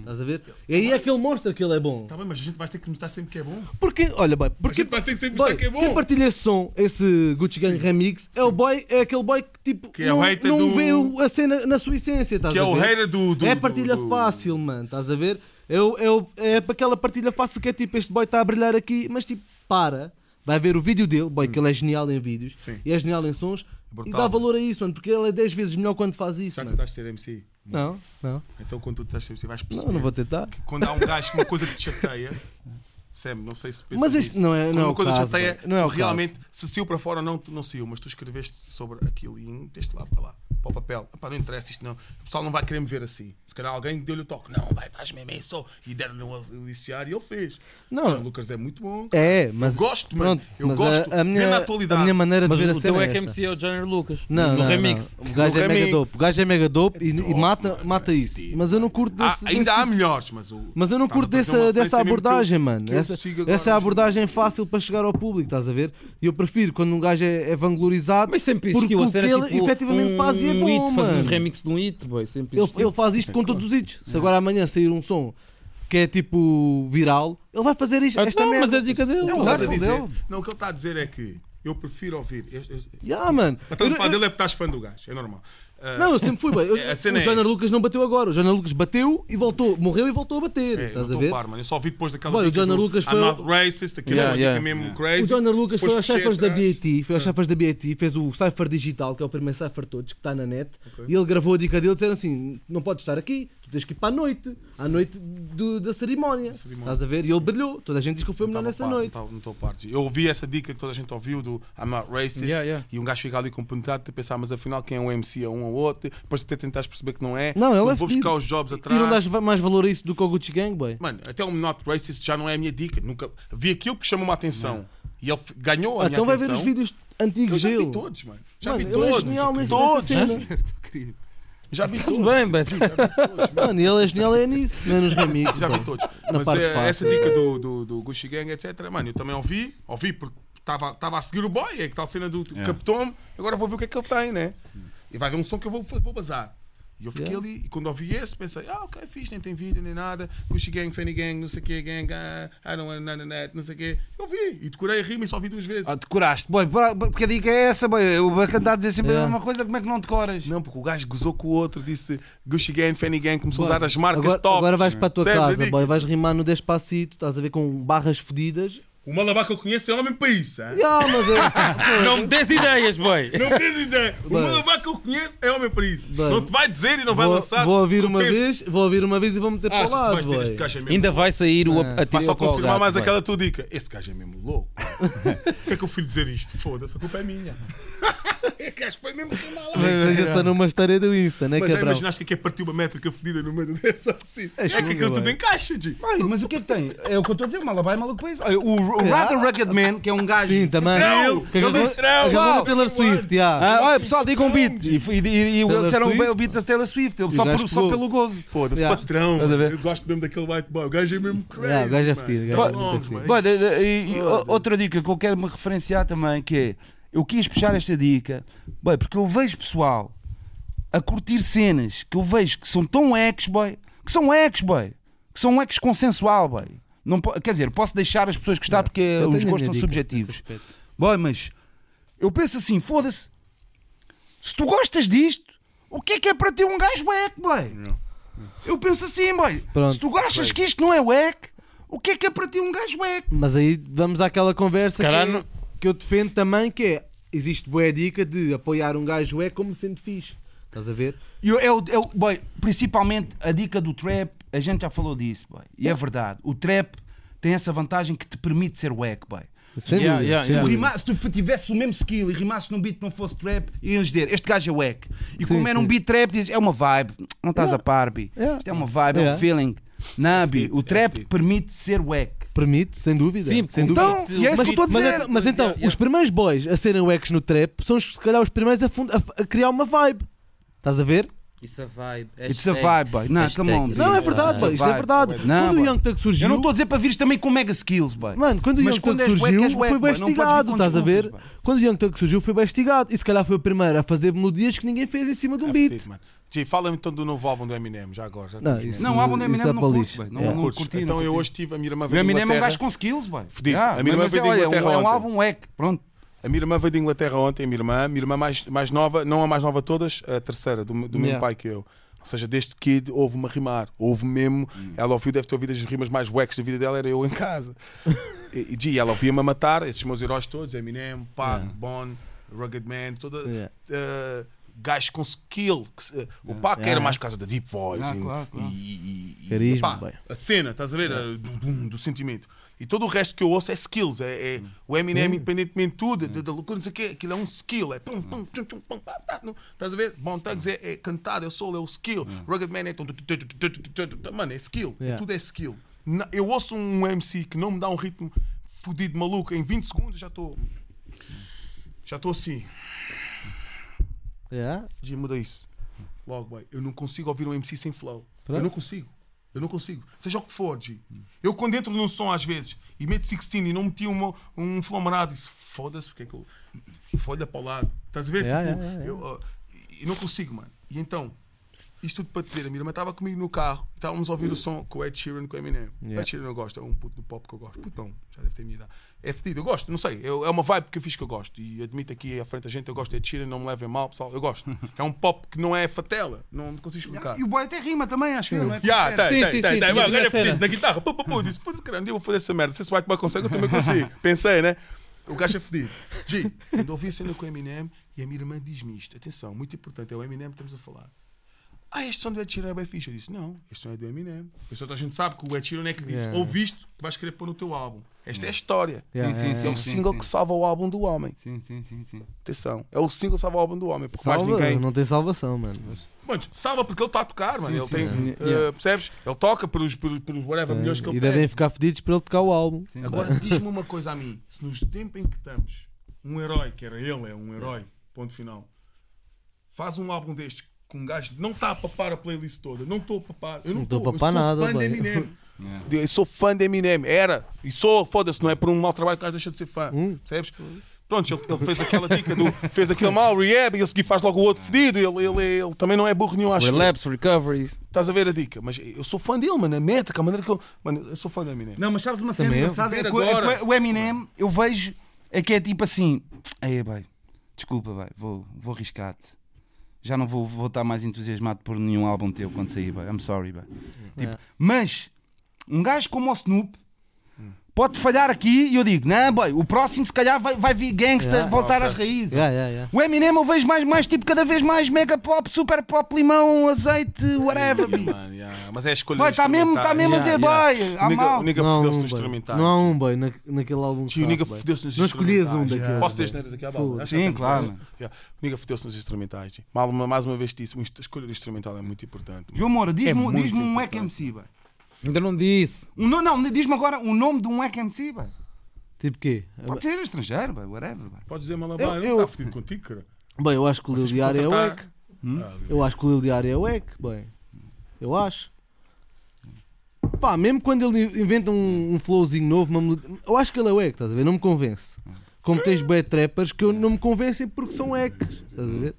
[SPEAKER 5] Estás a ver? E aí é que ele mostra que ele é bom.
[SPEAKER 1] Tá bem, mas a gente vai ter que mostrar sempre que é bom.
[SPEAKER 5] Porque, olha, boy, porque,
[SPEAKER 1] gente vai ter que sempre
[SPEAKER 5] boy,
[SPEAKER 1] mostrar que é bom.
[SPEAKER 5] quem partilha esse som, esse Gucci Gang Remix, é o boy, é aquele boy que tipo
[SPEAKER 1] Que é o
[SPEAKER 5] não,
[SPEAKER 1] hater
[SPEAKER 5] não
[SPEAKER 1] do-
[SPEAKER 5] vê o- a cena na sua essência, estás
[SPEAKER 1] Que é
[SPEAKER 5] a
[SPEAKER 1] o
[SPEAKER 5] ver?
[SPEAKER 1] hater do- do-
[SPEAKER 5] É
[SPEAKER 1] do-
[SPEAKER 5] partilha
[SPEAKER 1] do-
[SPEAKER 5] fácil, mano, estás a ver? É, o- é, o- é para aquela partilha fácil que é tipo, este boy está a brilhar aqui, mas tipo, para, vai ver o vídeo dele, boy, que ele é genial em vídeos
[SPEAKER 1] Sim.
[SPEAKER 5] e é genial em sons, e
[SPEAKER 1] Brutal.
[SPEAKER 5] dá valor a isso, mano, porque ele é 10 vezes melhor quando faz isso,
[SPEAKER 1] Já
[SPEAKER 5] mano.
[SPEAKER 1] tentaste ser MC?
[SPEAKER 5] Não, não,
[SPEAKER 1] Então quando tu estás MC vais perceber.
[SPEAKER 5] não, não vou tentar.
[SPEAKER 1] que quando há um gajo que uma coisa que te chateia, Sam, não sei se pensas
[SPEAKER 5] Mas isto
[SPEAKER 1] nisso.
[SPEAKER 5] não é-
[SPEAKER 1] Quando
[SPEAKER 5] não é
[SPEAKER 1] uma
[SPEAKER 5] o
[SPEAKER 1] coisa
[SPEAKER 5] caso,
[SPEAKER 1] chateia.
[SPEAKER 5] Não é o caso.
[SPEAKER 1] realmente, se saiu para fora ou não, tu não saiu, mas tu escreveste sobre aquilo e meteste lá para lá, para o papel. Epá, não interessa isto não. O pessoal não vai querer me ver assim. Se calhar alguém deu-lhe o toque, não, vai, faz mesmo isso. E deram-lhe um aliciar e ele fez.
[SPEAKER 5] Não.
[SPEAKER 1] O Lucas é muito bom.
[SPEAKER 5] É, mas
[SPEAKER 1] Eu gosto, mano.
[SPEAKER 5] pronto,
[SPEAKER 1] Eu
[SPEAKER 5] mas
[SPEAKER 1] gosto.
[SPEAKER 5] a, a minha,
[SPEAKER 1] na
[SPEAKER 5] a
[SPEAKER 1] atualidade.
[SPEAKER 5] minha maneira de
[SPEAKER 2] Mas
[SPEAKER 5] ver a
[SPEAKER 2] o
[SPEAKER 5] cena
[SPEAKER 2] teu
[SPEAKER 5] é
[SPEAKER 2] é que. MC é o Johnny Lucas.
[SPEAKER 5] Não,
[SPEAKER 2] no
[SPEAKER 5] não,
[SPEAKER 2] remix.
[SPEAKER 5] não. O gajo
[SPEAKER 1] No
[SPEAKER 5] é mega dope. O gajo é mega dope e, e mata,
[SPEAKER 1] mano.
[SPEAKER 5] mata
[SPEAKER 1] É
[SPEAKER 5] isso.
[SPEAKER 1] fedido,
[SPEAKER 5] Mas eu não curto
[SPEAKER 1] Há-
[SPEAKER 5] desse.
[SPEAKER 1] ainda há
[SPEAKER 5] tipo-
[SPEAKER 1] melhores, mas o.
[SPEAKER 5] Mas eu não
[SPEAKER 1] a
[SPEAKER 5] curto dessa,
[SPEAKER 1] eu-
[SPEAKER 5] abordagem, mano.
[SPEAKER 1] Eu
[SPEAKER 5] Essa, essa é a abordagem fácil para chegar ao público, estás a ver? E eu prefiro quando um gajo é, é vanglorizado.
[SPEAKER 2] Mas sempre
[SPEAKER 5] porque o que
[SPEAKER 2] cena
[SPEAKER 5] ele
[SPEAKER 2] tipo,
[SPEAKER 5] efetivamente
[SPEAKER 2] um,
[SPEAKER 5] faz e é
[SPEAKER 2] um
[SPEAKER 5] bom,
[SPEAKER 2] hit, fazer um
[SPEAKER 5] mano.
[SPEAKER 2] remix de um hit, boy. Sempre
[SPEAKER 5] Ele, ele faz isto com todos os hits. Se agora amanhã sair um som que é tipo viral, ele vai fazer isto,
[SPEAKER 2] Ah,
[SPEAKER 5] esta
[SPEAKER 2] não, mas é a dica dele.
[SPEAKER 1] O que ele
[SPEAKER 5] o
[SPEAKER 1] está a
[SPEAKER 5] hustle
[SPEAKER 1] dizer-
[SPEAKER 5] dele.
[SPEAKER 1] Não, o que ele está a dizer é que eu prefiro ouvir. eu- eu-
[SPEAKER 5] Yeah, mano.
[SPEAKER 1] A estás a
[SPEAKER 5] Eu- eu-
[SPEAKER 1] dele é porque estás fã do gajo, é normal. Ah,
[SPEAKER 5] Não, eu sempre fui, bem. Eu-
[SPEAKER 1] cena
[SPEAKER 5] o
[SPEAKER 1] é-
[SPEAKER 5] Johnny Lucas não bateu agora. O Johnny Lucas bateu e voltou. Morreu e voltou a bater.
[SPEAKER 1] é,
[SPEAKER 5] estás a ver?
[SPEAKER 1] par. Eu só vi depois daquela.
[SPEAKER 5] Olha, o
[SPEAKER 1] do
[SPEAKER 5] Lucas foi
[SPEAKER 1] racist, aquilo
[SPEAKER 2] Yeah,
[SPEAKER 1] é
[SPEAKER 2] yeah.
[SPEAKER 1] mesmo crazy.
[SPEAKER 5] O Johnny Lucas foi
[SPEAKER 1] Depois puxei
[SPEAKER 5] cyphers da. BAT, foi aos cyphers da BAT, fez o Cypher Digital, que é o primeiro cypher todos, que está na net, e ele gravou a dica dele dizendo assim: não podes estar aqui, tens que ir para a noite, à noite do- da cerimónia.
[SPEAKER 1] cerimónia.
[SPEAKER 5] Estás a ver? E ele brilhou. Toda a gente diz que foi o melhor nessa
[SPEAKER 1] par,
[SPEAKER 5] noite.
[SPEAKER 1] Não estou parte. Eu ouvi essa dica que toda a gente ouviu do I'm not racist
[SPEAKER 2] Yeah, yeah.
[SPEAKER 1] e um gajo fica ali com penetrado de pensar, mas afinal quem é um MC é um ou outro, depois até tentares perceber que não é.
[SPEAKER 5] Não, ele é
[SPEAKER 1] Vou buscar os jobs
[SPEAKER 5] E
[SPEAKER 1] atrás.
[SPEAKER 5] não dás mais valor a isso do que ao Gucci Gang, boy.
[SPEAKER 1] Mano, até o not racist já não é a minha dica. Nunca vi aquilo que chamou-me a atenção. E ele ganhou a
[SPEAKER 5] Ah,
[SPEAKER 1] minha
[SPEAKER 5] então vai ver
[SPEAKER 1] atenção.
[SPEAKER 5] os vídeos
[SPEAKER 1] Eu
[SPEAKER 5] antigos
[SPEAKER 1] já vi
[SPEAKER 5] dele.
[SPEAKER 1] todos, mano. Já
[SPEAKER 5] Mano,
[SPEAKER 1] vi
[SPEAKER 5] ele é
[SPEAKER 1] todos.
[SPEAKER 5] genial nesse-
[SPEAKER 1] todos.
[SPEAKER 5] nessa cena.
[SPEAKER 1] Já vi todos.
[SPEAKER 2] bem, but...
[SPEAKER 5] Mano, e ele é genial é nisso, não é nos remixes.
[SPEAKER 1] Já vi todos.
[SPEAKER 5] Na
[SPEAKER 1] Mas
[SPEAKER 5] parte
[SPEAKER 1] é,
[SPEAKER 5] fácil.
[SPEAKER 1] essa dica do, do, do Gucci Gang, etc. Mano, eu também ouvi. Ouvi porque estava a seguir o boy. É que tal cena do
[SPEAKER 3] Yeah.
[SPEAKER 1] Capitão. Agora vou ver o que é que ele tem, né? E vai ver um som que eu vou, vou bazar. E eu fiquei
[SPEAKER 5] Yeah.
[SPEAKER 1] ali, e quando ouvi esse, pensei, ah, ok, fixe, nem tem vídeo, nem nada. Gucci Gang, Fanny Gang, não sei o quê, gang, ah, I don't want none that, não sei o quê. Eu vi, e decorei a rima e só ouvi duas vezes.
[SPEAKER 3] Ah, decoraste, boy, porque a dica é essa, boy. Bacana está a dizer sempre a
[SPEAKER 5] Yeah.
[SPEAKER 3] mesma coisa, como é que não decoras?
[SPEAKER 1] Não, porque o gajo gozou com o outro, disse Gucci Gang, Fanny Gang, começou a usar as marcas
[SPEAKER 5] Agora,
[SPEAKER 1] top.
[SPEAKER 5] agora vais para a tua
[SPEAKER 1] a
[SPEAKER 5] casa,
[SPEAKER 1] dica?
[SPEAKER 5] boy, vais rimar no Despacito, estás a ver com barras fedidas.
[SPEAKER 1] O Malabar que eu conheço é homem para isso, hein?
[SPEAKER 5] Ah, mas é.
[SPEAKER 2] Não me des ideias, boy.
[SPEAKER 1] Não tens ideia. O
[SPEAKER 5] Bem.
[SPEAKER 1] Malabar que eu conheço é homem para isso.
[SPEAKER 5] Bem.
[SPEAKER 1] Não te vai dizer e não vai
[SPEAKER 5] Vou,
[SPEAKER 1] lançar.
[SPEAKER 5] vou ouvir uma vez, vou ouvir uma vez e vou meter para
[SPEAKER 1] Achas
[SPEAKER 5] o
[SPEAKER 1] que vais dizer este
[SPEAKER 5] boy.
[SPEAKER 1] gajo é mesmo
[SPEAKER 2] Ainda vai sair o
[SPEAKER 5] Ah.
[SPEAKER 2] atira
[SPEAKER 1] Vai só
[SPEAKER 2] ao pau ao
[SPEAKER 1] confirmar
[SPEAKER 2] gato,
[SPEAKER 1] mais aquela tua dica. Esse gajo é mesmo louco. O que é que eu fui dizer isto? Foda-se, a culpa é minha. É que acho que foi mesmo queimar lá.
[SPEAKER 5] Nem que seja só numa história do Insta, né,
[SPEAKER 1] Mas já imaginaste que é partir uma métrica fedida no meio do só assim. É, que
[SPEAKER 5] chunga,
[SPEAKER 1] aquilo tudo encaixa, G.
[SPEAKER 3] Olha, mas o que é que tem? É o que eu estou a dizer, o Malabai maluco depois. Olha, o, o Rather Rugged Man, que é um gajo.
[SPEAKER 5] Sim, também.
[SPEAKER 1] Não,
[SPEAKER 5] Que
[SPEAKER 1] ele disse não.
[SPEAKER 5] na
[SPEAKER 3] Pessoal,
[SPEAKER 5] Taylor Swift, já.
[SPEAKER 3] Ah, olha, pessoal, digam um beat. E, e, e, e disseram
[SPEAKER 5] Swift?
[SPEAKER 3] o beat da Taylor Swift, ele só, por, só pelo gozo.
[SPEAKER 1] Foda-se,
[SPEAKER 5] Yeah.
[SPEAKER 1] patrão. Eu gosto mesmo daquele white boy. O gajo é mesmo crazy.
[SPEAKER 5] Yeah, o gajo é
[SPEAKER 1] mano.
[SPEAKER 5] fedido, é
[SPEAKER 1] mano.
[SPEAKER 3] Outra dica que eu quero me referenciar também, que é, eu quis puxar esta dica, bem, porque eu vejo pessoal a curtir cenas que eu vejo que são tão ex, boy, que são ex, boy, que são ex consensual, boy. Não, quer dizer, posso deixar as pessoas gostar porque os gostos são subjetivos. Boy, mas eu penso assim, foda-se, se tu gostas disto, o que é que é para ti um gajo wack, boy? Eu penso assim, boy,
[SPEAKER 5] Pronto.
[SPEAKER 3] se tu achas que isto não é wack, o que é que é para ti um gajo wack?
[SPEAKER 5] Mas aí vamos àquela conversa que,
[SPEAKER 2] Calhar
[SPEAKER 5] é- que eu defendo também, que é, existe boa dica de apoiar um gajo é como sendo fixe. Estás a ver?
[SPEAKER 3] E eu- é o- é o- boy, principalmente a dica do trap, a gente já falou disso, boy. E é verdade. O trap tem essa vantagem que te permite ser wack, boy.
[SPEAKER 5] Sem
[SPEAKER 2] Yeah,
[SPEAKER 5] dúvida.
[SPEAKER 2] yeah,
[SPEAKER 5] sem
[SPEAKER 2] yeah.
[SPEAKER 3] se tu tivesse o mesmo skill e rimasses num beat que não fosse trap, ias dizer, este gajo é wack. E como
[SPEAKER 5] Sim,
[SPEAKER 3] era um
[SPEAKER 5] sim.
[SPEAKER 3] beat trap, dizes, é uma vibe, não estás
[SPEAKER 5] Yeah.
[SPEAKER 3] a par, bi.
[SPEAKER 5] Yeah.
[SPEAKER 3] Isto é uma vibe, é um feeling. Não, bi, o
[SPEAKER 1] é
[SPEAKER 3] trap permite ser wack.
[SPEAKER 5] Permite, sem dúvida.
[SPEAKER 2] Sim,
[SPEAKER 5] sem dúvida.
[SPEAKER 3] Então, e é isso que eu estou a
[SPEAKER 5] mas,
[SPEAKER 3] dizer.
[SPEAKER 5] mas então,
[SPEAKER 2] Yeah,
[SPEAKER 5] os primeiros boys a serem wacks no trap são se calhar os primeiros a, a- a criar uma vibe. Estás a ver?
[SPEAKER 2] It's a vibe.
[SPEAKER 3] It's a vibe, boy. Não, come on.
[SPEAKER 5] Não, é verdade, boy, isto é verdade.
[SPEAKER 3] Não,
[SPEAKER 5] quando o. Young Thug surgiu,
[SPEAKER 3] Eu não estou a dizer para vires também com mega skills, boy.
[SPEAKER 5] Mano, quando o Young Thug surgiu, foi bem
[SPEAKER 3] com
[SPEAKER 5] estás a ver? Quando o Young Thug surgiu, foi bem estigado. E se calhar foi o primeiro a fazer melodias que ninguém fez em cima de um
[SPEAKER 1] É
[SPEAKER 5] beat.
[SPEAKER 1] G, fala-me então do novo álbum do Eminem, já agora. Já
[SPEAKER 5] Não, isso-.
[SPEAKER 3] Não, o álbum do Eminem
[SPEAKER 5] é
[SPEAKER 3] não curto. Não,
[SPEAKER 5] Yeah.
[SPEAKER 3] não
[SPEAKER 1] Curtes?
[SPEAKER 3] curti,
[SPEAKER 1] Então
[SPEAKER 3] não
[SPEAKER 1] eu hoje tive a minha irmã
[SPEAKER 3] O Eminem é um gajo com skills.
[SPEAKER 1] Fedido.
[SPEAKER 3] Yeah,
[SPEAKER 1] A minha irmã veio
[SPEAKER 3] é um-
[SPEAKER 1] Inglaterra
[SPEAKER 3] É álbum wack, pronto.
[SPEAKER 1] A minha irmã veio de Inglaterra ontem, a minha irmã, a minha irmã mais, mais nova, não a mais nova de todas, a terceira, do, do mesmo
[SPEAKER 5] Yeah.
[SPEAKER 1] pai que eu. Ou seja, desde kid houve-me a rimar. Houve mesmo. Ela ouviu, deve ter ouvido as rimas mais wacks da vida dela, era eu em casa. e, e G, ela ouvia-me a matar, esses meus heróis todos, Eminem, Pac,
[SPEAKER 5] Yeah.
[SPEAKER 1] Bon, Rugged Man, toda.
[SPEAKER 5] Yeah.
[SPEAKER 1] Uh, gajos com skill. que se- O Pac era mais por causa da deep voice
[SPEAKER 3] Ah,
[SPEAKER 1] e-
[SPEAKER 3] claro, claro.
[SPEAKER 1] e, e-
[SPEAKER 5] Carisma,
[SPEAKER 1] pá, a cena, estás a ver? Uh, Do, do- do sentimento. E todo o resto que eu ouço é skills. É, é o Eminem, independentemente de tudo, da- da loucura, não sei o quê, aquilo é um skill. É pum, pum, tchum, tchum, pum, pá, pá, não. Estás a ver? Bom Thugs é, é cantado, é solo, é o skill. Rugged Man é. Mano, é skill. É
[SPEAKER 5] Yeah.
[SPEAKER 1] tudo é skill. Eu ouço um MC que não me dá um ritmo fodido, maluco, em 20 segundos já estou. Já estou assim.
[SPEAKER 5] Yeah.
[SPEAKER 1] G, muda isso. Logo, boy. Eu não consigo ouvir um MC sem flow.
[SPEAKER 5] Pronto.
[SPEAKER 1] Eu não consigo. Eu não consigo. Seja o que for, G. Eu quando entro num som às vezes e meto 16 e não meti uma, um flow marado, disse foda-se porque é que eu. Folha para o lado. Estás a ver?
[SPEAKER 5] Yeah,
[SPEAKER 1] Tipo,
[SPEAKER 5] yeah, yeah,
[SPEAKER 1] Eu, uh, e não consigo, mano. E então, isto tudo para dizer, a minha irmã estava comigo no carro e estávamos a ouvir o som com o Ed Sheeran com o Eminem.
[SPEAKER 5] Yeah.
[SPEAKER 1] Ed Sheeran eu gosto, é um puto do pop que eu gosto. Puto não, já deve ter a minha idade. É fedido, eu gosto, não sei. eu- é uma vibe que eu fiz que eu gosto. E admito aqui à frente a gente, eu gosto de Ed Sheeran, não me levem mal, pessoal. Eu gosto. É um pop que não é fatela, não consigo explicar.
[SPEAKER 3] E o boy até rima também, acho eu, não é?
[SPEAKER 1] Yeah, tem,
[SPEAKER 2] Sim,
[SPEAKER 1] tem, tem, O gajo é fedido na guitarra. Pô, pô, pô. Disse, puta caramba, eu vou fazer essa merda. Se esse white boy consegue, eu também consigo. Pensei, né? O gajo é fedido. G, quando ouvi a cena com o Eminem e a minha irmã diz-me isto. Atenção, muito importante, é o Eminem que estamos a falar. Ah, este som do Ed Sheeran é bem fixe. Eu disse, não, este som é do Eminem. Isso toda a gente sabe que o Ed Sheeran é que disse,
[SPEAKER 5] Yeah.
[SPEAKER 1] ouviste que vais querer pôr no teu álbum. Esta é a história.
[SPEAKER 5] Yeah,
[SPEAKER 3] sim,
[SPEAKER 5] yeah,
[SPEAKER 1] É o
[SPEAKER 3] sim,
[SPEAKER 1] single
[SPEAKER 3] sim.
[SPEAKER 1] que salva o álbum do homem.
[SPEAKER 3] Sim, sim, sim, sim.
[SPEAKER 1] Atenção, é o single que salva o álbum do homem. Porque
[SPEAKER 5] Salva,
[SPEAKER 1] mais ninguém.
[SPEAKER 5] Não tem salvação, mano. mas-
[SPEAKER 1] Mano, salva porque ele está a tocar, mano. ele tem.
[SPEAKER 5] sim. Yeah.
[SPEAKER 1] Percebes? Ele toca pelos, pelos, pelos whatever milhões que ele
[SPEAKER 5] e devem ficar fedidos para ele tocar o álbum.
[SPEAKER 1] Agora diz-me uma coisa a mim: se nos tempos em que estamos, um herói, que era ele, é um herói, ponto final, faz um álbum destes um gajo não está a papar a playlist toda, não estou a papar, eu não
[SPEAKER 5] estou a papar
[SPEAKER 1] eu sou
[SPEAKER 5] nada,
[SPEAKER 1] fã de. Eminem. Eu sou fã de Eminem, era, e sou, foda-se, não é por um mau trabalho que o gajo deixa de ser fã,
[SPEAKER 5] Hum.
[SPEAKER 1] percebes? Pronto, ele, ele fez aquela dica do fez aquele mal, rehab, e ele seguir faz logo o outro fedido. Ele, ele, ele também não é burro nenhum, acho.
[SPEAKER 2] Relapse, recovery.
[SPEAKER 1] Estás a ver a dica? Mas eu sou fã dele, mano. A métrica, a maneira que eu. Mano, eu sou fã do Eminem.
[SPEAKER 3] Não, mas sabes uma cena engraçada? É que é que o Eminem, eu vejo, é que é tipo assim, aí, bem, desculpa, bem, vou, vou arriscar-te. Já não vou, estar mais entusiasmado por nenhum álbum teu quando sair. I'm sorry, bem. Tipo,
[SPEAKER 5] É.
[SPEAKER 3] Mas, um gajo como o Snoop, pode falhar aqui e eu digo, não, boy, o próximo se calhar vai, vai vir gangsta
[SPEAKER 5] Yeah.
[SPEAKER 3] voltar
[SPEAKER 1] Ok.
[SPEAKER 3] às raízes.
[SPEAKER 5] Yeah, yeah, yeah.
[SPEAKER 3] O Eminem eu vejo mais, mais tipo cada vez mais mega pop, super pop, limão, azeite, whatever.
[SPEAKER 1] Mas é a escolha
[SPEAKER 3] Boy, está mesmo, tá mesmo a dizer,
[SPEAKER 1] instrumentais.
[SPEAKER 3] boy, há
[SPEAKER 1] O nigga-
[SPEAKER 3] mal.
[SPEAKER 1] O nigga
[SPEAKER 5] Não
[SPEAKER 1] fodeu-se
[SPEAKER 5] um,
[SPEAKER 1] nos
[SPEAKER 5] boy.
[SPEAKER 1] instrumentais.
[SPEAKER 5] Não há um, boy, na, naquele álbum.
[SPEAKER 1] Tio, o nigga fodeu-se nos
[SPEAKER 5] Não escolhias um
[SPEAKER 1] instrumentais.
[SPEAKER 5] daqueles.
[SPEAKER 1] Posso ter geneiras aqui à
[SPEAKER 5] Foda.
[SPEAKER 1] bola?
[SPEAKER 3] Sim, claro.
[SPEAKER 1] O nigga fodeu-se nos instrumentais. Mais uma, mais uma vez disse, a escolha do instrumental é muito importante.
[SPEAKER 3] João Moura, diz-me
[SPEAKER 1] É
[SPEAKER 3] um
[SPEAKER 1] importante.
[SPEAKER 3] Wack MC, boy.
[SPEAKER 2] Ainda não disse.
[SPEAKER 3] Um, não, não, diz-me agora o nome de um Wack MC, boy.
[SPEAKER 5] Tipo quê?
[SPEAKER 3] Pode ser estrangeiro, boy, whatever. boy.
[SPEAKER 1] Podes dizer malabar,
[SPEAKER 5] Eu-
[SPEAKER 1] eu,
[SPEAKER 5] eu-
[SPEAKER 1] não está fodido contigo, cara.
[SPEAKER 5] Bem, eu acho que o Lil Diário é
[SPEAKER 1] contratar-
[SPEAKER 5] wack.
[SPEAKER 1] Ah,
[SPEAKER 5] Eu acho que o Lil Diário é wack, bem. Eu acho. Pá, mesmo quando ele inventa um, um flowzinho novo, uma melodia, eu acho que ele é wack, estás a ver? Não me convence. Como tens bad trappers que eu não me convencem porque são wacks, estás a ver?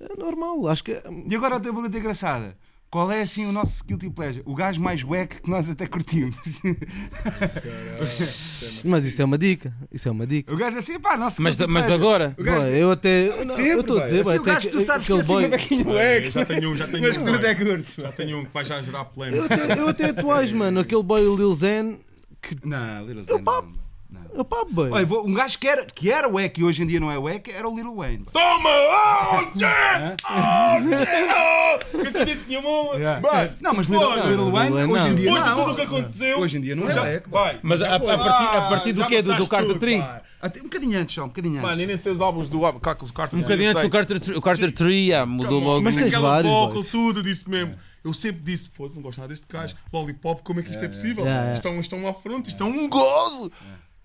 [SPEAKER 5] É normal, acho que.
[SPEAKER 3] E agora outra pergunta engraçada. Qual é assim o nosso guilty pleasure? O gajo mais wack que nós até curtimos.
[SPEAKER 5] Mas isso é uma dica. Isso é uma dica.
[SPEAKER 3] O gajo assim, pá, nosso
[SPEAKER 2] Mas, mas agora.
[SPEAKER 3] Gajo-
[SPEAKER 5] Boy, eu até. não,
[SPEAKER 3] Sempre,
[SPEAKER 5] eu estou a dizer,
[SPEAKER 3] Assim, o gajo que tu
[SPEAKER 5] que-
[SPEAKER 3] sabes que
[SPEAKER 5] aquele
[SPEAKER 3] assim
[SPEAKER 5] boy-
[SPEAKER 3] é bequinho
[SPEAKER 1] É,
[SPEAKER 3] wack.
[SPEAKER 1] já tenho um, já tenho
[SPEAKER 3] Mas
[SPEAKER 1] um.
[SPEAKER 3] que tu até curtes.
[SPEAKER 1] Já tenho um que vai já gerar
[SPEAKER 5] Eu
[SPEAKER 1] polémica.
[SPEAKER 5] até, eu até atuais, mano. Aquele boy Lil Zen.
[SPEAKER 3] Não, Little
[SPEAKER 5] Eu
[SPEAKER 3] Zane.
[SPEAKER 5] pá-
[SPEAKER 3] não.
[SPEAKER 5] Eu pá, boy.
[SPEAKER 3] Olha, vou- um gajo que era, que era wack e hoje em dia não é wack era o Little Wayne.
[SPEAKER 1] Toma! Oh, Jé! Oh, Jé! Oh! Que tu disse que tinha uma. Vai!
[SPEAKER 3] Não, mas Little,
[SPEAKER 1] Foda.
[SPEAKER 3] Little Wayne
[SPEAKER 5] Não,
[SPEAKER 3] hoje em
[SPEAKER 5] não.
[SPEAKER 3] dia
[SPEAKER 1] Depois de
[SPEAKER 3] não.
[SPEAKER 1] tudo o que aconteceu.
[SPEAKER 3] Hoje em dia não é
[SPEAKER 1] vai.
[SPEAKER 2] Mas a, a
[SPEAKER 1] foi.
[SPEAKER 2] partir, a partir
[SPEAKER 1] Ah,
[SPEAKER 2] do
[SPEAKER 1] já
[SPEAKER 2] quê? Do, do
[SPEAKER 1] mataste
[SPEAKER 2] Carter
[SPEAKER 1] tudo,
[SPEAKER 2] 3?
[SPEAKER 1] pá.
[SPEAKER 3] Até um bocadinho antes, só um bocadinho antes.
[SPEAKER 1] Mano, eu nem sei os álbuns do álbum. Claro que o Carter
[SPEAKER 2] Um bocadinho antes do Carter, o Carter 3, ah, mudou logo.
[SPEAKER 5] Mas tens
[SPEAKER 1] aquela
[SPEAKER 5] vários,
[SPEAKER 1] vocal,
[SPEAKER 5] boys.
[SPEAKER 1] tudo, disse mesmo. Eu sempre disse, foda-se, não gosto nada deste gajo. Lollipop, como é que isto é, possível?
[SPEAKER 5] Yeah, yeah.
[SPEAKER 1] Estão, estão à frente, isto é um gozo.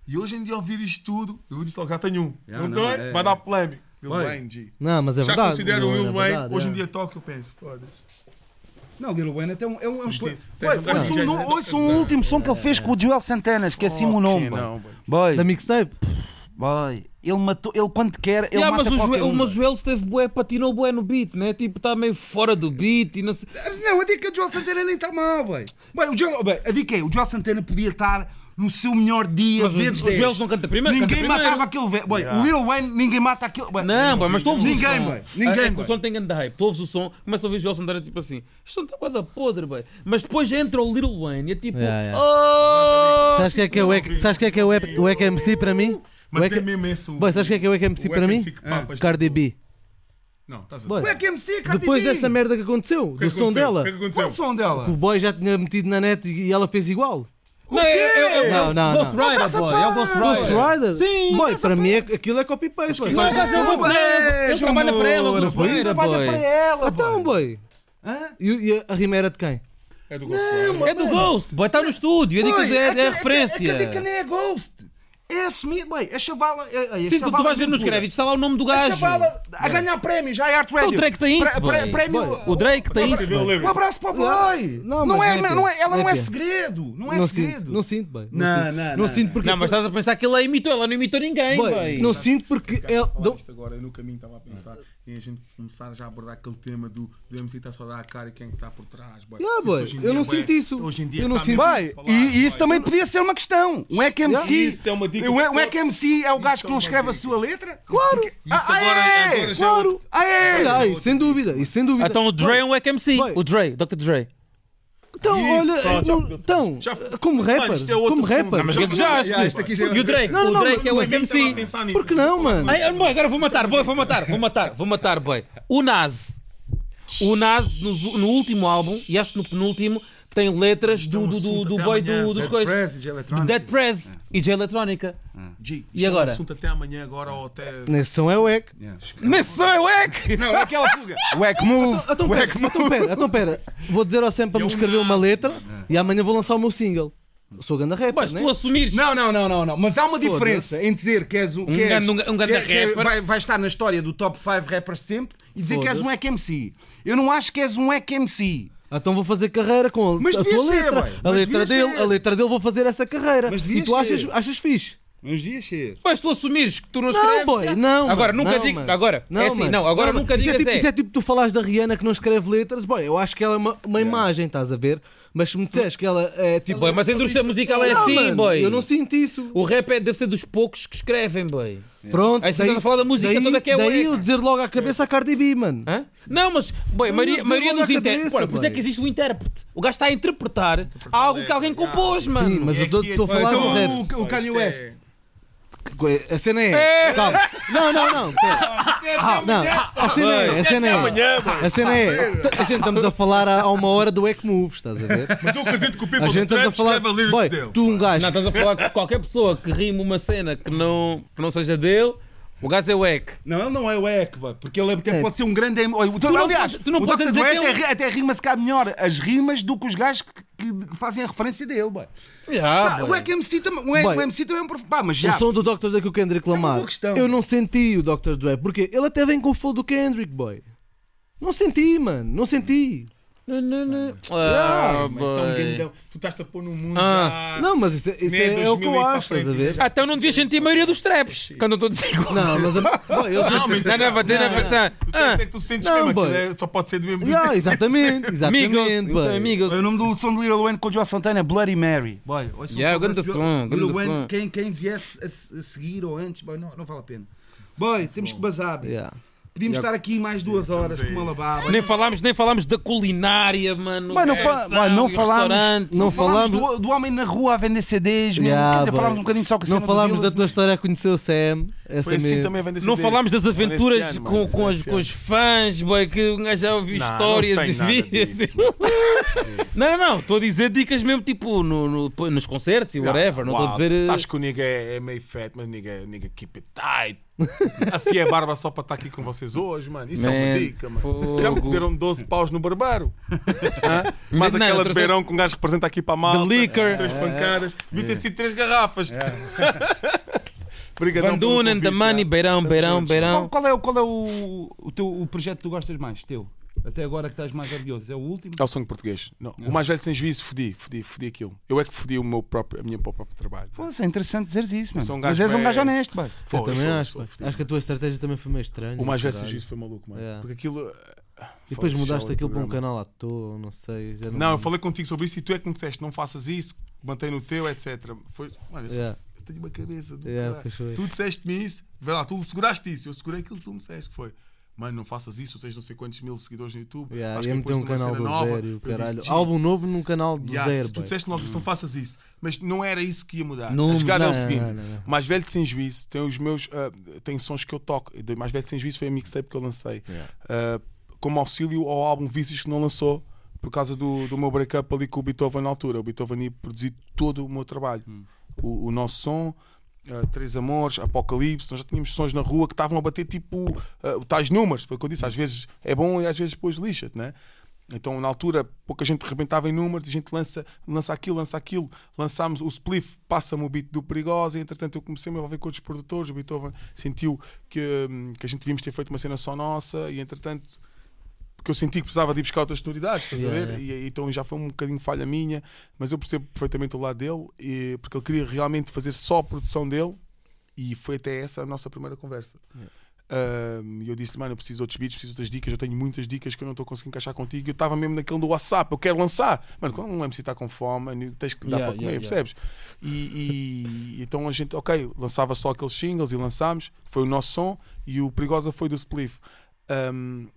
[SPEAKER 1] E hoje em dia ouvir isto tudo, eu disse logo, já tenho um.
[SPEAKER 3] Yeah,
[SPEAKER 1] não
[SPEAKER 3] não,
[SPEAKER 1] tem?
[SPEAKER 3] é,
[SPEAKER 1] Vai
[SPEAKER 3] é.
[SPEAKER 1] dar polémica. Lil. Wayne, G.
[SPEAKER 5] Não, mas é
[SPEAKER 1] Já
[SPEAKER 5] verdade.
[SPEAKER 1] considero
[SPEAKER 5] Lil
[SPEAKER 1] o Lil
[SPEAKER 5] Wayne é
[SPEAKER 1] hoje em
[SPEAKER 5] é.
[SPEAKER 1] dia toque, eu penso, foda-se.
[SPEAKER 3] Não, Little Wayne até um, é um, é um
[SPEAKER 1] tem- tem-
[SPEAKER 3] ouça
[SPEAKER 1] tem-
[SPEAKER 3] um,
[SPEAKER 1] tem-
[SPEAKER 3] ouça um último som que ele fez com o Joel Santana, esqueci-me o nome. Boy.
[SPEAKER 1] não, boy.
[SPEAKER 3] Boy,
[SPEAKER 5] Da mixtape?
[SPEAKER 3] boy, ele matou, ele quando quer, ele
[SPEAKER 2] Yeah,
[SPEAKER 3] mata
[SPEAKER 2] mas o
[SPEAKER 3] qualquer um.
[SPEAKER 2] mas o Joel esteve bué, patinou bué no beat, né? Tipo, está meio fora do beat e não sei.
[SPEAKER 3] Não, a dica do Joel Santana nem está mal, boy. Boy, o Joel, boy, a dica é, o Joel Santana podia estar no seu melhor dia,
[SPEAKER 2] Mas o-
[SPEAKER 3] vezes
[SPEAKER 2] o
[SPEAKER 3] 10.
[SPEAKER 2] Joel não canta primeiro,
[SPEAKER 3] Ninguém
[SPEAKER 2] canta primeiro.
[SPEAKER 3] matava aquele velho. Boy, o Lil Wayne, ninguém mata aquele... Boy,
[SPEAKER 2] Não, boy, mas tu ouves
[SPEAKER 3] Ninguém,
[SPEAKER 2] o som.
[SPEAKER 3] boy. Ninguém,
[SPEAKER 2] é, é que
[SPEAKER 3] boy.
[SPEAKER 2] o som tem grande hype. Tu ouves o som, começa a ouvir o Joel Santana tipo assim. Isto não está da podre, boy. Mas depois entra o Little Wayne e é tipo.
[SPEAKER 5] Yeah, yeah.
[SPEAKER 2] Oh!
[SPEAKER 5] Sabes que é que é o Wack- sabes que é que é o o MC para mim? O
[SPEAKER 1] Mas
[SPEAKER 5] Wack-
[SPEAKER 1] é mesmo esse o...
[SPEAKER 5] Boy, sabes que é que é o MC
[SPEAKER 1] o
[SPEAKER 5] para mim?
[SPEAKER 1] MC que papas-
[SPEAKER 5] Cardi B.
[SPEAKER 1] Não, estás a
[SPEAKER 5] Boy,
[SPEAKER 3] O EQMC, Cardi
[SPEAKER 5] Depois
[SPEAKER 3] B.
[SPEAKER 5] dessa merda que aconteceu,
[SPEAKER 1] O que é
[SPEAKER 5] do
[SPEAKER 1] que
[SPEAKER 5] som
[SPEAKER 1] aconteceu?
[SPEAKER 5] dela,
[SPEAKER 1] O que é que aconteceu?
[SPEAKER 3] o som dela?
[SPEAKER 5] que o boy já tinha metido na net e ela fez igual.
[SPEAKER 2] Não, é, é, é, é,
[SPEAKER 5] Não,
[SPEAKER 2] o
[SPEAKER 5] não,
[SPEAKER 2] Ghost
[SPEAKER 5] não.
[SPEAKER 2] Rider, boy. É o Ghost Rider.
[SPEAKER 5] Ghost Rider?
[SPEAKER 2] Sim.
[SPEAKER 5] Boy, para mim é, aquilo é copy-paste.
[SPEAKER 2] Não, mas é o Ghost Rider. Ele trabalha para ela, o Ghost Rider,
[SPEAKER 3] trabalha
[SPEAKER 2] boy.
[SPEAKER 3] para ela,
[SPEAKER 5] Então, boy. E, a rima era de quem?
[SPEAKER 1] É do Ghost.
[SPEAKER 2] É do Ghost, boy. Está no estúdio. É,
[SPEAKER 3] Boy,
[SPEAKER 2] é, é, a
[SPEAKER 3] que-
[SPEAKER 2] referência.
[SPEAKER 3] É que a dica nem é Ghost. É assumir, boy, a chavala... é- é- a
[SPEAKER 2] Sim, tu, tu
[SPEAKER 3] chavala
[SPEAKER 2] vais ver nos créditos, está lá o nome do
[SPEAKER 3] A
[SPEAKER 2] gajo.
[SPEAKER 3] chavala a ganhar prémio, já é Art Radio.
[SPEAKER 2] O Drake tem isso,
[SPEAKER 3] Pré- prémio...
[SPEAKER 2] O Drake tem isso.
[SPEAKER 3] Um abraço para o boy.
[SPEAKER 5] Não,
[SPEAKER 3] Não, é,
[SPEAKER 5] não é
[SPEAKER 3] é, ela não
[SPEAKER 5] Não
[SPEAKER 3] é
[SPEAKER 5] é
[SPEAKER 3] segredo. Não é
[SPEAKER 5] Não
[SPEAKER 3] segredo.
[SPEAKER 5] sinto, não sinto, boy.
[SPEAKER 3] Não,
[SPEAKER 5] sinto.
[SPEAKER 3] não,
[SPEAKER 5] Não
[SPEAKER 3] não,
[SPEAKER 5] sinto porque.
[SPEAKER 2] Não, mas estás a pensar que ele a imitou. Ela não imitou ninguém,
[SPEAKER 5] boy. não sinto porque.
[SPEAKER 1] isto agora, eu no caminho estava a pensar em a gente começar já a abordar aquele tema do, do MC está só a dar a cara e quem é que está por trás. boy.
[SPEAKER 5] Yeah,
[SPEAKER 1] Isso
[SPEAKER 5] boy,
[SPEAKER 1] hoje em
[SPEAKER 5] eu não
[SPEAKER 1] boy,
[SPEAKER 5] sinto isso.
[SPEAKER 1] Hoje em dia
[SPEAKER 5] Eu não sinto.
[SPEAKER 1] falar,
[SPEAKER 3] e, e isso
[SPEAKER 1] boy.
[SPEAKER 3] também podia ser uma questão. Um EQMC.
[SPEAKER 1] Isso é uma dica.
[SPEAKER 3] O, o EQMC é o gajo
[SPEAKER 1] Isso
[SPEAKER 3] que
[SPEAKER 1] é
[SPEAKER 3] não escreve a sua letra?
[SPEAKER 5] Claro!
[SPEAKER 1] Isso agora, agora já é
[SPEAKER 5] Claro!
[SPEAKER 3] Ah, é?
[SPEAKER 5] Ah, isso sem dúvida, isso sem dúvida.
[SPEAKER 2] Então o Dre é um EKMC.
[SPEAKER 5] Boy.
[SPEAKER 2] O Dre, Dr. Dre.
[SPEAKER 5] Então,
[SPEAKER 1] Ih,
[SPEAKER 5] olha,
[SPEAKER 1] pronto, já
[SPEAKER 5] não-
[SPEAKER 1] fodeu.
[SPEAKER 5] então,
[SPEAKER 1] Já
[SPEAKER 5] como rapper,
[SPEAKER 1] isto é outro
[SPEAKER 5] como
[SPEAKER 1] assunto.
[SPEAKER 5] rapper.
[SPEAKER 1] Não,
[SPEAKER 2] Mas
[SPEAKER 1] já- isto aqui já-
[SPEAKER 2] E o Drake?
[SPEAKER 5] Não, não,
[SPEAKER 2] o
[SPEAKER 5] não,
[SPEAKER 2] Drake é o
[SPEAKER 1] nisso.
[SPEAKER 5] Por que não, mano?
[SPEAKER 2] Ai, agora vou matar, boy, vou matar, vou matar, vou matar, boy. O Nas. O Nas, no, no último álbum, e acho que no penúltimo, tem letras do, do, do, do boy do, dos
[SPEAKER 1] Dead
[SPEAKER 2] coisas. Do. Dead Press e de Eletrónica.
[SPEAKER 1] G,
[SPEAKER 2] E
[SPEAKER 1] isto é um
[SPEAKER 2] agora?
[SPEAKER 1] assunto até amanhã, agora ou até.
[SPEAKER 5] Nesse som é o Wack.
[SPEAKER 2] Nesse som é o EK!
[SPEAKER 3] Não, é aquela fuga. Wack move.
[SPEAKER 5] Então pera, então pera, então pera. Vou dizer ao Sam para me
[SPEAKER 1] é um
[SPEAKER 5] escrever uma letra
[SPEAKER 1] mano.
[SPEAKER 5] e amanhã vou lançar o meu single. Sou ganda rapper,
[SPEAKER 2] se
[SPEAKER 5] né?
[SPEAKER 2] tu assumires.
[SPEAKER 3] Não, não, não, não, não. Mas há uma diferença em dizer que és um. que és-
[SPEAKER 2] grande- um grande
[SPEAKER 3] que é- que é-
[SPEAKER 2] rapper.
[SPEAKER 3] vai, vai estar na história do top 5 rappers sempre e dizer que és um
[SPEAKER 5] Foda-se.
[SPEAKER 3] EQMC. Eu não acho que és um EQMC.
[SPEAKER 5] Então vou fazer carreira com a,
[SPEAKER 3] Mas
[SPEAKER 5] a tua
[SPEAKER 3] ser,
[SPEAKER 5] letra.
[SPEAKER 3] boy.
[SPEAKER 5] a
[SPEAKER 3] Mas
[SPEAKER 5] letra dele,
[SPEAKER 3] ser.
[SPEAKER 5] a letra dele vou fazer essa carreira.
[SPEAKER 3] Mas
[SPEAKER 5] e tu achas,
[SPEAKER 3] ser.
[SPEAKER 5] achas fixe?
[SPEAKER 3] Uns dias ser.
[SPEAKER 2] Pois tu assumires que tu não escreves.
[SPEAKER 5] Não, boy, não.
[SPEAKER 2] Agora,
[SPEAKER 5] mano,
[SPEAKER 2] nunca
[SPEAKER 5] não,
[SPEAKER 2] digo.
[SPEAKER 5] mano.
[SPEAKER 2] Agora, é assim,
[SPEAKER 5] mano.
[SPEAKER 2] não, agora
[SPEAKER 5] mano.
[SPEAKER 2] nunca
[SPEAKER 5] isso
[SPEAKER 2] digas
[SPEAKER 5] é tipo,
[SPEAKER 2] é.
[SPEAKER 5] Isso é tipo tu falares da Rihanna que não escreve letras. Boy, eu acho que ela é uma, uma imagem, estás a ver? Mas se me disseres que ela é tipo.
[SPEAKER 2] Boy, mas a indústria musical é
[SPEAKER 5] Não,
[SPEAKER 2] assim,
[SPEAKER 5] mano,
[SPEAKER 2] boy.
[SPEAKER 5] Eu não sinto isso.
[SPEAKER 2] O rap é- deve ser dos poucos que escrevem, boy.
[SPEAKER 5] Pronto,
[SPEAKER 2] Aí você estás a falar da música
[SPEAKER 5] daí,
[SPEAKER 2] toda que é
[SPEAKER 5] Daí eu dizer logo à cabeça a Cardi B, mano.
[SPEAKER 2] Hã? Não, mas, boy, a
[SPEAKER 5] Eu
[SPEAKER 2] maioria,
[SPEAKER 5] ia dizer
[SPEAKER 2] maioria
[SPEAKER 5] logo
[SPEAKER 2] dos intérpretes.
[SPEAKER 5] cabeça,
[SPEAKER 2] Por isso é que existe o intérprete. O gajo está a interpretar algo que alguém compôs, mano.
[SPEAKER 5] Sim, mas eu estou estou a falar
[SPEAKER 3] Então,
[SPEAKER 5] do rap.
[SPEAKER 3] o, o Kanye
[SPEAKER 1] é-
[SPEAKER 3] West.
[SPEAKER 5] A cena é. Calma. Não, não, não. Ah, não. A cena é. A cena é. A cena é. A gente estamos a falar há uma hora do Eck Moves, estás a ver?
[SPEAKER 1] Mas eu acredito que o people
[SPEAKER 5] A gente
[SPEAKER 1] do
[SPEAKER 5] estamos
[SPEAKER 1] trap
[SPEAKER 5] a falar.
[SPEAKER 1] escreve a lyrics
[SPEAKER 5] Boy,
[SPEAKER 1] dele.
[SPEAKER 5] tu um gajo.
[SPEAKER 2] Não, estás a falar que qualquer pessoa que rima uma cena que não, que não seja dele, o gajo é wack.
[SPEAKER 3] Não, ele não é o Eck, porque ele até
[SPEAKER 5] É.
[SPEAKER 3] pode ser um grande. O- aliás,
[SPEAKER 2] tu não
[SPEAKER 3] o
[SPEAKER 2] podes
[SPEAKER 3] Dr.
[SPEAKER 2] dizer
[SPEAKER 3] Dre
[SPEAKER 2] que é
[SPEAKER 3] até, até rima-se cá melhor as rimas do que os gajos que, que fazem a referência dele. Pá.
[SPEAKER 2] Yeah,
[SPEAKER 3] Pá, o
[SPEAKER 2] boy.
[SPEAKER 3] Eck MC também. O Eck,
[SPEAKER 5] Boy,
[SPEAKER 3] o MC também é um prof... Pá, mas
[SPEAKER 5] O
[SPEAKER 3] já.
[SPEAKER 5] som do Dr. Dre que o Kendrick
[SPEAKER 3] é
[SPEAKER 5] Lamar.
[SPEAKER 3] boa questão.
[SPEAKER 5] Eu não senti o Dr. Dre, porque ele até vem com o flow do Kendrick, boy. Não senti, mano. Não senti.
[SPEAKER 2] Não, não, não.
[SPEAKER 1] Ah,
[SPEAKER 2] Ah,
[SPEAKER 1] mas são
[SPEAKER 2] boy.
[SPEAKER 1] gandão. Tu estás-te a pôr no mundo
[SPEAKER 2] Ah.
[SPEAKER 1] já.
[SPEAKER 5] Não, mas isso, é- isso é, é o que
[SPEAKER 1] 2000
[SPEAKER 5] eu acho, estás a
[SPEAKER 1] frente,
[SPEAKER 5] ver?
[SPEAKER 1] já.
[SPEAKER 2] Ah, então não devias sentir a maioria dos traps. Quando eu estou a dizer igual.
[SPEAKER 5] Não, mas a, boy, eles
[SPEAKER 1] Não, mas
[SPEAKER 2] Não, não, não.
[SPEAKER 1] Tu
[SPEAKER 2] Ah,
[SPEAKER 1] é que tu sentes
[SPEAKER 5] Não,
[SPEAKER 1] mesmo, é- só pode ser do mesmo
[SPEAKER 5] Yeah, exatamente, exatamente,
[SPEAKER 2] amigos. Então.
[SPEAKER 3] O nome do som do Lil Wayne com o João Santana é Bloody Mary. Boy, o
[SPEAKER 2] Yeah,
[SPEAKER 3] som
[SPEAKER 2] grande som, grande
[SPEAKER 3] Wayne. Quem, quem viesse a, se- a seguir ou antes, boy, não, não vale a pena. Boy, temos que bazar.
[SPEAKER 5] Yeah.
[SPEAKER 3] Podíamos estar aqui mais duas horas com uma lababa.
[SPEAKER 2] Nem falámos, nem falámos da culinária, mano.
[SPEAKER 3] Mas não, fa- boy, não falámos, não falámos do, do homem na rua a vender CDs, mesmo.
[SPEAKER 5] Yeah,
[SPEAKER 3] Quer dizer, falámos um bocadinho só com a
[SPEAKER 5] Não falámos da tua história a conhecer o Sam. Essa
[SPEAKER 1] Foi assim também vem
[SPEAKER 2] Não falámos das aventuras
[SPEAKER 1] ano,
[SPEAKER 2] com, com, as, com os fãs, boy, que um gajo já ouviu histórias e vídeos. não, não, não. Estou a dizer dicas mesmo tipo no, no- nos concertos e whatever. Não estou a dizer. eh,
[SPEAKER 1] Sabes que o nigga é, é meio fat, mas nigga, nigga keep it tight. Afiei a barba só para estar aqui com vocês hoje, mano. Isso é uma
[SPEAKER 2] Man,
[SPEAKER 1] dica, mano.
[SPEAKER 2] fogo.
[SPEAKER 1] Já me deram 12 paus no barbeiro. Hã? Mais
[SPEAKER 2] Não,
[SPEAKER 1] aquela de beirão que um gajo representa aqui para a malta.
[SPEAKER 2] The liquor.
[SPEAKER 1] Três pancadas. Devia ter sido três garrafas. Obrigadão
[SPEAKER 2] Van Dunen,
[SPEAKER 1] convite,
[SPEAKER 2] The Money,
[SPEAKER 1] já.
[SPEAKER 2] Beirão,
[SPEAKER 1] Estamos
[SPEAKER 2] Beirão,
[SPEAKER 1] juntos.
[SPEAKER 2] Beirão.
[SPEAKER 3] Qual, qual é, o- qual é o, o, teu, o projeto que tu gostas mais? Teu? Até agora que estás mais orgulhoso? É o último?
[SPEAKER 1] É o sangue português. Não, O mais velho sem juízo, fodi, fodi, fodi aquilo. Eu é que fodi o meu próprio, a minha próprio trabalho.
[SPEAKER 3] Pô, isso é interessante dizeres isso, mano.
[SPEAKER 1] sou um
[SPEAKER 3] Mas és um
[SPEAKER 1] bem-
[SPEAKER 3] gajo honesto.
[SPEAKER 5] Eu
[SPEAKER 1] Foi,
[SPEAKER 5] também
[SPEAKER 1] sou-
[SPEAKER 5] acho.
[SPEAKER 1] sou
[SPEAKER 5] pá.
[SPEAKER 1] fodido.
[SPEAKER 5] Acho que a tua estratégia também foi meio estranha.
[SPEAKER 1] O mais velho sem
[SPEAKER 5] caralho.
[SPEAKER 1] juízo foi maluco, mano.
[SPEAKER 5] Yeah.
[SPEAKER 1] Porque aquilo.
[SPEAKER 5] E depois
[SPEAKER 1] Foda-se,
[SPEAKER 5] mudaste
[SPEAKER 1] o
[SPEAKER 5] aquilo para um
[SPEAKER 1] programa.
[SPEAKER 5] canal à toa, não sei. já
[SPEAKER 1] Não, eu falei contigo sobre isso e tu é que me disseste: não faças isso, mantém no teu, etc. Foi, mano, eu, sou-
[SPEAKER 5] Yeah.
[SPEAKER 1] Tenho uma cabeça do
[SPEAKER 5] Yeah.
[SPEAKER 1] Tu disseste-me isso, vê lá, tu seguraste isso, eu segurei aquilo que tu me disseste, que foi. Mano, não faças isso, tens não sei quantos mil seguidores no YouTube.
[SPEAKER 5] Yeah,
[SPEAKER 1] acho que depois
[SPEAKER 5] um canal do
[SPEAKER 1] nova,
[SPEAKER 5] zero,
[SPEAKER 1] disse,
[SPEAKER 5] caralho.
[SPEAKER 1] "Gee,
[SPEAKER 5] Álbum novo num canal do
[SPEAKER 1] yeah,
[SPEAKER 5] zero.
[SPEAKER 1] tu disseste logo não faças isso. Mas não era isso que ia mudar.
[SPEAKER 5] Não-
[SPEAKER 1] a jogada é o
[SPEAKER 5] não,
[SPEAKER 1] seguinte:
[SPEAKER 5] não, não, não.
[SPEAKER 1] mais velho sem juízo tem os meus. ah, tem sons que eu toco. Mais velho sem juízo foi a mixtape que eu lancei.
[SPEAKER 5] Yeah.
[SPEAKER 1] Ah, como auxílio ao álbum Vícios que não lançou por causa do, do meu break-up ali com o Beethoven na altura. O Beethoven ia produzir todo o meu trabalho. O, o nosso som, ah, Três Amores, Apocalipse, nós já tínhamos sons na rua que estavam a bater tipo ah, tais números. Foi o que eu disse, às vezes é bom e às vezes depois lixa-te, né? Então, na altura, pouca gente rebentava em números, a gente lança, lança aquilo, lança aquilo. Lançámos o Spliff, passa-me o beat do Perigosa, e entretanto eu comecei a me envolver com outros produtores. O Beethoven sentiu que, hum, que a gente devíamos ter feito uma cena só nossa, e entretanto, porque eu senti que precisava de ir buscar outras sonoridades, estás a
[SPEAKER 5] Yeah,
[SPEAKER 1] ver? E, e então já foi um bocadinho falha minha, mas eu percebo perfeitamente o lado dele, e, porque ele queria realmente fazer só a produção dele, e foi até essa a nossa primeira conversa. Um, E eu disse-lhe, mano, eu preciso de outros beats, preciso de outras dicas. Eu tenho muitas dicas que eu não estou conseguindo encaixar contigo. Eu estava mesmo naquele do WhatsApp, eu quero lançar. Mano, quando um MC está com fome, tens que dar
[SPEAKER 2] Yeah,
[SPEAKER 1] para comer,
[SPEAKER 2] yeah, yeah.
[SPEAKER 1] percebes? E, e- então a gente, ok, lançava só aqueles singles e lançámos. Foi o nosso som e o Perigosa foi do Spliff. Um,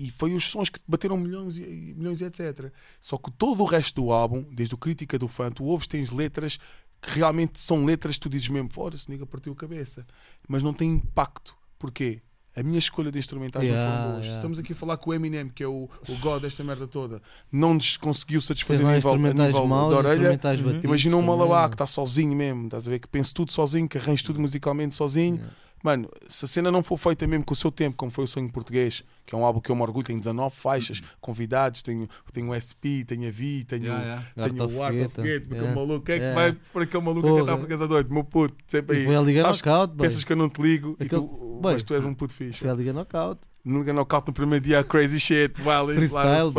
[SPEAKER 1] e foi os sons que bateram milhões e, milhões e etc. Só que todo o resto do álbum, desde o Crítica do Fã, tu ouves, tens letras que realmente são letras que tu dizes mesmo, fora, esse nigga partiu a cabeça. Mas não tem impacto. Porquê? A minha escolha de instrumentais não
[SPEAKER 5] Yeah,
[SPEAKER 1] foram boas.
[SPEAKER 5] yeah.
[SPEAKER 1] Estamos aqui a falar com o Eminem, que é o, o god desta merda toda. Não nos conseguiu satisfazer a nível, a nível
[SPEAKER 5] maus,
[SPEAKER 1] da orelha.
[SPEAKER 5] batidos.
[SPEAKER 1] Imagina um Malabá que está sozinho mesmo, estás a ver? Que pensa tudo sozinho, que arranja tudo musicalmente sozinho. Mano, se a cena não for feita mesmo com o seu tempo, como foi o Sonho Português, que é um álbum que eu me orgulho, tem 19 faixas, convidados, tenho, tenho o SP, tenho a Vi, tenho,
[SPEAKER 3] Yeah, yeah.
[SPEAKER 1] tenho o
[SPEAKER 5] Fogueta.
[SPEAKER 1] Foguete, porque
[SPEAKER 5] Yeah.
[SPEAKER 1] o maluco, quem é que
[SPEAKER 5] Yeah.
[SPEAKER 1] vai para aquele maluco
[SPEAKER 5] Porra.
[SPEAKER 1] a cantar português à noite? Meu puto, sempre aí.
[SPEAKER 5] Foi a Liga
[SPEAKER 1] Sabes,
[SPEAKER 5] Knockout, boy.
[SPEAKER 1] Pensas que eu não te ligo, e
[SPEAKER 5] Aquele-
[SPEAKER 1] tu,
[SPEAKER 5] boy.
[SPEAKER 1] mas tu és um puto fixe.
[SPEAKER 5] Foi a Liga Knockout.
[SPEAKER 1] No knockout no primeiro dia, crazy shit, vale,
[SPEAKER 5] Freestyle,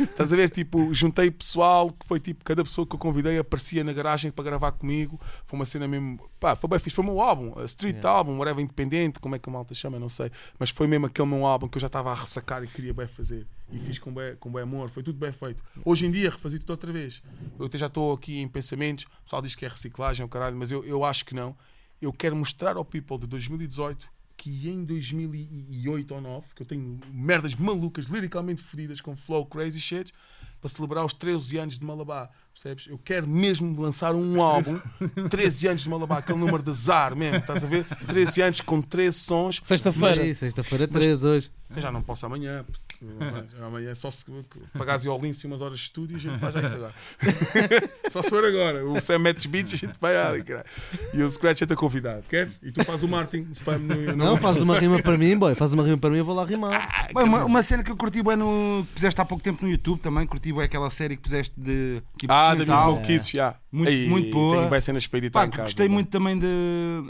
[SPEAKER 1] Estás a ver? Tipo, juntei pessoal que foi tipo, cada pessoa que eu convidei aparecia na garagem para gravar comigo. Foi uma cena mesmo, pá, foi bem fixe. Foi o meu álbum, a street
[SPEAKER 5] Yeah.
[SPEAKER 1] album, whatever, independente, como é que a malta chama, não sei. Mas foi mesmo aquele meu álbum que eu já estava a ressacar e queria bem fazer. e fiz com bem, com bem amor, foi tudo bem feito. Hoje em dia, refazer tudo outra vez. Eu até já estou aqui em pensamentos, o pessoal diz que é reciclagem, o caralho, mas eu, eu acho que não. Eu quero mostrar ao people de 2018 que em 2008 ou 9, que eu tenho merdas malucas, liricalmente fodidas, com flow crazy shit, para celebrar os 13 anos de Malabar. Percebes? Eu quero mesmo lançar um álbum, 13 anos de Malabar, aquele número de azar mesmo, estás a ver? 13 anos com 13 sons.
[SPEAKER 2] Sexta-feira.
[SPEAKER 5] Sim, Sexta-feira 3 hoje.
[SPEAKER 1] Eu já não posso amanhã. Amanhã só se pagares o Lince umas horas de estúdio a gente faz já isso agora. só se for agora. O Sam Match Beats a gente vai ali, cara. E o Scratch é convidado, quer? E tu fazes o Martin, no. no-
[SPEAKER 5] Não, faz uma rima para mim, boy. Faz uma rima para mim, eu vou lá rimar.
[SPEAKER 3] Bem, uma, uma cena que eu curti bem no. que puseste há pouco tempo no YouTube também, curti bem aquela série que puseste de. que
[SPEAKER 1] Ah, da
[SPEAKER 3] documental.
[SPEAKER 1] Miss Kisses, já.
[SPEAKER 3] Muito-
[SPEAKER 1] Aí,
[SPEAKER 3] muito boa.
[SPEAKER 1] Tenho bem cenas para editar
[SPEAKER 3] Pá,
[SPEAKER 1] em casa.
[SPEAKER 3] gostei
[SPEAKER 1] bem.
[SPEAKER 3] muito também de.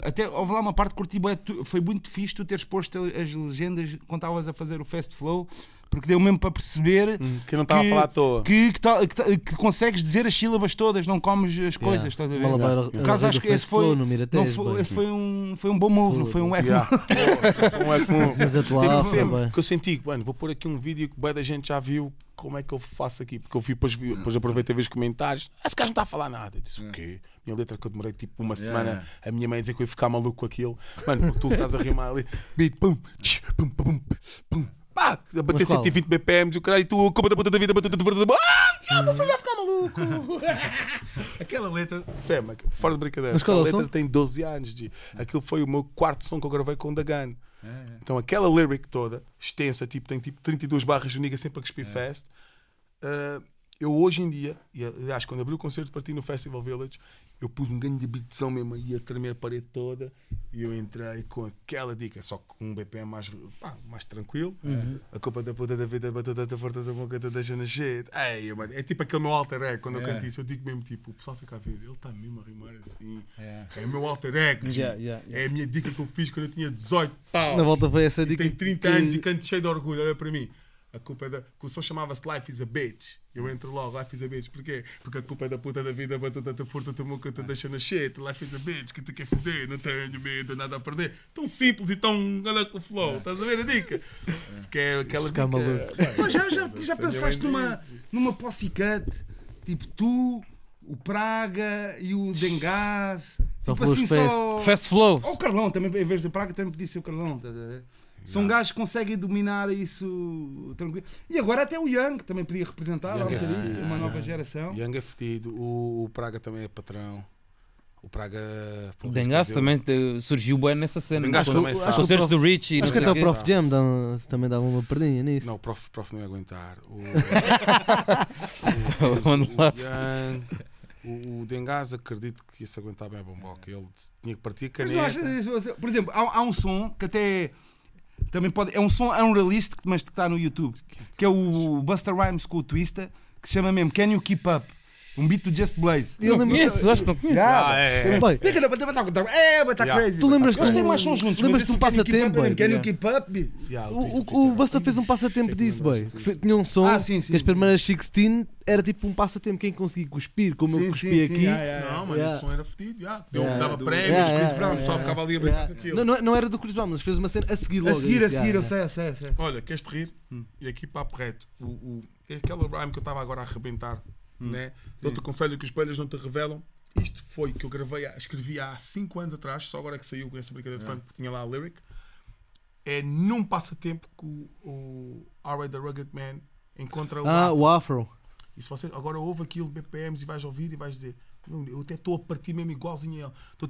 [SPEAKER 3] Até houve lá uma parte que curti Foi muito fixe tu teres posto as legendas quando estavas a fazer o Fast Flow, porque deu mesmo para perceber
[SPEAKER 1] Que eu não estava a falar à toa.
[SPEAKER 3] que, que, que que consegues dizer as sílabas todas, não comes as coisas, estás a ver?
[SPEAKER 5] Malabar,
[SPEAKER 3] Por causa,
[SPEAKER 5] a
[SPEAKER 3] acho que esse foi.
[SPEAKER 5] no
[SPEAKER 3] Não foi, esse foi um, foi um bom move, não foi um eco.
[SPEAKER 1] Yeah. um é
[SPEAKER 5] tá
[SPEAKER 1] sempre,
[SPEAKER 5] bem.
[SPEAKER 1] que eu senti, mano, vou pôr aqui um vídeo que bem da gente já viu como é que eu faço aqui. Porque eu vi, depois, vi, depois aproveitei a ver os comentários. Ah, esse gajo não está a falar nada. Eu disse, o quê? Minha letra que eu demorei tipo uma semana, a minha mãe a dizer que eu ia ficar maluco com aquilo. Mano, tu estás a rimar ali, beat, pum, tch, pum, pum, pum, pum. Pá, a bater
[SPEAKER 5] Mas qual?
[SPEAKER 1] 120 BPMs e o caralho, e tu, como da puta da vida, bateu de verdade. Ah, já vou fazer ficar maluco. Aquela letra, Sam, fora de brincadeira,
[SPEAKER 5] Mas qual é
[SPEAKER 1] aquela letra
[SPEAKER 5] som?
[SPEAKER 1] tem 12 anos. De, aquilo foi o meu quarto som que eu gravei com o Dagan. Então aquela lyric toda, extensa, tipo, tem tipo 32 barras do Niga sempre a cuspir fast. Uh, eu hoje em dia, e aliás, quando abri o concerto para ti no Festival Village, eu pus um grande beatzão mesmo aí a tremer a parede toda e eu entrei com aquela dica, só com um BPM mais, pá, mais tranquilo. A culpa da puta da vida, batata da força da boca, da nascer. Ei, mano, é tipo aquele meu alter ego. Quando eu canto isso, eu digo mesmo tipo, o pessoal fica a ver, ele está mesmo a rimar assim. É, o meu alter ego.
[SPEAKER 5] Yeah, yeah, yeah.
[SPEAKER 1] É a minha dica que eu fiz quando eu tinha 18 pau.
[SPEAKER 5] Na volta foi essa dica.
[SPEAKER 1] tenho 30
[SPEAKER 5] que-
[SPEAKER 1] anos e canto cheio de orgulho, olha para mim. A culpa é da. Que o som chamava-se Life is a Bitch. Eu entro logo, Life is a Bitch. Porquê? Porque a culpa é da puta da vida, mas tu tanta força, tu nunca te deixa nascer. Life is a Bitch, que te quer foder, não tenho medo, nada a perder. Tão simples e tão. Olha com o flow, estás a ver a dica? Que é aquela dica.
[SPEAKER 3] Mas já, já, já pensaste numa, numa pussycat? Tipo tu, o Praga e o Dengás.
[SPEAKER 5] Só
[SPEAKER 3] tipo assim,
[SPEAKER 5] Fest.
[SPEAKER 3] só.
[SPEAKER 2] Fast Flow.
[SPEAKER 3] Ou o Carlão, também, em vez do Praga, também podia ser o Carlão. estás a ver? São gajos que conseguem dominar isso tranquilo. E agora até o Young também podia representar
[SPEAKER 1] Young é fedido,
[SPEAKER 3] uma nova
[SPEAKER 1] Young.
[SPEAKER 3] geração.
[SPEAKER 1] Young é fedido. O, o Praga também é patrão. O Praga.
[SPEAKER 2] O Dengas também te- surgiu bem nessa cena.
[SPEAKER 1] Dengas
[SPEAKER 2] Os concertos do Rich e
[SPEAKER 5] Acho que até
[SPEAKER 2] o
[SPEAKER 5] o. Prof Jam dá- também dava uma perdinha nisso.
[SPEAKER 1] Não, o prof, prof não ia aguentar. O, o,
[SPEAKER 2] Love.
[SPEAKER 1] Young, o, o Dengas acredito que ia se aguentar bem a bomboca. Ele tinha que partir a
[SPEAKER 3] Mas não achas-
[SPEAKER 1] caneta.
[SPEAKER 3] por exemplo, há, há um som que até também pode. É um som unreleased, mas que está no YouTube, que é o Buster Rhymes com o Twista, que se chama mesmo Can You Keep Up? Um beat do Just Blaze.
[SPEAKER 5] Eu
[SPEAKER 2] Não conheço, acho que não conheço.
[SPEAKER 1] Ah, é, é.
[SPEAKER 5] Boy,
[SPEAKER 3] É, tá
[SPEAKER 1] Yeah.
[SPEAKER 3] crazy.
[SPEAKER 5] Tu lembras
[SPEAKER 3] Eles têm mais sons juntos.
[SPEAKER 5] lembras
[SPEAKER 3] mas
[SPEAKER 5] de um
[SPEAKER 3] Can
[SPEAKER 5] passatempo,
[SPEAKER 3] Up é? Can You Keep Up?
[SPEAKER 5] O, Busta fez um passatempo disso, boy. Tinha um som
[SPEAKER 3] Ah, sim, sim.
[SPEAKER 5] que as primeiras 16 era tipo um passatempo. Quem conseguia cuspir, como eu cuspi aqui.
[SPEAKER 3] yeah, yeah,
[SPEAKER 1] Não,
[SPEAKER 5] Yeah.
[SPEAKER 1] esse som era fedido. Dava prémios, Chris Brown, o pessoal
[SPEAKER 5] yeah,
[SPEAKER 1] ficava ali a brincar com aquilo.
[SPEAKER 5] Não, não, não era do Chris Brown, mas fez uma cena a seguir logo.
[SPEAKER 3] A seguir, a seguir, eu sei, eu sei.
[SPEAKER 1] Olha, queres-te rir? E aqui papo reto. O, o, é aquela rhyme que eu estava agora a arrebentar. Né? Dou-te conselho que os espelhos não te revelam. Isto foi que eu gravei, escrevi há 5 anos atrás, só agora é que saiu com essa brincadeira de funk, porque tinha lá a lyric. É num passatempo que o, o R.A. The Rugged Man encontra o
[SPEAKER 5] Ah,
[SPEAKER 1] Afro.
[SPEAKER 5] o Afro.
[SPEAKER 1] E se você agora ouve aquilo de BPMs e vais ouvir e vais dizer "Não, eu até estou a partir mesmo igualzinho a ele. Tô-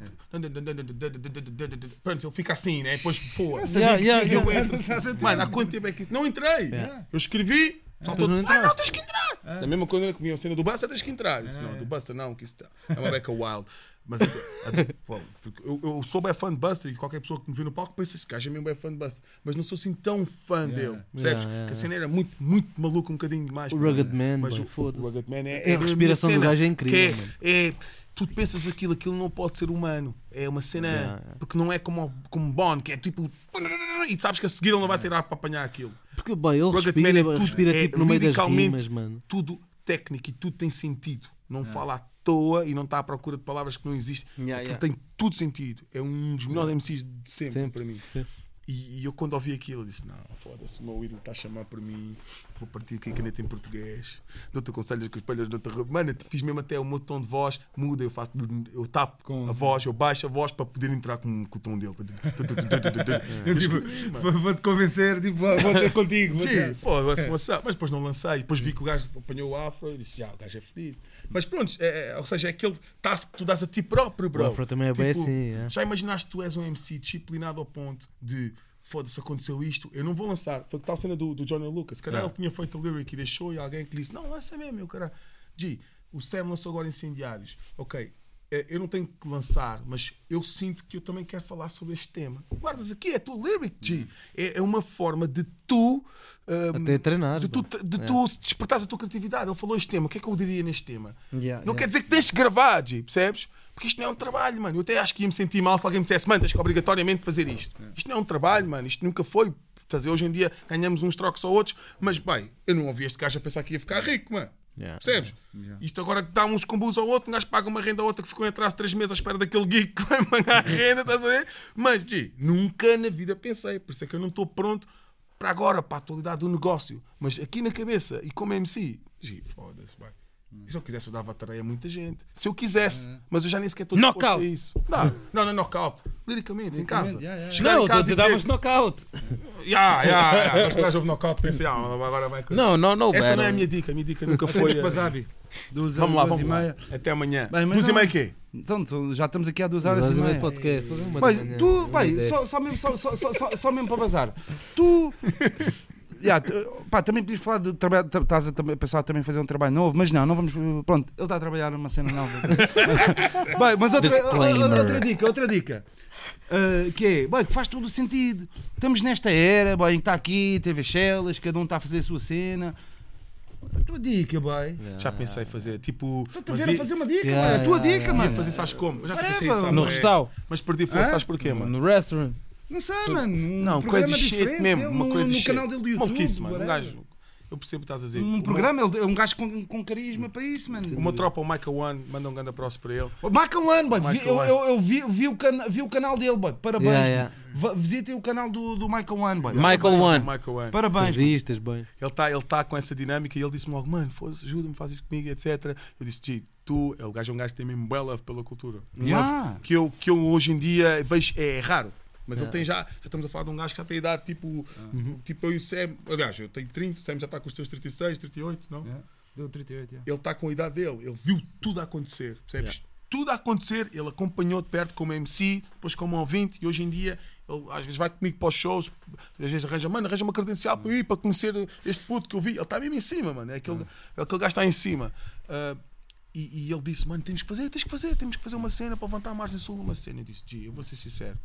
[SPEAKER 1] Pronto, ele fica assim, né? Depois voa.
[SPEAKER 2] Yeah, yeah,
[SPEAKER 1] eu
[SPEAKER 2] yeah.
[SPEAKER 1] entro. Mano, há quanto tempo é que. Não entrei! Eu escrevi, só
[SPEAKER 5] não
[SPEAKER 1] Ah, não, tens que entrar! Da mesma coisa que vinha a cena do Buster, tens que entrar. Eu disse, não, do Buster não, que isso tá- é uma beca wild. Mas a do- a do- eu, eu sou bem fã de Buster e qualquer pessoa que me vê no palco pensa esse gajo é mesmo bem fã de Buster. Mas não sou assim tão fã dele. Percebes?
[SPEAKER 5] Yeah, yeah,
[SPEAKER 1] que a cena era muito, muito maluca, um bocadinho demais.
[SPEAKER 5] O. Rugged Man,
[SPEAKER 1] Mas
[SPEAKER 5] boy,
[SPEAKER 1] o, o Rugged Man é,
[SPEAKER 5] A
[SPEAKER 1] é a
[SPEAKER 5] respiração do
[SPEAKER 1] cena,
[SPEAKER 5] gajo é incrível.
[SPEAKER 1] É, é, tu pensas aquilo, aquilo não pode ser humano. É uma cena.
[SPEAKER 5] Yeah, yeah.
[SPEAKER 1] Porque não é como, como Bond, que é tipo. E tu sabes que a seguir ele não vai ter ar para apanhar aquilo.
[SPEAKER 5] Porque, boy, ele
[SPEAKER 1] Rugged
[SPEAKER 5] respira,
[SPEAKER 1] é tudo-
[SPEAKER 5] respira
[SPEAKER 1] é
[SPEAKER 5] tipo no meio das rimas, mano.
[SPEAKER 1] Tudo técnico e tudo tem sentido. Não fala à toa e não está à procura de palavras que não existem.
[SPEAKER 2] Yeah, yeah.
[SPEAKER 1] tem tudo sentido. É um dos melhores MCs de sempre,
[SPEAKER 5] Sempre.
[SPEAKER 1] para mim.
[SPEAKER 5] Sim.
[SPEAKER 1] E, e eu quando ouvi aquilo, disse: Não, foda-se, o meu ídolo está a chamar por mim, vou partir aqui a caneta em português, dou-te conselhos com os espelhos da terra. Mano, fiz mesmo até o meu tom de voz, muda, eu faço, eu tapo
[SPEAKER 3] Com-
[SPEAKER 1] a voz, eu baixo a voz para poder entrar com, com o tom dele.
[SPEAKER 3] Eu, tipo, vou- Vou-te convencer, tipo, vou ter contigo.
[SPEAKER 1] Sim, foda-se, lançar. Mas depois não lancei. Depois vi que o gajo apanhou o afro e disse: Ah, o gajo é fedido. Mas pronto, é, é- ou seja, é aquele task que tu dás a ti próprio, bro.
[SPEAKER 5] O Afro também é bem
[SPEAKER 1] Tipo,
[SPEAKER 5] assim, é.
[SPEAKER 1] Já imaginaste que tu és um MC disciplinado ao ponto de foda-se, aconteceu isto, eu não vou lançar. Foi tal cena do, do Johnny Lucas. Se calhar ele tinha feito o lyric e deixou e alguém que disse: Não, lança mesmo, meu cara. G, o Sam lançou agora Incendiários. Ok. É, Eu não tenho que lançar, mas eu sinto que eu também quero falar sobre este tema. Guardas aqui, é a tua lyric, G. É, é uma forma de tu. hum,
[SPEAKER 5] Até treinar,
[SPEAKER 1] De tu, de tu despertares a tua criatividade. Ele falou este tema, o que é que eu diria neste tema?
[SPEAKER 2] Yeah,
[SPEAKER 1] não
[SPEAKER 2] yeah.
[SPEAKER 1] quer dizer que tens de gravar, G, percebes? Porque isto não é um trabalho, mano. Eu até acho que ia me sentir mal se alguém me dissesse, mano, tens que obrigatoriamente fazer isto. Isto não é um trabalho, mano. Isto nunca foi. Ver? Hoje em dia ganhamos uns trocos ou outros, mas bem, eu não ouvi este gajo a pensar que ia ficar rico, mano.
[SPEAKER 5] Yeah.
[SPEAKER 1] Percebes? Isto agora dá uns combus ao outro, um gajo paga uma renda a outra que ficou em atraso três meses à espera daquele geek que vai pagar a renda, estás a ver? Mas, G, nunca na vida pensei, por isso é que eu não estou pronto para agora, para a atualidade do negócio. Mas aqui na cabeça e como MC, G, foda-se, vai. E se eu quisesse, eu dava tareia a muita gente. Se eu quisesse, mas eu já nem sequer estou disposto
[SPEAKER 2] Knockout.
[SPEAKER 1] a isso. Não, não, não é knockout. Liricamente, em casa.
[SPEAKER 3] yeah, yeah.
[SPEAKER 1] Chegar
[SPEAKER 2] Não,
[SPEAKER 1] em casa e
[SPEAKER 2] davas knockout.
[SPEAKER 1] Ya, ya, ya. Mas quando houve knockout, pensei, ah, agora vai.
[SPEAKER 2] Não, não, não.
[SPEAKER 1] Essa não é a minha dica. A minha dica nunca
[SPEAKER 3] Foi
[SPEAKER 1] eh.
[SPEAKER 3] Duas
[SPEAKER 1] Vamos lá,
[SPEAKER 3] duas
[SPEAKER 1] vamos
[SPEAKER 3] e
[SPEAKER 1] lá.
[SPEAKER 3] meia.
[SPEAKER 1] Até amanhã.
[SPEAKER 3] Bem, mas
[SPEAKER 1] Duas e
[SPEAKER 3] não-
[SPEAKER 1] meia quê?
[SPEAKER 3] Então, já estamos aqui há duas horas
[SPEAKER 5] Horas
[SPEAKER 3] e
[SPEAKER 5] meia podcast.
[SPEAKER 3] Mas tu, bem, só, só, mesmo, só, só, só, só, só mesmo para bazar. Tu. Tu- pá, também podias falar de trabalho, estás a pensar também em fazer um trabalho novo, mas não, não vamos. Pronto, ele está a trabalhar numa cena nova. bem, mas outra, outra dica, outra dica. Ah, que é, bem, que faz todo o sentido. Estamos nesta era, bem, está aqui, TV Shellas, cada um está a fazer a sua cena. A tua dica, bem.
[SPEAKER 1] Já pensei em fazer, tipo.
[SPEAKER 3] Estou a ver a fazer uma dica,
[SPEAKER 5] Yeah,
[SPEAKER 3] bem, a tua
[SPEAKER 5] yeah,
[SPEAKER 3] dica,
[SPEAKER 5] yeah.
[SPEAKER 1] ia
[SPEAKER 3] mano.
[SPEAKER 1] fazer, sabes como? Eu já pensei isso.
[SPEAKER 2] No restauro,
[SPEAKER 1] Mas perdi força, sabes porquê, mano?
[SPEAKER 2] no restaurant.
[SPEAKER 3] Não sei, mano. Um
[SPEAKER 1] Não,
[SPEAKER 3] programa
[SPEAKER 1] coisa shit
[SPEAKER 3] diferente,
[SPEAKER 1] mesmo. Uma
[SPEAKER 3] no,
[SPEAKER 1] coisa
[SPEAKER 3] no
[SPEAKER 1] shit.
[SPEAKER 3] canal dele do YouTube.
[SPEAKER 1] Maluquice, mano. Um gajo. Eu percebo o que estás a dizer.
[SPEAKER 3] Um programa, ele é um gajo com, com carisma para isso, mano.
[SPEAKER 1] meu tropa, o Michael One, manda um grande abraço para ele.
[SPEAKER 3] O Michael One, boy, vi-
[SPEAKER 1] Michael
[SPEAKER 3] eu,
[SPEAKER 1] One.
[SPEAKER 3] eu, eu vi, vi, o cana, vi o canal dele, boy. Parabéns.
[SPEAKER 5] Yeah,
[SPEAKER 3] boy.
[SPEAKER 5] yeah.
[SPEAKER 3] Visitem o canal do, do Michael One, boy.
[SPEAKER 2] Michael
[SPEAKER 1] Parabéns,
[SPEAKER 2] One.
[SPEAKER 1] Michael One.
[SPEAKER 3] Parabéns. boy.
[SPEAKER 5] Vistas, bem.
[SPEAKER 1] Ele está ele tá com essa dinâmica e ele disse-me logo, mano, foda-se, ajuda-me, faz isso comigo, etc. Eu disse, G, tu, é o gajo é um gajo que tem mesmo bem love pela cultura.
[SPEAKER 3] Yeah.
[SPEAKER 1] love que eu, que eu hoje em dia vejo, é raro. Mas
[SPEAKER 5] Yeah.
[SPEAKER 1] ele tem já, já estamos a falar de um gajo que já tem idade tipo, tipo eu e o Sam. Aliás, eu tenho 30, o Sam já está com os teus 36, 38, não?
[SPEAKER 3] Yeah. Deu 38, yeah.
[SPEAKER 1] Ele está com a idade dele, ele viu tudo a acontecer, percebes? Tudo a acontecer, ele acompanhou de perto como MC, depois como ouvinte, e hoje em dia ele às vezes vai comigo para os shows, às vezes arranja, mano, arranja uma credencial para eu ir para conhecer este puto que eu vi. Ele está mesmo em cima, mano. É aquele, aquele gajo está em cima. Ah, e, e ele disse, mano, temos que fazer, tens que fazer, temos que fazer uma cena para levantar a margem sul uma cena. Eu disse, G, eu vou ser sincero.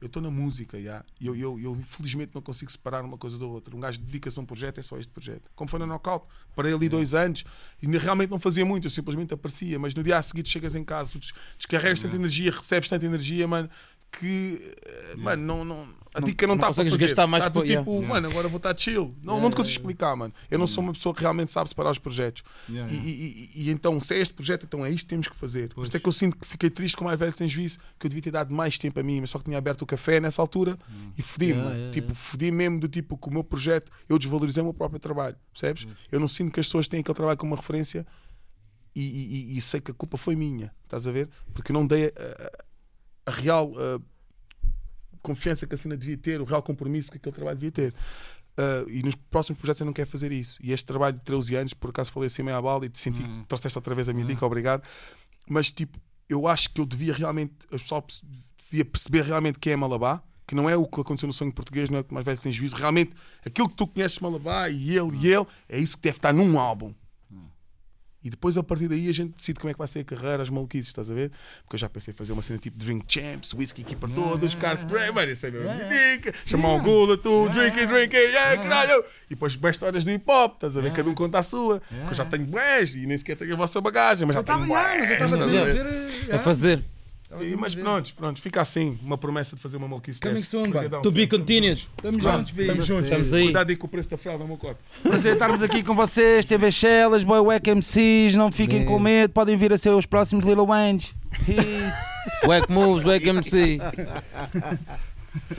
[SPEAKER 1] Eu estou na música. E eu, eu, eu infelizmente não consigo separar uma coisa da outra. Um gajo dedica-se a um projeto, é só este projeto. Como foi na Knockout, parei ali dois anos e realmente não fazia muito, eu simplesmente aparecia. Mas no dia a seguir chegas em casa, tu des- descarregas tanta energia, recebes tanta energia, mano, que, eh, mano, não, não, a dica não está para fazer.
[SPEAKER 2] gastar mais
[SPEAKER 1] Tá
[SPEAKER 2] para- yeah.
[SPEAKER 1] tipo, mano, agora vou estar chill. Não, não te consigo explicar, mano. Eu não sou uma pessoa que realmente sabe separar os projetos.
[SPEAKER 3] Yeah,
[SPEAKER 1] E,
[SPEAKER 3] yeah.
[SPEAKER 1] e- e- então, se é este projeto, então é isto que temos que fazer. Por isso é que eu sinto que fiquei triste com o mais velho sem juízo, que eu devia ter dado mais tempo a mim, mas só que tinha aberto o café nessa altura e fodi-me.
[SPEAKER 5] Yeah,
[SPEAKER 1] mano.
[SPEAKER 5] yeah,
[SPEAKER 1] tipo, fodi mesmo do tipo que o meu projeto, eu desvalorizei o meu próprio trabalho, percebes? Eu não sinto que as pessoas têm aquele trabalho como uma referência e, e- e- e sei que a culpa foi minha, estás a ver? Porque eu não dei a, a- a real ah, confiança que a cena devia ter, o real compromisso que aquele trabalho devia ter. Ah, e nos próximos projetos eu não quero fazer isso. E este trabalho de 13 anos, por acaso falei assim meio à bala e te senti que trouxeste outra vez a minha dica, obrigado. Mas tipo, eu acho que eu devia realmente, pessoal perce- devia perceber realmente quem é Malabá, que não é o que aconteceu no sonho português, não é o que mais velho sem juízo. Realmente, aquilo que tu conheces de Malabá e ele e ele, é isso que deve estar num álbum. E depois, a partir daí, a gente decide como é que vai ser a carreira, as maluquices, estás a ver? Porque eu já pensei em fazer uma cena tipo Drink Champs, whisky aqui para todos, card break, mano, isso é mesmo dica. Chamar o Gula, tu, drink, drink, yeah, caralho. E depois bem histórias do hip hop, estás a ver? Cada um conta a sua. Porque eu já tenho bués e nem sequer tenho a vossa bagagem, mas já tenho
[SPEAKER 3] yeah, mas eu estava
[SPEAKER 1] a ver.
[SPEAKER 2] A fazer.
[SPEAKER 1] E, mas pronto, pronto, fica assim, uma promessa de fazer uma maluquice.
[SPEAKER 3] Coming soon.
[SPEAKER 1] Obrigadão,
[SPEAKER 2] To be continued.
[SPEAKER 3] Estamos juntos.
[SPEAKER 1] Estamos juntos.
[SPEAKER 2] Estamos aí.
[SPEAKER 1] Cuidado aí com o preço da fralda, meu cote.
[SPEAKER 3] Prazer estarmos aqui com vocês, TV Shellas, Boy Wack MCs, não fiquem com medo, podem vir a ser os próximos Little Waynes. Peace.
[SPEAKER 2] Wack moves, wack MC.